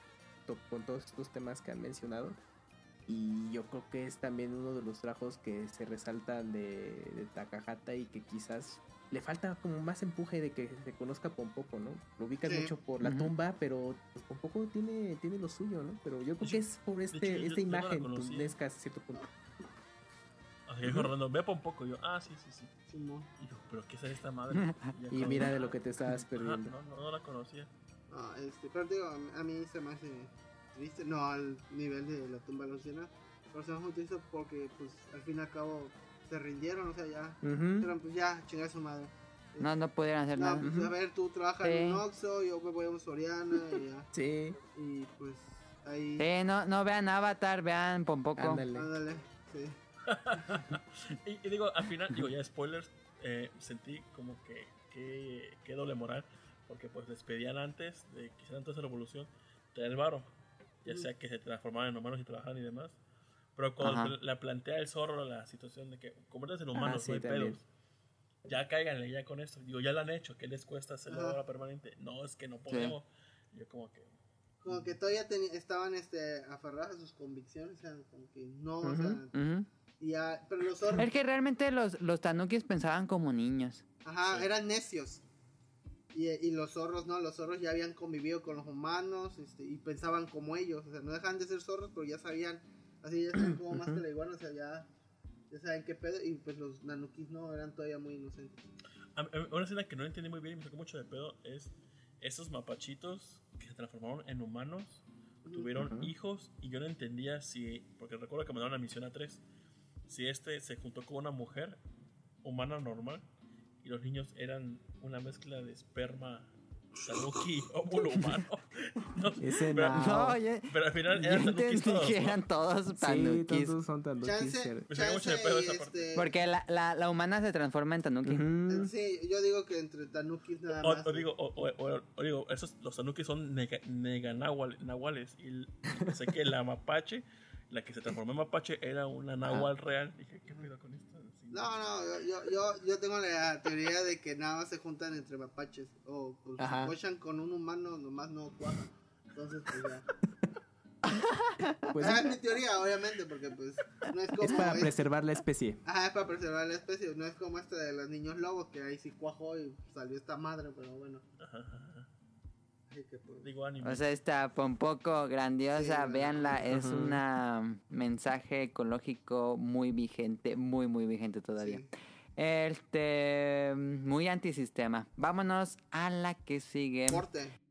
to- con todos estos temas que han mencionado. Y yo creo que es también uno de los trabajos que se resaltan de, de Takahata y que quizás le falta como más empuje de que se conozca Pompoco, ¿no? Lo ubicas Sí. mucho por la tumba, pero pues, Pompoco tiene, tiene lo suyo, ¿no? Pero yo creo que es por este, hecho, yo- esta yo imagen tunesca hasta cierto punto. Así dijo Rolando, ve por un poco. Y yo, ah, sí, sí, sí. Simón. Y yo, pero ¿qué es esta madre? Y cuando- mira de lo que te estabas perdiendo. no, no, no la conocía. Ah, este, pero digo, a mí- a se me hace triste, no al nivel de la tumba de Luciana, pero se me hace triste porque pues al fin y al cabo se rindieron, o sea, ya, Ujú. pero pues ya, chingar su madre. No, no pudieron hacer No, nada. pues Ujú. a ver, tú trabajas en Sí. un Oxxo, yo me voy a un Soriana y ya, Sí, y pues ahí, Sí, no, no vean Avatar, vean Pompoco. ándale. ándale, sí. Y, y digo, al final, digo, ya spoilers, eh, sentí como que, que, que doble moral, porque pues les pedían antes de que hicieran toda esa revolución, traer el varo, ya sea que se transformaran en humanos y trabajaran y demás. Pero cuando Ajá. la plantea el zorro la situación de que conviertes en humanos, sí, no hay también. pedos. Ya cáiganle ya con esto. Digo, ya lo han hecho, ¿qué les cuesta hacerlo ahora permanente? No, es que no podemos. Y Yo como que... Como que todavía estaban este, aferrados a sus convicciones, o sea, como que no, o sea, Ujú. Ujú. Y pero los zorros, Es que realmente los, los tanukis pensaban como niños. Ajá, Sí. eran necios. Y, y los zorros, no, los zorros ya habían convivido con los humanos este, y pensaban como ellos. O sea, no dejaban de ser zorros, pero ya sabían, así ya saben como más que la iguana, o sea, ya, ya saben qué pedo. Y pues los nanukis no, eran todavía muy inocentes. A- a- Una escena que no entendí muy bien y me sacó mucho de pedo es esos mapachitos que se transformaron en humanos, tuvieron hijos y yo no entendía si, porque recuerdo que mandaron la misión a tres, si este se juntó con una mujer humana normal y los niños eran una mezcla de esperma tanuki y óvulo humano. No, Ese pero, no. Pero al final eran tanukis todos. que ¿no? eran todos Sí, tanukis. todos son tanukis. Chance, de esa parte. este, Porque la, la, la humana se transforma en tanuki. Ujú. Sí, yo digo que entre tanukis nada O, más. o digo, o, o- o- o digo, esos, los tanuki son nega, neganahual- nahuales. Y sé que la mapache, la que se transformó en mapache, era una nahual real. Dije, ¿qué pedo con esto? Sí. No, no, yo, yo, yo, tengo la teoría de que nada más se juntan entre mapaches. O pues, Ajá. si cochan con un humano, nomás no cuaja. Entonces, pues ya. Pues Esa es mi teoría, obviamente, porque pues no es como... es para es- preservar la especie. Ajá, es para preservar la especie, no es como esta de los niños lobos, que ahí sí cuajó y salió esta madre, pero bueno. Pues, Digo anime. O sea, está un poco grandiosa, Sí, véanla, es un mensaje ecológico muy vigente, muy, muy vigente todavía. sí. Este, muy antisistema. Vámonos a la que sigue. Corte.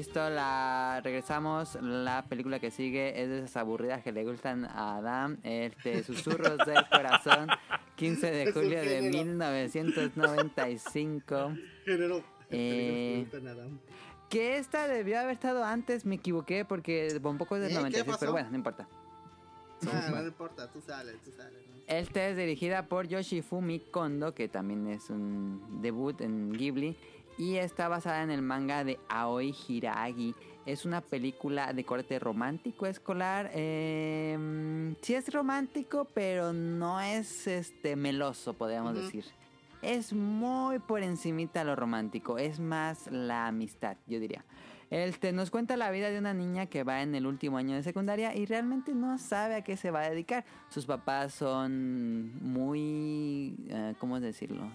Listo, la regresamos. La película que sigue es de esas aburridas que le gustan a Adam. Este, Susurros del Corazón, 15 de julio de género. 1995. Género. Eh, que esta debió haber estado antes, me equivoqué porque un poco es del ¿Eh? ¿Qué 96, pasó? pero bueno, no importa. Ah, no importa, tú sales, tú sales. ¿no? Esta es dirigida por Yoshifumi Kondo, que también es un debut en Ghibli, y está basada en el manga de Aoi Hiragi. Es una película de corte romántico escolar. eh, sí es romántico, pero no es este meloso, podríamos decir. Es muy por encimita lo romántico, es más la amistad, yo diría. Este nos cuenta la vida de una niña que va en el último año de secundaria y realmente no sabe a qué se va a dedicar. Sus papás son muy, eh, ¿cómo decirlo?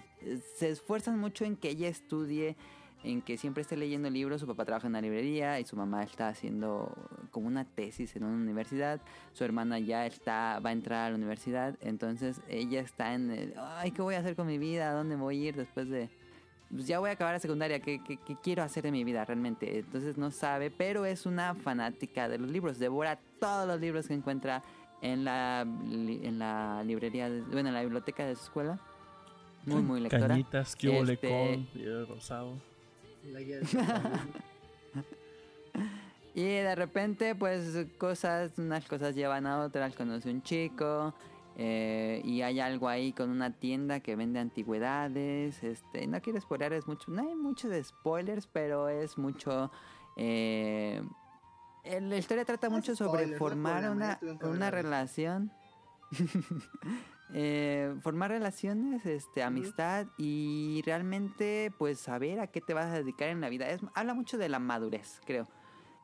Se esfuerzan mucho en que ella estudie, en que siempre esté leyendo libros. Su papá trabaja en una librería y su mamá está haciendo como una tesis en una universidad. Su hermana ya está, va a entrar a la universidad. Entonces ella está en, el, ay, ¿qué voy a hacer con mi vida? ¿A dónde voy a ir después de pues ya voy a acabar la secundaria, ¿qué, qué, qué quiero hacer de mi vida realmente? Entonces no sabe, pero es una fanática de los libros, devora todos los libros que encuentra en la, en la librería, de- bueno, en la biblioteca de su escuela. Muy, muy lectora. Cañitas, que Este- video rosado. La guía de Salvador. Y de repente, pues cosas, unas cosas llevan a otras, conoce un chico. Eh, y hay algo ahí con una tienda que vende antigüedades. Este, no quiero spoiler mucho, no hay muchos spoilers, pero es mucho. eh, la historia trata mucho sobre no formar una, una relación. Eh, formar relaciones, este, amistad y realmente pues saber a qué te vas a dedicar en la vida. Es, habla mucho de la madurez, creo.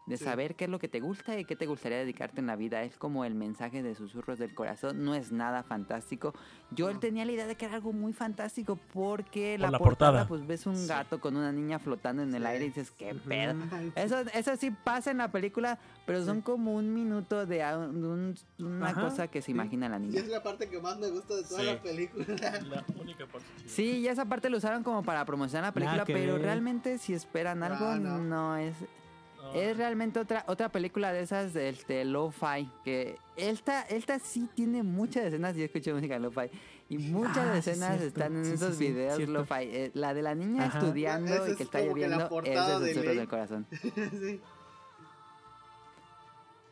De Sí. saber qué es lo que te gusta y qué te gustaría dedicarte en la vida. Es como el mensaje de susurros del corazón. No es nada fantástico. Yo No. tenía la idea de que era algo muy fantástico porque Por la, la portada, portada. pues ves un Sí. gato con una niña flotando en el Sí. aire y dices, qué pedo. Eso, eso sí pasa en la película, pero son como un minuto de, un- una Ajá, cosa que se imagina la Y niña. es la parte que más me gusta de toda Sí. la película. La única parte. Sí, y esa parte lo usaron como para promocionar la película, que pero realmente si esperan algo, Ah, no. no es... Es realmente otra otra película de esas de este, lo-fi. Que esta, esta sí tiene muchas escenas. Yo escucho música lo-fi. Y muchas Ah, escenas están en Sí, esos sí, videos lo-fi. Eh, la de la niña Ajá. estudiando y es que está como que lloviendo es de Susurros del Corazón. sí.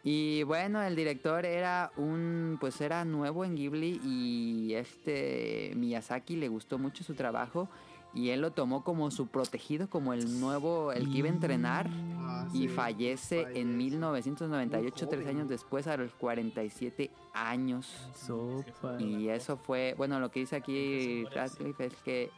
Y bueno, el director era un, pues era nuevo en Ghibli y este Miyazaki le gustó mucho su trabajo y él lo tomó como su protegido, como el nuevo, el que iba a entrenar Ah, y sí. fallece Fallece. en 1998, Muy tres años después, a los 47 años. Sopa. Y eso fue, bueno, lo que dice aquí Radcliffe es que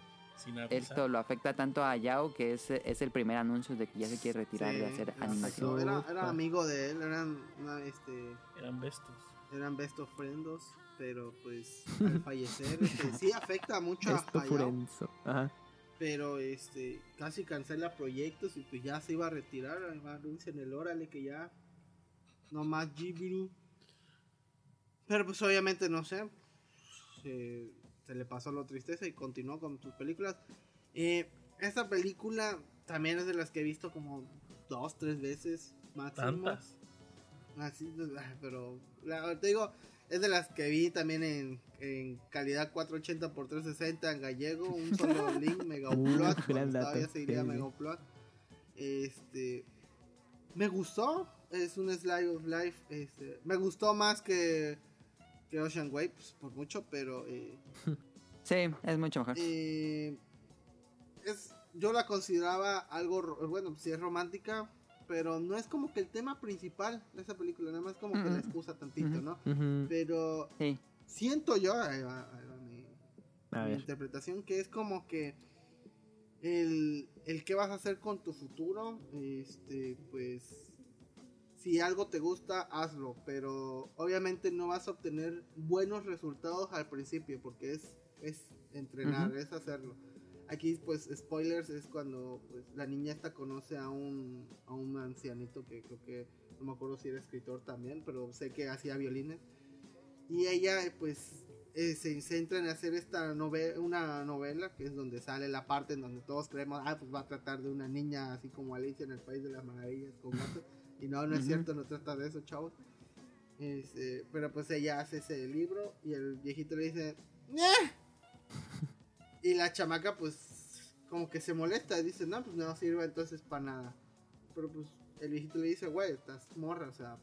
esto lo afecta tanto a Yao que es, es el primer anuncio de que ya se quiere retirar de Sí, hacer exacto. animación. Era, era amigo de él, eran, una, este, Eran bestos. eran best of friends, pero pues al fallecer este, sí afecta mucho a. Ajá. Pero este casi cancela proyectos y pues ya se iba a retirar, anuncian el órale que ya no más Jibiru. Pero pues obviamente no sé. Se, se le pasó la tristeza y continuó con sus películas. Eh, esta película también es de las que he visto como dos, tres veces máximo. ¿Tantas? Así, ah, pero la- te digo, es de las que vi también en, en calidad 480 x 360 en gallego, un solo link, Mega Upload, gran cuando dato, todavía se diría sí, sí. Mega Upload. Este, me gustó, es un slide of life, este, me gustó más que, que Ocean Way, pues, por mucho, pero eh, Sí, es mucho mejor. eh, es, yo la consideraba algo, bueno, sí es romántica, pero no es como que el tema principal de esa película, nada más como que la excusa tantito. ¿no? Pero Sí. siento yo, ahí va- ahí va mi, A mi interpretación, que es como que el, el qué vas a hacer con tu futuro, este, pues si algo te gusta, hazlo, pero obviamente no vas a obtener buenos resultados al principio, porque es, es entrenar, es hacerlo. Aquí, pues, spoilers, es cuando pues, la niña esta conoce a un, a un ancianito que creo que, no me acuerdo si era escritor también, pero sé que hacía violines. Y ella, pues, eh, se centra en hacer esta novela, una novela, que es donde sale la parte en donde todos creemos, ah, pues va a tratar de una niña así como Alicia en el País de las Maravillas con gatos. Y no, no es Ujú. cierto, no trata de eso, chavos. Este, pero pues ella hace ese libro y el viejito le dice, "Ñe". Y la chamaca pues como que se molesta dice, no, pues no sirve entonces para nada. Pero pues el viejito le dice, güey, estás morra, o sea,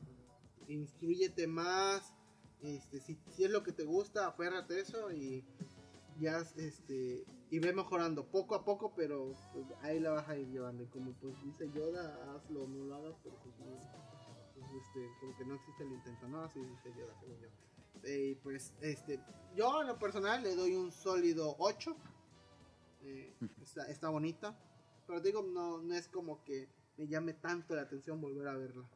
instruyete más, este, si, si es lo que te gusta, aférrate eso y ya, este, y ve mejorando poco a poco, pero pues, ahí la vas a ir llevando. Y como pues dice Yoda, hazlo, no lo hagas, pero pues no, pues, este, como que no existe el intento, ¿no? Así dice Yoda, según yo. Eh, pues, este, yo en lo personal le doy un sólido 8. Eh, está, está bonita. Pero digo, no, no es como que me llame tanto la atención volver a verla.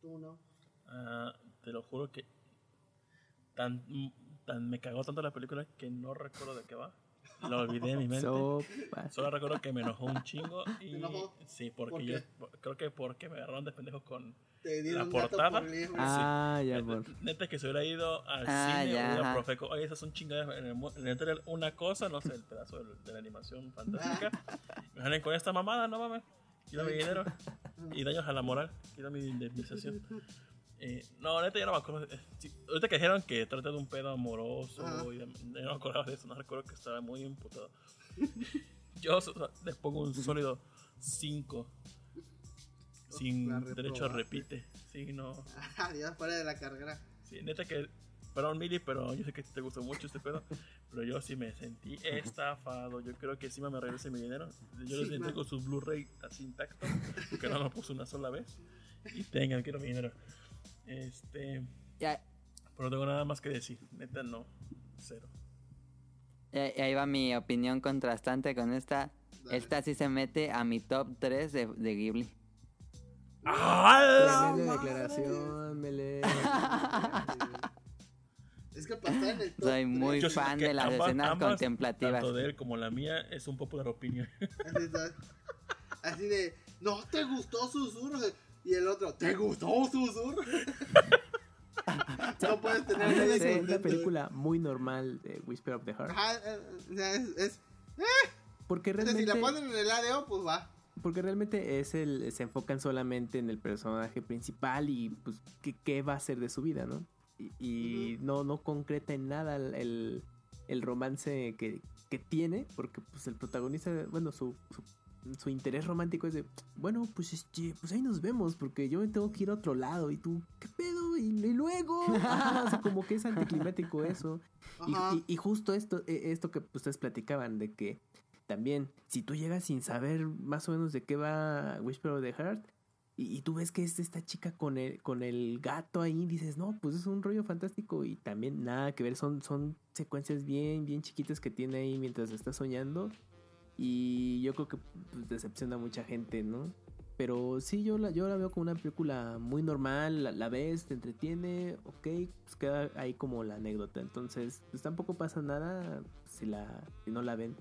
¿Tú no? Ah, te lo juro que tan, tan me cagó tanto la película que no recuerdo de qué va. Lo olvidé de mi mente. Sopa. Solo recuerdo que me enojó un chingo y ¿Te enojó? sí, porque ¿Por yo creo que porque me agarraron de pendejos con Te dieron gato portada? por. Ah, ya, por. neta que se hubiera ido al Ah, cine ya, hubiera ajá. Profeco, oye, esas son chingadas en el, en el una cosa, no sé, el pedazo de, de la animación fantástica. Me salen con esta mamada, no mames. Quiero mi dinero y daños a la moral. Quiero mi indemnización. Eh, no, neta, ya no me acuerdo. Eh, sí, ahorita que dijeron que trata de un pedo amoroso Ajá. y de- ya no me acordaba de eso, no recuerdo que estaba muy imputado. Yo so- so- les pongo un sólido 5. Sin derecho a repite. Sí, no. Ya fuera de la carrera. Sí, neta que. Perdón, Mili, pero yo sé que te gustó mucho este pedo. Pero yo sí me sentí estafado. Yo creo que encima me regrese mi dinero. Yo les entrego man. su Blu-ray así intacto. Porque no lo puse una sola vez. Y tengan, quiero mi dinero. Este. Ya, Pero no tengo nada más que decir. Neta, no. Cero. ya- y ahí va mi opinión contrastante con esta. Dale. Esta sí se mete a mi top 3 de, de Ghibli. ¡Ah! Tremenda declaración, Mele. Es que para estar en el top Soy muy Yo fan de las ambas- escenas ambas, contemplativas. Tanto de él como la mía es un popular opinion. Así, de, no te gustó susurro. Y el otro, ¿te gustó susurro? no puedes tener parece contento. una película muy normal de Whisper of the Heart. Ajá, eh, o sea, es, es- Porque o sea, realmente, si la ponen en el ADO, pues va. Porque realmente es el, se enfocan solamente en el personaje principal y pues qué, qué va a hacer de su vida, ¿no? Y, y no, no concreta en nada el, el- romance que, que tiene, porque pues el protagonista, bueno, su, su, su interés romántico es de, bueno, pues este, pues ahí nos vemos, porque yo me tengo que ir a otro lado, y tú, ¿qué pedo? Y, y luego, o sea, como que es anticlimático eso. Y, y- y justo esto, eh, esto que ustedes platicaban, de que también, si tú llegas sin saber más o menos de qué va Whisper of the Heart, y, y tú ves que es esta chica con el, con el gato ahí, dices, no, pues es un rollo fantástico, y también nada que ver, son, son secuencias bien, bien chiquitas que tiene ahí mientras está soñando, y yo creo que pues, decepciona a mucha gente, ¿no? Pero sí, yo la, yo la veo como una película muy normal, la, ves, te entretiene, ok, pues queda ahí como la anécdota. Entonces, pues tampoco pasa nada si, la, si no la ven.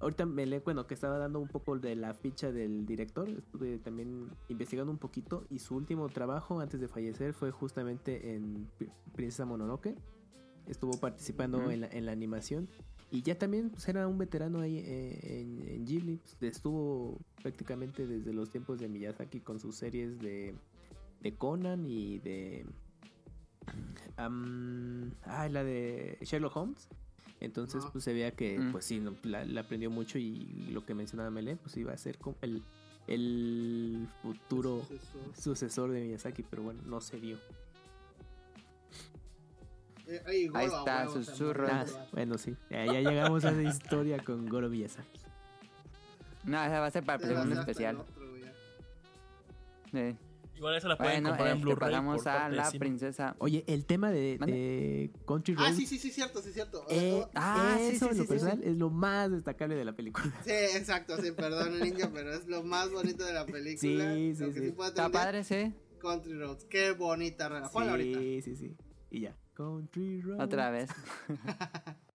Ahorita me le, bueno, que estaba dando un poco de la ficha del director, estuve también investigando un poquito y su último trabajo antes de fallecer fue justamente en Pri- Princesa Mononoke. Estuvo participando en, la, en la animación y ya también pues, era un veterano ahí eh, en, en Ghibli. pues, estuvo prácticamente desde los tiempos de Miyazaki con sus series de, de Conan y de... am, ah, la de Sherlock Holmes. Entonces, pues se veía que, Mm. pues sí, no, la, la aprendió mucho y lo que mencionaba Melé, pues iba a ser como el, el futuro Sucesor. sucesor de Miyazaki, pero bueno, no se dio. Eh, Ahí está, susurro. Ah, bueno, sí, ya, ya llegamos a esa historia con Goro Miyazaki. No, esa va a ser para el segundo especial. otro. Igual esa la pueden Bueno, comprar en este, Blu-ray. pasamos a la cine. princesa. Oye, el tema de, Country Ah, Road, sí, sí, sí, cierto, sí, cierto. eh, Ah, sí, eso sí, en lo personal sí. es lo más destacable de la película. Sí, exacto, sí, perdón, ninja, pero es lo más bonito de la película. Sí, sí, sí. Está padre, sí. Country Roads, qué bonita. Ponla ahorita. Sí, sí, sí. Y ya. Country Road. Otra vez.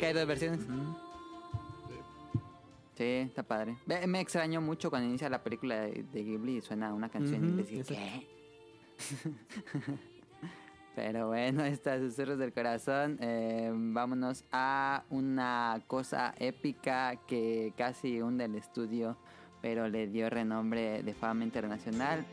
Que hay dos versiones. Sí, está padre. Ve- Me extrañó mucho cuando inicia la película de, de Ghibli y suena una canción y decir, exacto. ¿qué? Pero bueno, está Susurros del Corazón. Eh, vámonos a una cosa épica que casi hunde el estudio, pero le dio renombre de fama internacional.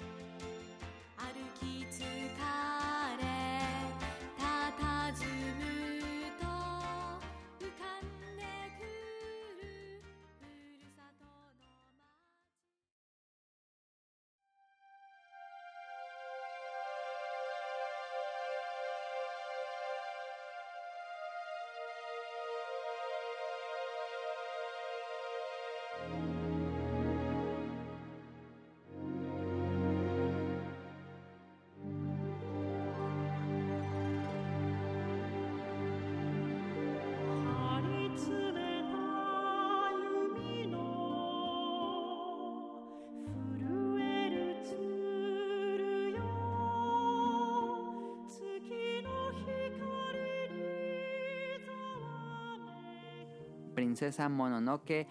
Princesa Mononoke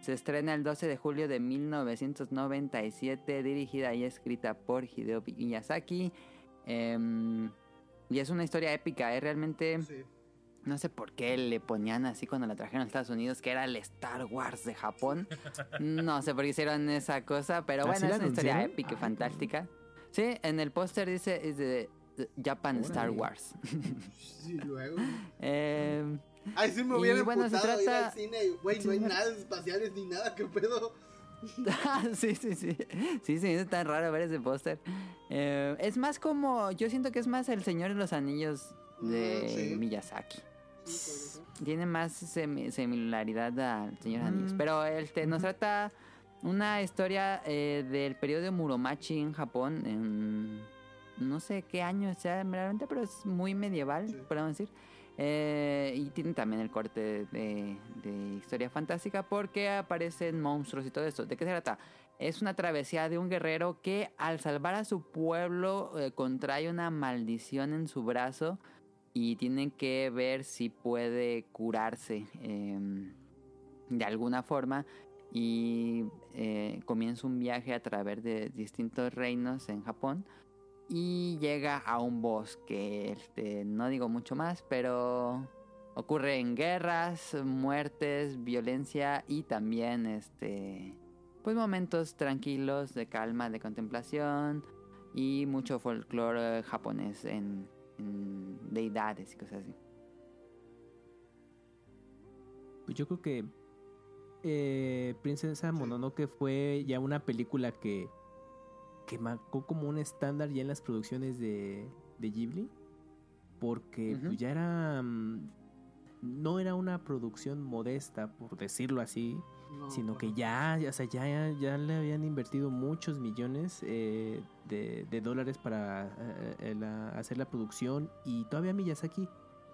se estrena el 12 de julio de 1997, dirigida y escrita por Hideo Miyazaki. Em, y es una historia épica, ¿eh? realmente Sí. no sé por qué le ponían así cuando la trajeron a Estados Unidos, que era el Star Wars de Japón. No sé por qué hicieron esa cosa, pero ¿Así bueno, es una historia anunciaron? épica y fantástica. Sí, en el póster dice es de de Japan Star. Wars. Sí, luego. Em, Ay, sí me Y hubiera bueno, se emputado ir trata- al cine. y, Güey, no hay nada de espaciales ni nada, ¿qué pedo? sí, sí, sí. Sí, sí, es tan raro ver ese póster. Eh, es más como. Yo siento que es más el Señor de los Anillos de Mm, sí. Miyazaki. Sí, Tiene más semi- similaridad al Señor de los Anillos. Mm. Pero este, nos trata una historia eh, del periodo de Muromachi en Japón. En, no sé qué año sea realmente, pero es muy medieval, podemos decir. Eh, y tiene también el corte de, historia fantástica porque aparecen monstruos y todo esto. ¿De qué se trata? Es una travesía de un guerrero que al salvar a su pueblo eh, contrae una maldición en su brazo y tienen que ver si puede curarse eh, de alguna forma. y eh, comienza un viaje a través de distintos reinos en Japón y llega a un bosque. Este, no digo mucho más, pero ocurren guerras, muertes, violencia y también este pues momentos tranquilos de calma, de contemplación y mucho folclore japonés en, en deidades y cosas así. Pues yo creo que eh, Princesa Mononoke fue ya una película que, que marcó como un estándar ya en las producciones de, de Ghibli. Porque pues, ya era... mm, No era una producción modesta, por decirlo así, No, sino que ya, ya, o sea, ya, ya le habían invertido muchos millones eh, de, de dólares para eh, la- hacer la producción y todavía Miyazaki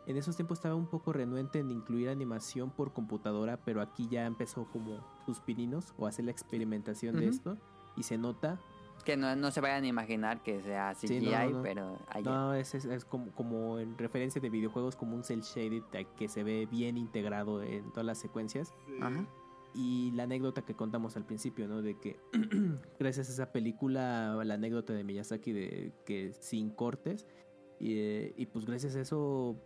en esos tiempos estaba un poco renuente en incluir animación por computadora, pero aquí ya empezó como sus pininos o hacer la experimentación de esto y se nota. Que no, no se vayan a imaginar que sea Sí, CGI, no, no, no. pero ahí No, es, es, es como, como en referencia de videojuegos como un cel shaded que se ve bien integrado en todas las secuencias. Sí. Ajá. Y la anécdota que contamos al principio, ¿no? De que gracias a esa película, la anécdota de Miyazaki de que sin cortes, y, y pues gracias a eso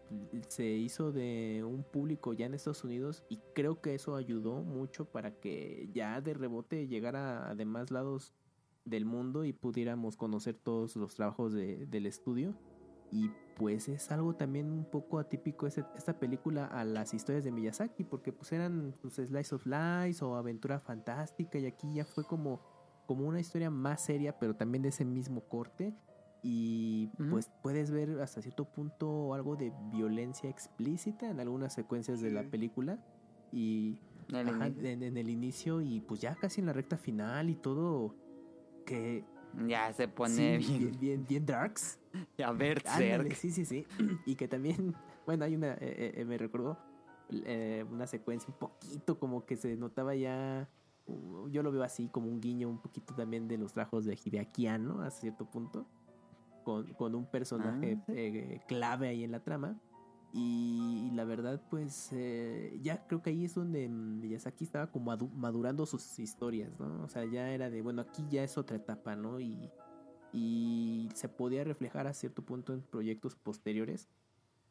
se hizo de un público ya en Estados Unidos y creo que eso ayudó mucho para que ya de rebote llegara a demás lados del mundo y pudiéramos conocer todos los trabajos de- del estudio. Y pues es algo también un poco atípico ese- esta película a las historias de Miyazaki, porque pues eran pues, Slice of Life o Aventura Fantástica y aquí ya fue como, como una historia más seria, pero también de ese mismo corte. Y pues puedes ver hasta cierto punto algo de violencia explícita en algunas secuencias de la película. Y El ajá, en, en el inicio y pues ya casi en la recta final y todo que ya se pone sí, bien, bien, bien, bien darks. a ver Ándale, sí, sí, sí. Y que también, bueno, hay una, eh, eh, eh, me recordó eh, una secuencia un poquito como que se notaba ya, uh, yo lo veo así como un guiño un poquito también de los trabajos de Hideaki Anno a cierto punto, con, con un personaje Ah, sí. clave ahí en la trama. Y, la verdad, pues eh, ya creo que ahí es donde Miyazaki estaba como adu- madurando sus historias, ¿no? O sea, ya era de, bueno, aquí ya es otra etapa, ¿no? Y, y se podía reflejar a cierto punto en proyectos posteriores.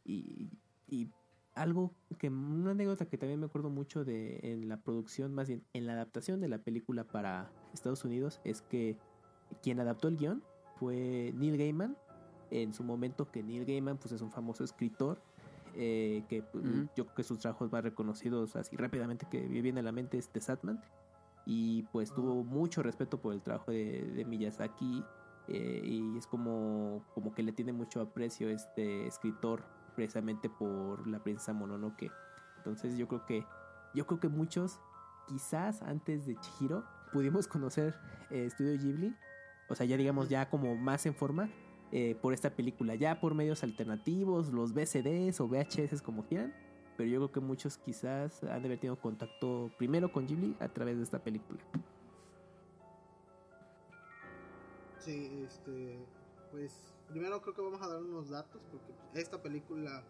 Y, y algo que, una anécdota que también me acuerdo mucho de en la producción, más bien en la adaptación de la película para Estados Unidos, es que quien adaptó el guion fue Neil Gaiman. En su momento que Neil Gaiman pues es un famoso escritor eh, que pues, yo creo que sus trabajos más reconocidos así rápidamente que me viene a la mente es The Satman. Y pues tuvo mucho respeto por el trabajo de, de Miyazaki eh, y es como, como que le tiene mucho aprecio este escritor precisamente por la princesa Mononoke. Entonces yo creo que yo creo que muchos quizás antes de Chihiro pudimos conocer eh, Studio Ghibli. O sea ya digamos ya como más en forma eh, por esta película, ya por medios alternativos, los VCDs o VHS como quieran, pero yo creo que muchos quizás han de haber tenido contacto primero con Ghibli a través de esta película. Sí, este, pues primero creo que vamos a dar unos datos porque esta película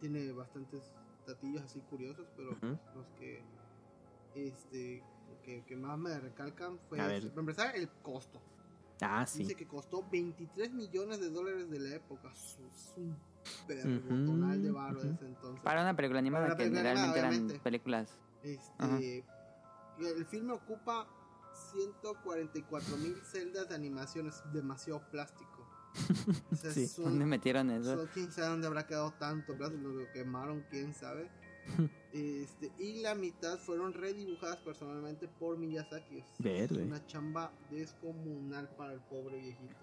tiene bastantes datillos así curiosos, pero pues, los que este que, que más me recalcan fue para empezar el costo. Ah, sí. Dice que costó 23 millones de dólares de la época. Es un perrotonal de varo de ujú. ese entonces. Para una película animada una que película realmente animada, eran películas. Este, el filme ocupa 144 mil celdas de animación, es demasiado plástico. O sea, Sí. es un- ¿Dónde metieron eso? so- quién sabe dónde habrá quedado tanto plástico, lo quemaron, quién sabe. Este, y la mitad fueron redibujadas personalmente por Miyazaki. Es Verde. una chamba descomunal para el pobre viejito.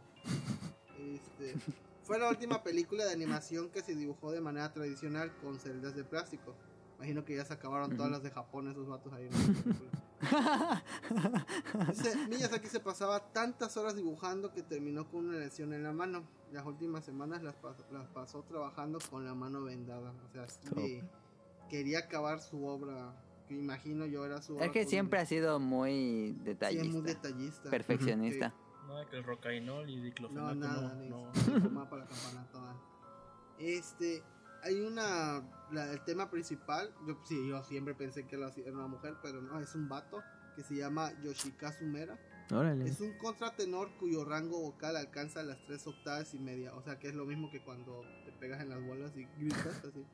Este, fue la última película de animación que se dibujó de manera tradicional con celdas de plástico. Imagino que ya se acabaron todas las de Japón, esos vatos ahí. en la película. Dice, Miyazaki se pasaba tantas horas dibujando que terminó con una lesión en la mano. Las últimas semanas las, pas- las pasó trabajando con la mano vendada. O sea, sí quería acabar su obra. Que imagino yo era su obra. Es que siempre ha sido muy sí, es detallista, muy detallista. perfeccionista. Nada que el rocainol y No, diclofenaco nada, no. ni no. fumaba para la campana toda. Este, hay una, la- el tema principal, yo sí, yo siempre pensé que lo hacía- era una mujer, pero no, es un vato. que se llama Yoshikazu Mera. Órale. Es un contratenor cuyo rango vocal alcanza las tres octavas y media. O sea que es lo mismo que cuando te pegas en las bolas y gritas así.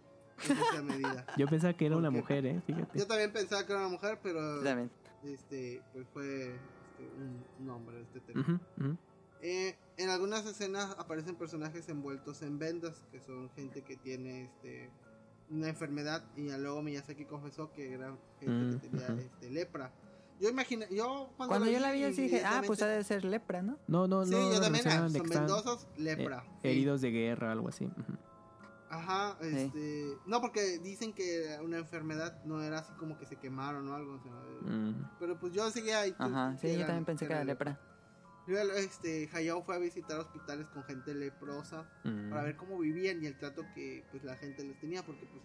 Es esa medida. Yo pensaba que era ¿Por una mujer, ¿eh? Fíjate. Yo también pensaba que era una mujer, pero Yo también. este, pues fue este, un, un hombre este ujú. Eh, en algunas escenas aparecen personajes envueltos en vendas, que son gente que tiene este una enfermedad y ya luego Miyazaki confesó que era gente Mm, que tenía ujú. este, lepra. Yo imaginé, yo cuando, Cuando yo la vi, así dije, ah, pues ha de ser lepra, ¿no? No, no, Sí, no. yo lo también, ah, son vendosos, eh, lepra. sí. heridos de guerra, algo así. Ujú. Ajá, este, no porque dicen que una enfermedad no era así como que se quemaron o algo, o sea, Mm. pero pues yo seguía ahí. Ajá, sí, yo también pensé que era lepra. Este, Hayao fue a visitar hospitales con gente leprosa Mm. para ver cómo vivían y el trato que pues la gente les tenía porque pues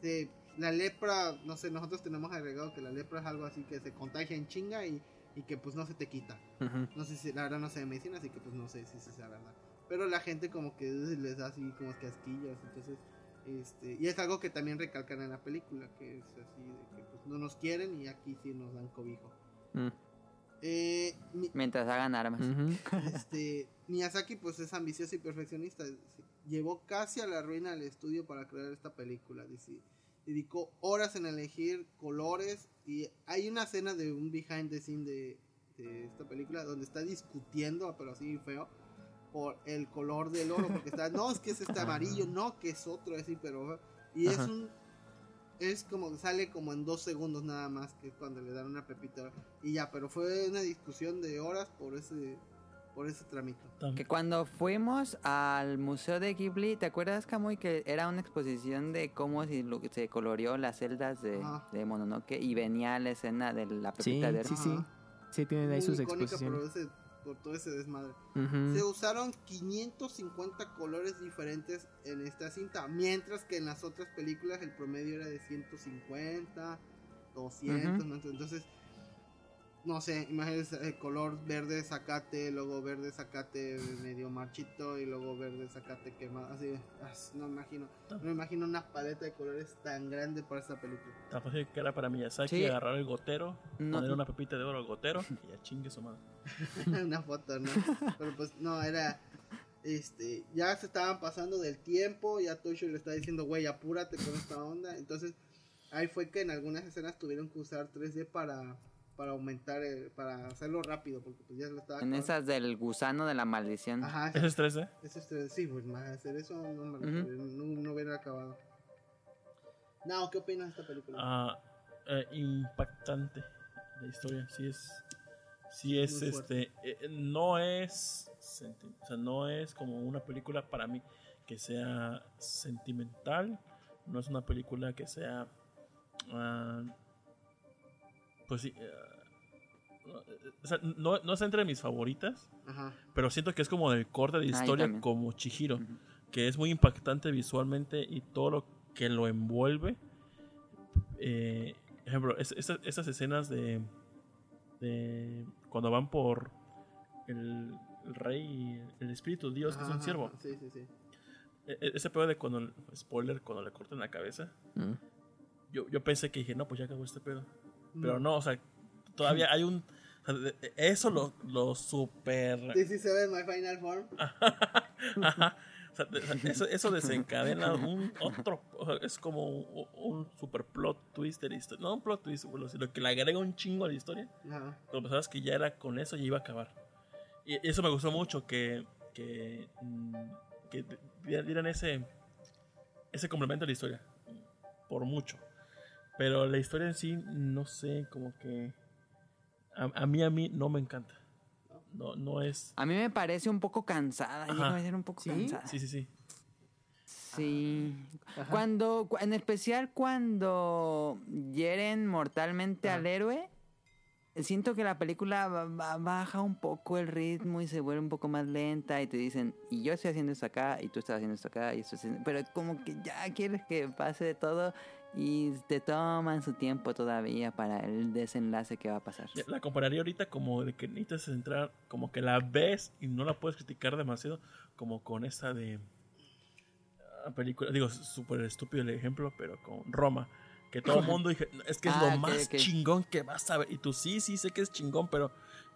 se- la lepra no sé nosotros tenemos agregado que la lepra es algo así que se contagia en chinga y, y que pues no se te quita no sé si la verdad no sé de medicina así que pues no sé si, si sea verdad pero la gente como que les da así como que asquillas entonces este y es algo que también recalcan en la película que es así de que pues no nos quieren y aquí sí nos dan cobijo Mm. eh, mi- Mientras hagan armas. Ujú. este, Miyazaki pues es ambicioso y perfeccionista. Llevó casi a la ruina el estudio para crear esta película. Dice, dedicó horas en elegir colores y hay una escena de un behind the scene de, de esta película donde está discutiendo, pero así feo, por el color del oro, porque está, no, es que es este amarillo, no, que es otro, así, pero... Y es un... Es como que sale como en dos segundos nada más, que es cuando le dan una pepita. Y ya, pero fue una discusión de horas por ese por ese tramito. Que cuando fuimos al museo de Ghibli, ¿te acuerdas, Kamui, que era una exposición de cómo se, se coloreó las celdas de, Ajá. de Mononoke y venía la escena de la Sí, pepita de sí, oro? sí. Ajá. Sí, tienen ahí Muy sus icónica exposiciones. ese- por todo ese desmadre. Se usaron 550 colores diferentes en esta cinta, mientras que en las otras películas el promedio era de 150, 200, Ujú. ¿no? entonces no sé, imagínense el color verde zacate, luego verde zacate medio marchito y luego verde zacate quemado, así, ah, no me imagino, no me imagino una paleta de colores tan grande para esta película. Tan fácil que era para Miyazaki Sí. agarrar el gotero, No. poner una pepita de oro al gotero y ya chingue su madre. una foto, ¿no? Pero pues no, era. Este, ya se estaban pasando del tiempo, ya Toshio le está diciendo, güey, apúrate con esta onda. Entonces, ahí fue que en algunas escenas tuvieron que usar 3D para, para aumentar, el- para hacerlo rápido, porque pues ya lo estaba. En acabando. esas del gusano de la maldición. Ajá, Ese es 3D. eso es 3D. Sí, pues más hacer eso no, me Ujú. no, no hubiera acabado. No, ¿qué opinas de esta película? Ah, eh, impactante la historia. Sí es. Sí es Muy este. eh, no es. senti- O sea, no es como una película para mí que sea sentimental. No es una película que sea. ah, pues sí. ah, o sea, no, no es entre mis favoritas. Ajá. Pero siento que es como del corte de historia como Chihiro, que es muy impactante visualmente y todo lo que lo envuelve. Eh, ejemplo, es- esa- esas escenas de, de cuando van por el, el rey y el espíritu Dios, que es un siervo. ajá, Sí, sí, sí. E- e- ese pedo de cuando, spoiler, cuando le cortan la cabeza, Mm. yo, yo pensé que dije, no, pues ya acabó este pedo. Pero no, o sea, todavía hay un... Eso lo, lo super... Ve en My Final Form. Ajá. O sea, eso, eso desencadena un otro. o sea, es como un, un super plot twist de la historia. No un plot twist, sino que le agrega un chingo a la historia. Ajá. Cuando pensabas que ya era con eso, ya iba a acabar. Y eso me gustó mucho, que, que, mm, que di- dieran ese, ese complemento a la historia. Por mucho. Pero la historia en sí, no sé, como que. A, a mí, a mí, no me encanta. No, no es. A mí me parece un poco cansada. Ajá. Llega a ser un poco ¿Sí? cansada. Sí, sí, sí. Sí. Ajá. Cuando, cu- en especial cuando hieren mortalmente Ajá. al héroe, siento que la película ba- ba- baja un poco el ritmo y se vuelve un poco más lenta y te dicen, y yo estoy haciendo esto acá y tú estás haciendo esto acá y esto haciendo-". pero como que ya quieres que pase de todo y te toman su tiempo todavía para el desenlace que va a pasar. La compararía ahorita como de que necesitas entrar, como que la ves y no la puedes criticar demasiado, como con esta de ah, película, digo, súper estúpido el ejemplo, pero con Roma, Que todo el mundo dije, es que es Ah, lo ok, más ok. chingón que vas a ver. Y tú sí, sí sé que es chingón, pero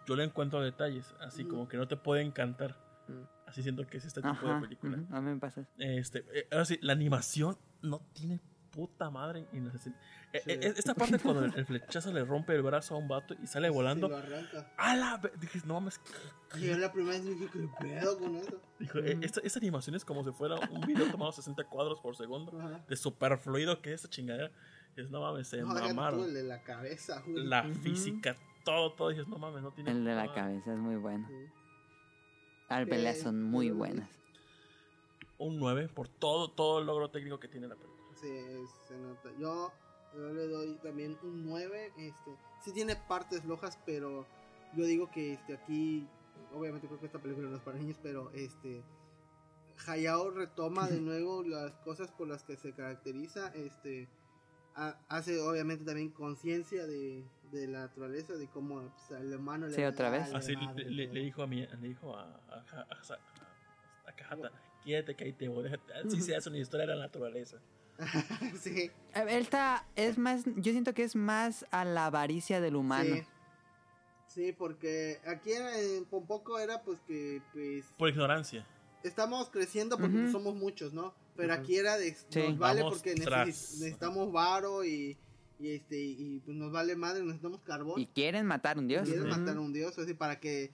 yo le encuentro detalles. Así como que no te puede encantar. Mm. Así siento que es este tipo Ajá, de película. ujú, a mí me pasa. Este, eh, ahora sí, la animación no tiene puta madre. y no sé si- eh, Sí. eh, esta parte cuando el, el flechazo le rompe el brazo a un vato y sale volando. Sí, lo arranca. ¡A la! Dije, no mames. Y yo la primera vez dije, ¿qué pedo con eso? Dijo, eh, esta, esta animación es como si fuera un video tomado 60 cuadros por segundo. Ajá. De super fluido que es esa chingadera. Dices, no mames, se No, mamaron. el de la cabeza, güey. La física, todo, todo. Dices, no mames, no tiene. El de la puta- cabeza es muy bueno. Sí. Las Sí, peleas son muy buenas. Un 9 por todo, todo el logro técnico que tiene la película. Sí, se nota. Yo, yo le doy también un 9. Este, sí tiene partes flojas, pero yo digo que este aquí, obviamente creo que esta película no es para niños, pero este Hayao retoma de nuevo las cosas por las que se caracteriza. Este ha- hace obviamente también conciencia de, de la naturaleza, de cómo pues, el humano le Sí, otra vez. Así le, le- le dijo a mi, le dijo a, a, a, a, a Cajata, quédate que ahí te voy. Así se hace una historia de la naturaleza. sí, Él está, es más, yo siento que es más a la avaricia del humano. sí. Sí, porque aquí en Pompoco era pues que pues Por ignorancia. estamos creciendo porque Ujú. somos muchos, ¿no? Pero Ujú. aquí era de Sí. nos vale Vamos porque tras. necesi- necesitamos varo y, y este y pues nos vale madre, necesitamos carbón. Y quieren matar a un dios. quieren Ujú. matar a un dios, así para que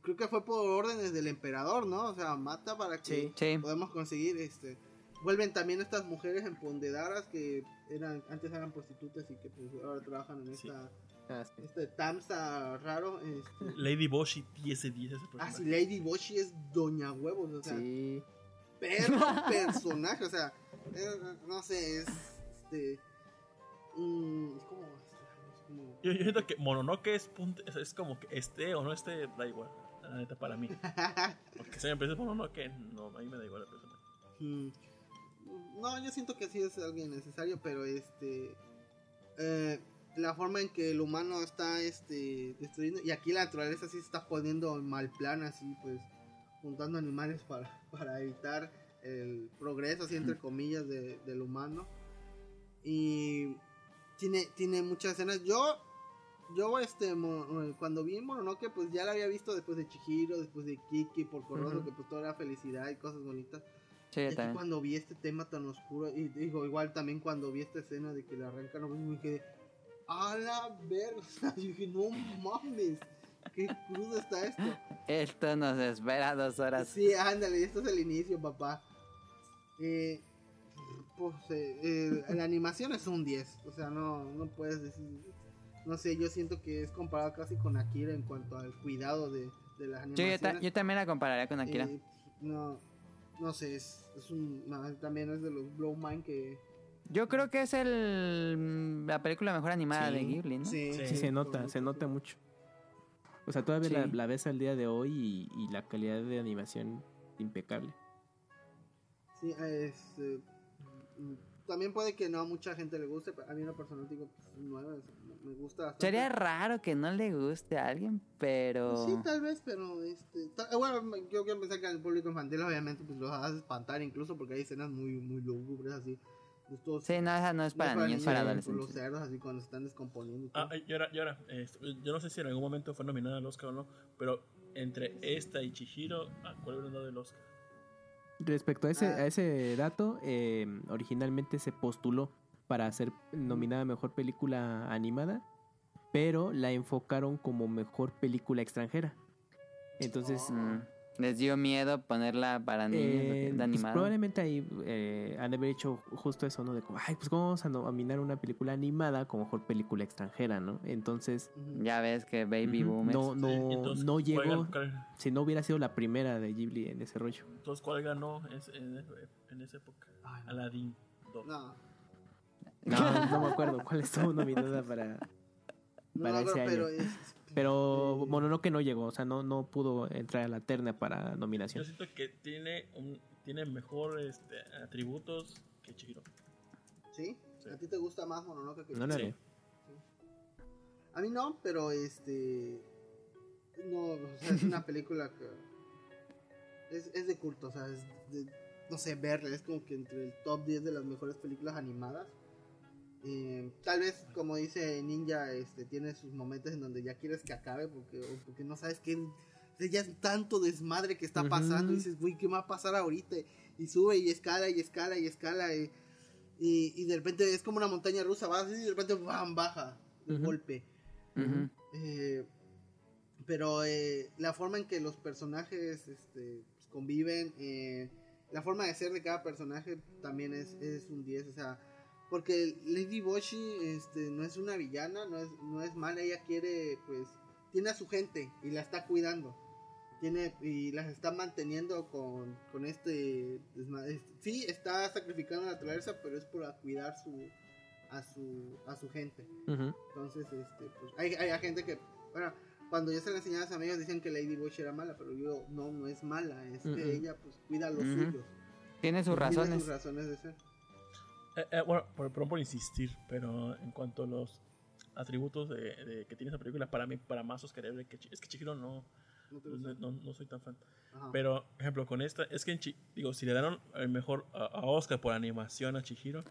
creo que fue por órdenes del emperador, ¿no? O sea, mata para que Sí. Sí. podamos conseguir este vuelven también estas mujeres empoderadas que eran antes eran prostitutas y que pues ahora trabajan en Sí. esta Ah, sí. este Tamsa raro, este Lady Boshi 10 de 10 ese Ah, sí, Lady Boshi es Doña Huevos, o sea, Sí. perro personaje, o sea, no sé, es este mm, es como, es como- Yo, yo siento que Mononoke es, punto- es, es como que esté o no esté, da igual. La neta, para mí. Porque si me empieza Mononoke, no, a mí me da igual el personaje. Mm, no, yo siento que sí es alguien necesario, pero este eh, la forma en que el humano está este destruyendo y aquí la naturaleza sí se está poniendo en mal plan así pues juntando animales para, para evitar el progreso así entre comillas de- del humano. Y tiene tiene muchas escenas. Yo yo este mo- eh, cuando vi Mononoke pues ya la había visto después de Chihiro después de Kiki por Corroso Ujú. que pues toda era felicidad y cosas bonitas Sí, yo también. cuando vi este tema tan oscuro, y digo, igual también cuando vi esta escena de que le arrancan los me dije, a la verga, yo dije, no mames, qué crudo está esto. Esto nos espera dos horas. Sí, ándale, esto es el inicio, papá. Eh, pues, eh, eh, la animación es un 10, o sea, no, no puedes decir, no sé, yo siento que es comparado casi con Akira en cuanto al cuidado de, de las Sí, yo, animaciones. ta- yo también la compararía con Akira. Eh, no, no sé, es, es un, no, también es de los Blow Mind que... Yo creo que es el la película mejor animada Sí. de Ghibli, ¿no? Sí, Sí, se nota, se nota mucho. O sea, todavía la, Sí. la ves al día de hoy y, y la calidad de animación impecable. Sí, es, eh, mm, también puede que no a mucha gente le guste, pero a mí en lo personal digo, pues, 9, me gusta bastante. Sería raro que no le guste a alguien, pero... Pues sí, tal vez, pero este, bueno, yo quiero pensar que al público infantil obviamente pues los hace espantar incluso porque hay escenas muy muy lúgubres así. Sí, no, esa no es no para niños, es para por Los adolescentes. cerdos así cuando se están descomponiendo. Ah, y ahora, y ahora yo no sé si en algún momento fue nominada al Oscar o no, pero entre esta y Chihiro, ¿a cuál hubieran dado el Oscar? Respecto a ese, Ah. a ese dato, eh, originalmente se postuló para ser nominada a Mejor Película Animada, pero la enfocaron como Mejor Película Extranjera. Entonces, Mm, Les dio miedo ponerla para niños, eh, porque es de pues animado. probablemente ahí eh, han de haber hecho justo eso, ¿no? De como, ay, pues ¿cómo vamos a nominar una película animada como Mejor Película Extranjera, ¿no? Entonces. Ya ves que Baby Boomers. no, no, Sí, entonces, no ¿cuál llegó, si no hubiera sido la primera de Ghibli en ese rollo. Entonces, ¿cuál ganó en, en esa época? Ay, no. Aladdin 2. No, No, no me acuerdo cuál estuvo nominada para, no, Para no, ese pero, año. pero es- Pero eh, Mononoke no llegó, o sea, no, no pudo entrar a la terna para Yo nominación. siento que tiene un, tiene mejor este, atributos que Chihiro. ¿Sí? Sí. ¿A ti te gusta más Mononoke que No la Sí. A mí no, pero este. No, o sea, es una película que. Es, es de culto, o sea, es de- no sé, verla, es como que entre el top 10 de las mejores películas animadas. Eh, tal vez, como dice Ninja, este, tiene sus momentos en donde ya quieres que acabe porque, o porque no sabes qué. Ya es tanto desmadre que está pasando. Y dices, güey, ¿qué va a pasar ahorita? Y sube y escala y escala y escala. Y, y, y de repente es como una montaña rusa. Va así y de repente ¡bam! baja de golpe. Eh, pero eh, la forma en que los personajes este, pues, conviven, la forma de ser de cada personaje también es, es un 10. O sea, porque Lady Boshi este, no es una villana, no es, no es mala, ella quiere, pues, tiene a su gente y la está cuidando. Tiene, y las está manteniendo con, con este, Sí, está sacrificando la naturaleza, pero es por cuidar su, a, su, a su gente. Entonces, este, pues, hay, hay gente que, bueno, cuando yo se lo enseñaba a sus amigos decían que Lady Bush era mala, pero yo, no, no es mala, es ella, pues, cuida a los suyos. Tiene sus Tiene razones. sus razones de ser. Eh, eh, bueno, por- perdón por insistir, pero en cuanto a los atributos de, de- que tiene esa película, para mí, para más oscarable que Chi- es que Chihiro no, ¿No no- no soy tan fan. Ajá. Pero, ejemplo, con esta, es que en Chi- digo, si le dieron el mejor a, a Oscar por animación a Chihiro,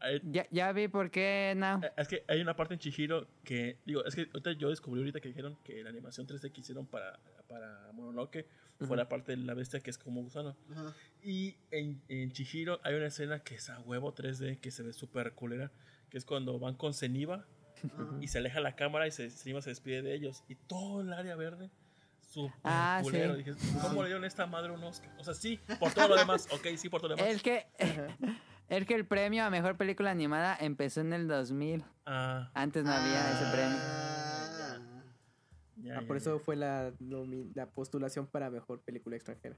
hay- Ya, ya vi por qué, no. eh, es que hay una parte en Chihiro que, digo, es que ahorita yo descubrí ahorita que dijeron que la animación 3D que hicieron para, para Mononoke fue la parte de la bestia que es como gusano. Ajá. Y en, en Chihiro hay una escena que es a huevo 3D, que se ve súper culera, que es cuando van con Zeniba Ajá. y se aleja la cámara y se, Zeniba se despide de ellos. Y todo el área verde, súper Ah, culero. sí. Dije, ¿cómo le dieron a esta madre un Oscar? O sea, sí, por todo lo demás. Ok, sí, por todo lo demás. El que, el que el premio a mejor película animada empezó en el 2000. Ah, Antes no había ese premio. Ah, ya, Ah, ya, por ya. eso fue la, la postulación para mejor película extranjera.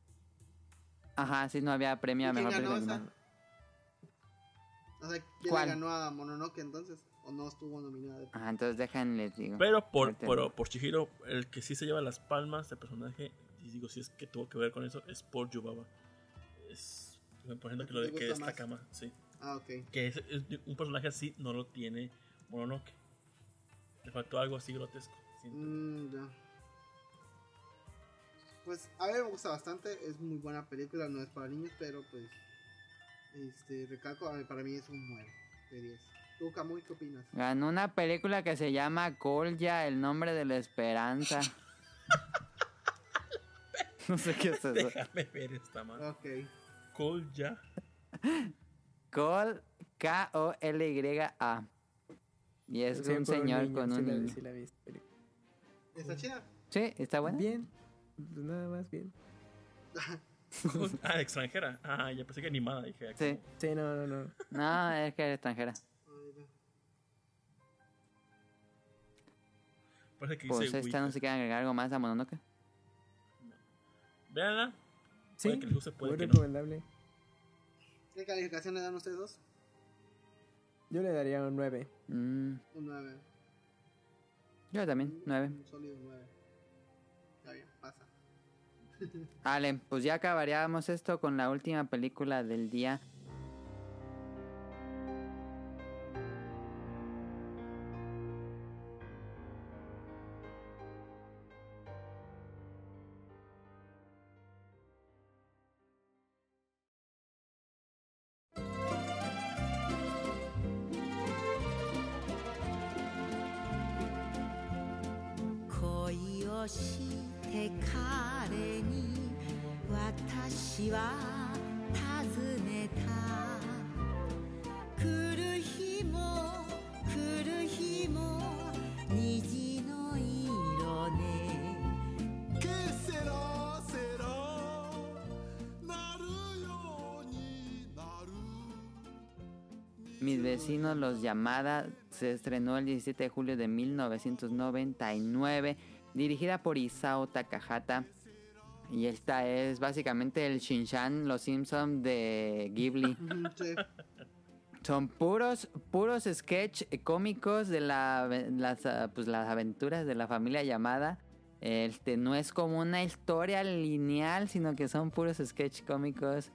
Ajá, sí, no había premio a ¿Y quién mejor ganó película esa? animada. O sea, ¿quién ¿Cuál? le ganó a Mononoke entonces? ¿O no estuvo nominada? Ajá, entonces déjenle, digo. Pero por, por, por Chihiro, el que sí se lleva las palmas de personaje, y digo, si es que tuvo que ver con eso, es por Yubaba. Es, por ejemplo, que lo de ¿Te que más? cama, sí. Ah, ok. Que es, es un personaje así no lo tiene Mononoke. Le faltó algo así grotesco. Siento. Mm, ya. Pues a mí me gusta bastante, es muy buena película, no es para niños, pero pues este recalco, a mí- para mí es un 9 de 10. ¿Tú, Camuy, qué opinas? Ganó una película que se llama Kolya, el nombre de la esperanza. no sé qué es eso. Déjame ver esta mano. Ok. Cole ya. Kol, K-O-L-Y-A. Y es Sí, un señor niño, con sí un la- niño. sí la vi. ¿Está chida? Sí, está buena. Bien, pues nada más bien. Ah, extranjera. Ah, ya pensé que animada. Dije, ah, Sí. Sí, no, no, no. No, es que es extranjera. No. Parece que Pues dice esta no se quiere agregar algo más a Mononoke. Véanla. Sí, Puede que les guste, puede muy que no. recomendable. ¿Qué calificación le dan ustedes dos? Yo le daría un 9. Mm, Un 9. Yo también, nueve. Un sólido 9. Está bien, pasa. Vale, pues ya acabaríamos esto con la última película del día. Los llamada se estrenó el 17 de julio de 1999, dirigida por Isao Takahata. Y esta es básicamente el Shinshan, los Simpson de Ghibli. Sí. Son puros, puros sketch cómicos de la, las, pues, las aventuras de la familia llamada. Este no es como una historia lineal, sino que son puros sketch cómicos.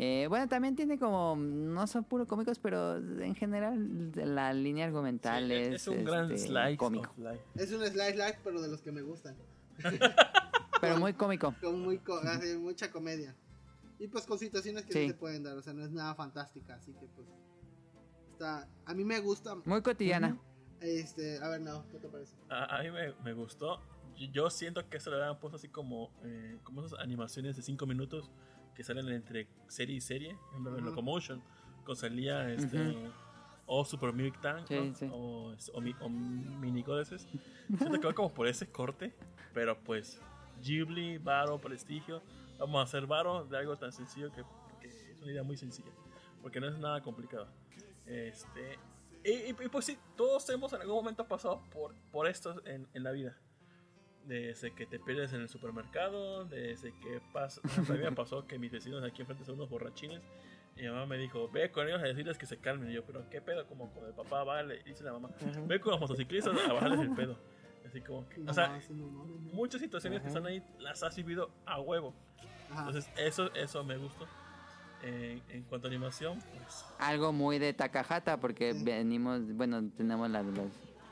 Eh, bueno, también tiene como, no son puros cómicos, pero en general la línea argumental Sí, es, es un gran este, slice cómico. Es un slice life, pero de los que me gustan. Pero muy cómico. Con muy co- hace mucha comedia. Y pues con situaciones que Sí. no se pueden dar, o sea, no es nada fantástica, así que pues está. A mí me gusta. Muy cotidiana. Este, a ver, no, ¿qué te parece? A, a mí me, me gustó. Yo- siento que se le habían puesto así como, eh, como esas animaciones de 5 minutos que salen entre serie y serie. En Ajá. Locomotion, cuando salía este, o Super Mimic Tank Sí, ¿no? sí. o, o, mi- o Mini Goddesses. Siento que va como por ese corte, pero pues Ghibli, Varo, Prestigio. Vamos a hacer Varo de algo tan sencillo que, que es una idea muy sencilla, porque no es nada complicado. Este, y, y- y pues sí, todos hemos en algún momento pasado por, por esto en, en la vida. Desde que te pierdes en el supermercado, desde que pasa. A mí me pasó que mis vecinos aquí enfrente son unos borrachines. Y mi mamá me dijo, ve con ellos a decirles que se calmen. Y yo, pero qué pedo, como con el papá, vale. Dice la mamá, ve con los motociclistas a bajarles el pedo. Así como que. No, o sea, no, no, no, no. muchas situaciones que están ahí las has vivido a huevo. Ajá. Entonces, eso, eso me gustó. Eh, en cuanto a animación, pues. Algo muy de Takahata porque Sí. venimos, bueno, tenemos la- los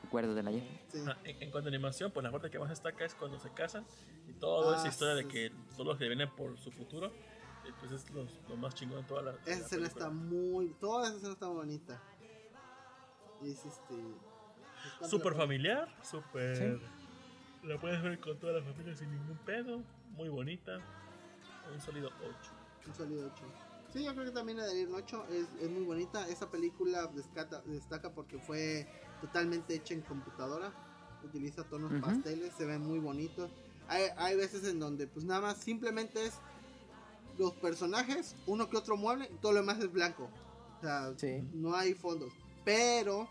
recuerdos de la ayer. Sí. Ah, En, en cuanto a animación, pues la parte que más destaca es cuando se casan y toda Ah, esa historia de sí, que todos los que vienen por su futuro, eh, pues es los- lo más chingón de toda la. Esa la escena está muy. Toda esa escena está muy bonita. Y es este. pues, ¿cuánto Súper le pones? familiar, súper. La puedes ver con toda la familia sin ningún pedo, muy bonita. Un sólido 8. Un sólido 8. Sí, yo creo que también daría un 8. Es, es muy bonita. Esa película destaca, destaca porque fue totalmente hecha en computadora. Utiliza tonos Ujú. pasteles, se ve muy bonito. Hay, hay veces en donde, pues nada más, simplemente es los personajes, uno que otro mueble, y todo lo demás es blanco. O sea, Sí. no hay fondos. Pero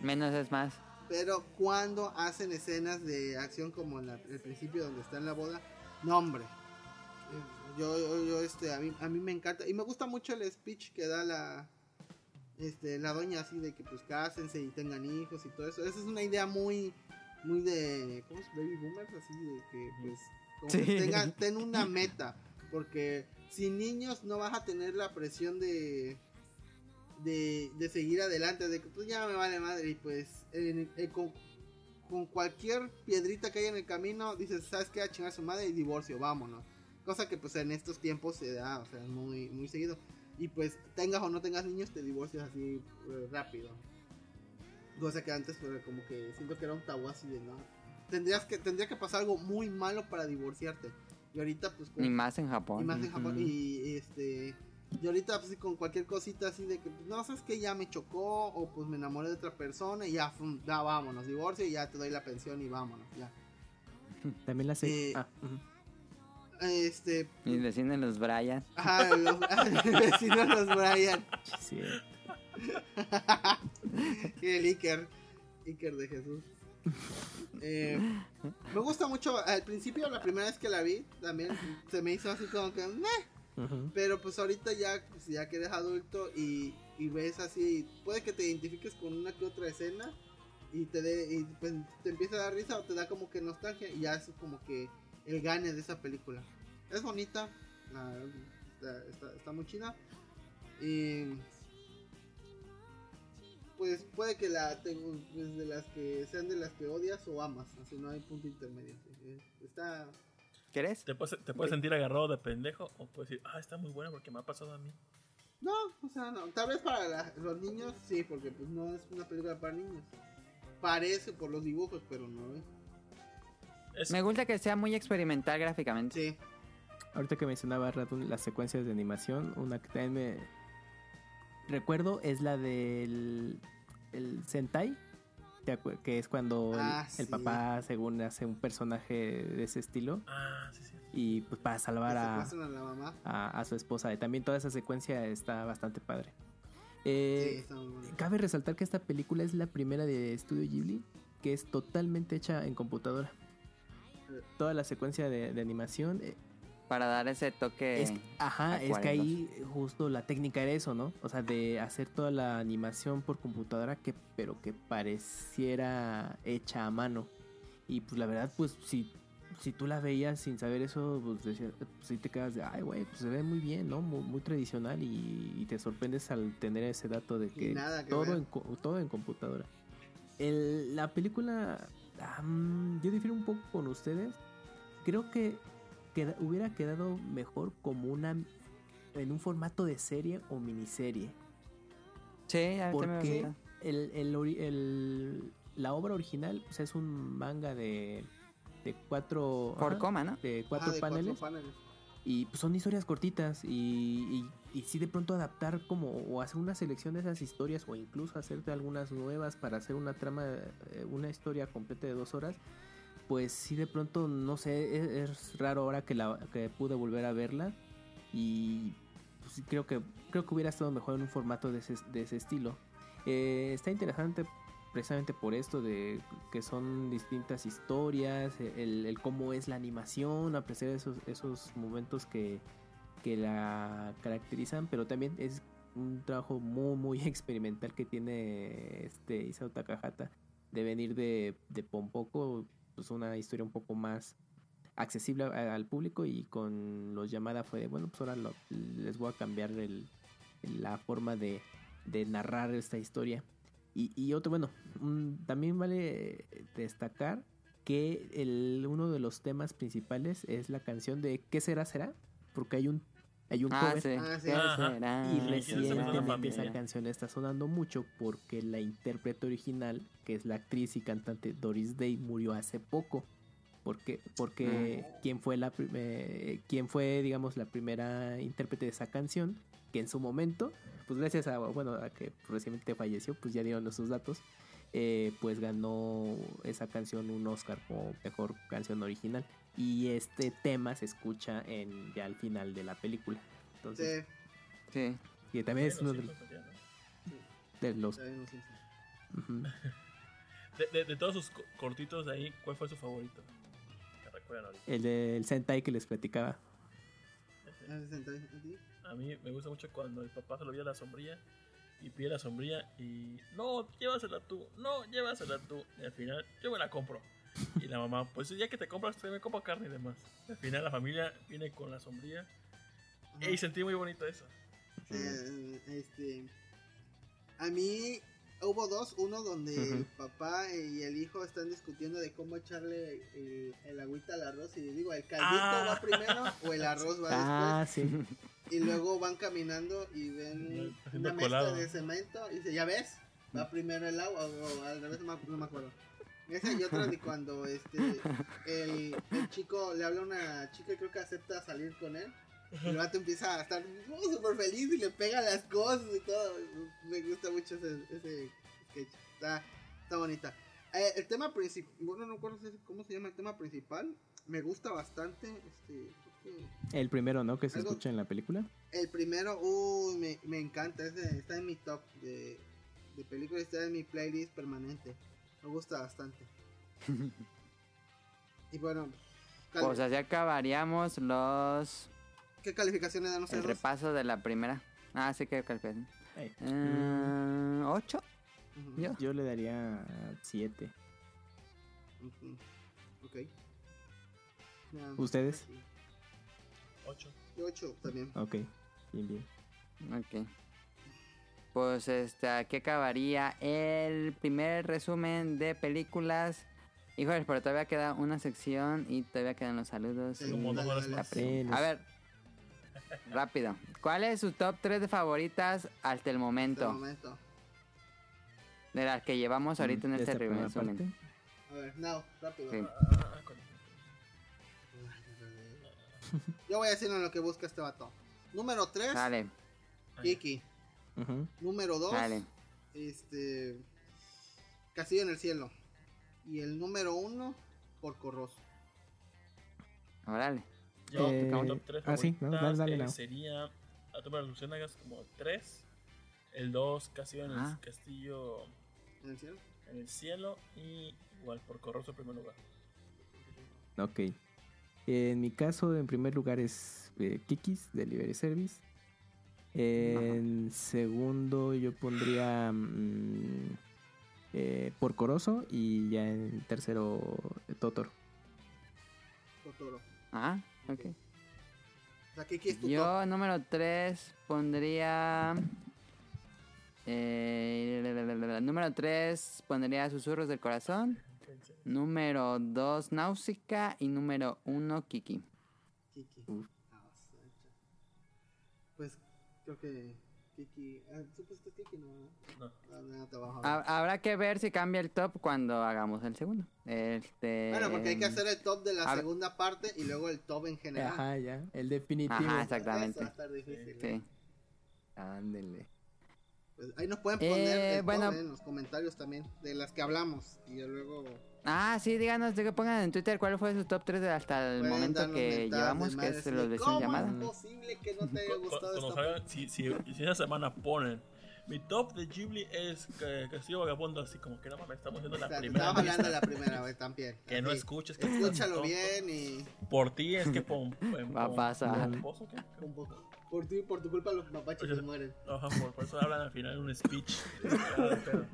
Menos es más. Pero cuando hacen escenas de acción como en la- el principio donde está en la boda, no hombre. Eh, Yo, yo, yo, este, a mí, a mí me encanta. Y me gusta mucho el speech que da la, este, la doña así de que pues cásense y tengan hijos y todo eso. Esa es una idea muy, muy de, ¿cómo es? Baby boomers, así de que pues, como que tengan, ten una meta. Porque sin niños no vas a tener la presión de, de, de seguir adelante, de que pues ya me vale madre y pues en- en- con, con cualquier piedrita que haya en el camino, dices, ¿sabes qué? A chingar a su madre y divorcio, vámonos. Cosa que pues en estos tiempos se da, o sea, muy, muy seguido. Y pues tengas o no tengas niños, te divorcias así eh, rápido. Cosa que antes pues, como que siento que era un tabú así de no. Tendrías que, tendría que pasar algo muy malo para divorciarte. Y ahorita pues con- Ni más en Japón. y más en Japón. Y este. Y ahorita, pues, con cualquier cosita así de que, pues, no, sabes que ya me chocó, o pues me enamoré de otra persona, y ya, fum, ya vámonos, divorcio, y ya te doy la pensión y vámonos, ya. También la sé. Eh, ah. Este. Y deciden los Brian. Ajá, los vecinos los Brian. Sí, y el Iker. Iker de Jesús. Eh, me gusta mucho. Al principio, la primera vez que la vi, también se me hizo así como que. Pero pues ahorita ya, pues, ya que eres adulto y, y ves así, puede que te identifiques con una que otra escena y te dé, y pues, te empieza a dar risa o te da como que nostalgia y ya es como que el gane de esa película. Es bonita, la- está, está- está muy chida y pues puede que la tengo pues, de las que sean de las que odias o amas, así no hay punto intermedio. Eh, Está ¿Quieres? Te puedes, te puedes sentir agarrado de pendejo o puedes decir, ah, está muy buena porque me ha pasado a mí. No, o sea, no. Tal vez para la- los niños sí, porque pues no es una película para niños. Parece por los dibujos, pero no es. Es, Me gusta que sea muy experimental gráficamente. Sí, Ahorita que mencionaba Radun las secuencias de animación, una que también me recuerdo es la del el Sentai, ¿te acuer- que es cuando el- Ah, el, sí. papá según hace un personaje de ese estilo Ah, sí, sí. y pues para salvar a, a la mamá. a, a su esposa. Y también toda esa secuencia está bastante padre. Sí, Eh, está muy bueno. Cabe resaltar que esta película es la primera de Studio Ghibli que es totalmente hecha en computadora. Toda la secuencia de, de animación eh, Para dar ese toque. es, ajá, es que ahí justo la técnica era eso, ¿no? O sea, de hacer toda la animación por computadora, que, pero que pareciera hecha a mano. Y pues la verdad, pues si, si tú la veías sin saber eso, pues, decías, pues sí te quedas de, ay, güey, pues se ve muy bien, ¿no? Muy, muy tradicional y, y te sorprendes al tener ese dato de que, nada que todo, ver. en, co- todo en computadora. El- la película, yo difiero un poco con ustedes. Creo que queda- hubiera quedado mejor como una en un formato de serie o miniserie. Sí, a me Porque gusta. el, el el- la obra original pues, es un manga de, de cuatro, Por ajá, coma, ¿no? de Ah, cuatro de paneles. paneles. Y pues, son historias cortitas y, y, y sí de pronto adaptar como o hacer una selección de esas historias o incluso hacerte algunas nuevas para hacer una trama, eh, una historia completa de dos horas, pues sí de pronto no sé, es, es raro ahora que, la, que pude volver a verla y pues, creo que creo que hubiera estado mejor en un formato de ese, de ese estilo. Eh, está interesante precisamente por esto de que son distintas historias, el, el cómo es la animación, apreciar esos, esos momentos que, que la caracterizan, pero también es un trabajo muy muy experimental que tiene este Isao Takahata de venir de, de Pompoco, pues una historia un poco más accesible al público y con los Yamada fue de, bueno, pues ahora lo- les voy a cambiar el, la forma de, de narrar esta historia. Y, y otro, bueno, también vale destacar que el, uno de los temas principales es la canción de ¿Qué será será? Porque hay un, hay un Ah, cover sí. Ah, y Ah, ¿quién es esa persona recientemente esa canción está sonando mucho porque la intérprete original, que es la actriz y cantante Doris Day, murió hace poco. Porque, porque quien fue la eh, quien fue, digamos, la primera intérprete de esa canción, que en su momento, pues gracias a, bueno, a que recientemente falleció, pues ya dieron sus datos, eh, pues ganó esa canción un Oscar como mejor canción original. Y este tema se escucha en ya al final de la película. Entonces, Sí, Sí. que también es uno de, Los de los. todos sus co- cortitos de ahí, ¿cuál fue su favorito? El del Sentai que les platicaba. Ah, ¿a? A mí me gusta mucho cuando el papá se lo vio la sombrilla y pide la sombrilla y no, llévasela tú, no, llévasela tú. Y al final yo me la compro. Y la mamá, pues ya que te compras, te me compro carne y demás. Y al final la familia viene con la sombrilla. Ajá. Y sentí muy bonito eso. Eh, este, a mí hubo dos, uno donde el papá y el hijo están discutiendo de cómo echarle el, el agüita al arroz y digo, ¿el caldito Ah. va primero o el arroz va Ah, sí. después? Y luego van caminando y ven una mezcla de cemento y dice, ¿ya ves? Va primero el agua o al revés, no me acuerdo. Esa y otra de cuando este el, el chico le habla a una chica y creo que acepta salir con él. Y el vato empieza a estar oh, súper feliz y le pega las cosas y todo. Me gusta mucho ese, ese sketch. Está, está bonita. Eh, el tema principal, bueno, no recuerdo cómo se llama el tema principal. Me gusta bastante. Este, que El primero, ¿no? Que se Algo- escucha en la película. el primero, uy, me, me encanta. ese está en mi top de, de películas, está en mi playlist permanente. Me gusta bastante. y bueno, cal- Pues así acabaríamos los. ¿qué calificaciones dan El ustedes? repaso de la primera. Ah, sí que calificación. Ey. Eh, ¿Ocho? Ujú, Yo. Yo le daría 7. ujú, Ok. Ya, ¿Ustedes? 8. Yo ocho también. Ok, bien, bien. Ok. Pues este, aquí acabaría el primer resumen de películas. Híjoles, pero todavía queda una sección y todavía quedan los saludos. Sí, A ver, rápido. ¿Cuál es su top 3 de favoritas hasta el Hasta el momento? momento. De las que llevamos ahorita en este resumen. parte. A ver, no, rápido. Sí. Ah, Yo voy a decir en lo que busca este vato. Número 3, Dale, Kiki. Ujú. Número 2, dale. este. Castillo en el cielo. Y el número 1, Porco Rosso. Órale. Yo, Eh, mi top 3 ah, sí, no, dale, dale, Lau. sería a tomar las luciérnagas como 3. El 2, Castillo en el Ah. castillo ¿En el cielo? en el cielo. Y igual por Corroso en primer lugar. Ok. En mi caso, en primer lugar es eh, Kikis Delivery Service. En segundo, yo pondría mm, eh, Porcoroso. Y ya en tercero, Totoro. Totoro. Ah, ok. O sea, Kiki es tu top. Yo, número 3, pondría. Eh, número 3, pondría Susurros del Corazón. Número 2, Náusica. Y número 1, Kiki. Kiki. Uf. Ah, creo que Kiki. Ah, ¿Tú pusiste Kiki? No, no. No. Ah, Habrá que ver si cambia el top cuando hagamos el segundo. Este... Bueno, porque hay que hacer el top de la segunda parte y luego el top en general. Ajá, ya. El definitivo. Ajá, Eso exactamente. va a estar difícil. Sí. Ándele. Pues ahí nos pueden poner Eh, el top, bueno. eh, en los comentarios también de las que hablamos. Y luego Ah, sí, díganos, que pongan en Twitter cuál fue su top 3 de hasta el pueden momento que llevamos, que es los de, versión ¿Cómo llamada. es posible que no te haya gustado esta si, si, si esa semana ponen mi top de Ghibli es que Castillo Vagabundo, así como que no mames, estamos haciendo la primera Estamos hablando de la primera vez también. Que no Así, escuches, que Escúchalo bien y. Por ti es que pon, pon- Va a pasar. poco- Por ti, por tu culpa, los mapaches se mueren. Ajá, por, por eso hablan al final un speech. Ah, pero-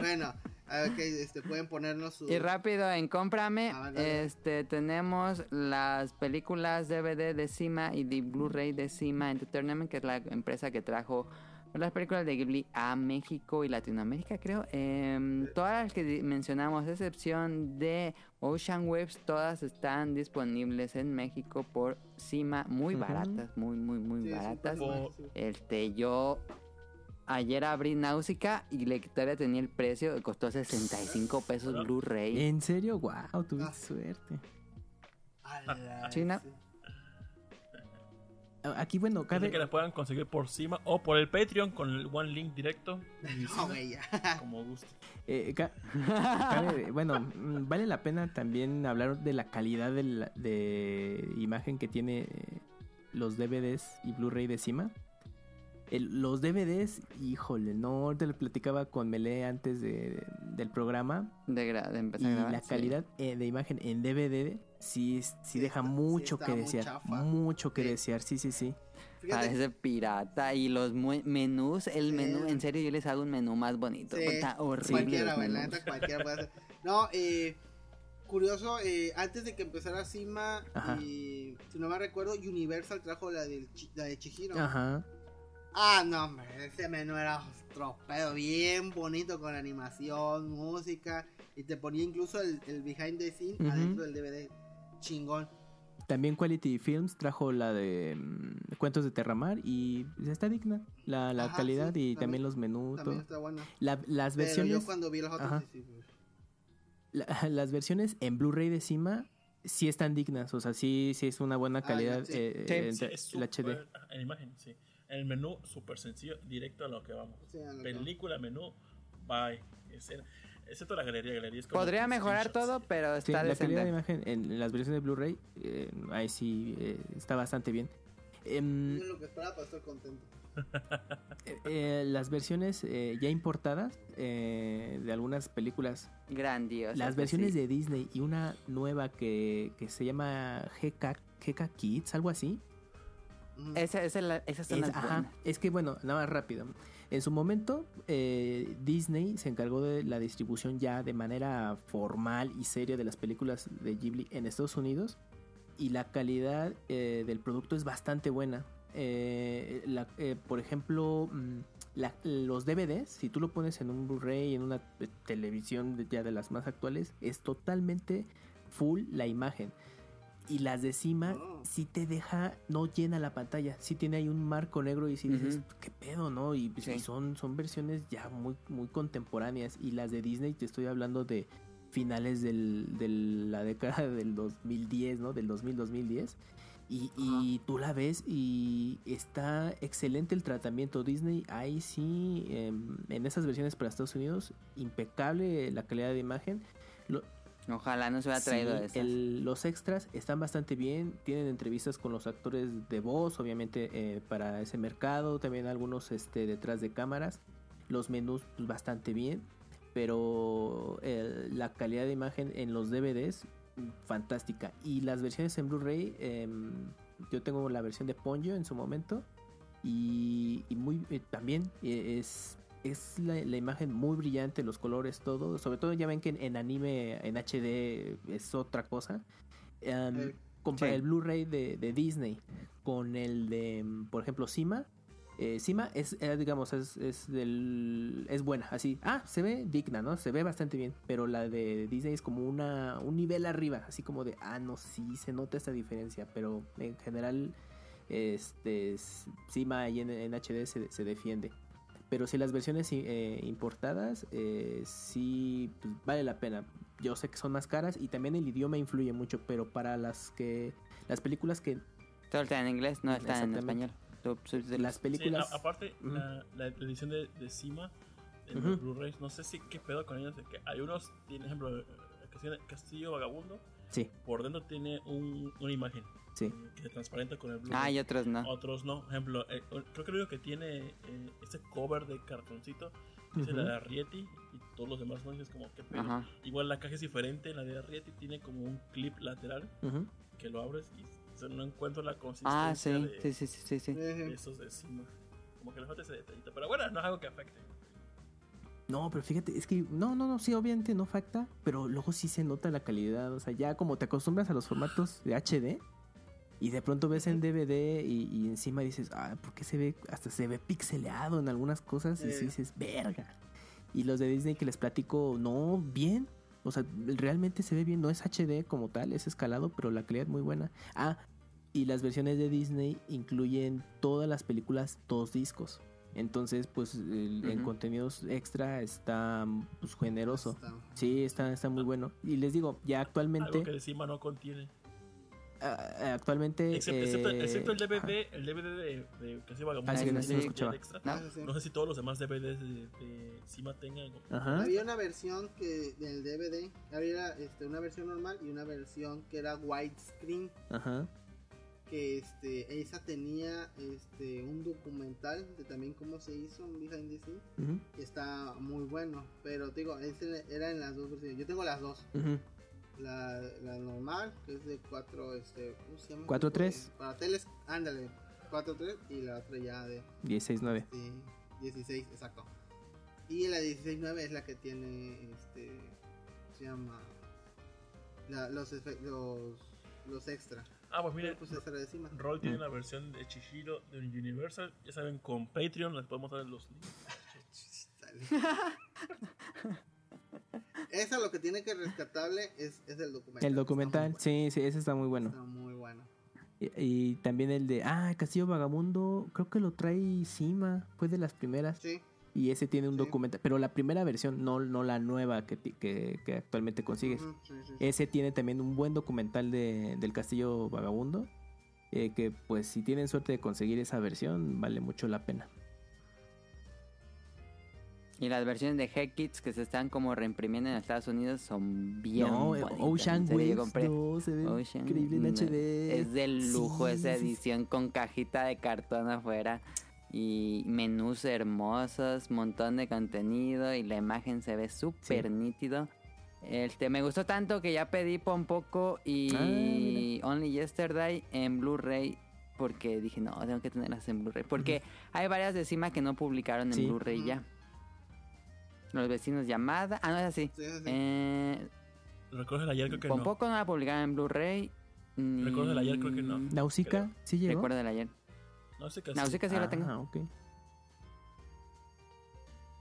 Bueno, a ver, que este, pueden ponernos su. Y rápido, en Cómprame, Ah, este, tenemos las películas DVD de Cima y de Blu-ray de Cima Entertainment, que es la empresa que trajo las películas de Ghibli a México y Latinoamérica, creo. Em, todas las que mencionamos, excepción de Ocean Waves, todas están disponibles en México por Cima, muy Ujú. baratas, muy, muy, muy Sí, sí, baratas. pues. Este, yo ayer abrí Náusica y la todavía tenía el precio, costó 65 pesos. Blu-ray. ¿En serio? Wow, tuviste Ah. suerte. A la- Sí, ¿no? sí. Aquí, bueno, Así cabe, que la puedan conseguir por Cima o por el Patreon con el One Link directo. No. Como guste. eh, ca- cabe- bueno, mm, vale la pena también hablar de la calidad de, la- de imagen que tiene eh, los DVDs y Blu-ray de Cima. El- los DVDs, híjole, no, ahorita le platicaba con Mele antes de- del programa De, de y empezar a grabar. la sí. calidad eh, de imagen en DVD sí, sí, Sí deja está- mucho que desear, chafa. mucho que Sí. desear, sí, sí, sí. Fíjate, Parece pirata. Y los menús, el Sí. menú, en serio, yo les hago un menú más bonito. Sí, Está horrible. cualquiera, los güey, la menús. neta, cualquiera puede hacer. No, eh, curioso, eh, antes de que empezara Cima Ajá. y, si no me recuerdo, Universal trajo la, del, la de Chihiro. Ajá. Ah, no, hombre, ese menú era tropedo, bien bonito con animación, música, y te ponía incluso el, el behind the scene Ujú. adentro del DVD. Chingón. También Quality Films trajo la de mm, Cuentos de Terramar y está digna la, la Ajá, calidad sí, y también- también los menús. También está bueno. La- las Pero versiones yo cuando vi los otros, Ajá. sí, sí, pues, la- las versiones en Blu-ray de Cima sí están dignas, o sea, sí, sí es una buena Ah, calidad sí. eh, eh, el HD. súper- En imagen, sí. El menú, súper sencillo, directo a lo que vamos. sí, que- Película, menú, bye. Escena. Excepto la galería, galería es como Podría mejorar todo, pero Sí, está la calidad de imagen en las versiones de Blu-ray eh, ahí sí eh, está bastante bien. Em, lo que esperaba para estar contento. eh, eh, las versiones eh, ya importadas eh, de algunas películas Grandioso. Las versiones de Disney y una nueva que, que se llama GK, GK Kids, algo así. Esa, esa, la- son Es, las ajá, es que bueno, nada más rápido. En su momento, eh, Disney se encargó de la distribución ya de manera formal y seria de las películas de Ghibli en Estados Unidos. Y la calidad eh, del producto es bastante buena. Eh, la- eh, por ejemplo, mm, la- los DVDs, si tú lo pones en un Blu-ray, en una televisión ya de las más actuales, es totalmente full la imagen. Y las de cima Oh. sí te deja, no llena la pantalla, sí tiene ahí un marco negro y si dices, Ujú. qué pedo, ¿no? Y, Sí. y son, son versiones ya muy, muy contemporáneas. Y las de Disney, te estoy hablando de finales del, de la década del 2010, ¿no? Del 2000-2010. Y, y tú la ves y está excelente el tratamiento. Disney, ahí sí, em, en esas versiones para Estados Unidos, impecable la calidad de imagen. Lo- Ojalá no se hubiera traído Sí, esas. el- los extras están bastante bien, tienen entrevistas con los actores de voz, obviamente eh, para ese mercado, también algunos este, detrás de cámaras, los menús pues, bastante bien, pero eh, la calidad de imagen en los DVDs fantástica y las versiones en Blu-ray, em, yo tengo la versión de Ponyo en su momento y, y muy eh, también eh, es es la, la imagen muy brillante, los colores, todo. Sobre todo ya ven que en, en anime, en HD es otra cosa. Eh, compara sí. el Blu-ray de, de Disney con el de, mm, por ejemplo, Cima. Eh, Cima es, eh, digamos, es, es, del, es buena, así. Ah, se ve digna, ¿no? Se ve bastante bien. Pero la de Disney es como una, un nivel arriba, así como de, ah, no, sí, se nota esta diferencia. Pero en general este s- Cima ahí en, en HD se, se defiende. Pero si las versiones eh, importadas, eh, sí pues, vale la pena. Yo sé que son más caras y también el idioma influye mucho, pero para las que las películas que Todo está en inglés, no está en español. Las Sí, películas a- aparte, la, la edición de, de Cima, en Blu-rays, no sé si qué pedo con ellos. que hay unos, tiene ejemplo, eh, Castillo- Castillo Vagabundo, sí, por dentro tiene un- una imagen sí. que se transparenta con el Blu-ray. Ah, y otros no. Otros no. Por ejemplo, eh, creo que lo único que tiene eh, este cover de cartoncito es Ujú. la de Arrietty y todos los demás no es como que. Igual la caja es diferente, la de Arrietty tiene como un clip lateral que lo abres y o sea, no encuentro la consistencia Ah, sí, de, sí, sí, sí, de esos de Cima. Como que le falta ese detallito. Pero bueno, no es algo que afecte. No, pero fíjate, es que no, no, no, sí, obviamente no facta, pero luego sí se nota la calidad, o sea, ya como te acostumbras a los formatos de HD y de pronto ves en DVD y, y encima dices, ah, ¿por qué se ve, hasta se ve pixeleado en algunas cosas? Y Eh. sí dices, verga. Y los de Disney que les platico, no, bien, o sea, realmente se ve bien, no es HD como tal, es escalado, pero la calidad muy buena. Ah, y las versiones de Disney incluyen todas las películas dos discos. Entonces, pues el- en Ujú. contenidos extra está pues, generoso. Está- Sí, está, está muy bueno. Y les digo, ya actualmente, Algo que no contiene. ah, actualmente, Excepto, eh, excepto el ajá. DVD, el DVD de, de Casi Vagabundo. Ah, sí, que no extra. No. Ah. No sé si todos los demás DVDs de, de Cima tengan. Ajá. Había una versión que del DVD, había este, una versión normal y una versión que era widescreen, Ajá. Que este, esa tenía este, un documental de también cómo se hizo un behind the scenes, ujú, que está muy bueno, pero te digo, ese era en las dos versiones, yo tengo las dos, ujú. la, la normal, que es de 4, este, ¿cómo se llama? 4.3. Para teles, ándale, 4.3 y la otra ya de 16.9. este, 16, exacto. Y la 16.9 es la que tiene, este, se llama, la- los, los, los extra. Ah, pues Mira, miren, pues. Roll tiene la versión de Chihiro de Universal. Ya saben, con Patreon les podemos dar los links. Esa lo que tiene que rescatable es, es el documental. El documental, sí, sí, ese está muy bueno. Está muy bueno. Y, y también el de, ah, Castillo Vagamundo, creo que lo trae Cima, fue de las primeras. Sí, Y ese tiene un Sí. documental, pero la primera versión, no, no la nueva que, que, que actualmente consigues. ujú, sí, sí, sí. Ese tiene también un buen documental de, del Castillo Vagabundo. eh, que pues si tienen suerte de conseguir esa versión, vale mucho la pena. Y las versiones de Head-Kids que se están como reimprimiendo en Estados Unidos son bien no, eh, bonitas. Ocean Waves, compré no, se ve Ocean, increíble en HD. Es del lujo Sí, esa sí, sí. edición con cajita de cartón afuera. Y menús hermosos, montón de contenido y la imagen se ve súper Sí. nítido. Este, me gustó tanto que ya pedí Pompoco y Ah. Only Yesterday en Blu-ray porque dije, no, tengo que tenerlas en Blu-ray. Porque hay varias de Cima que no publicaron en Sí. Blu-ray ya. Los vecinos llamada. Ah, no es así. Sí, sí, sí. Eh, Recuerdo el ayer, creo que Pompoco no la publicaron en Bluray. Recuerdo del ayer, creo que no. Nausicaa, ¿sí llegó? Recuerdo del ayer. Nausicaa sí la tengo. Ah, ok.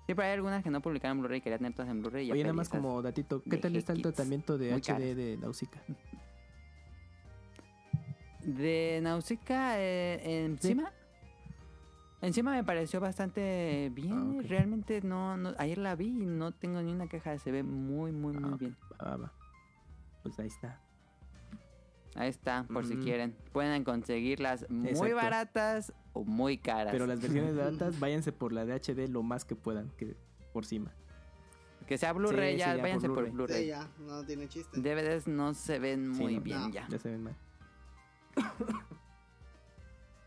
Sí, pero hay algunas que no publicaron en Blu-ray. Quería tener todas en Blu-ray. Oye, nada más como datito, ¿qué tal está el tratamiento de Muy HD de Nausicaa? De Nausicaa eh, encima. Encima me pareció bastante bien. Ah. Realmente no, no. Ayer la vi y no tengo ni una queja. Se ve muy, muy, muy Ah, bien. Va. Pues ahí está. Ahí está, por si quieren. Pueden conseguirlas muy Exacto. baratas o muy caras. Pero las versiones baratas, váyanse por la de HD lo más que puedan, que por cima. Que sea Blu-ray Sí, ya, sí, ya, váyanse por por Sí, Blu-ray. ya, no tiene chiste. DVDs no se ven Sí, muy no. bien No. ya. Ya se ven mal.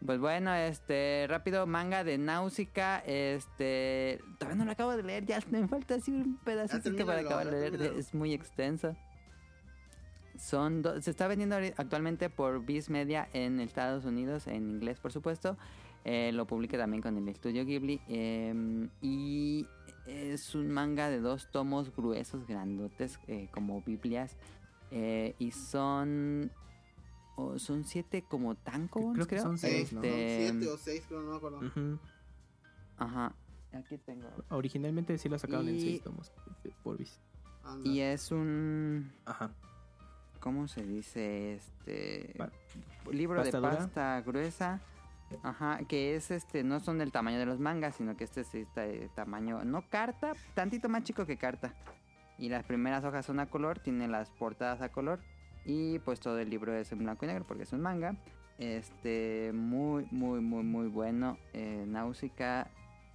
Pues bueno, este, rápido, manga de Náusica, este, todavía no lo acabo de leer, ya me falta así un pedacito para acabar de leer, es muy extenso. Son do- se está vendiendo actualmente por Viz Media en Estados Unidos, en inglés por supuesto, eh, lo publica también con el estudio Ghibli, eh, y es un manga de dos tomos gruesos, grandotes, eh, como Biblias, eh, y son... son siete como tanco, Creo que son seis, Seis, ¿no? ¿no? Este, Siete o seis, creo, no me acuerdo. Ajá. Aquí tengo. Originalmente sí lo sacaron en 6 tomos por bis. Anda. Y es un. Ajá. ¿Cómo se dice? Este. Pa- libro ¿Pasta de pasta gruesa. Ajá, que es este, no son del tamaño de los mangas, sino que este es este tamaño, no carta, tantito más chico que carta. Y las primeras hojas son a color, tiene las portadas a color. Y pues todo el libro es en blanco y negro porque es un manga. Este, muy, muy, muy, muy bueno. Eh, Náusica,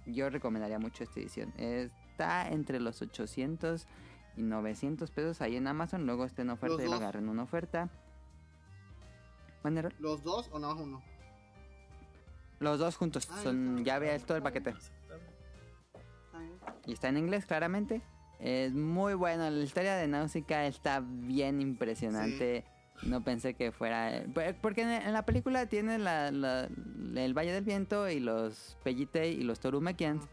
yo recomendaría mucho esta edición. Está entre los 800 y 900 pesos ahí en Amazon. Luego está en oferta, yo lo agarré en una oferta. ¿Los dos o nada más uno? Los dos juntos, Ay, son, ya veas todo el paquete. Y está en inglés, claramente. Es muy bueno. La historia de Náusica está bien impresionante. No pensé que fuera. pues, Porque en la película tiene la, la- el Valle del Viento y los Pellite y los Torumekians.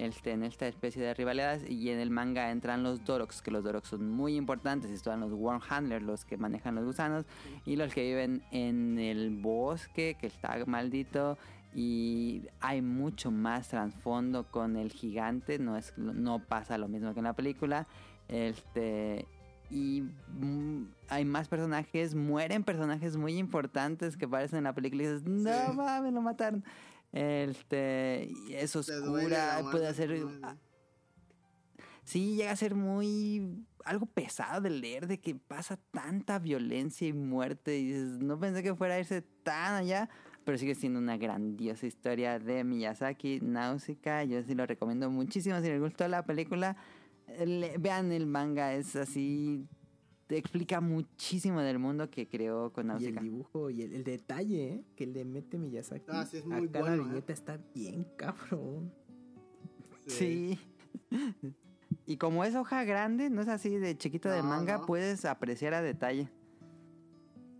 Este, en esta especie de rivalidades. Y en el manga entran los Doroks, que los Doroks son muy importantes. Están los Worm Handlers, los que manejan los gusanos. Y los que viven en el bosque, que está maldito. Y hay mucho más trasfondo con el gigante. No, es, no pasa lo mismo que en la película. Este. Y mm, hay más personajes. Mueren personajes muy importantes que aparecen en la película. Y dices, no Sí. mames, lo mataron. Este. Es oscura. Puede duele. Sí, llega a ser muy. algo pesado de leer, de que pasa tanta violencia y muerte. Y dices, no pensé que fuera a irse tan allá. Pero sigue siendo una grandiosa historia de Miyazaki, Náusica. Yo sí lo recomiendo muchísimo. Si les gustó la película, le- vean el manga. Es así. Te explica muchísimo del mundo que creó con Y el dibujo y el, el detalle ¿eh? que le mete Miyazaki Ah, sí, es muy a cada bueno, ¿eh? viñeta está bien cabrón. Sí. Y como es hoja grande, no es así de chiquito de manga, no. puedes apreciar a detalle.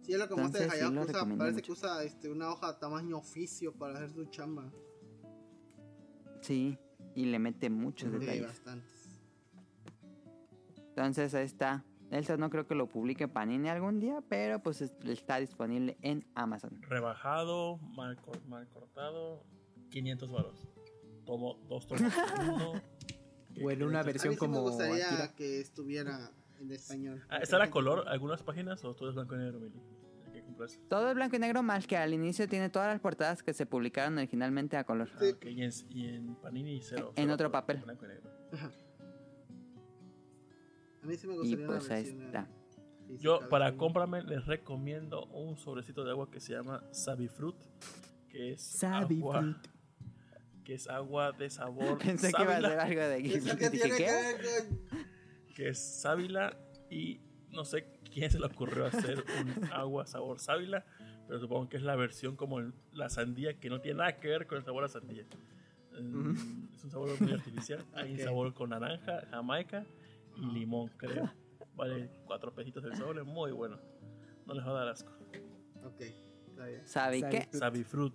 Sí, es lo que muestra de Entonces, sí lo Hayao, usa- parece mucho. que usa este, una hoja tamaño oficio para hacer su chamba. Sí, y le mete muchos Sí, detalles. bastantes. Entonces ahí está. Eso no creo que lo publique Panini algún día, pero pues es- está disponible en Amazon. Rebajado, mal, cor- mal cortado, 500 varos. Tomo dos tomos. Uno. O en una A mí versión sí me como gustaría Akira. que estuviera en español. Ah, ¿Está la color algunas páginas o todo es blanco y negro, Mili? Todo es blanco y negro, más que al inicio tiene todas las portadas que se publicaron originalmente a color. Ah, ok, y en, y en Panini cero. En cero otro color, papel. Blanco y negro. A mí sí me Y gustaría pues una ahí está. Yo, para comprarme, les recomiendo un sobrecito de agua que se llama Savifruit. Que es Savifruit. agua. Que es agua de sabor. Pensé que iba a ser algo de ¿Eso Ghibli. qué Dije, que ¿qué? Que es sábila. Y no sé quién se le ocurrió hacer un agua sabor sábila. Pero supongo que es la versión como la sandía que no tiene nada que ver con el sabor a sandía. Mm, Es un sabor muy artificial. Hay un Ok. sabor con naranja, jamaica y limón, creo. Vale cuatro pesitos el sabor, es muy bueno. No les va a dar asco. Ok, está bien. ¿Sabe qué? Savifruit. Savifruit.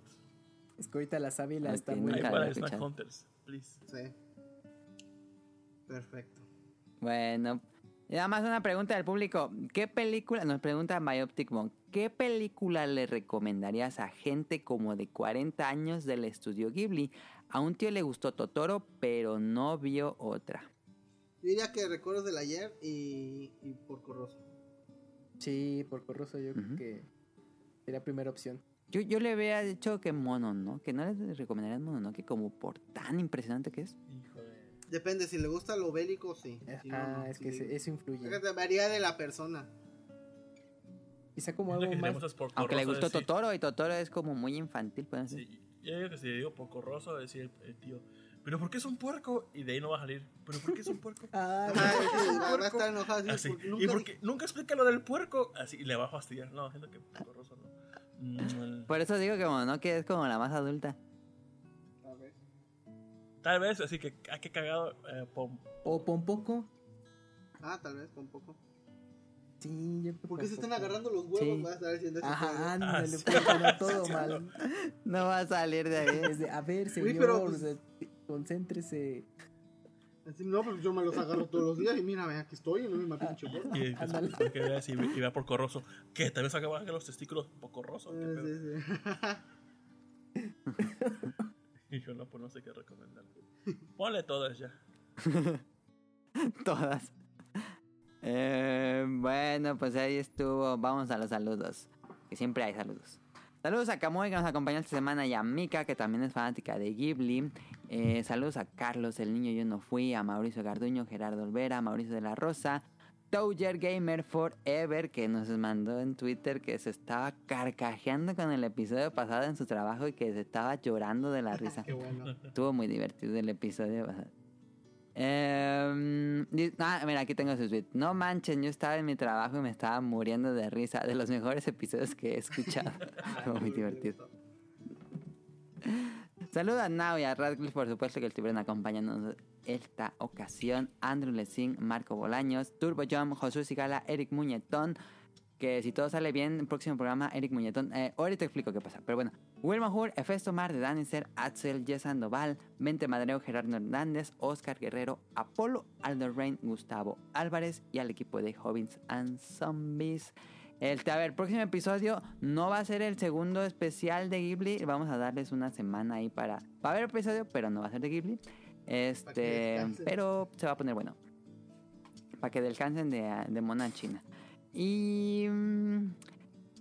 Es que ahorita la sábila Ok, está muy Ahí la para Snack. Hunters, please. Sí. Perfecto. Bueno, y nada más una pregunta del público. ¿Qué película, nos pregunta Myoptic Monk, ¿qué película le recomendarías a gente como de 40 años del estudio Ghibli? A un tío le gustó Totoro, pero no vio otra. Yo diría que recuerdos del ayer y, y Porco Rosso. Sí, por Corroso yo creo que sería primera opción. Yo, yo le había dicho que Mono, ¿no? Que no le recomendarían Mono, ¿no? Que como por tan impresionante que es. Hijo de. Depende, si le gusta lo bélico, sí. Si no, ah, no, es sí. que se- eso influye. Fíjate, varía de la persona. Quizá como algo que más... Aunque le gustó decir- Totoro y Totoro es como muy infantil, pueden ser. Sí, yo digo que si le digo por corroso, decir el, el tío, ¿pero por qué es un puerco? Y de ahí no va a salir, ¿pero por qué es un puerco? Ah, Ajá, sí, va, va a estar enojado así, porque ¿Y nunca por dije- qué? Nunca explica lo del puerco. Así, y le va a fastidiar. No, siento que por corroso no. Mm, Por eso digo que Mono que es como la más adulta. A ver. Tal vez, así que, ¿a qué cagado? Eh, pom- O Pompoco. Ah, tal vez, con poco. Sí, yo creo ¿Por qué se están Pompoco. agarrando los huevos? Sí. Va a estar diciendo ese Ajá, ándale, sí. pues, pero todo mal. No va a salir de ahí. Es de, a ver, señor, Uy, pero, pues- concéntrese. No, pues yo me los agarro todos los días y mira, ve, aquí estoy y no me maté pinche porco. y Ándale. porque veas y, y va por corroso. ¿Qué? ¿También se acaban los testículos por corroso? ¿Qué pedo? sí, sí. Y yo no, pues no sé qué recomendar. Ponle todas ya. Todas. Eh, bueno, pues ahí estuvo. Vamos a los saludos. Que siempre hay saludos. Saludos a Kamui que nos acompañó esta semana y a Mika que también es fanática de Ghibli. Eh, saludos a Carlos, el niño yo no fui, a Mauricio Garduño, Gerardo Olvera, Mauricio de la Rosa, Touger Gamer Forever que nos mandó en Twitter que se estaba carcajeando con el episodio pasado en su trabajo y que se estaba llorando de la risa. Qué bueno. Estuvo muy divertido el episodio pasado. Eh, ah, mira, aquí tengo su tweet. No manchen, yo estaba en mi trabajo y me estaba muriendo de risa. De los mejores episodios que he escuchado. Estuvo muy divertido. Saludos a Nao y a Radcliffe, por supuesto, que estuvieron acompañándonos esta ocasión. Andrew Lessing, Marco Bolaños, Turbo Jump, Josué Sigala, Eric Muñetón. Que si todo sale bien, el próximo programa, Eric Muñetón. Eh, ahorita te explico qué pasa, pero bueno. Wilma Hur, Efesto Mar de Daniser, Axel, Jess Sandoval, Mente Madreo, Gerardo Hernández, Oscar Guerrero, Apolo, Aldo Rain, Gustavo Álvarez y al equipo de Hobbits and Zombies. El, a ver, próximo episodio no va a ser el segundo especial de Ghibli. Vamos a darles una semana ahí para. Va a haber episodio, pero no va a ser de Ghibli. Este. Pero se va a poner bueno. Para que descansen de, de Mona China. Y.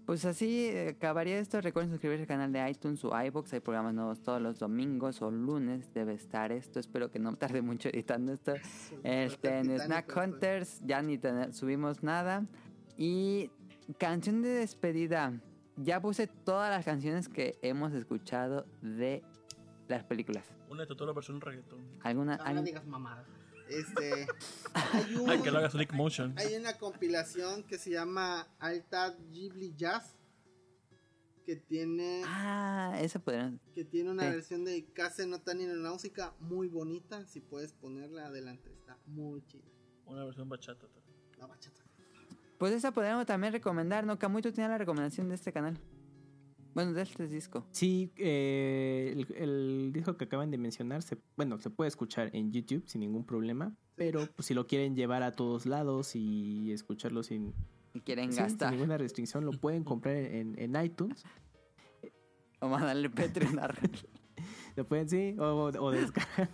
Pues así eh, acabaría esto. Recuerden suscribirse al canal de iTunes o iBox. Hay programas nuevos todos los domingos o lunes. Debe estar esto. Espero que no tarde mucho editando esto. Este, en Snack Hunters ya ni tener- subimos nada. Y canción de despedida. Ya puse todas las canciones que hemos escuchado de las películas. Una de Totoro versión reggaetón. ¿Alguna? No, digas mamadas. Este. Hay, un- Ay, que lo haga Sonic Motion. hay una compilación que se llama Alta Ghibli Jazz. Que tiene. Ah, esa podrían. Que tiene una Sí. versión de Kase no Tani no Náusica muy bonita. Si puedes ponerla adelante, está muy chida. Una versión bachata. también. La bachata. Pues esa podríamos también recomendar, ¿no? Camuy, tú tienes la recomendación de este canal. Bueno, de este disco. Sí, eh, el, el disco que acaban de mencionar, se, bueno, se puede escuchar en YouTube sin ningún problema, pero pues, si lo quieren llevar a todos lados y escucharlo sin, Si quieren sí, sin gastar. ninguna restricción, lo pueden comprar en, en iTunes. O mandarle Patreon a Lo pueden, sí, o, o descargar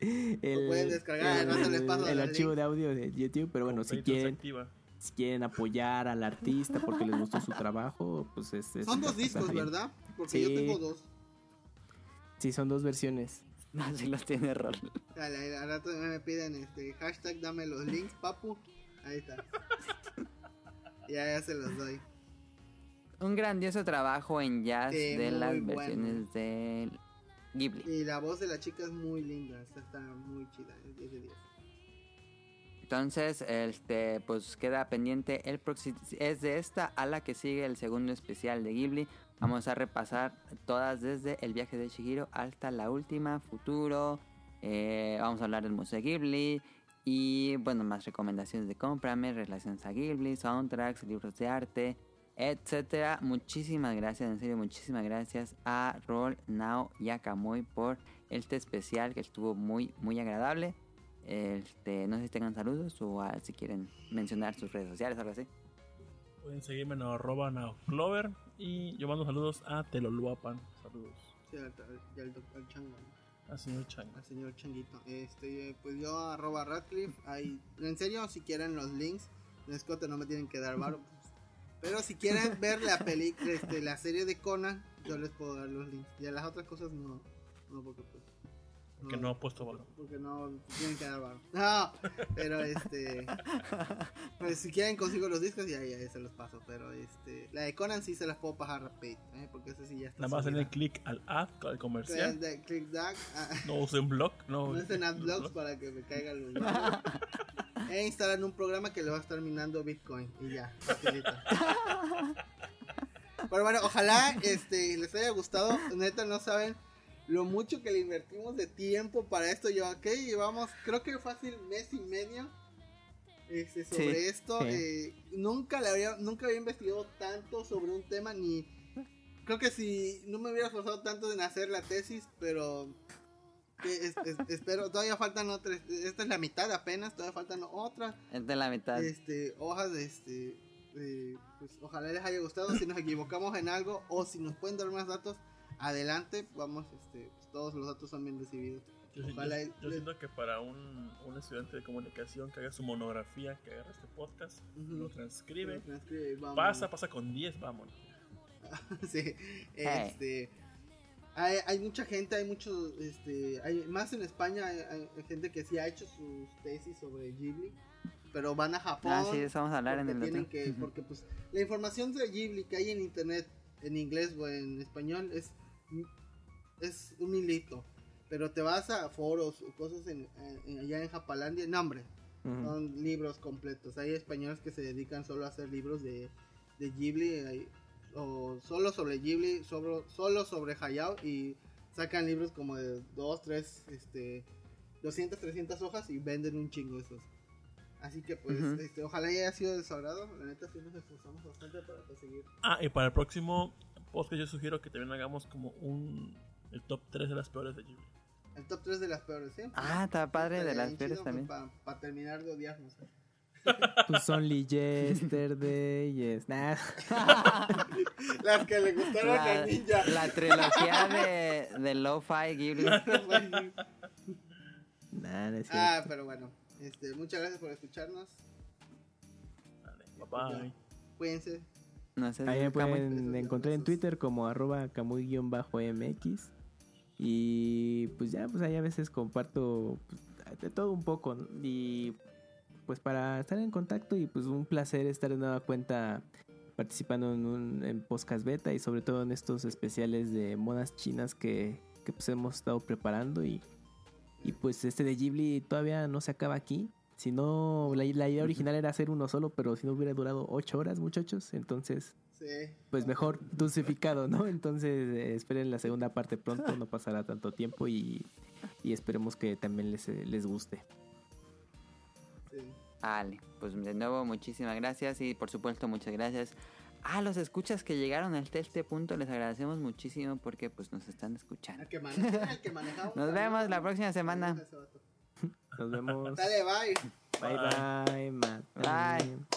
el, pueden descargar, el, no se les pasa el archivo de audio de YouTube, pero bueno, si se quieren, activa. Si quieren apoyar al artista porque les gustó su trabajo, pues es... es- Son dos discos, bien. ¿verdad? Porque yo Sí. tengo dos. Sí, son dos versiones. No, si los tiene rol. Dale, al rato me piden este hashtag dame los links, papu. Ahí está. ya, ya se los doy. Un grandioso trabajo en jazz Sí, de las bueno. versiones de Ghibli. Y la voz de la chica es muy linda, esta está muy chida, es 10 de 10. Entonces, este, pues queda pendiente el próximo. Es de esta a la que sigue el segundo especial de Ghibli. Vamos a repasar todas desde el viaje de Shihiro hasta la última, futuro. Eh, vamos a hablar del Museo Ghibli. Y bueno, más recomendaciones de cómprame, relaciones a Ghibli, soundtracks, libros de arte, etcétera. Muchísimas gracias, en serio, muchísimas gracias a Roll, Now y por este especial que estuvo muy, muy agradable. Este, no sé si tengan saludos o ah, si quieren mencionar sus redes sociales, algo así. Pueden seguirme en arroba naoclover. Y yo mando saludos a Teloluapan. Saludos. Sí, al, al- y al chango, Al señor Chang. al señor changuito. Este, pues yo arroba Radcliffe. Ahí, en serio, si quieren los links, escote no me tienen que dar varo. pues. Pero si quieren ver la película, este, la serie de Conan, yo les puedo dar los links. Y a las otras cosas no, no porque pues. Que no ha puesto valor. Porque no tienen que dar varo. No, pero este. Pues si quieren consigo los discos y ahí, ahí se los paso. Pero este. La de Conan sí se las puedo pasar rapid. ¿eh? Porque esa sí ya está. Nada más subida. hacerle clic al ad, al comercial. De- de Click ah, No usen blog. No, no estén adblocks para que me caigan los E instalan un programa que le va a estar minando Bitcoin. Y ya. Pero bueno, ojalá este, les haya gustado. Neta, no saben lo mucho que le invertimos de tiempo para esto. Yo, ok, llevamos, creo que fácil mes y medio este, sobre Sí, esto. sí. Eh, nunca, le había, nunca había investigado tanto sobre un tema, ni. Creo que si no me hubiera esforzado tanto en hacer la tesis, pero que es- es- espero, todavía faltan otras, esta es la mitad apenas, todavía faltan otras Es de la mitad. este, hojas de este, eh, pues ojalá les haya gustado, si nos equivocamos en algo o si nos pueden dar más datos, adelante, vamos, este, pues, todos los datos son bien recibidos. Yo, Ojalá siento que para un, un estudiante de comunicación que haga su monografía, que agarre este podcast, lo transcribe, pasa, pasa con 10, vámonos. sí, este, hay, hay mucha gente, hay muchos, este, hay, más en España hay, hay gente que sí ha hecho sus tesis sobre Ghibli, pero van a Japón. Ah, sí, eso vamos a hablar en el tienen que, porque pues la información de Ghibli que hay en internet, en inglés o en español es, es un hilito. Pero te vas a foros o cosas en, en- allá en Japalandia, no hombre, Ujú. son libros completos. Hay españoles que se dedican solo a hacer libros de, de Ghibli hay- o solo sobre Ghibli, solo, solo sobre Hayao y sacan libros como de 2, 3, este, 200, 300 hojas y venden un chingo esos. Así que pues, Ujú. este, ojalá haya sido de su agrado. La neta sí nos esforzamos bastante para conseguir. Ah, y para el próximo podcast yo sugiero que también hagamos como un el top 3 de las peores de Ghibli. El top 3 de las peores, ¿sí? Ah, está padre de las peores también. Para terminar de odiarnos. Pues Only Yesterday, yes. Nah. Las que le gustaron La, a Ninja. la trilogía de, de Lo-Fi Ghibli. Nah, no ah, pero bueno. Este, muchas gracias por escucharnos. Vale, bye bye. Cuídense. No sé Ahí me pueden encontrar en Twitter como arroba camuy-mx. Y pues ya, pues ahí a veces comparto pues, de todo un poco. Y pues para estar en contacto y pues un placer estar de nueva cuenta participando en un en podcast beta y sobre todo en estos especiales de monas chinas que, que pues hemos estado preparando y, y pues este de Ghibli todavía no se acaba aquí. Si no, la, la idea original era hacer uno solo, pero si no hubiera durado ocho horas, muchachos, entonces Sí. pues mejor dosificado, ¿no? Entonces eh, esperen la segunda parte pronto, no pasará tanto tiempo y, y esperemos que también les, les guste. sí. Vale, pues de nuevo muchísimas gracias y por supuesto muchas gracias a los escuchas que llegaron hasta este punto. Les agradecemos muchísimo porque pues nos están escuchando. El que maneja, el que manejaba. Nos vemos la próxima semana. Nos vemos. Dale, bye. Bye bye, Matt. Bye.「